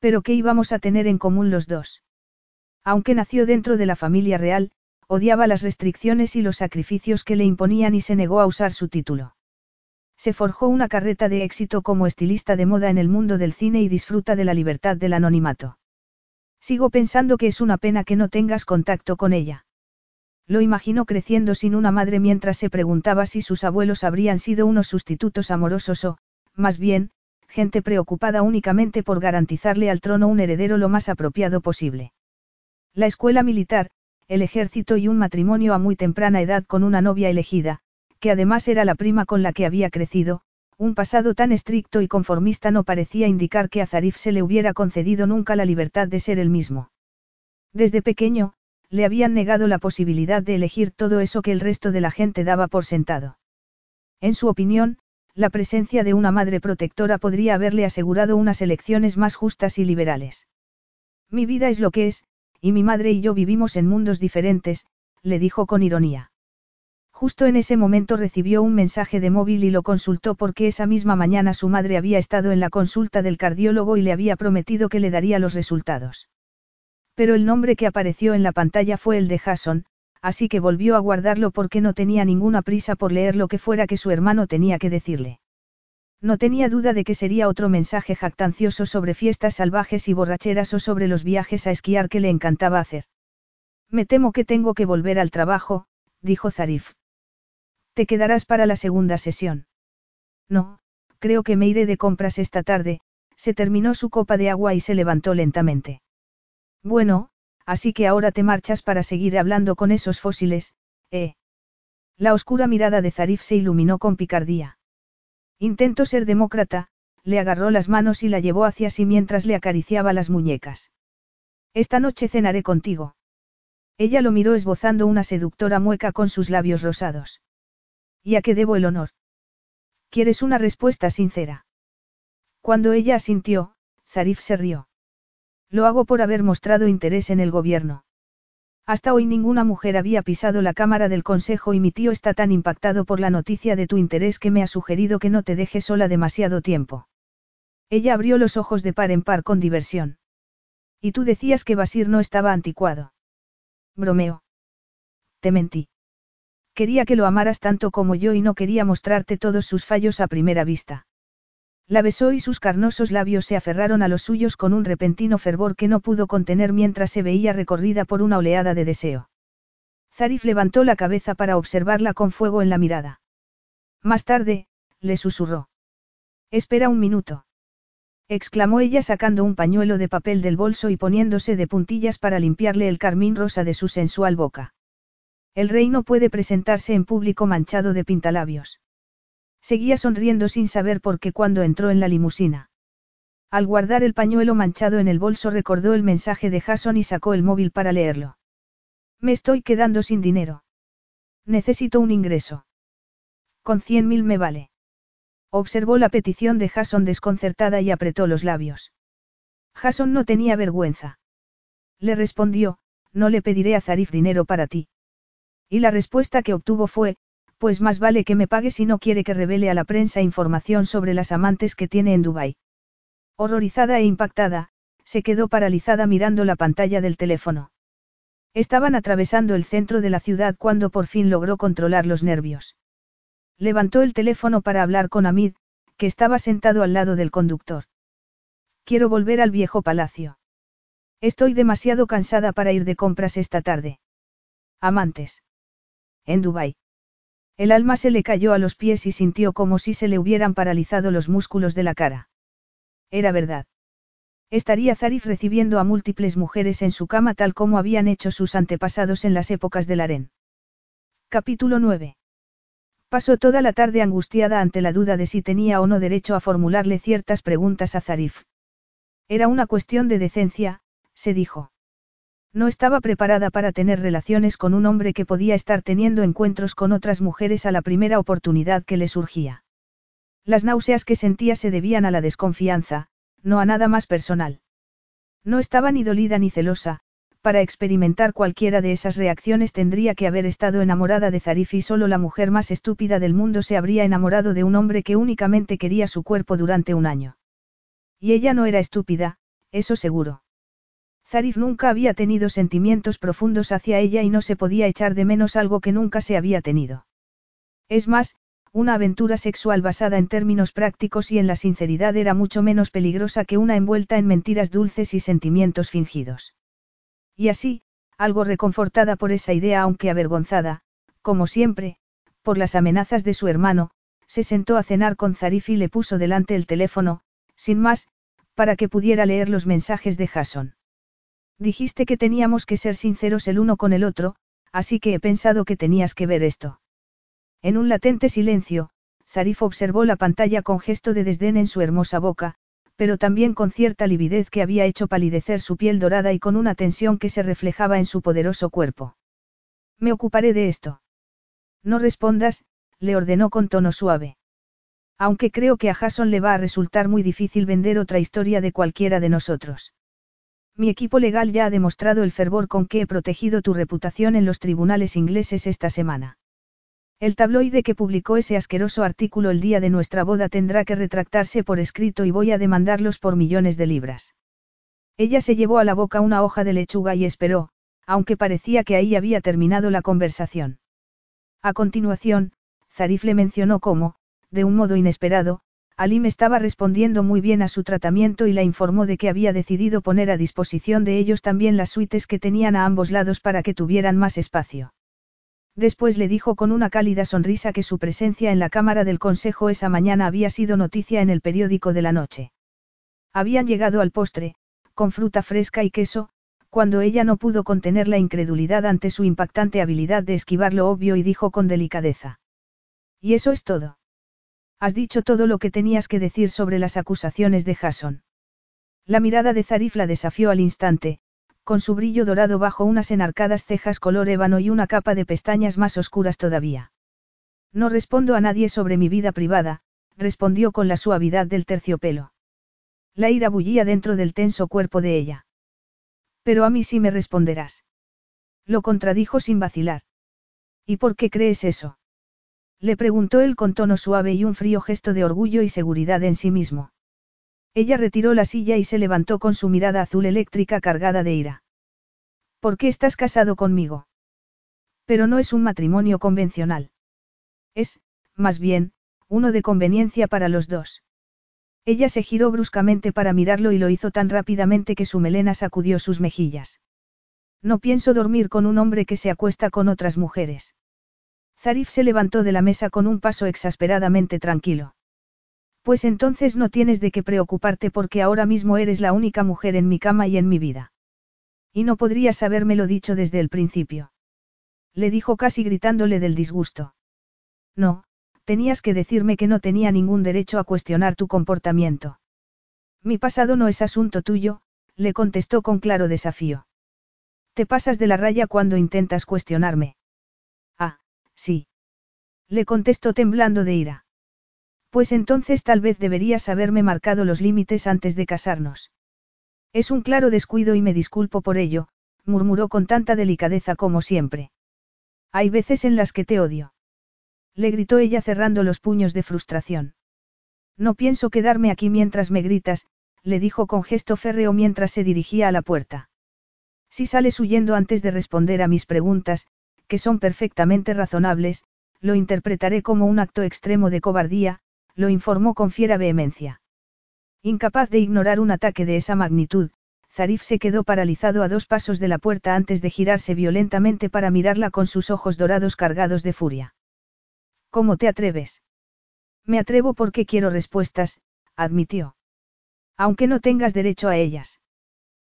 Pero ¿qué íbamos a tener en común los dos? Aunque nació dentro de la familia real, odiaba las restricciones y los sacrificios que le imponían y se negó a usar su título. Se forjó una carreta de éxito como estilista de moda en el mundo del cine y disfruta de la libertad del anonimato. Sigo pensando que es una pena que no tengas contacto con ella. Lo imaginó creciendo sin una madre mientras se preguntaba si sus abuelos habrían sido unos sustitutos amorosos o, más bien, gente preocupada únicamente por garantizarle al trono un heredero lo más apropiado posible. La escuela militar, el ejército y un matrimonio a muy temprana edad con una novia elegida, que además era la prima con la que había crecido, un pasado tan estricto y conformista no parecía indicar que a Zarif se le hubiera concedido nunca la libertad de ser el mismo. Desde pequeño, le habían negado la posibilidad de elegir todo eso que el resto de la gente daba por sentado. En su opinión, la presencia de una madre protectora podría haberle asegurado unas elecciones más justas y liberales. Mi vida es lo que es, y mi madre y yo vivimos en mundos diferentes, le dijo con ironía. Justo en ese momento recibió un mensaje de móvil y lo consultó porque esa misma mañana su madre había estado en la consulta del cardiólogo y le había prometido que le daría los resultados. Pero el nombre que apareció en la pantalla fue el de Jason, así que volvió a guardarlo porque no tenía ninguna prisa por leer lo que fuera que su hermano tenía que decirle. No tenía duda de que sería otro mensaje jactancioso sobre fiestas salvajes y borracheras o sobre los viajes a esquiar que le encantaba hacer. Me temo que tengo que volver al trabajo, dijo Zarif. ¿Te quedarás para la segunda sesión? No, creo que me iré de compras esta tarde, se terminó su copa de agua y se levantó lentamente. Bueno, así que ahora te marchas para seguir hablando con esos fósiles, ¿eh? La oscura mirada de Zarif se iluminó con picardía. Intentó ser demócrata, le agarró las manos y la llevó hacia sí mientras le acariciaba las muñecas. Esta noche cenaré contigo. Ella lo miró esbozando una seductora mueca con sus labios rosados. ¿Y a qué debo el honor? ¿Quieres una respuesta sincera? Cuando ella asintió, Zarif se rió. Lo hago por haber mostrado interés en el gobierno. Hasta hoy ninguna mujer había pisado la Cámara del Consejo y mi tío está tan impactado por la noticia de tu interés que me ha sugerido que no te deje sola demasiado tiempo. Ella abrió los ojos de par en par con diversión. Y tú decías que Basir no estaba anticuado. Bromeo. Te mentí. Quería que lo amaras tanto como yo y no quería mostrarte todos sus fallos a primera vista. La besó y sus carnosos labios se aferraron a los suyos con un repentino fervor que no pudo contener mientras se veía recorrida por una oleada de deseo. Zarif levantó la cabeza para observarla con fuego en la mirada. Más tarde, le susurró. Espera un minuto. exclamó ella sacando un pañuelo de papel del bolso y poniéndose de puntillas para limpiarle el carmín rosa de su sensual boca. El rey no puede presentarse en público manchado de pintalabios. Seguía sonriendo sin saber por qué cuando entró en la limusina. Al guardar el pañuelo manchado en el bolso recordó el mensaje de Jason y sacó el móvil para leerlo. Me estoy quedando sin dinero. Necesito un ingreso. Con cien mil me vale. Observó la petición de Jason desconcertada y apretó los labios. Jason no tenía vergüenza. Le respondió, no le pediré a Zarif dinero para ti. Y la respuesta que obtuvo fue, pues más vale que me pague si no quiere que revele a la prensa información sobre las amantes que tiene en Dubái. Horrorizada e impactada, se quedó paralizada mirando la pantalla del teléfono. Estaban atravesando el centro de la ciudad cuando por fin logró controlar los nervios. Levantó el teléfono para hablar con Amid, que estaba sentado al lado del conductor. Quiero volver al viejo palacio. Estoy demasiado cansada para ir de compras esta tarde. Amantes. En Dubái. El alma se le cayó a los pies y sintió como si se le hubieran paralizado los músculos de la cara. Era verdad. Estaría Zarif recibiendo a múltiples mujeres en su cama tal como habían hecho sus antepasados en las épocas del harén. Capítulo 9. Pasó toda la tarde angustiada ante la duda de si tenía o no derecho a formularle ciertas preguntas a Zarif. Era una cuestión de decencia, se dijo. No estaba preparada para tener relaciones con un hombre que podía estar teniendo encuentros con otras mujeres a la primera oportunidad que le surgía. Las náuseas que sentía se debían a la desconfianza, no a nada más personal. No estaba ni dolida ni celosa, para experimentar cualquiera de esas reacciones tendría que haber estado enamorada de Zarif y solo la mujer más estúpida del mundo se habría enamorado de un hombre que únicamente quería su cuerpo durante un año. Y ella no era estúpida, eso seguro. Zarif nunca había tenido sentimientos profundos hacia ella y no se podía echar de menos algo que nunca se había tenido. Es más, una aventura sexual basada en términos prácticos y en la sinceridad era mucho menos peligrosa que una envuelta en mentiras dulces y sentimientos fingidos. Y así, algo reconfortada por esa idea aunque avergonzada, como siempre, por las amenazas de su hermano, se sentó a cenar con Zarif y le puso delante el teléfono, sin más, para que pudiera leer los mensajes de Jason. Dijiste que teníamos que ser sinceros el uno con el otro, así que he pensado que tenías que ver esto. En un latente silencio, Zarif observó la pantalla con gesto de desdén en su hermosa boca, pero también con cierta lividez que había hecho palidecer su piel dorada y con una tensión que se reflejaba en su poderoso cuerpo. Me ocuparé de esto. No respondas, le ordenó con tono suave. Aunque creo que a Jason le va a resultar muy difícil vender otra historia de cualquiera de nosotros. Mi equipo legal ya ha demostrado el fervor con que he protegido tu reputación en los tribunales ingleses esta semana. El tabloide que publicó ese asqueroso artículo el día de nuestra boda tendrá que retractarse por escrito y voy a demandarlos por millones de libras. Ella se llevó a la boca una hoja de lechuga y esperó, aunque parecía que ahí había terminado la conversación. A continuación, Zarif le mencionó cómo, de un modo inesperado, Alim estaba respondiendo muy bien a su tratamiento y la informó de que había decidido poner a disposición de ellos también las suites que tenían a ambos lados para que tuvieran más espacio. Después le dijo con una cálida sonrisa que su presencia en la Cámara del Consejo esa mañana había sido noticia en el periódico de la noche. Habían llegado al postre, con fruta fresca y queso, cuando ella no pudo contener la incredulidad ante su impactante habilidad de esquivar lo obvio y dijo con delicadeza. ¿Y eso es todo? Has dicho todo lo que tenías que decir sobre las acusaciones de Jason. La mirada de Zarif la desafió al instante, con su brillo dorado bajo unas enarcadas cejas color ébano y una capa de pestañas más oscuras todavía. No respondo a nadie sobre mi vida privada, respondió con la suavidad del terciopelo. La ira bullía dentro del tenso cuerpo de ella. Pero a mí sí me responderás. Lo contradijo sin vacilar. ¿Y por qué crees eso? Le preguntó él con tono suave y un frío gesto de orgullo y seguridad en sí mismo. Ella retiró la silla y se levantó con su mirada azul eléctrica cargada de ira. ¿Por qué estás casado conmigo? Pero no es un matrimonio convencional. Es, más bien, uno de conveniencia para los dos. Ella se giró bruscamente para mirarlo y lo hizo tan rápidamente que su melena sacudió sus mejillas. No pienso dormir con un hombre que se acuesta con otras mujeres. Zarif se levantó de la mesa con un paso exasperadamente tranquilo. Pues entonces no tienes de qué preocuparte porque ahora mismo eres la única mujer en mi cama y en mi vida. Y no podrías habérmelo dicho desde el principio. Le dijo casi gritándole del disgusto. No, tenías que decirme que no tenía ningún derecho a cuestionar tu comportamiento. Mi pasado no es asunto tuyo, le contestó con claro desafío. Te pasas de la raya cuando intentas cuestionarme. Sí. Le contestó temblando de ira. Pues entonces tal vez deberías haberme marcado los límites antes de casarnos. Es un claro descuido y me disculpo por ello, murmuró con tanta delicadeza como siempre. Hay veces en las que te odio. Le gritó ella cerrando los puños de frustración. No pienso quedarme aquí mientras me gritas, le dijo con gesto férreo mientras se dirigía a la puerta. Si sales huyendo antes de responder a mis preguntas, que son perfectamente razonables, lo interpretaré como un acto extremo de cobardía, lo informó con fiera vehemencia. Incapaz de ignorar un ataque de esa magnitud, Zarif se quedó paralizado a dos pasos de la puerta antes de girarse violentamente para mirarla con sus ojos dorados cargados de furia. ¿Cómo te atreves? Me atrevo porque quiero respuestas, admitió. Aunque no tengas derecho a ellas.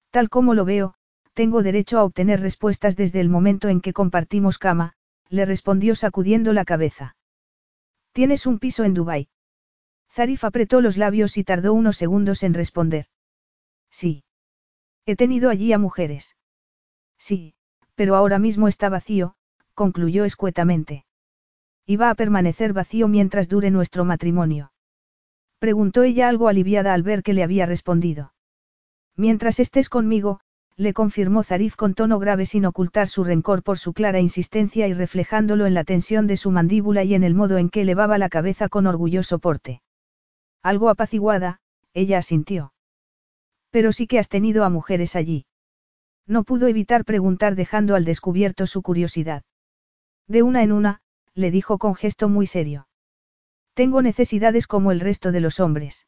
Tal como lo veo, tengo derecho a obtener respuestas desde el momento en que compartimos cama, le respondió sacudiendo la cabeza. Tienes un piso en Dubái. Zarif apretó los labios y tardó unos segundos en responder. Sí. He tenido allí a mujeres. Sí, pero ahora mismo está vacío, concluyó escuetamente. ¿Y va a permanecer vacío mientras dure nuestro matrimonio? Preguntó ella algo aliviada al ver que le había respondido. Mientras estés conmigo, le confirmó Zarif con tono grave sin ocultar su rencor por su clara insistencia y reflejándolo en la tensión de su mandíbula y en el modo en que elevaba la cabeza con orgulloso porte. Algo apaciguada, ella asintió. Pero sí que has tenido a mujeres allí. No pudo evitar preguntar dejando al descubierto su curiosidad. De una en una, le dijo con gesto muy serio. Tengo necesidades como el resto de los hombres.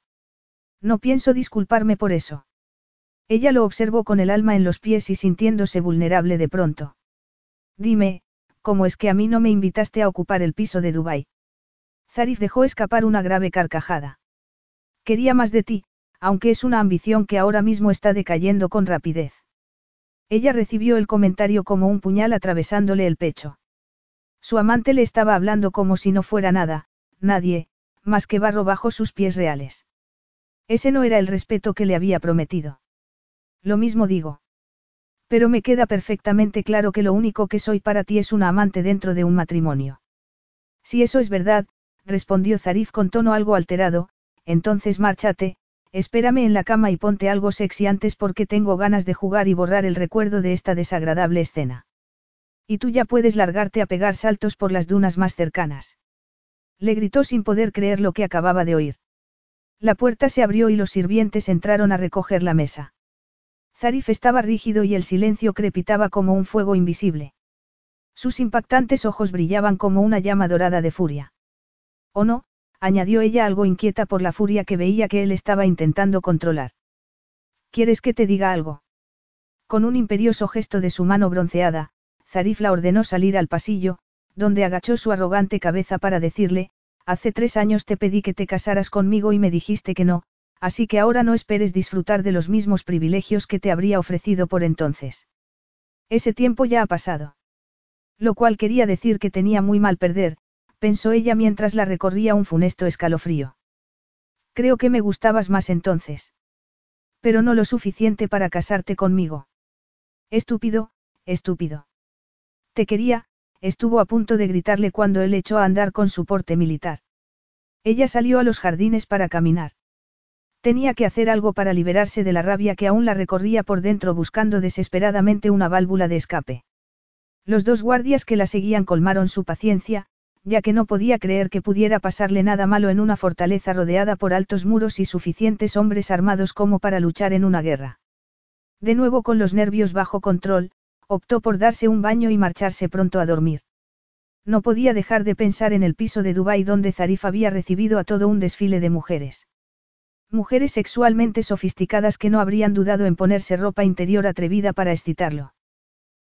No pienso disculparme por eso. Ella lo observó con el alma en los pies y sintiéndose vulnerable de pronto. Dime, ¿cómo es que a mí no me invitaste a ocupar el piso de Dubái? Zarif dejó escapar una grave carcajada. Quería más de ti, aunque es una ambición que ahora mismo está decayendo con rapidez. Ella recibió el comentario como un puñal atravesándole el pecho. Su amante le estaba hablando como si no fuera nada, nadie, más que barro bajo sus pies reales. Ese no era el respeto que le había prometido. Lo mismo digo. Pero me queda perfectamente claro que lo único que soy para ti es una amante dentro de un matrimonio. Si eso es verdad, respondió Zarif con tono algo alterado, entonces márchate, espérame en la cama y ponte algo sexy antes porque tengo ganas de jugar y borrar el recuerdo de esta desagradable escena. Y tú ya puedes largarte a pegar saltos por las dunas más cercanas. Le gritó sin poder creer lo que acababa de oír. La puerta se abrió y los sirvientes entraron a recoger la mesa. Zarif estaba rígido y el silencio crepitaba como un fuego invisible. Sus impactantes ojos brillaban como una llama dorada de furia. ¿O no? añadió ella algo inquieta por la furia que veía que él estaba intentando controlar. ¿Quieres que te diga algo? Con un imperioso gesto de su mano bronceada, Zarif la ordenó salir al pasillo, donde agachó su arrogante cabeza para decirle, hace tres años te pedí que te casaras conmigo y me dijiste que no, así que ahora no esperes disfrutar de los mismos privilegios que te habría ofrecido por entonces. Ese tiempo ya ha pasado. Lo cual quería decir que tenía muy mal perder, pensó ella mientras la recorría un funesto escalofrío. Creo que me gustabas más entonces. Pero no lo suficiente para casarte conmigo. Estúpido, estúpido. Te quería, estuvo a punto de gritarle cuando él echó a andar con su porte militar. Ella salió a los jardines para caminar. Tenía que hacer algo para liberarse de la rabia que aún la recorría por dentro buscando desesperadamente una válvula de escape. Los dos guardias que la seguían colmaron su paciencia, ya que no podía creer que pudiera pasarle nada malo en una fortaleza rodeada por altos muros y suficientes hombres armados como para luchar en una guerra. De nuevo con los nervios bajo control, optó por darse un baño y marcharse pronto a dormir. No podía dejar de pensar en el piso de Dubái donde Zarif había recibido a todo un desfile de mujeres. Mujeres sexualmente sofisticadas que no habrían dudado en ponerse ropa interior atrevida para excitarlo.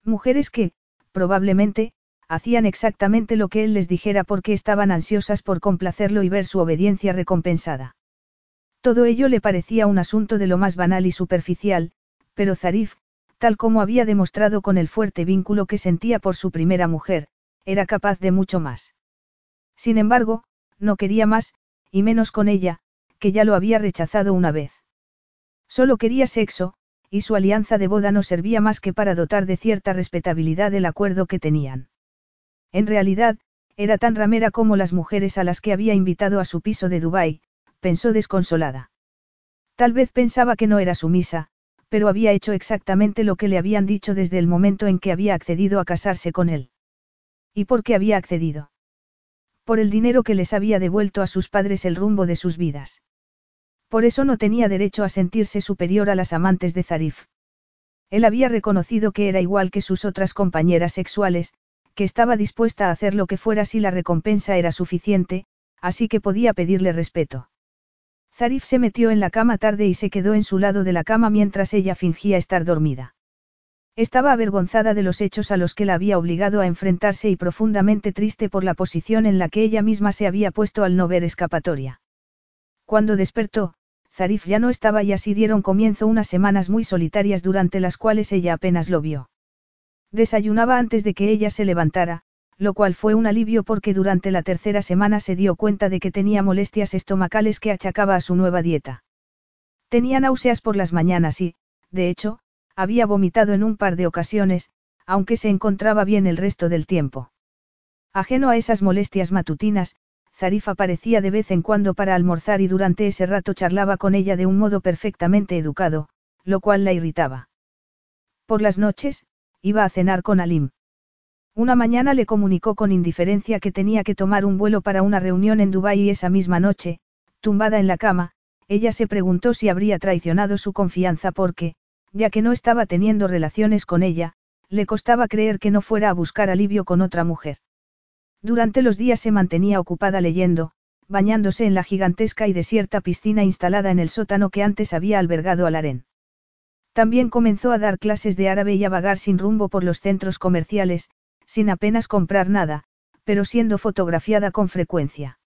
Mujeres que, probablemente, hacían exactamente lo que él les dijera porque estaban ansiosas por complacerlo y ver su obediencia recompensada. Todo ello le parecía un asunto de lo más banal y superficial, pero Zarif, tal como había demostrado con el fuerte vínculo que sentía por su primera mujer, era capaz de mucho más. Sin embargo, no quería más, y menos con ella, que ya lo había rechazado una vez. Solo quería sexo, y su alianza de boda no servía más que para dotar de cierta respetabilidad el acuerdo que tenían. En realidad, era tan ramera como las mujeres a las que había invitado a su piso de Dubái, pensó desconsolada. Tal vez pensaba que no era sumisa, pero había hecho exactamente lo que le habían dicho desde el momento en que había accedido a casarse con él. ¿Y por qué había accedido? Por el dinero que les había devuelto a sus padres el rumbo de sus vidas. Por eso no tenía derecho a sentirse superior a las amantes de Zarif. Él había reconocido que era igual que sus otras compañeras sexuales, que estaba dispuesta a hacer lo que fuera si la recompensa era suficiente, así que podía pedirle respeto. Zarif se metió en la cama tarde y se quedó en su lado de la cama mientras ella fingía estar dormida. Estaba avergonzada de los hechos a los que la había obligado a enfrentarse y profundamente triste por la posición en la que ella misma se había puesto al no ver escapatoria. Cuando despertó, Zarif ya no estaba y así dieron comienzo unas semanas muy solitarias durante las cuales ella apenas lo vio. Desayunaba antes de que ella se levantara, lo cual fue un alivio porque durante la tercera semana se dio cuenta de que tenía molestias estomacales que achacaba a su nueva dieta. Tenía náuseas por las mañanas y, de hecho, había vomitado en un par de ocasiones, aunque se encontraba bien el resto del tiempo. Ajeno a esas molestias matutinas, Zarif aparecía de vez en cuando para almorzar y durante ese rato charlaba con ella de un modo perfectamente educado, lo cual la irritaba. Por las noches, iba a cenar con Alim. Una mañana le comunicó con indiferencia que tenía que tomar un vuelo para una reunión en Dubái y esa misma noche, tumbada en la cama, ella se preguntó si habría traicionado su confianza porque, ya que no estaba teniendo relaciones con ella, le costaba creer que no fuera a buscar alivio con otra mujer. Durante los días se mantenía ocupada leyendo, bañándose en la gigantesca y desierta piscina instalada en el sótano que antes había albergado al harén. También comenzó a dar clases de árabe y a vagar sin rumbo por los centros comerciales, sin apenas comprar nada, pero siendo fotografiada con frecuencia.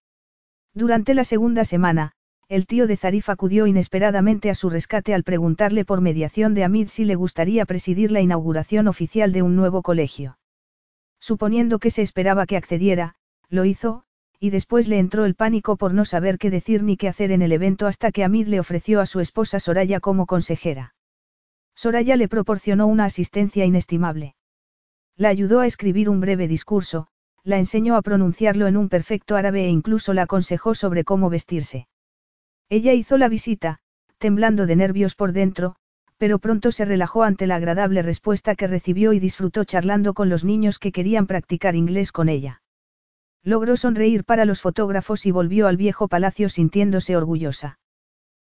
Durante la segunda semana, el tío de Zarif acudió inesperadamente a su rescate al preguntarle por mediación de Amid si le gustaría presidir la inauguración oficial de un nuevo colegio. Suponiendo que se esperaba que accediera, lo hizo, y después le entró el pánico por no saber qué decir ni qué hacer en el evento hasta que Amid le ofreció a su esposa Soraya como consejera. Soraya le proporcionó una asistencia inestimable. La ayudó a escribir un breve discurso, la enseñó a pronunciarlo en un perfecto árabe e incluso la aconsejó sobre cómo vestirse. Ella hizo la visita, temblando de nervios por dentro, pero pronto se relajó ante la agradable respuesta que recibió y disfrutó charlando con los niños que querían practicar inglés con ella. Logró sonreír para los fotógrafos y volvió al viejo palacio sintiéndose orgullosa.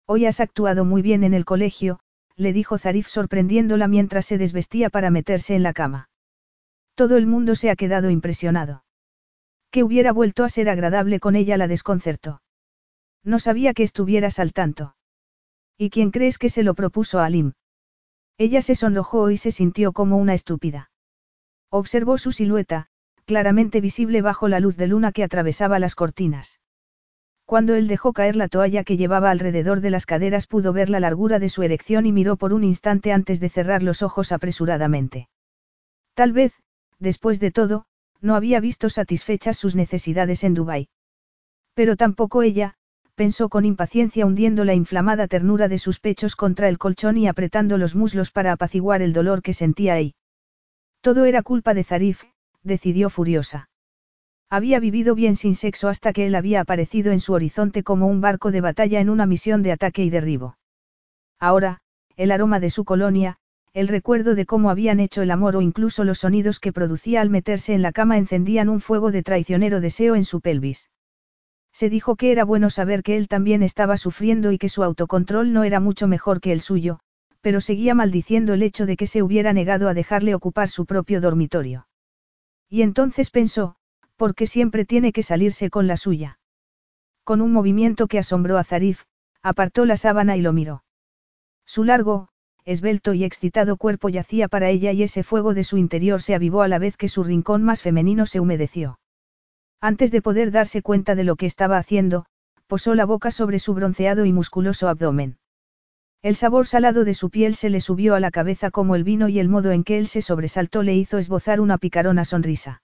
Hoy has actuado muy bien en el colegio, le dijo Zarif sorprendiéndola mientras se desvestía para meterse en la cama. Todo el mundo se ha quedado impresionado. Que hubiera vuelto a ser agradable con ella la desconcertó. No sabía que estuvieras al tanto. ¿Y quién crees que se lo propuso a Alim? Ella se sonrojó y se sintió como una estúpida. Observó su silueta, claramente visible bajo la luz de luna que atravesaba las cortinas. Cuando él dejó caer la toalla que llevaba alrededor de las caderas pudo ver la largura de su erección y miró por un instante antes de cerrar los ojos apresuradamente. Tal vez, después de todo, no había visto satisfechas sus necesidades en Dubái. Pero tampoco ella, pensó con impaciencia hundiendo la inflamada ternura de sus pechos contra el colchón y apretando los muslos para apaciguar el dolor que sentía ahí. Todo era culpa de Zarif, decidió furiosa. Había vivido bien sin sexo hasta que él había aparecido en su horizonte como un barco de batalla en una misión de ataque y derribo. Ahora, el aroma de su colonia, el recuerdo de cómo habían hecho el amor o incluso los sonidos que producía al meterse en la cama encendían un fuego de traicionero deseo en su pelvis. Se dijo que era bueno saber que él también estaba sufriendo y que su autocontrol no era mucho mejor que el suyo, pero seguía maldiciendo el hecho de que se hubiera negado a dejarle ocupar su propio dormitorio. Y entonces pensó, ¿por qué siempre tiene que salirse con la suya? Con un movimiento que asombró a Zarif, apartó la sábana y lo miró. Su largo, esbelto y excitado cuerpo yacía para ella y ese fuego de su interior se avivó a la vez que su rincón más femenino se humedeció. Antes de poder darse cuenta de lo que estaba haciendo, posó la boca sobre su bronceado y musculoso abdomen. El sabor salado de su piel se le subió a la cabeza como el vino y el modo en que él se sobresaltó le hizo esbozar una picarona sonrisa.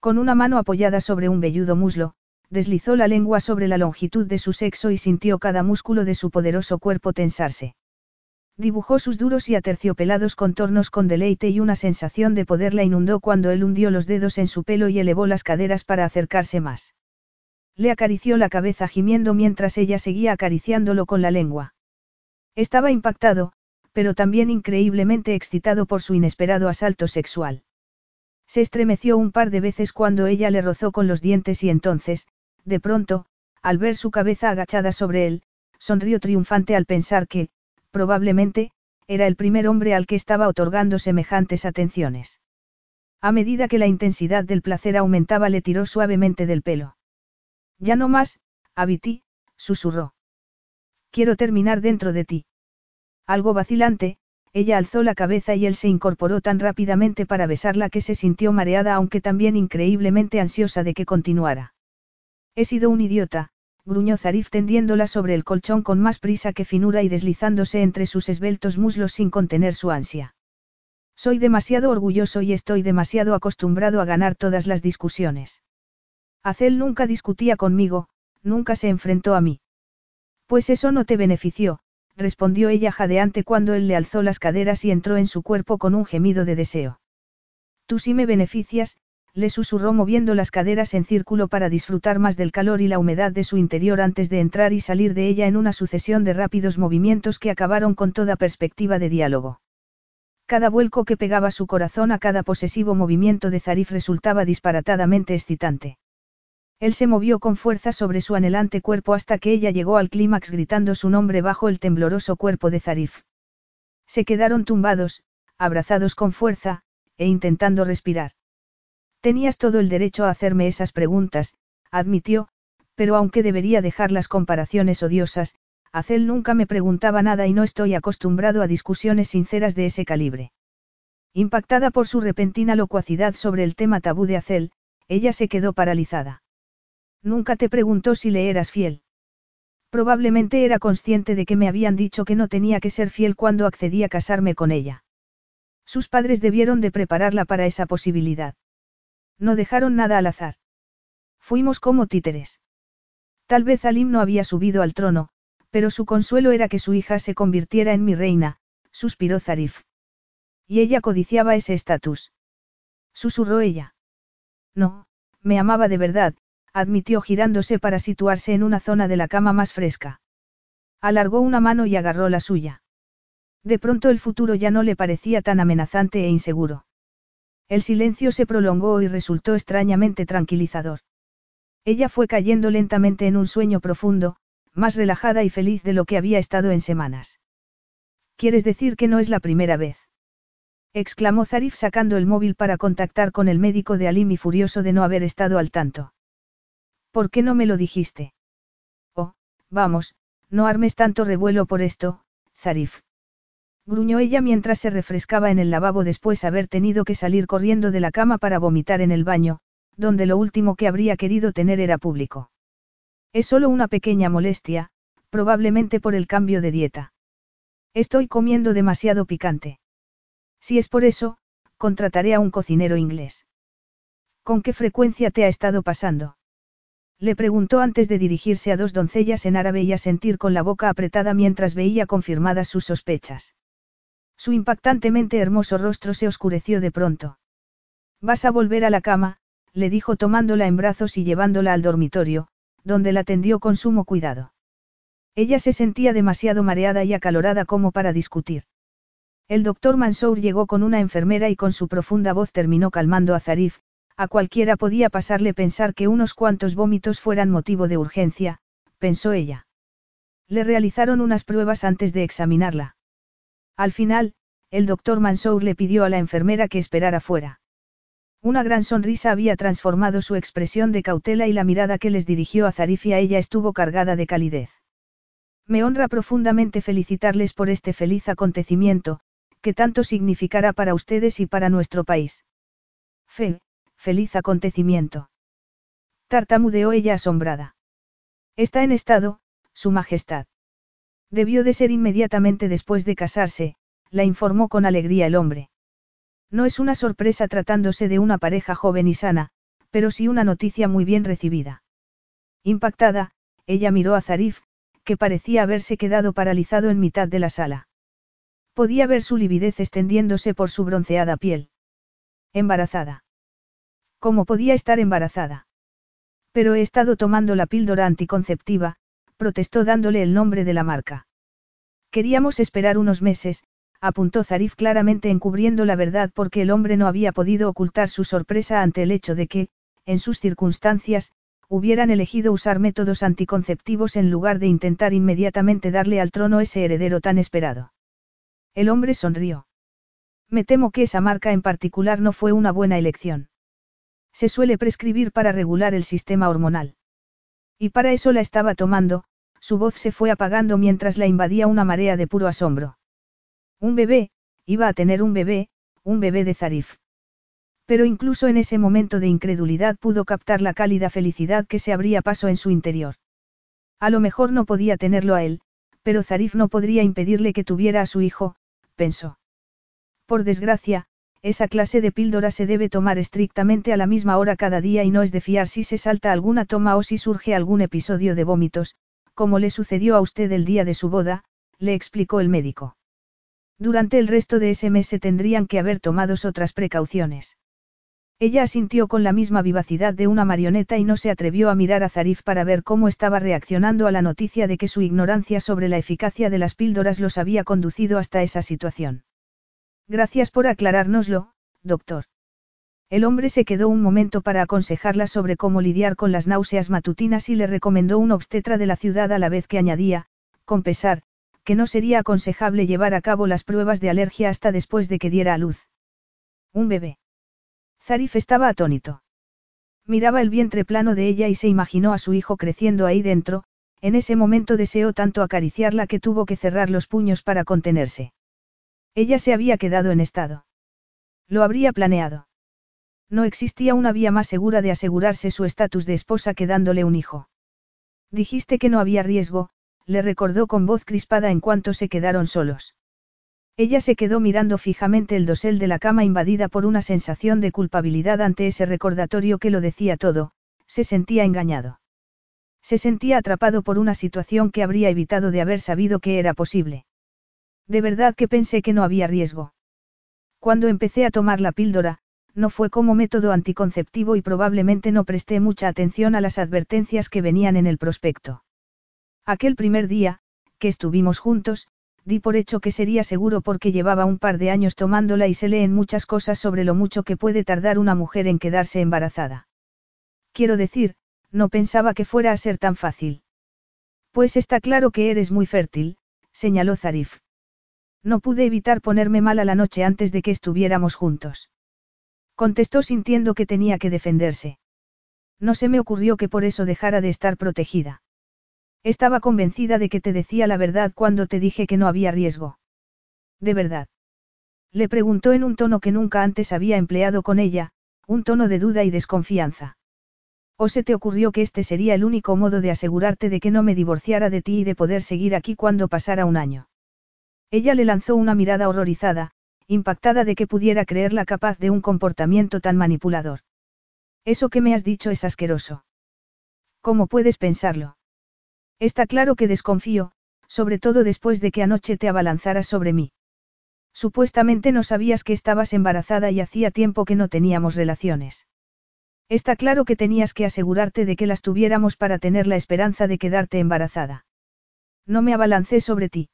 Con una mano apoyada sobre un velludo muslo, deslizó la lengua sobre la longitud de su sexo y sintió cada músculo de su poderoso cuerpo tensarse. Dibujó sus duros y aterciopelados contornos con deleite y una sensación de poder la inundó cuando él hundió los dedos en su pelo y elevó las caderas para acercarse más. Le acarició la cabeza gimiendo mientras ella seguía acariciándolo con la lengua. Estaba impactado, pero también increíblemente excitado por su inesperado asalto sexual. Se estremeció un par de veces cuando ella le rozó con los dientes y entonces, de pronto, al ver su cabeza agachada sobre él, sonrió triunfante al pensar que, probablemente, era el primer hombre al que estaba otorgando semejantes atenciones. A medida que la intensidad del placer aumentaba le tiró suavemente del pelo. Ya no más, Abiti, susurró. Quiero terminar dentro de ti. Algo vacilante, ella alzó la cabeza y él se incorporó tan rápidamente para besarla que se sintió mareada aunque también increíblemente ansiosa de que continuara. He sido un idiota, gruñó Zarif tendiéndola sobre el colchón con más prisa que finura y deslizándose entre sus esbeltos muslos sin contener su ansia. Soy demasiado orgulloso y estoy demasiado acostumbrado a ganar todas las discusiones. Azel nunca discutía conmigo, nunca se enfrentó a mí. Pues eso no te benefició, respondió ella jadeante cuando él le alzó las caderas y entró en su cuerpo con un gemido de deseo. Tú sí me beneficias, le susurró moviendo las caderas en círculo para disfrutar más del calor y la humedad de su interior antes de entrar y salir de ella en una sucesión de rápidos movimientos que acabaron con toda perspectiva de diálogo. Cada vuelco que pegaba su corazón a cada posesivo movimiento de Zarif resultaba disparatadamente excitante. Él se movió con fuerza sobre su anhelante cuerpo hasta que ella llegó al clímax gritando su nombre bajo el tembloroso cuerpo de Zarif. Se quedaron tumbados, abrazados con fuerza, e intentando respirar. Tenías todo el derecho a hacerme esas preguntas, admitió, pero aunque debería dejar las comparaciones odiosas, Acel nunca me preguntaba nada y no estoy acostumbrado a discusiones sinceras de ese calibre. Impactada por su repentina locuacidad sobre el tema tabú de Acel, ella se quedó paralizada. Nunca te preguntó si le eras fiel. Probablemente era consciente de que me habían dicho que no tenía que ser fiel cuando accedí a casarme con ella. Sus padres debieron de prepararla para esa posibilidad. No dejaron nada al azar. Fuimos como títeres. Tal vez Alim no había subido al trono, pero su consuelo era que su hija se convirtiera en mi reina, suspiró Zarif. Y ella codiciaba ese estatus. Susurró ella. No, me amaba de verdad, admitió girándose para situarse en una zona de la cama más fresca. Alargó una mano y agarró la suya. De pronto el futuro ya no le parecía tan amenazante e inseguro. El silencio se prolongó y resultó extrañamente tranquilizador. Ella fue cayendo lentamente en un sueño profundo, más relajada y feliz de lo que había estado en semanas. ¿Quieres decir que no es la primera vez? exclamó Zarif sacando el móvil para contactar con el médico de Alim y furioso de no haber estado al tanto. ¿Por qué no me lo dijiste? Oh, vamos, no armes tanto revuelo por esto, Zarif. Gruñó ella mientras se refrescaba en el lavabo después haber tenido que salir corriendo de la cama para vomitar en el baño, donde lo último que habría querido tener era público. Es solo una pequeña molestia, probablemente por el cambio de dieta. Estoy comiendo demasiado picante. Si es por eso, contrataré a un cocinero inglés. ¿Con qué frecuencia te ha estado pasando? Le preguntó antes de dirigirse a dos doncellas en árabe y a sentir con la boca apretada mientras veía confirmadas sus sospechas. Su impactantemente hermoso rostro se oscureció de pronto. Vas a volver a la cama, le dijo tomándola en brazos y llevándola al dormitorio, donde la tendió con sumo cuidado. Ella se sentía demasiado mareada y acalorada como para discutir. El doctor Mansour llegó con una enfermera y con su profunda voz terminó calmando a Zarif, a cualquiera podía pasarle pensar que unos cuantos vómitos fueran motivo de urgencia, pensó ella. Le realizaron unas pruebas antes de examinarla. Al final, el doctor Mansour le pidió a la enfermera que esperara fuera. Una gran sonrisa había transformado su expresión de cautela y la mirada que les dirigió a Zarif a ella estuvo cargada de calidez. Me honra profundamente felicitarles por este feliz acontecimiento, que tanto significará para ustedes y para nuestro país. Fe, feliz acontecimiento. Tartamudeó ella asombrada. Está en estado, Su Majestad. Debió de ser inmediatamente después de casarse, la informó con alegría el hombre. No es una sorpresa tratándose de una pareja joven y sana, pero sí una noticia muy bien recibida. Impactada, ella miró a Zarif, que parecía haberse quedado paralizado en mitad de la sala. Podía ver su lividez extendiéndose por su bronceada piel. Embarazada. ¿Cómo podía estar embarazada? Pero he estado tomando la píldora anticonceptiva, protestó dándole el nombre de la marca. Queríamos esperar unos meses, apuntó Zarif claramente encubriendo la verdad porque el hombre no había podido ocultar su sorpresa ante el hecho de que, en sus circunstancias, hubieran elegido usar métodos anticonceptivos en lugar de intentar inmediatamente darle al trono ese heredero tan esperado. El hombre sonrió. Me temo que esa marca en particular no fue una buena elección. Se suele prescribir para regular el sistema hormonal. Y para eso la estaba tomando, su voz se fue apagando mientras la invadía una marea de puro asombro. Un bebé, iba a tener un bebé, un bebé de Zarif. Pero incluso en ese momento de incredulidad pudo captar la cálida felicidad que se abría paso en su interior. A lo mejor no podía tenerlo a él, pero Zarif no podría impedirle que tuviera a su hijo, pensó. Por desgracia, esa clase de píldora se debe tomar estrictamente a la misma hora cada día y no es de fiar si se salta alguna toma o si surge algún episodio de vómitos, como le sucedió a usted el día de su boda, le explicó el médico. Durante el resto de ese mes se tendrían que haber tomado otras precauciones. Ella asintió con la misma vivacidad de una marioneta y no se atrevió a mirar a Zarif para ver cómo estaba reaccionando a la noticia de que su ignorancia sobre la eficacia de las píldoras los había conducido hasta esa situación. Gracias por aclarárnoslo, doctor. El hombre se quedó un momento para aconsejarla sobre cómo lidiar con las náuseas matutinas y le recomendó un obstetra de la ciudad a la vez que añadía, con pesar, que no sería aconsejable llevar a cabo las pruebas de alergia hasta después de que diera a luz. Un bebé. Zarif estaba atónito. Miraba el vientre plano de ella y se imaginó a su hijo creciendo ahí dentro, en ese momento deseó tanto acariciarla que tuvo que cerrar los puños para contenerse. Ella se había quedado en estado. Lo habría planeado. No existía una vía más segura de asegurarse su estatus de esposa que dándole un hijo. Dijiste que no había riesgo, le recordó con voz crispada en cuanto se quedaron solos. Ella se quedó mirando fijamente el dosel de la cama invadida por una sensación de culpabilidad ante ese recordatorio que lo decía todo, Se sentía engañado. Se sentía atrapado por una situación que habría evitado de haber sabido que era posible. De verdad que pensé que no había riesgo. Cuando empecé a tomar la píldora, no fue como método anticonceptivo y probablemente no presté mucha atención a las advertencias que venían en el prospecto. Aquel primer día, que estuvimos juntos, di por hecho que sería seguro porque llevaba un par de años tomándola y se leen muchas cosas sobre lo mucho que puede tardar una mujer en quedarse embarazada. Quiero decir, no pensaba que fuera a ser tan fácil. Pues está claro que eres muy fértil, señaló Zarif. No pude evitar ponerme mala la noche antes de que estuviéramos juntos. Contestó sintiendo que tenía que defenderse. No se me ocurrió que por eso dejara de estar protegida. Estaba convencida de que te decía la verdad cuando te dije que no había riesgo. ¿De verdad? Le preguntó en un tono que nunca antes había empleado con ella, un tono de duda y desconfianza. ¿O se te ocurrió que este sería el único modo de asegurarte de que no me divorciara de ti y de poder seguir aquí cuando pasara un año? Ella le lanzó una mirada horrorizada, impactada de que pudiera creerla capaz de un comportamiento tan manipulador. Eso que me has dicho es asqueroso. ¿Cómo puedes pensarlo? Está claro que desconfío, sobre todo después de que anoche te abalanzaras sobre mí. Supuestamente no sabías que estabas embarazada y hacía tiempo que no teníamos relaciones. Está claro que tenías que asegurarte de que las tuviéramos para tener la esperanza de quedarte embarazada. No me abalancé sobre ti.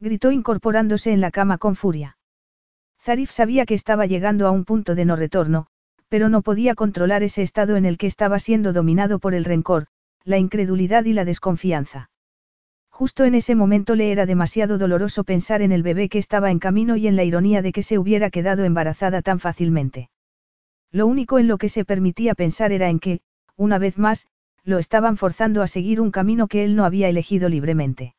Gritó incorporándose en la cama con furia. Zarif sabía que estaba llegando a un punto de no retorno, pero no podía controlar ese estado en el que estaba siendo dominado por el rencor, la incredulidad y la desconfianza. Justo en ese momento le era demasiado doloroso pensar en el bebé que estaba en camino y en la ironía de que se hubiera quedado embarazada tan fácilmente. Lo único en lo que se permitía pensar era en que, una vez más, lo estaban forzando a seguir un camino que él no había elegido libremente.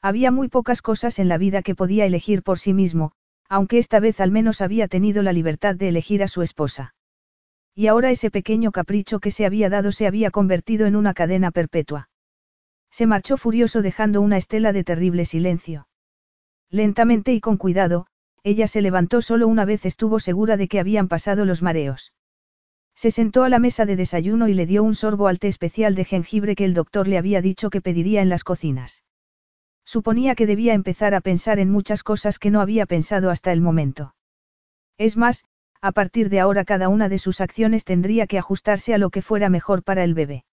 Había muy pocas cosas en la vida que podía elegir por sí mismo, aunque esta vez al menos había tenido la libertad de elegir a su esposa. Y ahora ese pequeño capricho que se había dado se había convertido en una cadena perpetua. Se marchó furioso dejando una estela de terrible silencio. Lentamente y con cuidado, ella se levantó solo una vez estuvo segura de que habían pasado los mareos. Se sentó a la mesa de desayuno y le dio un sorbo al té especial de jengibre que el doctor le había dicho que pediría en las cocinas. Suponía que debía empezar a pensar en muchas cosas que no había pensado hasta el momento. Es más, a partir de ahora cada una de sus acciones tendría que ajustarse a lo que fuera mejor para el bebé.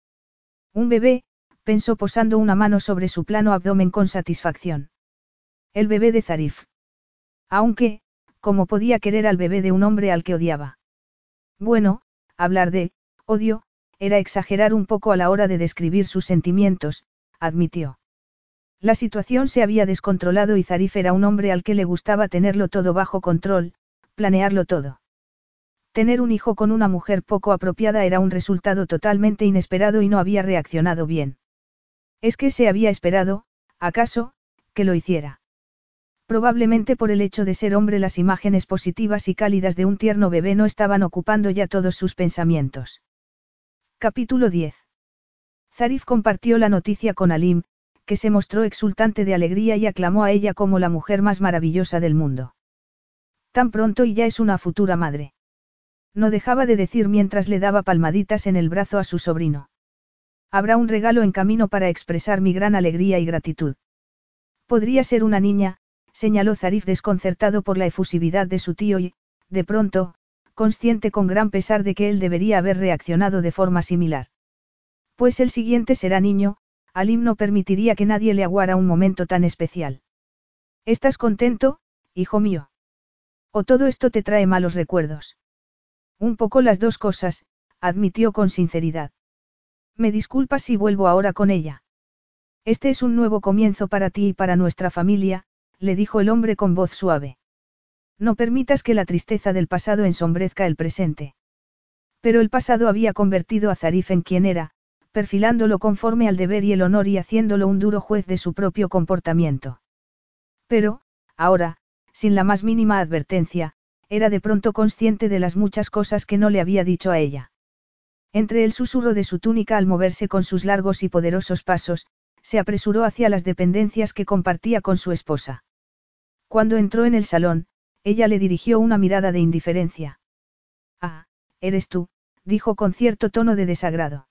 Un bebé, pensó posando una mano sobre su plano abdomen con satisfacción. El bebé de Zarif. Aunque, ¿cómo podía querer al bebé de un hombre al que odiaba? Bueno, hablar de, odio, era exagerar un poco a la hora de describir sus sentimientos, admitió. La situación se había descontrolado y Zarif era un hombre al que le gustaba tenerlo todo bajo control, planearlo todo. Tener un hijo con una mujer poco apropiada era un resultado totalmente inesperado y no había reaccionado bien. Es que se había esperado, acaso, que lo hiciera. Probablemente por el hecho de ser hombre las imágenes positivas y cálidas de un tierno bebé no estaban ocupando ya todos sus pensamientos. Capítulo 10. Zarif compartió la noticia con Alim, que se mostró exultante de alegría y aclamó a ella como la mujer más maravillosa del mundo. Tan pronto y ya es una futura madre. No dejaba de decir mientras le daba palmaditas en el brazo a su sobrino. Habrá un regalo en camino para expresar mi gran alegría y gratitud. Podría ser una niña, señaló Zarif desconcertado por la efusividad de su tío y, de pronto, consciente con gran pesar de que él debería haber reaccionado de forma similar. Pues el siguiente será niño, Alim no permitiría que nadie le aguara un momento tan especial. ¿Estás contento, hijo mío? ¿O todo esto te trae malos recuerdos? Un poco las dos cosas, admitió con sinceridad. Me disculpas si vuelvo ahora con ella. Este es un nuevo comienzo para ti y para nuestra familia, le dijo el hombre con voz suave. No permitas que la tristeza del pasado ensombrezca el presente. Pero el pasado había convertido a Zarif en quien era, perfilándolo conforme al deber y el honor y haciéndolo un duro juez de su propio comportamiento. Pero, ahora, sin la más mínima advertencia, era de pronto consciente de las muchas cosas que no le había dicho a ella. Entre el susurro de su túnica al moverse con sus largos y poderosos pasos, se apresuró hacia las dependencias que compartía con su esposa. Cuando entró en el salón, ella le dirigió una mirada de indiferencia. Ah, eres tú, dijo con cierto tono de desagrado.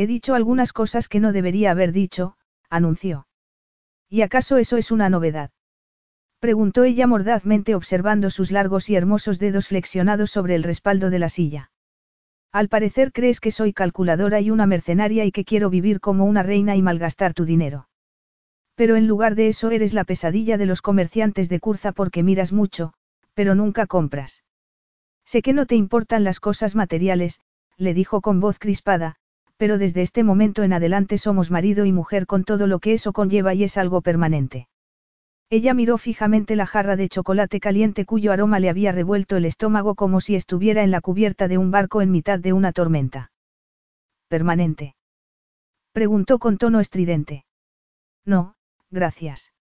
He dicho algunas cosas que no debería haber dicho, anunció. ¿Y acaso eso es una novedad? Preguntó ella mordazmente observando sus largos y hermosos dedos flexionados sobre el respaldo de la silla. Al parecer crees que soy calculadora y una mercenaria y que quiero vivir como una reina y malgastar tu dinero. Pero en lugar de eso eres la pesadilla de los comerciantes de Curza porque miras mucho, pero nunca compras. Sé que no te importan las cosas materiales, le dijo con voz crispada, pero desde este momento en adelante somos marido y mujer con todo lo que eso conlleva y es algo permanente. Ella miró fijamente la jarra de chocolate caliente cuyo aroma le había revuelto el estómago como si estuviera en la cubierta de un barco en mitad de una tormenta. ¿Permanente? Preguntó con tono estridente. No, gracias.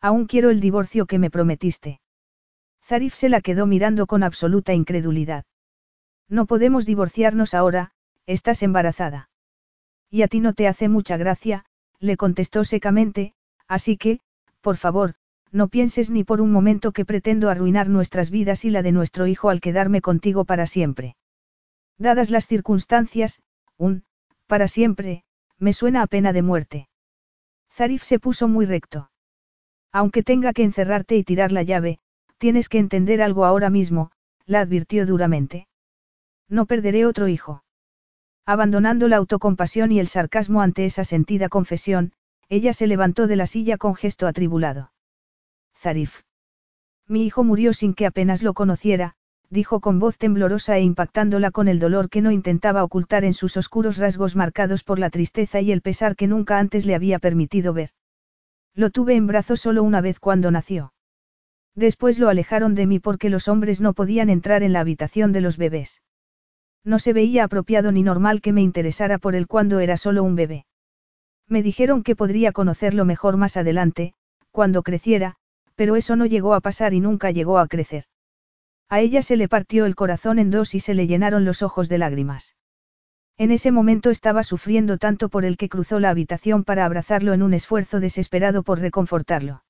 Aún quiero el divorcio que me prometiste. Zarif se la quedó mirando con absoluta incredulidad. No podemos divorciarnos ahora, estás embarazada. Y a ti no te hace mucha gracia, le contestó secamente, así que, por favor, no pienses ni por un momento que pretendo arruinar nuestras vidas y la de nuestro hijo al quedarme contigo para siempre. Dadas las circunstancias, un, para siempre, me suena a pena de muerte. Zarif se puso muy recto. Aunque tenga que encerrarte y tirar la llave, tienes que entender algo ahora mismo, la advirtió duramente. No perderé otro hijo. Abandonando la autocompasión y el sarcasmo ante esa sentida confesión, ella se levantó de la silla con gesto atribulado. Zarif. Mi hijo murió sin que apenas lo conociera, dijo con voz temblorosa e impactándola con el dolor que no intentaba ocultar en sus oscuros rasgos marcados por la tristeza y el pesar que nunca antes le había permitido ver. Lo tuve en brazos solo una vez cuando nació. Después lo alejaron de mí porque los hombres no podían entrar en la habitación de los bebés. No se veía apropiado ni normal que me interesara por él cuando era solo un bebé. Me dijeron que podría conocerlo mejor más adelante, cuando creciera, pero eso no llegó a pasar y nunca llegó a crecer. A ella se le partió el corazón en dos y se le llenaron los ojos de lágrimas. En ese momento estaba sufriendo tanto por el que cruzó la habitación para abrazarlo en un esfuerzo desesperado por reconfortarlo.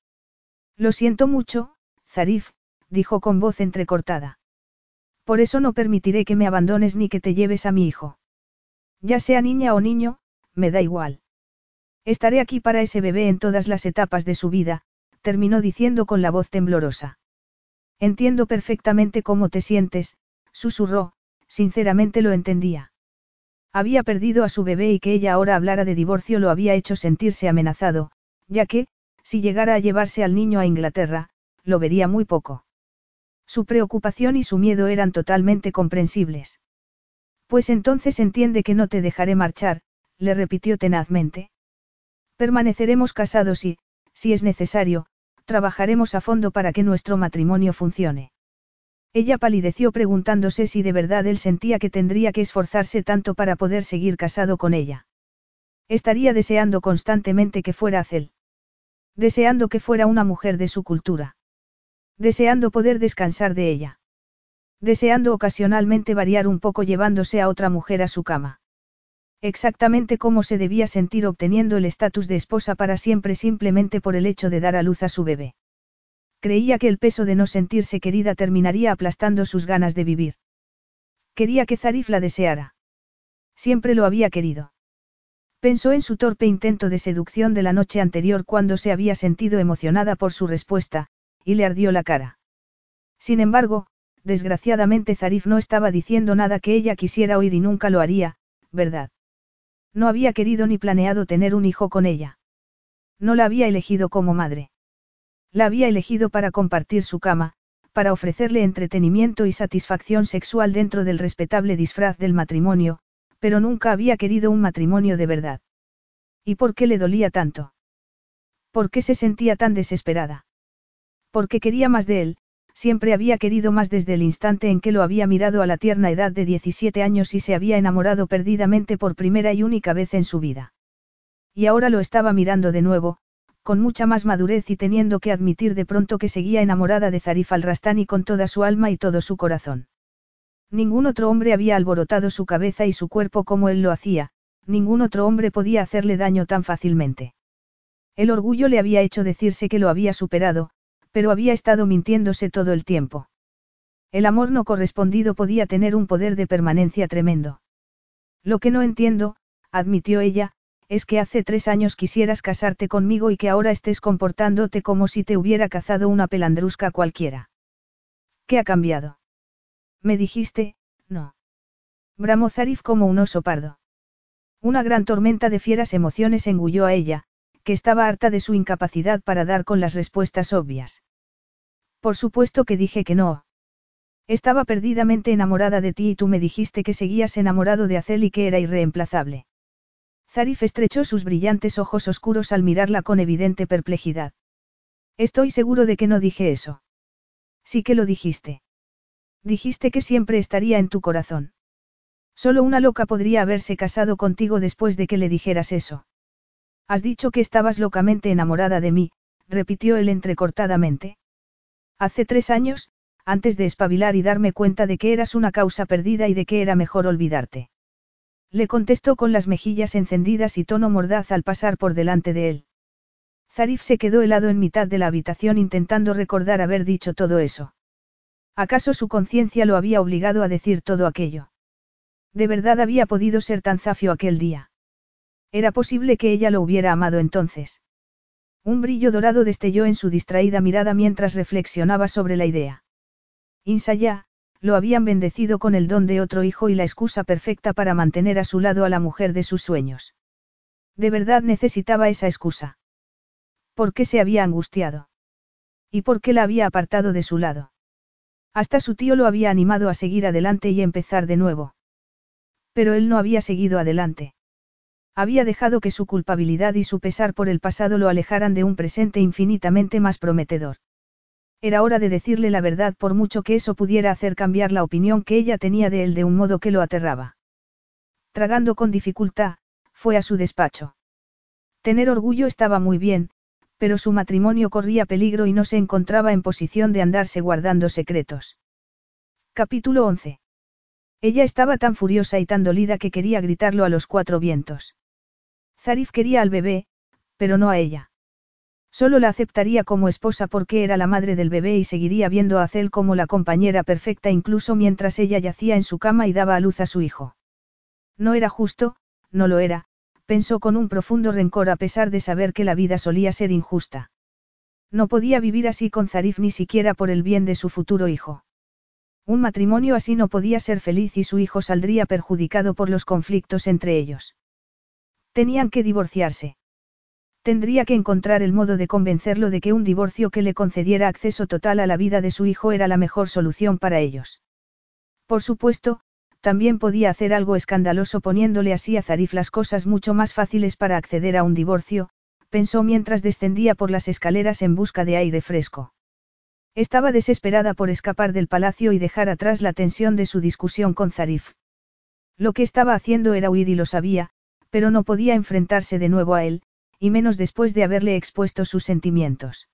Lo siento mucho, Zarif, dijo con voz entrecortada. Por eso no permitiré que me abandones ni que te lleves a mi hijo. Ya sea niña o niño, me da igual. Estaré aquí para ese bebé en todas las etapas de su vida, terminó diciendo con la voz temblorosa. Entiendo perfectamente cómo te sientes, susurró, sinceramente lo entendía. Había perdido a su bebé y que ella ahora hablara de divorcio lo había hecho sentirse amenazado, ya que, si llegara a llevarse al niño a Inglaterra, lo vería muy poco. Su preocupación y su miedo eran totalmente comprensibles. Pues entonces entiende que no te dejaré marchar, le repitió tenazmente. Permaneceremos casados y, si es necesario, trabajaremos a fondo para que nuestro matrimonio funcione. Ella palideció preguntándose si de verdad él sentía que tendría que esforzarse tanto para poder seguir casado con ella. Estaría deseando constantemente que fuera Acel. Deseando que fuera una mujer de su cultura. Deseando poder descansar de ella. Deseando ocasionalmente variar un poco llevándose a otra mujer a su cama. Exactamente cómo se debía sentir obteniendo el estatus de esposa para siempre simplemente por el hecho de dar a luz a su bebé. Creía que el peso de no sentirse querida terminaría aplastando sus ganas de vivir. Quería que Zarif la deseara. Siempre lo había querido. Pensó en su torpe intento de seducción de la noche anterior cuando se había sentido emocionada por su respuesta, y le ardió la cara. Sin embargo, desgraciadamente Zarif no estaba diciendo nada que ella quisiera oír y nunca lo haría, ¿verdad? No había querido ni planeado tener un hijo con ella. No la había elegido como madre. La había elegido para compartir su cama, para ofrecerle entretenimiento y satisfacción sexual dentro del respetable disfraz del matrimonio, pero nunca había querido un matrimonio de verdad. ¿Y por qué le dolía tanto? ¿Por qué se sentía tan desesperada? Porque quería más de él, siempre había querido más desde el instante en que lo había mirado a la tierna edad de 17 años y se había enamorado perdidamente por primera y única vez en su vida. Y ahora lo estaba mirando de nuevo, con mucha más madurez y teniendo que admitir de pronto que seguía enamorada de Zarif al-Rastani con toda su alma y todo su corazón. Ningún otro hombre había alborotado su cabeza y su cuerpo como él lo hacía, ningún otro hombre podía hacerle daño tan fácilmente. El orgullo le había hecho decirse que lo había superado, pero había estado mintiéndose todo el tiempo. El amor no correspondido podía tener un poder de permanencia tremendo. Lo que no entiendo, admitió ella, es que hace tres años quisieras casarte conmigo y que ahora estés comportándote como si te hubiera cazado una pelandrusca cualquiera. ¿Qué ha cambiado? Me dijiste, no. Bramó Zarif como un oso pardo. Una gran tormenta de fieras emociones engulló a ella, que estaba harta de su incapacidad para dar con las respuestas obvias. Por supuesto que dije que no. Estaba perdidamente enamorada de ti y tú me dijiste que seguías enamorado de Acel y que era irreemplazable. Zarif estrechó sus brillantes ojos oscuros al mirarla con evidente perplejidad. Estoy seguro de que no dije eso. Sí que lo dijiste. Dijiste que siempre estaría en tu corazón. Solo una loca podría haberse casado contigo después de que le dijeras eso. Has dicho que estabas locamente enamorada de mí, repitió él entrecortadamente. Hace tres años, antes de espabilar y darme cuenta de que eras una causa perdida y de que era mejor olvidarte. Le contestó con las mejillas encendidas y tono mordaz al pasar por delante de él. Zarif se quedó helado en mitad de la habitación intentando recordar haber dicho todo eso. ¿Acaso su conciencia lo había obligado a decir todo aquello? ¿De verdad había podido ser tan zafio aquel día? Era posible que ella lo hubiera amado entonces. Un brillo dorado destelló en su distraída mirada mientras reflexionaba sobre la idea. Insaya, lo habían bendecido con el don de otro hijo y la excusa perfecta para mantener a su lado a la mujer de sus sueños. De verdad necesitaba esa excusa. ¿Por qué se había angustiado? ¿Y por qué la había apartado de su lado? Hasta su tío lo había animado a seguir adelante y empezar de nuevo. Pero él no había seguido adelante. Había dejado que su culpabilidad y su pesar por el pasado lo alejaran de un presente infinitamente más prometedor. Era hora de decirle la verdad por mucho que eso pudiera hacer cambiar la opinión que ella tenía de él de un modo que lo aterraba. Tragando con dificultad, fue a su despacho. Tener orgullo estaba muy bien, pero su matrimonio corría peligro y no se encontraba en posición de andarse guardando secretos. Capítulo 11. Ella estaba tan furiosa y tan dolida que quería gritarlo a los cuatro vientos. Zarif quería al bebé, pero no a ella. Solo la aceptaría como esposa porque era la madre del bebé y seguiría viendo a Acel como la compañera perfecta incluso mientras ella yacía en su cama y daba a luz a su hijo. No era justo, no lo era, pensó con un profundo rencor a pesar de saber que la vida solía ser injusta. No podía vivir así con Zarif ni siquiera por el bien de su futuro hijo. Un matrimonio así no podía ser feliz y su hijo saldría perjudicado por los conflictos entre ellos. Tenían que divorciarse. Tendría que encontrar el modo de convencerlo de que un divorcio que le concediera acceso total a la vida de su hijo era la mejor solución para ellos. Por supuesto, también podía hacer algo escandaloso poniéndole así a Zarif las cosas mucho más fáciles para acceder a un divorcio, pensó mientras descendía por las escaleras en busca de aire fresco. Estaba desesperada por escapar del palacio y dejar atrás la tensión de su discusión con Zarif. Lo que estaba haciendo era huir y lo sabía, pero no podía enfrentarse de nuevo a él, y menos después de haberle expuesto sus sentimientos.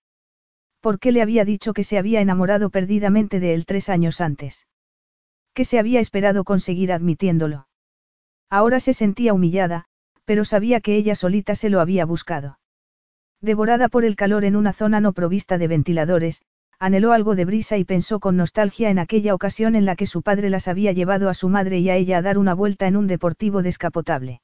¿Por qué le había dicho que se había enamorado perdidamente de él tres años antes? ¿Qué se había esperado conseguir admitiéndolo? Ahora se sentía humillada, pero sabía que ella solita se lo había buscado. Devorada por el calor en una zona no provista de ventiladores, anheló algo de brisa y pensó con nostalgia en aquella ocasión en la que su padre las había llevado a su madre y a ella a dar una vuelta en un deportivo descapotable.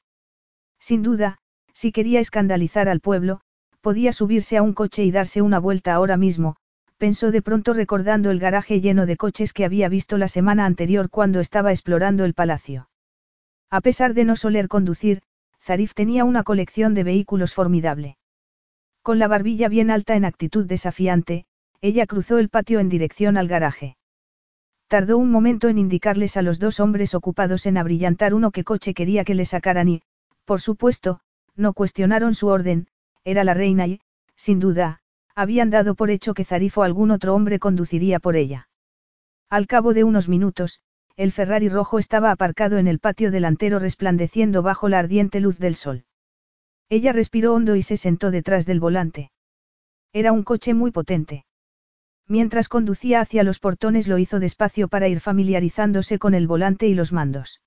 Sin duda, si quería escandalizar al pueblo, podía subirse a un coche y darse una vuelta ahora mismo, pensó de pronto recordando el garaje lleno de coches que había visto la semana anterior cuando estaba explorando el palacio. A pesar de no soler conducir, Zarif tenía una colección de vehículos formidable. Con la barbilla bien alta en actitud desafiante, ella cruzó el patio en dirección al garaje. Tardó un momento en indicarles a los dos hombres ocupados en abrillantar uno qué coche quería que le sacaran y, por supuesto, no cuestionaron su orden, era la reina y, sin duda, habían dado por hecho que Zarif o algún otro hombre conduciría por ella. Al cabo de unos minutos, el Ferrari rojo estaba aparcado en el patio delantero resplandeciendo bajo la ardiente luz del sol. Ella respiró hondo y se sentó detrás del volante. Era un coche muy potente. Mientras conducía hacia los portones lo hizo despacio para ir familiarizándose con el volante y los mandos.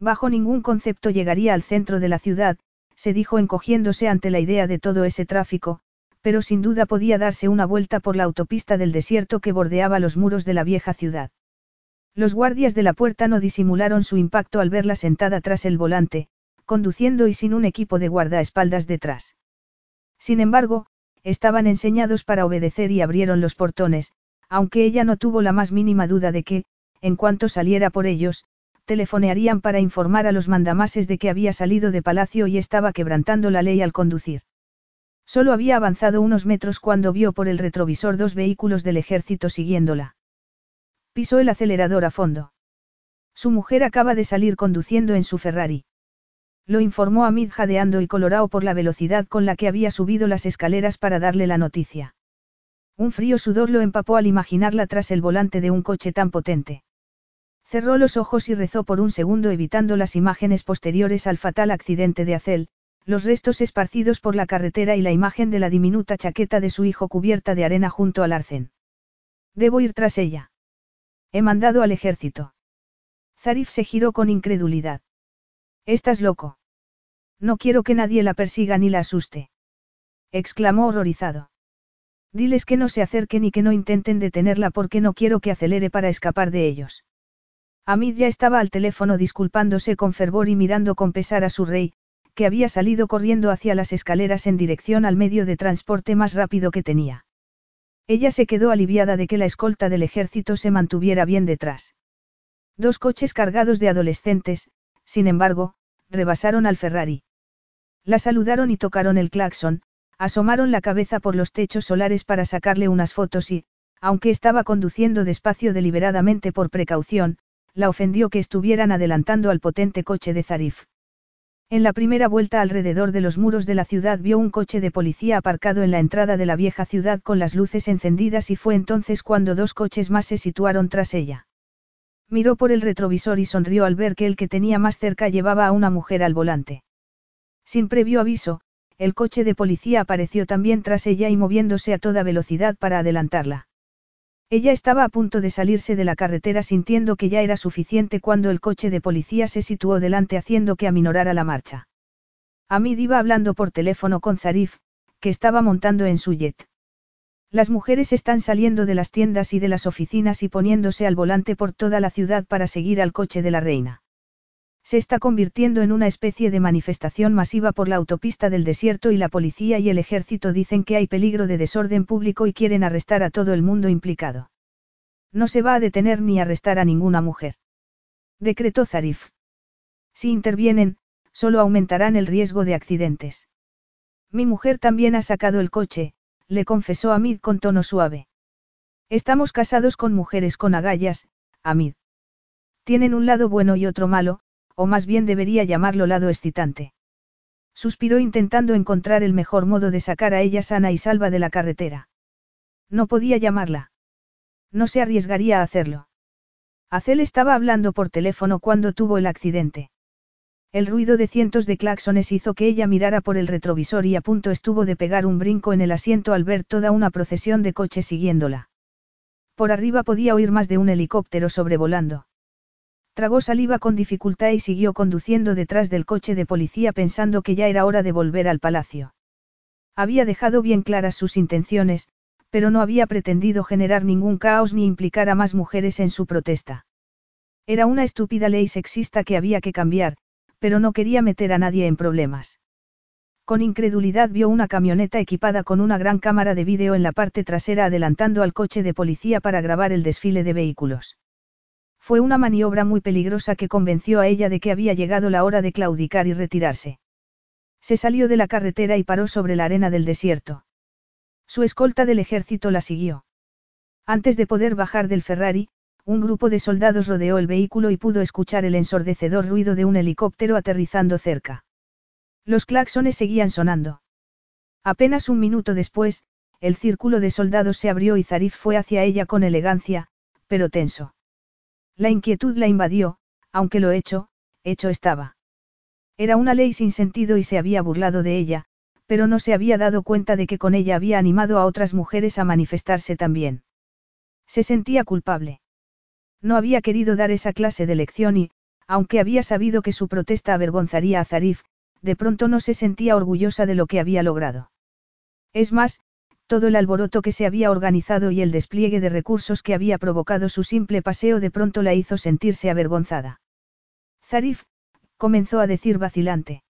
Bajo ningún concepto llegaría al centro de la ciudad, se dijo encogiéndose ante la idea de todo ese tráfico, pero sin duda podía darse una vuelta por la autopista del desierto que bordeaba los muros de la vieja ciudad. Los guardias de la puerta no disimularon su impacto al verla sentada tras el volante, conduciendo y sin un equipo de guardaespaldas detrás. Sin embargo, estaban enseñados para obedecer y abrieron los portones, aunque ella no tuvo la más mínima duda de que, en cuanto saliera por ellos, telefonearían para informar a los mandamases de que había salido de palacio y estaba quebrantando la ley al conducir. Solo había avanzado unos metros cuando vio por el retrovisor dos vehículos del ejército siguiéndola. Pisó el acelerador a fondo. Su mujer acaba de salir conduciendo en su Ferrari. Lo informó Amid jadeando y colorado por la velocidad con la que había subido las escaleras para darle la noticia. Un frío sudor lo empapó al imaginarla tras el volante de un coche tan potente. Cerró los ojos y rezó por un segundo evitando las imágenes posteriores al fatal accidente de Acel, los restos esparcidos por la carretera y la imagen de la diminuta chaqueta de su hijo cubierta de arena junto al arcén. Debo ir tras ella. He mandado al ejército. Zarif se giró con incredulidad. Estás loco. No quiero que nadie la persiga ni la asuste. exclamó horrorizado. Diles que no se acerquen y que no intenten detenerla porque no quiero que acelere para escapar de ellos. Amid ya estaba al teléfono disculpándose con fervor y mirando con pesar a su rey, que había salido corriendo hacia las escaleras en dirección al medio de transporte más rápido que tenía. Ella se quedó aliviada de que la escolta del ejército se mantuviera bien detrás. Dos coches cargados de adolescentes, sin embargo, rebasaron al Ferrari. La saludaron y tocaron el claxon, asomaron la cabeza por los techos solares para sacarle unas fotos y, aunque estaba conduciendo despacio deliberadamente por precaución, la ofendió que estuvieran adelantando al potente coche de Zarif. En la primera vuelta alrededor de los muros de la ciudad vio un coche de policía aparcado en la entrada de la vieja ciudad con las luces encendidas y fue entonces cuando dos coches más se situaron tras ella. Miró por el retrovisor y sonrió al ver que el que tenía más cerca llevaba a una mujer al volante. Sin previo aviso, el coche de policía apareció también tras ella y moviéndose a toda velocidad para adelantarla. Ella estaba a punto de salirse de la carretera sintiendo que ya era suficiente cuando el coche de policía se situó delante haciendo que aminorara la marcha. Amid iba hablando por teléfono con Zarif, que estaba montando en su jet. Las mujeres están saliendo de las tiendas y de las oficinas y poniéndose al volante por toda la ciudad para seguir al coche de la reina. Se está convirtiendo en una especie de manifestación masiva por la autopista del desierto y la policía y el ejército dicen que hay peligro de desorden público y quieren arrestar a todo el mundo implicado. No se va a detener ni arrestar a ninguna mujer. Decretó Zarif. Si intervienen, solo aumentarán el riesgo de accidentes. Mi mujer también ha sacado el coche, le confesó Amid con tono suave. Estamos casados con mujeres con agallas, Amid. Tienen un lado bueno y otro malo, o más bien debería llamarlo lado excitante. Suspiró intentando encontrar el mejor modo de sacar a ella sana y salva de la carretera. No podía llamarla. No se arriesgaría a hacerlo. Acel estaba hablando por teléfono cuando tuvo el accidente. El ruido de cientos de claxones hizo que ella mirara por el retrovisor y a punto estuvo de pegar un brinco en el asiento al ver toda una procesión de coches siguiéndola. Por arriba podía oír más de un helicóptero sobrevolando. Tragó saliva con dificultad y siguió conduciendo detrás del coche de policía pensando que ya era hora de volver al palacio. Había dejado bien claras sus intenciones, pero no había pretendido generar ningún caos ni implicar a más mujeres en su protesta. Era una estúpida ley sexista que había que cambiar, pero no quería meter a nadie en problemas. Con incredulidad vio una camioneta equipada con una gran cámara de vídeo en la parte trasera adelantando al coche de policía para grabar el desfile de vehículos. Fue una maniobra muy peligrosa que convenció a ella de que había llegado la hora de claudicar y retirarse. Se salió de la carretera y paró sobre la arena del desierto. Su escolta del ejército la siguió. Antes de poder bajar del Ferrari, un grupo de soldados rodeó el vehículo y pudo escuchar el ensordecedor ruido de un helicóptero aterrizando cerca. Los claxones seguían sonando. Apenas un minuto después, el círculo de soldados se abrió y Zarif fue hacia ella con elegancia, pero tenso. La inquietud la invadió, aunque lo hecho, hecho estaba. Era una ley sin sentido y se había burlado de ella, pero no se había dado cuenta de que con ella había animado a otras mujeres a manifestarse también. Se sentía culpable. No había querido dar esa clase de lección y, aunque había sabido que su protesta avergonzaría a Zarif, de pronto no se sentía orgullosa de lo que había logrado. Es más, todo el alboroto que se había organizado y el despliegue de recursos que había provocado su simple paseo de pronto la hizo sentirse avergonzada. Zarif, comenzó a decir vacilante.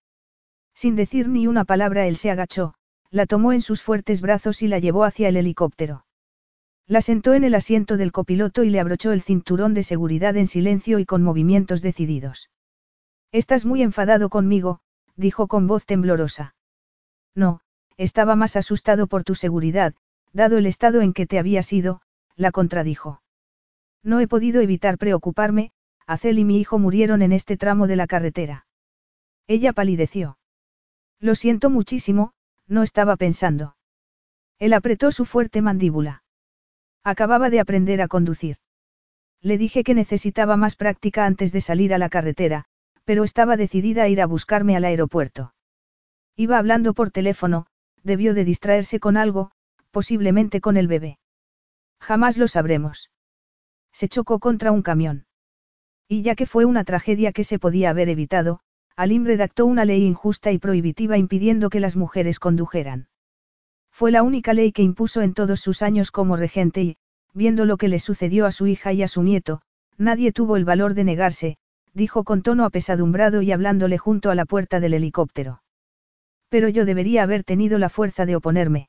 Sin decir ni una palabra él se agachó, la tomó en sus fuertes brazos y la llevó hacia el helicóptero. La sentó en el asiento del copiloto y le abrochó el cinturón de seguridad en silencio y con movimientos decididos. Estás muy enfadado conmigo, dijo con voz temblorosa. No, estaba más asustado por tu seguridad, dado el estado en que te habías ido, la contradijo. No he podido evitar preocuparme, Acel y mi hijo murieron en este tramo de la carretera. Ella palideció. Lo siento muchísimo, no estaba pensando. Él apretó su fuerte mandíbula. Acababa de aprender a conducir. Le dije que necesitaba más práctica antes de salir a la carretera, pero estaba decidida a ir a buscarme al aeropuerto. Iba hablando por teléfono, debió de distraerse con algo, posiblemente con el bebé. Jamás lo sabremos. Se chocó contra un camión. Y ya que fue una tragedia que se podía haber evitado, Alim redactó una ley injusta y prohibitiva impidiendo que las mujeres condujeran. Fue la única ley que impuso en todos sus años como regente y, viendo lo que le sucedió a su hija y a su nieto, nadie tuvo el valor de negarse, dijo con tono apesadumbrado y hablándole junto a la puerta del helicóptero. Pero yo debería haber tenido la fuerza de oponerme.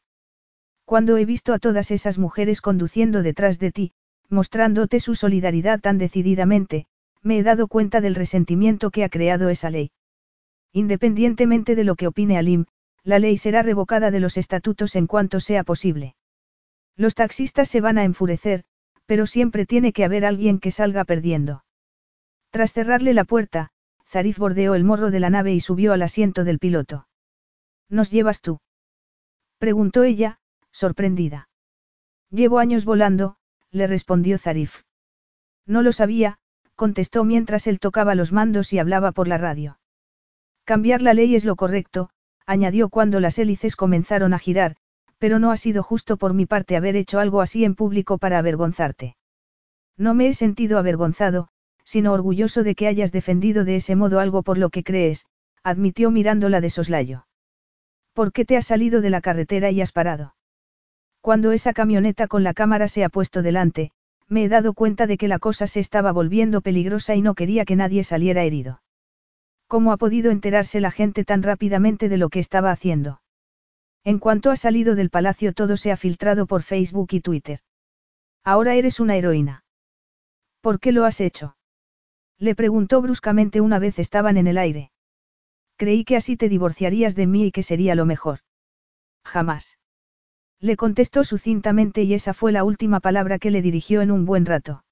Cuando he visto a todas esas mujeres conduciendo detrás de ti, mostrándote su solidaridad tan decididamente, me he dado cuenta del resentimiento que ha creado esa ley. Independientemente de lo que opine Alim, la ley será revocada de los estatutos en cuanto sea posible. Los taxistas se van a enfurecer, pero siempre tiene que haber alguien que salga perdiendo. Tras cerrarle la puerta, Zarif bordeó el morro de la nave y subió al asiento del piloto. ¿Nos llevas tú? preguntó ella, sorprendida. Llevo años volando, le respondió Zarif. No lo sabía, contestó mientras él tocaba los mandos y hablaba por la radio. Cambiar la ley es lo correcto, añadió cuando las hélices comenzaron a girar, pero no ha sido justo por mi parte haber hecho algo así en público para avergonzarte. No me he sentido avergonzado, sino orgulloso de que hayas defendido de ese modo algo por lo que crees, admitió mirándola de soslayo. ¿Por qué te has salido de la carretera y has parado? Cuando esa camioneta con la cámara se ha puesto delante, me he dado cuenta de que la cosa se estaba volviendo peligrosa y no quería que nadie saliera herido. ¿Cómo ha podido enterarse la gente tan rápidamente de lo que estaba haciendo? En cuanto ha salido del palacio todo se ha filtrado por Facebook y Twitter. Ahora eres una heroína. ¿Por qué lo has hecho? Le preguntó bruscamente una vez estaban en el aire. Creí que así te divorciarías de mí y que sería lo mejor. Jamás. Le contestó sucintamente y esa fue la última palabra que le dirigió en un buen rato.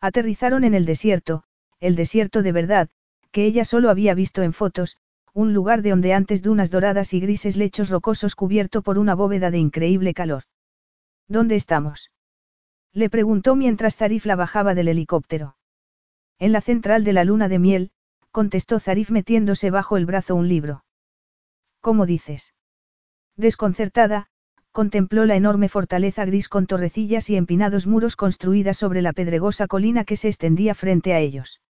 Aterrizaron en el desierto, el desierto de verdad, que ella solo había visto en fotos, un lugar de ondeantes dunas doradas y grises lechos rocosos cubierto por una bóveda de increíble calor. ¿Dónde estamos? Le preguntó mientras Zarif la bajaba del helicóptero. En la central de la luna de miel, contestó Zarif metiéndose bajo el brazo un libro. ¿Cómo dices? Desconcertada, contempló la enorme fortaleza gris con torrecillas y empinados muros construida sobre la pedregosa colina que se extendía frente a ellos.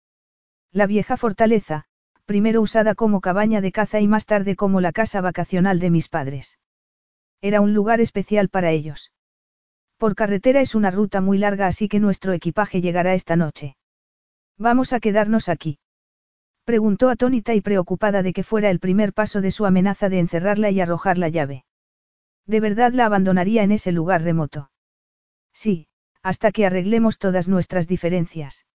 La vieja fortaleza, primero usada como cabaña de caza y más tarde como la casa vacacional de mis padres. Era un lugar especial para ellos. Por carretera es una ruta muy larga así que nuestro equipaje llegará esta noche. ¿Vamos a quedarnos aquí? Preguntó atónita y preocupada de que fuera el primer paso de su amenaza de encerrarla y arrojar la llave. ¿De verdad la abandonaría en ese lugar remoto? Sí, hasta que arreglemos todas nuestras diferencias.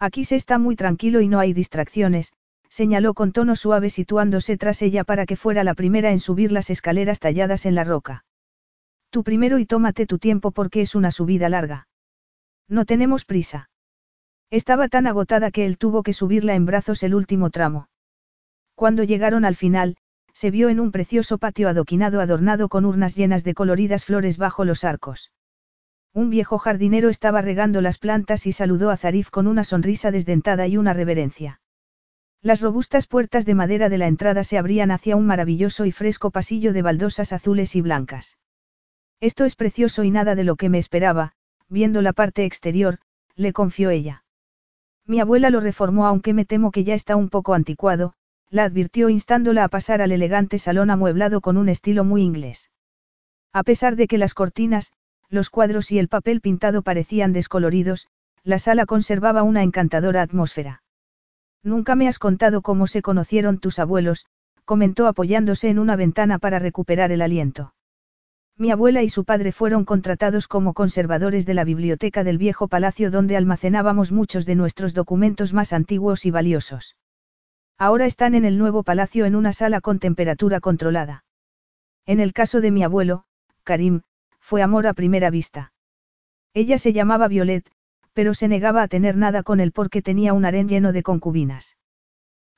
Aquí se está muy tranquilo y no hay distracciones, señaló con tono suave situándose tras ella para que fuera la primera en subir las escaleras talladas en la roca. Tú primero y tómate tu tiempo porque es una subida larga. No tenemos prisa. Estaba tan agotada que él tuvo que subirla en brazos el último tramo. Cuando llegaron al final, se vio en un precioso patio adoquinado adornado con urnas llenas de coloridas flores bajo los arcos. Un viejo jardinero estaba regando las plantas y saludó a Zarif con una sonrisa desdentada y una reverencia. Las robustas puertas de madera de la entrada se abrían hacia un maravilloso y fresco pasillo de baldosas azules y blancas. Esto es precioso y nada de lo que me esperaba, viendo la parte exterior, le confió ella. Mi abuela lo reformó aunque me temo que ya está un poco anticuado, la advirtió instándola a pasar al elegante salón amueblado con un estilo muy inglés. A pesar de que las cortinas, los cuadros y el papel pintado parecían descoloridos, la sala conservaba una encantadora atmósfera. Nunca me has contado cómo se conocieron tus abuelos, comentó apoyándose en una ventana para recuperar el aliento. Mi abuela y su padre fueron contratados como conservadores de la biblioteca del viejo palacio donde almacenábamos muchos de nuestros documentos más antiguos y valiosos. Ahora están en el nuevo palacio en una sala con temperatura controlada. En el caso de mi abuelo, Karim, fue amor a primera vista. Ella se llamaba Violet, pero se negaba a tener nada con él porque tenía un harén lleno de concubinas.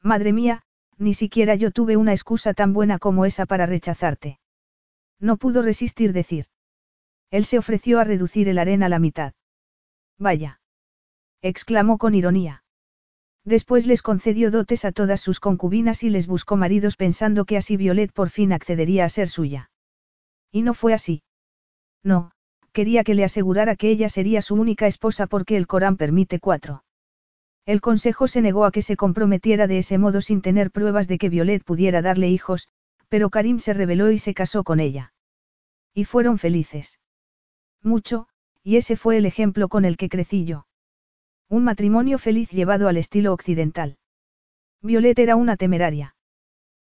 Madre mía, ni siquiera yo tuve una excusa tan buena como esa para rechazarte. No pudo resistir decir. Él se ofreció a reducir el harén a la mitad. Vaya. exclamó con ironía. Después les concedió dotes a todas sus concubinas y les buscó maridos pensando que así Violet por fin accedería a ser suya. Y no fue así. No, quería que le asegurara que ella sería su única esposa porque el Corán permite cuatro. El consejo se negó a que se comprometiera de ese modo sin tener pruebas de que Violet pudiera darle hijos, pero Karim se rebeló y se casó con ella. Y fueron felices. Mucho, y ese fue el ejemplo con el que crecí yo. Un matrimonio feliz llevado al estilo occidental. Violet era una temeraria.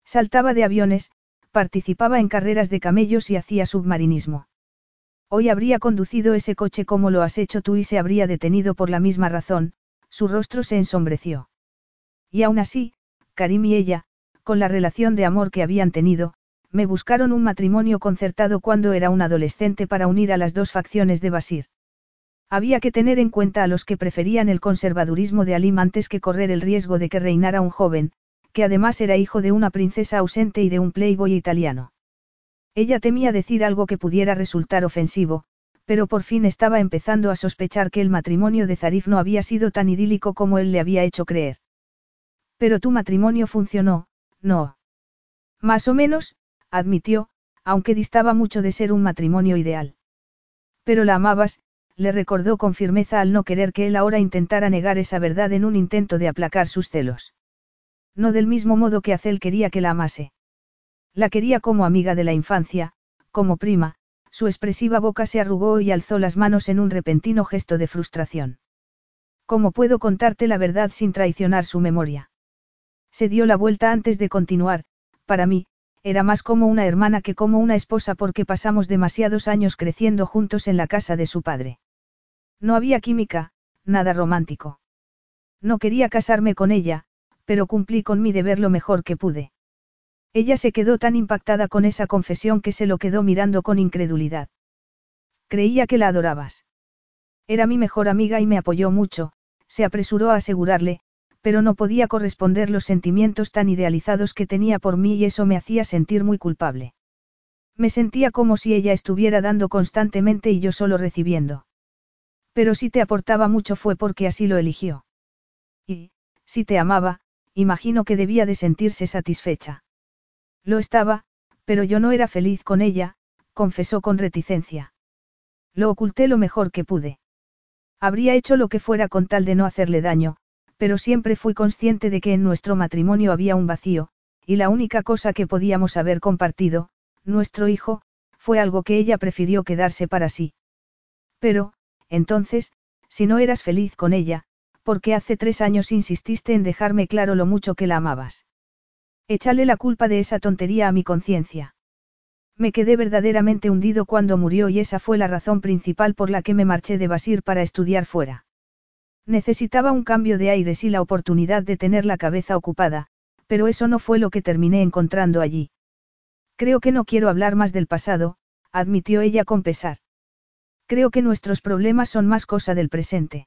Saltaba de aviones, participaba en carreras de camellos y hacía submarinismo. Hoy habría conducido ese coche como lo has hecho tú y se habría detenido por la misma razón, su rostro se ensombreció. Y aún así, Karim y ella, con la relación de amor que habían tenido, me buscaron un matrimonio concertado cuando era un adolescente para unir a las dos facciones de Basir. Había que tener en cuenta a los que preferían el conservadurismo de Alim antes que correr el riesgo de que reinara un joven, que además era hijo de una princesa ausente y de un playboy italiano. Ella temía decir algo que pudiera resultar ofensivo, pero por fin estaba empezando a sospechar que el matrimonio de Zarif no había sido tan idílico como él le había hecho creer. Pero tu matrimonio funcionó, no. Más o menos, admitió, aunque distaba mucho de ser un matrimonio ideal. Pero la amabas, le recordó con firmeza al no querer que él ahora intentara negar esa verdad en un intento de aplacar sus celos. No del mismo modo que Acel quería que la amase. La quería como amiga de la infancia, como prima, su expresiva boca se arrugó y alzó las manos en un repentino gesto de frustración. ¿Cómo puedo contarte la verdad sin traicionar su memoria? Se dio la vuelta antes de continuar, para mí, era más como una hermana que como una esposa porque pasamos demasiados años creciendo juntos en la casa de su padre. No había química, nada romántico. No quería casarme con ella, pero cumplí con mi deber lo mejor que pude. Ella se quedó tan impactada con esa confesión que se lo quedó mirando con incredulidad. Creía que la adorabas. Era mi mejor amiga y me apoyó mucho, se apresuró a asegurarle, pero no podía corresponder los sentimientos tan idealizados que tenía por mí y eso me hacía sentir muy culpable. Me sentía como si ella estuviera dando constantemente y yo solo recibiendo. Pero si te aportaba mucho fue porque así lo eligió. Y, si te amaba, imagino que debía de sentirse satisfecha. Lo estaba, pero yo no era feliz con ella, confesó con reticencia. Lo oculté lo mejor que pude. Habría hecho lo que fuera con tal de no hacerle daño, pero siempre fui consciente de que en nuestro matrimonio había un vacío, y la única cosa que podíamos haber compartido, nuestro hijo, fue algo que ella prefirió quedarse para sí. Pero, entonces, si no eras feliz con ella, ¿por qué hace tres años insististe en dejarme claro lo mucho que la amabas? Échale la culpa de esa tontería a mi conciencia. Me quedé verdaderamente hundido cuando murió y esa fue la razón principal por la que me marché de Basir para estudiar fuera. Necesitaba un cambio de aires y la oportunidad de tener la cabeza ocupada, pero eso no fue lo que terminé encontrando allí. Creo que no quiero hablar más del pasado, admitió ella con pesar. Creo que nuestros problemas son más cosa del presente.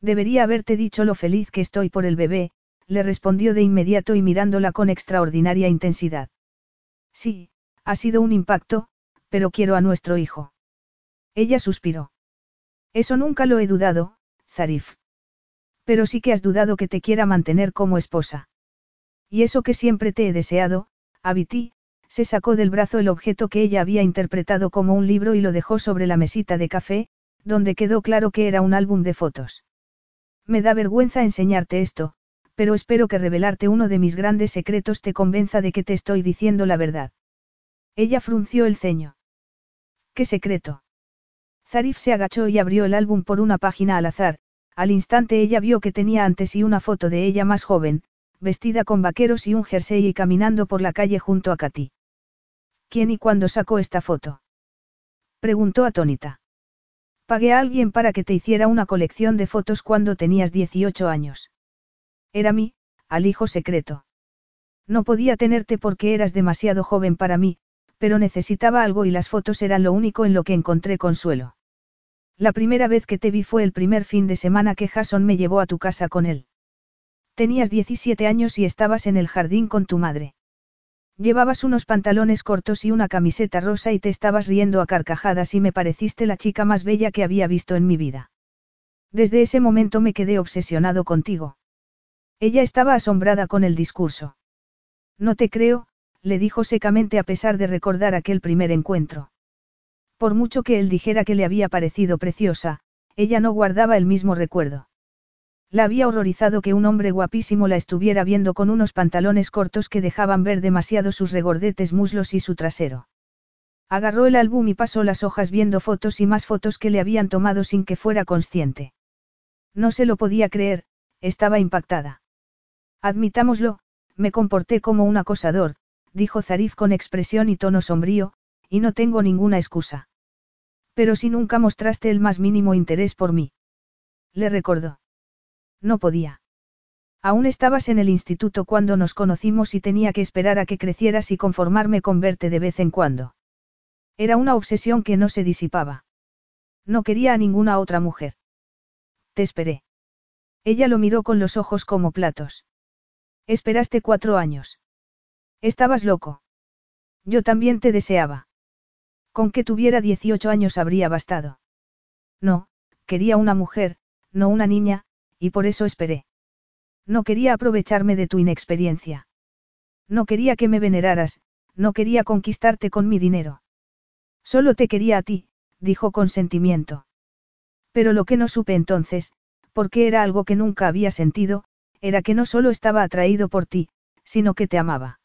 Debería haberte dicho lo feliz que estoy por el bebé, le respondió de inmediato y mirándola con extraordinaria intensidad. Sí, ha sido un impacto, pero quiero a nuestro hijo. Ella suspiró. Eso nunca lo he dudado, Zarif. Pero sí que has dudado que te quiera mantener como esposa. Y eso que siempre te he deseado, Abiti, se sacó del brazo el objeto que ella había interpretado como un libro y lo dejó sobre la mesita de café, donde quedó claro que era un álbum de fotos. Me da vergüenza enseñarte esto, pero espero que revelarte uno de mis grandes secretos te convenza de que te estoy diciendo la verdad. Ella frunció el ceño. ¿Qué secreto? Zarif se agachó y abrió el álbum por una página al azar, al instante ella vio que tenía ante sí una foto de ella más joven, vestida con vaqueros y un jersey y caminando por la calle junto a Katy. ¿Quién y cuándo sacó esta foto? Preguntó atónita. Pagué a alguien para que te hiciera una colección de fotos cuando tenías 18 años. Era mí, al hijo secreto. No podía tenerte porque eras demasiado joven para mí, pero necesitaba algo y las fotos eran lo único en lo que encontré consuelo. La primera vez que te vi fue el primer fin de semana que Jason me llevó a tu casa con él. Tenías 17 años y estabas en el jardín con tu madre. Llevabas unos pantalones cortos y una camiseta rosa y te estabas riendo a carcajadas y me pareciste la chica más bella que había visto en mi vida. Desde ese momento me quedé obsesionado contigo. Ella estaba asombrada con el discurso. No te creo, le dijo secamente a pesar de recordar aquel primer encuentro. Por mucho que él dijera que le había parecido preciosa, ella no guardaba el mismo recuerdo. La había horrorizado que un hombre guapísimo la estuviera viendo con unos pantalones cortos que dejaban ver demasiado sus regordetes muslos y su trasero. Agarró el álbum y pasó las hojas viendo fotos y más fotos que le habían tomado sin que fuera consciente. No se lo podía creer, estaba impactada. Admitámoslo, me comporté como un acosador, dijo Zarif con expresión y tono sombrío, y no tengo ninguna excusa. Pero si nunca mostraste el más mínimo interés por mí. Le recordó. No podía. Aún estabas en el instituto cuando nos conocimos y tenía que esperar a que crecieras y conformarme con verte de vez en cuando. Era una obsesión que no se disipaba. No quería a ninguna otra mujer. Te esperé. Ella lo miró con los ojos como platos. Esperaste cuatro años. Estabas loco. Yo también te deseaba. Con que tuviera 18 años habría bastado. No, quería una mujer, no una niña, y por eso esperé. No quería aprovecharme de tu inexperiencia. No quería que me veneraras, no quería conquistarte con mi dinero. Solo te quería a ti, dijo con sentimiento. Pero lo que no supe entonces, porque era algo que nunca había sentido, era que no solo estaba atraído por ti, sino que te amaba.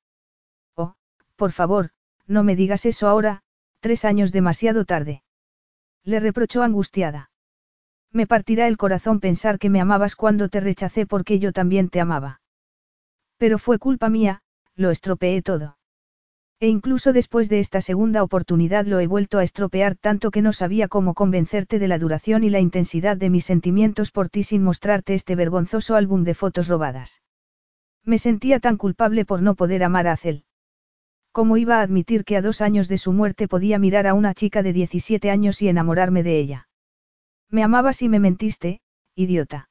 Por favor, no me digas eso ahora, tres años demasiado tarde. Le reprochó angustiada. Me partirá el corazón pensar que me amabas cuando te rechacé porque yo también te amaba. Pero fue culpa mía, lo estropeé todo. E incluso después de esta segunda oportunidad lo he vuelto a estropear tanto que no sabía cómo convencerte de la duración y la intensidad de mis sentimientos por ti sin mostrarte este vergonzoso álbum de fotos robadas. Me sentía tan culpable por no poder amar a Acel. ¿Cómo iba a admitir que a dos años de su muerte podía mirar a una chica de 17 años y enamorarme de ella? Me amabas y me mentiste, idiota.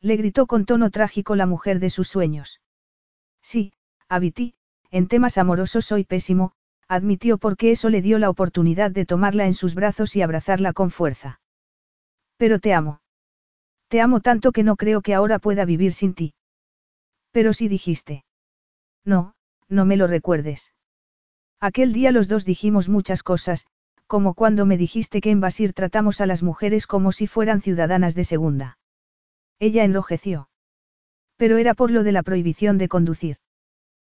Le gritó con tono trágico la mujer de sus sueños. Sí, Abiti, en temas amorosos soy pésimo, admitió porque eso le dio la oportunidad de tomarla en sus brazos y abrazarla con fuerza. Pero te amo. Te amo tanto que no creo que ahora pueda vivir sin ti. Pero sí dijiste. No, no me lo recuerdes. Aquel día los dos dijimos muchas cosas, como cuando me dijiste que en Basir tratamos a las mujeres como si fueran ciudadanas de segunda. Ella enrojeció. Pero era por lo de la prohibición de conducir.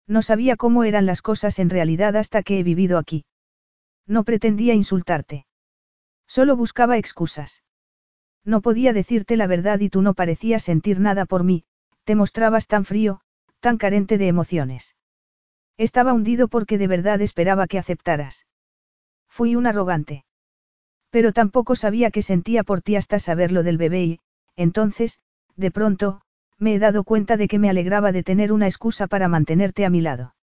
No sabía cómo eran las cosas en realidad hasta que he vivido aquí. No pretendía insultarte. Solo buscaba excusas. No podía decirte la verdad y tú no parecías sentir nada por mí, te mostrabas tan frío, tan carente de emociones. Estaba hundido porque de verdad esperaba que aceptaras. Fui un arrogante. Pero tampoco sabía qué sentía por ti hasta saberlo del bebé y, entonces, de pronto, me he dado cuenta de que me alegraba de tener una excusa para mantenerte a mi lado.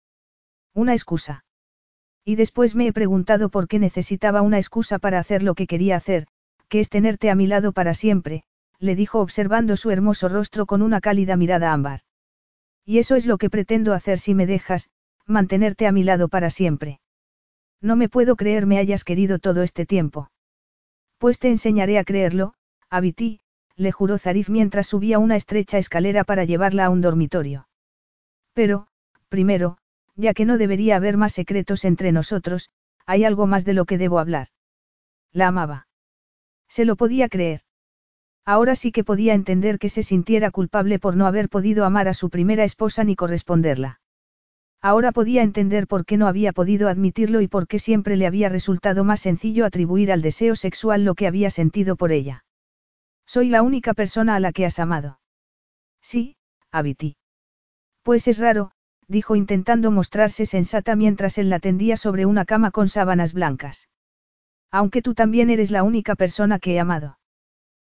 Una excusa. Y después me he preguntado por qué necesitaba una excusa para hacer lo que quería hacer, que es tenerte a mi lado para siempre, le dijo observando su hermoso rostro con una cálida mirada ámbar. Y eso es lo que pretendo hacer si me dejas, mantenerte a mi lado para siempre. No me puedo creer me hayas querido todo este tiempo. Pues te enseñaré a creerlo, Abiti, le juró Zarif mientras subía una estrecha escalera para llevarla a un dormitorio. Pero, primero, ya que no debería haber más secretos entre nosotros, hay algo más de lo que debo hablar. La amaba. Se lo podía creer. Ahora sí que podía entender que se sintiera culpable por no haber podido amar a su primera esposa ni corresponderla. Ahora podía entender por qué no había podido admitirlo y por qué siempre le había resultado más sencillo atribuir al deseo sexual lo que había sentido por ella. Soy la única persona a la que has amado. Sí, Abiti. Pues es raro, dijo intentando mostrarse sensata mientras él la tendía sobre una cama con sábanas blancas. Aunque tú también eres la única persona que he amado.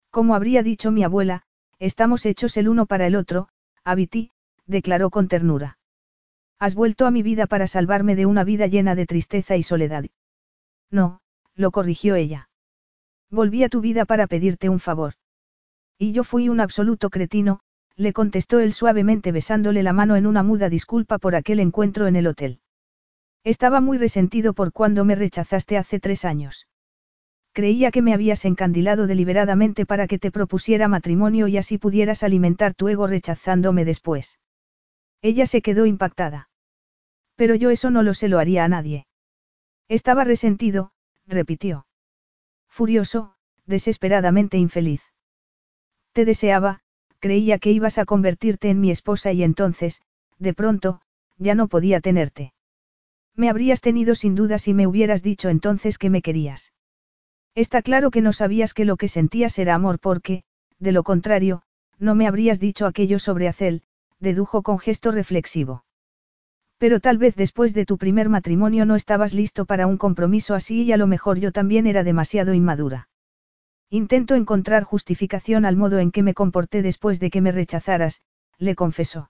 Como habría dicho mi abuela, estamos hechos el uno para el otro, Abiti, declaró con ternura. Has vuelto a mi vida para salvarme de una vida llena de tristeza y soledad. No, lo corrigió ella. Volví a tu vida para pedirte un favor. Y yo fui un absoluto cretino, le contestó él suavemente besándole la mano en una muda disculpa por aquel encuentro en el hotel. Estaba muy resentido por cuando me rechazaste hace tres años. Creía que me habías encandilado deliberadamente para que te propusiera matrimonio y así pudieras alimentar tu ego rechazándome después. Ella se quedó impactada. Pero yo eso no lo se lo haría a nadie. Estaba resentido, repitió. Furioso, desesperadamente infeliz. Te deseaba, creía que ibas a convertirte en mi esposa y entonces, de pronto, ya no podía tenerte. Me habrías tenido sin duda si me hubieras dicho entonces que me querías. Está claro que no sabías que lo que sentías era amor porque, de lo contrario, no me habrías dicho aquello sobre Acel, dedujo con gesto reflexivo. Pero tal vez después de tu primer matrimonio no estabas listo para un compromiso así y a lo mejor yo también era demasiado inmadura. Intento encontrar justificación al modo en que me comporté después de que me rechazaras, le confesó.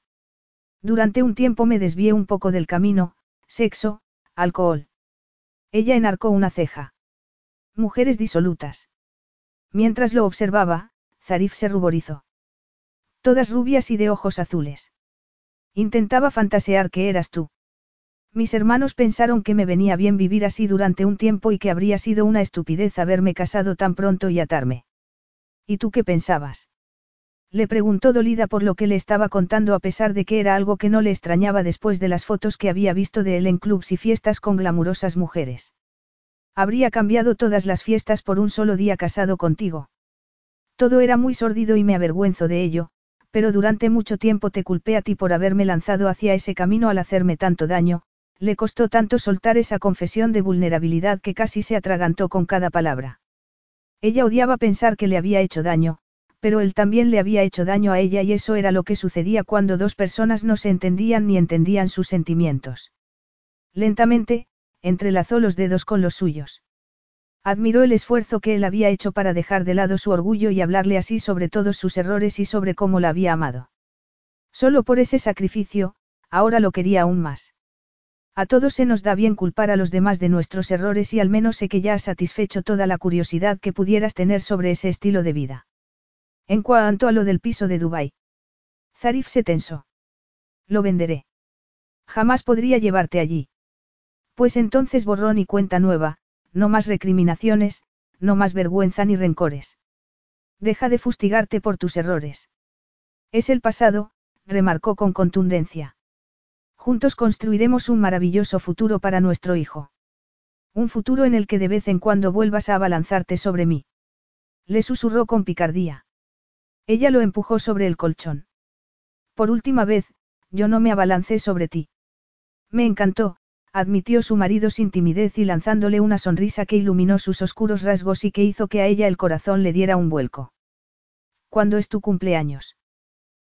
Durante un tiempo me desvié un poco del camino, sexo, alcohol. Ella enarcó una ceja. Mujeres disolutas. Mientras lo observaba, Zarif se ruborizó. Todas rubias y de ojos azules. Intentaba fantasear que eras tú. Mis hermanos pensaron que me venía bien vivir así durante un tiempo y que habría sido una estupidez haberme casado tan pronto y atarme. ¿Y tú qué pensabas? Le preguntó dolida por lo que le estaba contando a pesar de que era algo que no le extrañaba después de las fotos que había visto de él en clubs y fiestas con glamurosas mujeres. Habría cambiado todas las fiestas por un solo día casado contigo. Todo era muy sórdido y me avergüenzo de ello, pero durante mucho tiempo te culpé a ti por haberme lanzado hacia ese camino al hacerme tanto daño, le costó tanto soltar esa confesión de vulnerabilidad que casi se atragantó con cada palabra. Ella odiaba pensar que le había hecho daño, pero él también le había hecho daño a ella y eso era lo que sucedía cuando dos personas no se entendían ni entendían sus sentimientos. Lentamente, entrelazó los dedos con los suyos. Admiró el esfuerzo que él había hecho para dejar de lado su orgullo y hablarle así sobre todos sus errores y sobre cómo la había amado. Solo por ese sacrificio, ahora lo quería aún más. A todos se nos da bien culpar a los demás de nuestros errores y al menos sé que ya has satisfecho toda la curiosidad que pudieras tener sobre ese estilo de vida. En cuanto a lo del piso de Dubái. Zarif se tensó. Lo venderé. Jamás podría llevarte allí. Pues entonces borrón y cuenta nueva, no más recriminaciones, no más vergüenza ni rencores. Deja de fustigarte por tus errores. Es el pasado, remarcó con contundencia. Juntos construiremos un maravilloso futuro para nuestro hijo. Un futuro en el que de vez en cuando vuelvas a abalanzarte sobre mí. Le susurró con picardía. Ella lo empujó sobre el colchón. Por última vez, yo no me abalancé sobre ti. Me encantó, admitió su marido sin timidez y lanzándole una sonrisa que iluminó sus oscuros rasgos y que hizo que a ella el corazón le diera un vuelco. ¿Cuándo es tu cumpleaños?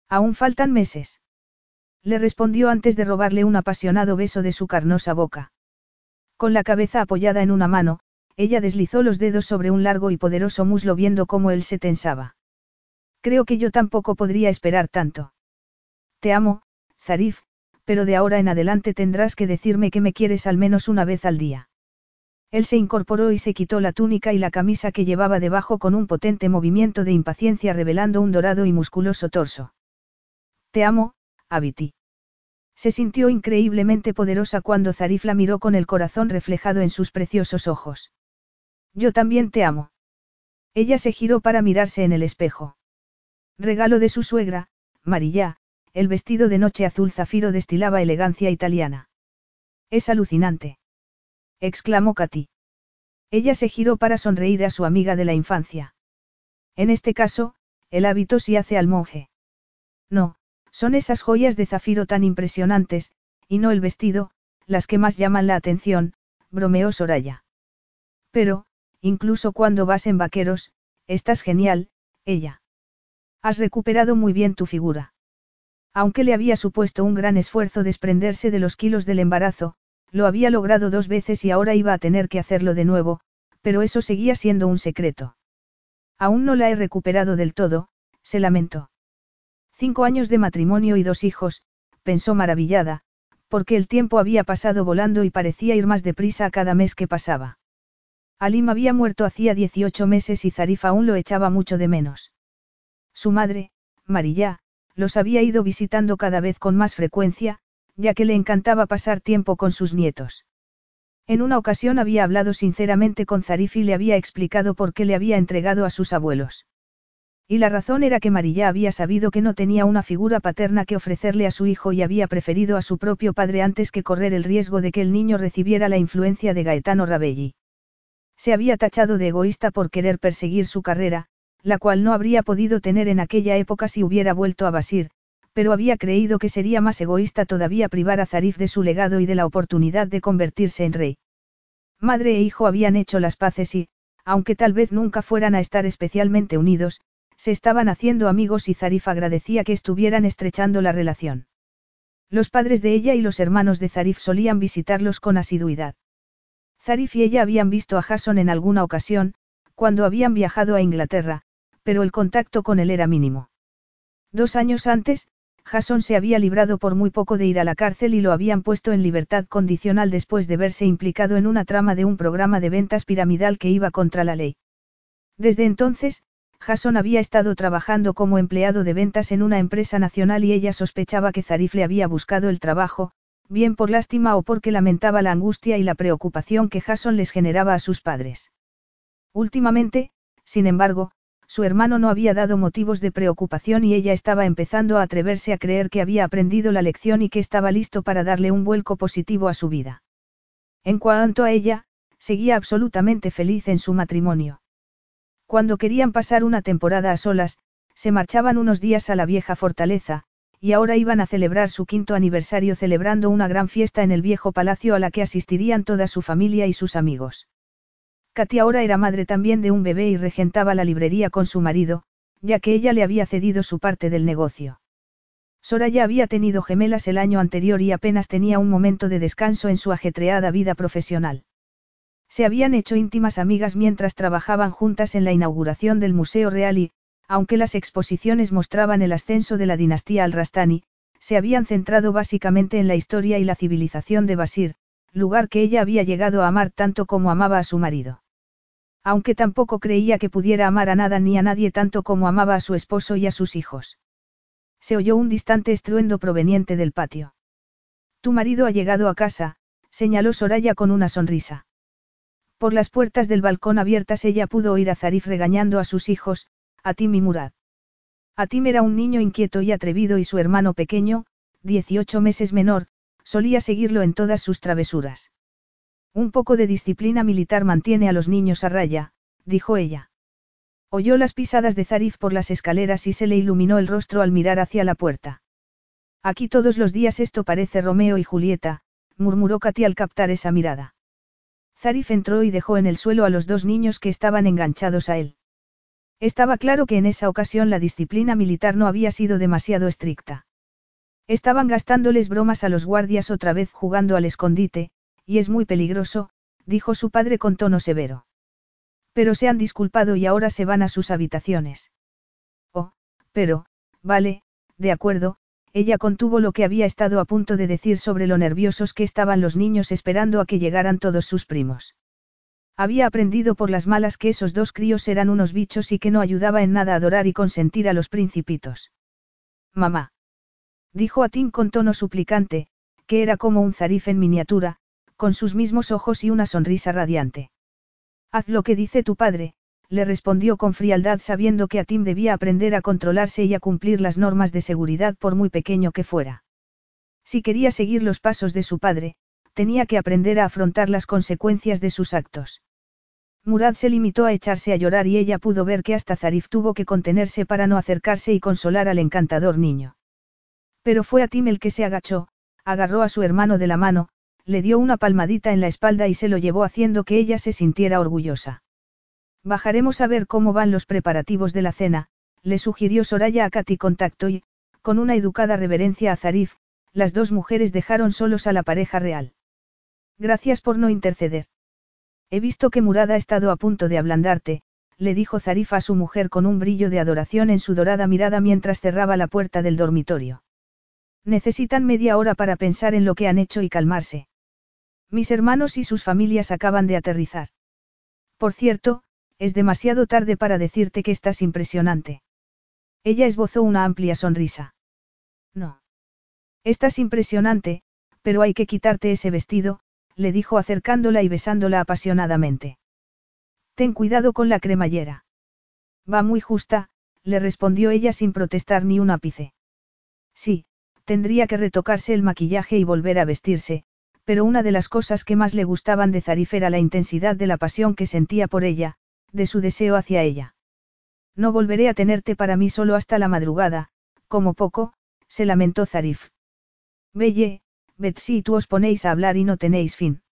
Aún faltan meses. Le respondió antes de robarle un apasionado beso de su carnosa boca. Con la cabeza apoyada en una mano, ella deslizó los dedos sobre un largo y poderoso muslo viendo cómo él se tensaba. Creo que yo tampoco podría esperar tanto. Te amo, Zarif, pero de ahora en adelante tendrás que decirme que me quieres al menos una vez al día. Él se incorporó y se quitó la túnica y la camisa que llevaba debajo con un potente movimiento de impaciencia revelando un dorado y musculoso torso. Te amo, Abiti. Se sintió increíblemente poderosa cuando Zarif la miró con el corazón reflejado en sus preciosos ojos. Yo también te amo. Ella se giró para mirarse en el espejo. Regalo de su suegra, Marilla, el vestido de noche azul zafiro destilaba elegancia italiana. Es alucinante. exclamó Katy. Ella se giró para sonreír a su amiga de la infancia. En este caso, el hábito sí hace al monje. No, son esas joyas de zafiro tan impresionantes, y no el vestido, las que más llaman la atención, bromeó Soraya. Pero, incluso cuando vas en vaqueros, estás genial, ella. Has recuperado muy bien tu figura. Aunque le había supuesto un gran esfuerzo desprenderse de los kilos del embarazo, lo había logrado dos veces y ahora iba a tener que hacerlo de nuevo, pero eso seguía siendo un secreto. Aún no la he recuperado del todo, se lamentó. Cinco años de matrimonio y dos hijos, pensó maravillada, porque el tiempo había pasado volando y parecía ir más deprisa a cada mes que pasaba. Alim había muerto hacía 18 meses y Zarif aún lo echaba mucho de menos. Su madre, Marilla, los había ido visitando cada vez con más frecuencia, ya que le encantaba pasar tiempo con sus nietos. En una ocasión había hablado sinceramente con Zarif y le había explicado por qué le había entregado a sus abuelos. Y la razón era que Marilla había sabido que no tenía una figura paterna que ofrecerle a su hijo y había preferido a su propio padre antes que correr el riesgo de que el niño recibiera la influencia de Gaetano Rabelli. Se había tachado de egoísta por querer perseguir su carrera, la cual no habría podido tener en aquella época si hubiera vuelto a Basir, pero había creído que sería más egoísta todavía privar a Zarif de su legado y de la oportunidad de convertirse en rey. Madre e hijo habían hecho las paces y, aunque tal vez nunca fueran a estar especialmente unidos, se estaban haciendo amigos y Zarif agradecía que estuvieran estrechando la relación. Los padres de ella y los hermanos de Zarif solían visitarlos con asiduidad. Zarif y ella habían visto a Jason en alguna ocasión, cuando habían viajado a Inglaterra, pero el contacto con él era mínimo. Dos años antes, Jason se había librado por muy poco de ir a la cárcel y lo habían puesto en libertad condicional después de verse implicado en una trama de un programa de ventas piramidal que iba contra la ley. Desde entonces, Jason había estado trabajando como empleado de ventas en una empresa nacional y ella sospechaba que Zarif le había buscado el trabajo, bien por lástima o porque lamentaba la angustia y la preocupación que Jason les generaba a sus padres. Últimamente, sin embargo, su hermano no había dado motivos de preocupación y ella estaba empezando a atreverse a creer que había aprendido la lección y que estaba listo para darle un vuelco positivo a su vida. En cuanto a ella, seguía absolutamente feliz en su matrimonio. Cuando querían pasar una temporada a solas, se marchaban unos días a la vieja fortaleza, y ahora iban a celebrar su quinto aniversario celebrando una gran fiesta en el viejo palacio a la que asistirían toda su familia y sus amigos. Katy ahora era madre también de un bebé y regentaba la librería con su marido, ya que ella le había cedido su parte del negocio. Soraya había tenido gemelas el año anterior y apenas tenía un momento de descanso en su ajetreada vida profesional. Se habían hecho íntimas amigas mientras trabajaban juntas en la inauguración del Museo Real y, aunque las exposiciones mostraban el ascenso de la dinastía al-Rastani, se habían centrado básicamente en la historia y la civilización de Basir, lugar que ella había llegado a amar tanto como amaba a su marido. Aunque tampoco creía que pudiera amar a nada ni a nadie tanto como amaba a su esposo y a sus hijos. Se oyó un distante estruendo proveniente del patio. Tu marido ha llegado a casa, señaló Soraya con una sonrisa. Por las puertas del balcón abiertas ella pudo oír a Zarif regañando a sus hijos, Atim y Murad. Atim era un niño inquieto y atrevido y su hermano pequeño, 18 meses menor, solía seguirlo en todas sus travesuras. Un poco de disciplina militar mantiene a los niños a raya, dijo ella. Oyó las pisadas de Zarif por las escaleras y se le iluminó el rostro al mirar hacia la puerta. Aquí todos los días esto parece Romeo y Julieta, murmuró Katy al captar esa mirada. Zarif entró y dejó en el suelo a los dos niños que estaban enganchados a él. Estaba claro que en esa ocasión la disciplina militar no había sido demasiado estricta. Estaban gastándoles bromas a los guardias otra vez jugando al escondite, y es muy peligroso, dijo su padre con tono severo. Pero se han disculpado y ahora se van a sus habitaciones. Oh, pero, vale, de acuerdo, ella contuvo lo que había estado a punto de decir sobre lo nerviosos que estaban los niños esperando a que llegaran todos sus primos. Había aprendido por las malas que esos dos críos eran unos bichos y que no ayudaba en nada a adorar y consentir a los principitos. Mamá. Dijo a Tim con tono suplicante, que era como un zarif en miniatura, con sus mismos ojos y una sonrisa radiante. Haz lo que dice tu padre, le respondió con frialdad sabiendo que a Tim debía aprender a controlarse y a cumplir las normas de seguridad por muy pequeño que fuera. Si quería seguir los pasos de su padre, tenía que aprender a afrontar las consecuencias de sus actos. Murad se limitó a echarse a llorar y ella pudo ver que hasta Zarif tuvo que contenerse para no acercarse y consolar al encantador niño. Pero fue a Tim el que se agachó, agarró a su hermano de la mano, le dio una palmadita en la espalda y se lo llevó haciendo que ella se sintiera orgullosa. Bajaremos a ver cómo van los preparativos de la cena, le sugirió Soraya a Katy contacto y, con una educada reverencia a Zarif, las dos mujeres dejaron solos a la pareja real. Gracias por no interceder. He visto que Murad ha estado a punto de ablandarte, le dijo Zarif a su mujer con un brillo de adoración en su dorada mirada mientras cerraba la puerta del dormitorio. Necesitan media hora para pensar en lo que han hecho y calmarse. Mis hermanos y sus familias acaban de aterrizar. Por cierto, es demasiado tarde para decirte que estás impresionante. Ella esbozó una amplia sonrisa. No. Estás impresionante, pero hay que quitarte ese vestido, le dijo acercándola y besándola apasionadamente. Ten cuidado con la cremallera. Va muy justa, le respondió ella sin protestar ni un ápice. Sí, tendría que retocarse el maquillaje y volver a vestirse, pero una de las cosas que más le gustaban de Zarif era la intensidad de la pasión que sentía por ella, de su deseo hacia ella. No volveré a tenerte para mí solo hasta la madrugada, como poco, se lamentó Zarif. Belle, Betsy tú os ponéis a hablar y no tenéis fin.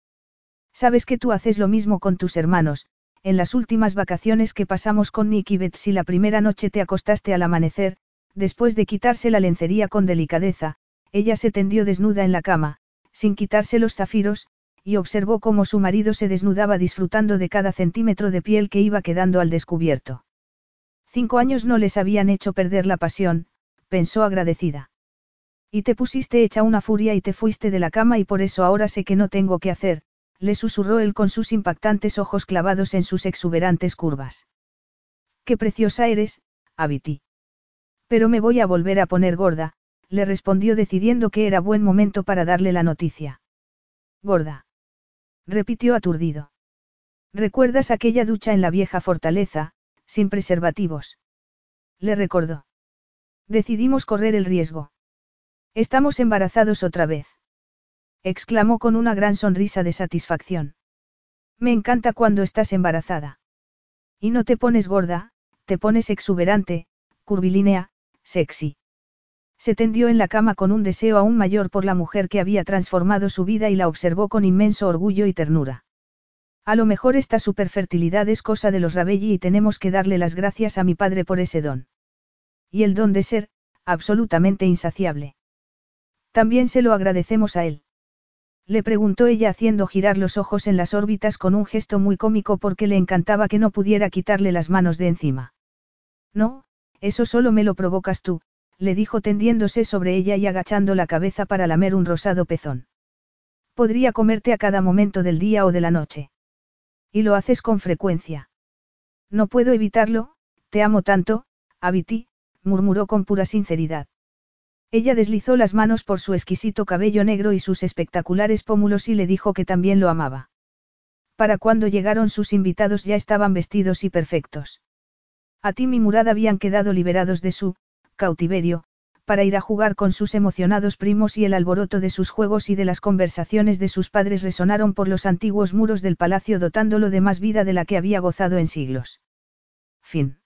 Sabes que tú haces lo mismo con tus hermanos, en las últimas vacaciones que pasamos con Nick y Betsy la primera noche te acostaste al amanecer, después de quitarse la lencería con delicadeza, ella se tendió desnuda en la cama, sin quitarse los zafiros, y observó cómo su marido se desnudaba disfrutando de cada centímetro de piel que iba quedando al descubierto. Cinco años no les habían hecho perder la pasión, pensó agradecida. Y te pusiste hecha una furia y te fuiste de la cama y por eso ahora sé que no tengo que hacer, le susurró él con sus impactantes ojos clavados en sus exuberantes curvas. Qué preciosa eres, Abiti. Pero me voy a volver a poner gorda, le respondió decidiendo que era buen momento para darle la noticia. Gorda. Repitió aturdido. ¿Recuerdas aquella ducha en la vieja fortaleza, sin preservativos? Le recordó. Decidimos correr el riesgo. Estamos embarazados otra vez. Exclamó con una gran sonrisa de satisfacción. Me encanta cuando estás embarazada. Y no te pones gorda, te pones exuberante, curvilínea, sexy. Se tendió en la cama con un deseo aún mayor por la mujer que había transformado su vida y la observó con inmenso orgullo y ternura. A lo mejor esta superfertilidad es cosa de los Rabelli y tenemos que darle las gracias a mi padre por ese don. Y el don de ser, absolutamente insaciable. También se lo agradecemos a él. Le preguntó ella haciendo girar los ojos en las órbitas con un gesto muy cómico porque le encantaba que no pudiera quitarle las manos de encima. No, eso solo me lo provocas tú, le dijo tendiéndose sobre ella y agachando la cabeza para lamer un rosado pezón. Podría comerte a cada momento del día o de la noche. Y lo haces con frecuencia. No puedo evitarlo, te amo tanto, Abiti, murmuró con pura sinceridad. Ella deslizó las manos por su exquisito cabello negro y sus espectaculares pómulos y le dijo que también lo amaba. Para cuando llegaron sus invitados ya estaban vestidos y perfectos. A Tim y Murad habían quedado liberados de su cautiverio, para ir a jugar con sus emocionados primos y el alboroto de sus juegos y de las conversaciones de sus padres resonaron por los antiguos muros del palacio dotándolo de más vida de la que había gozado en siglos. Fin.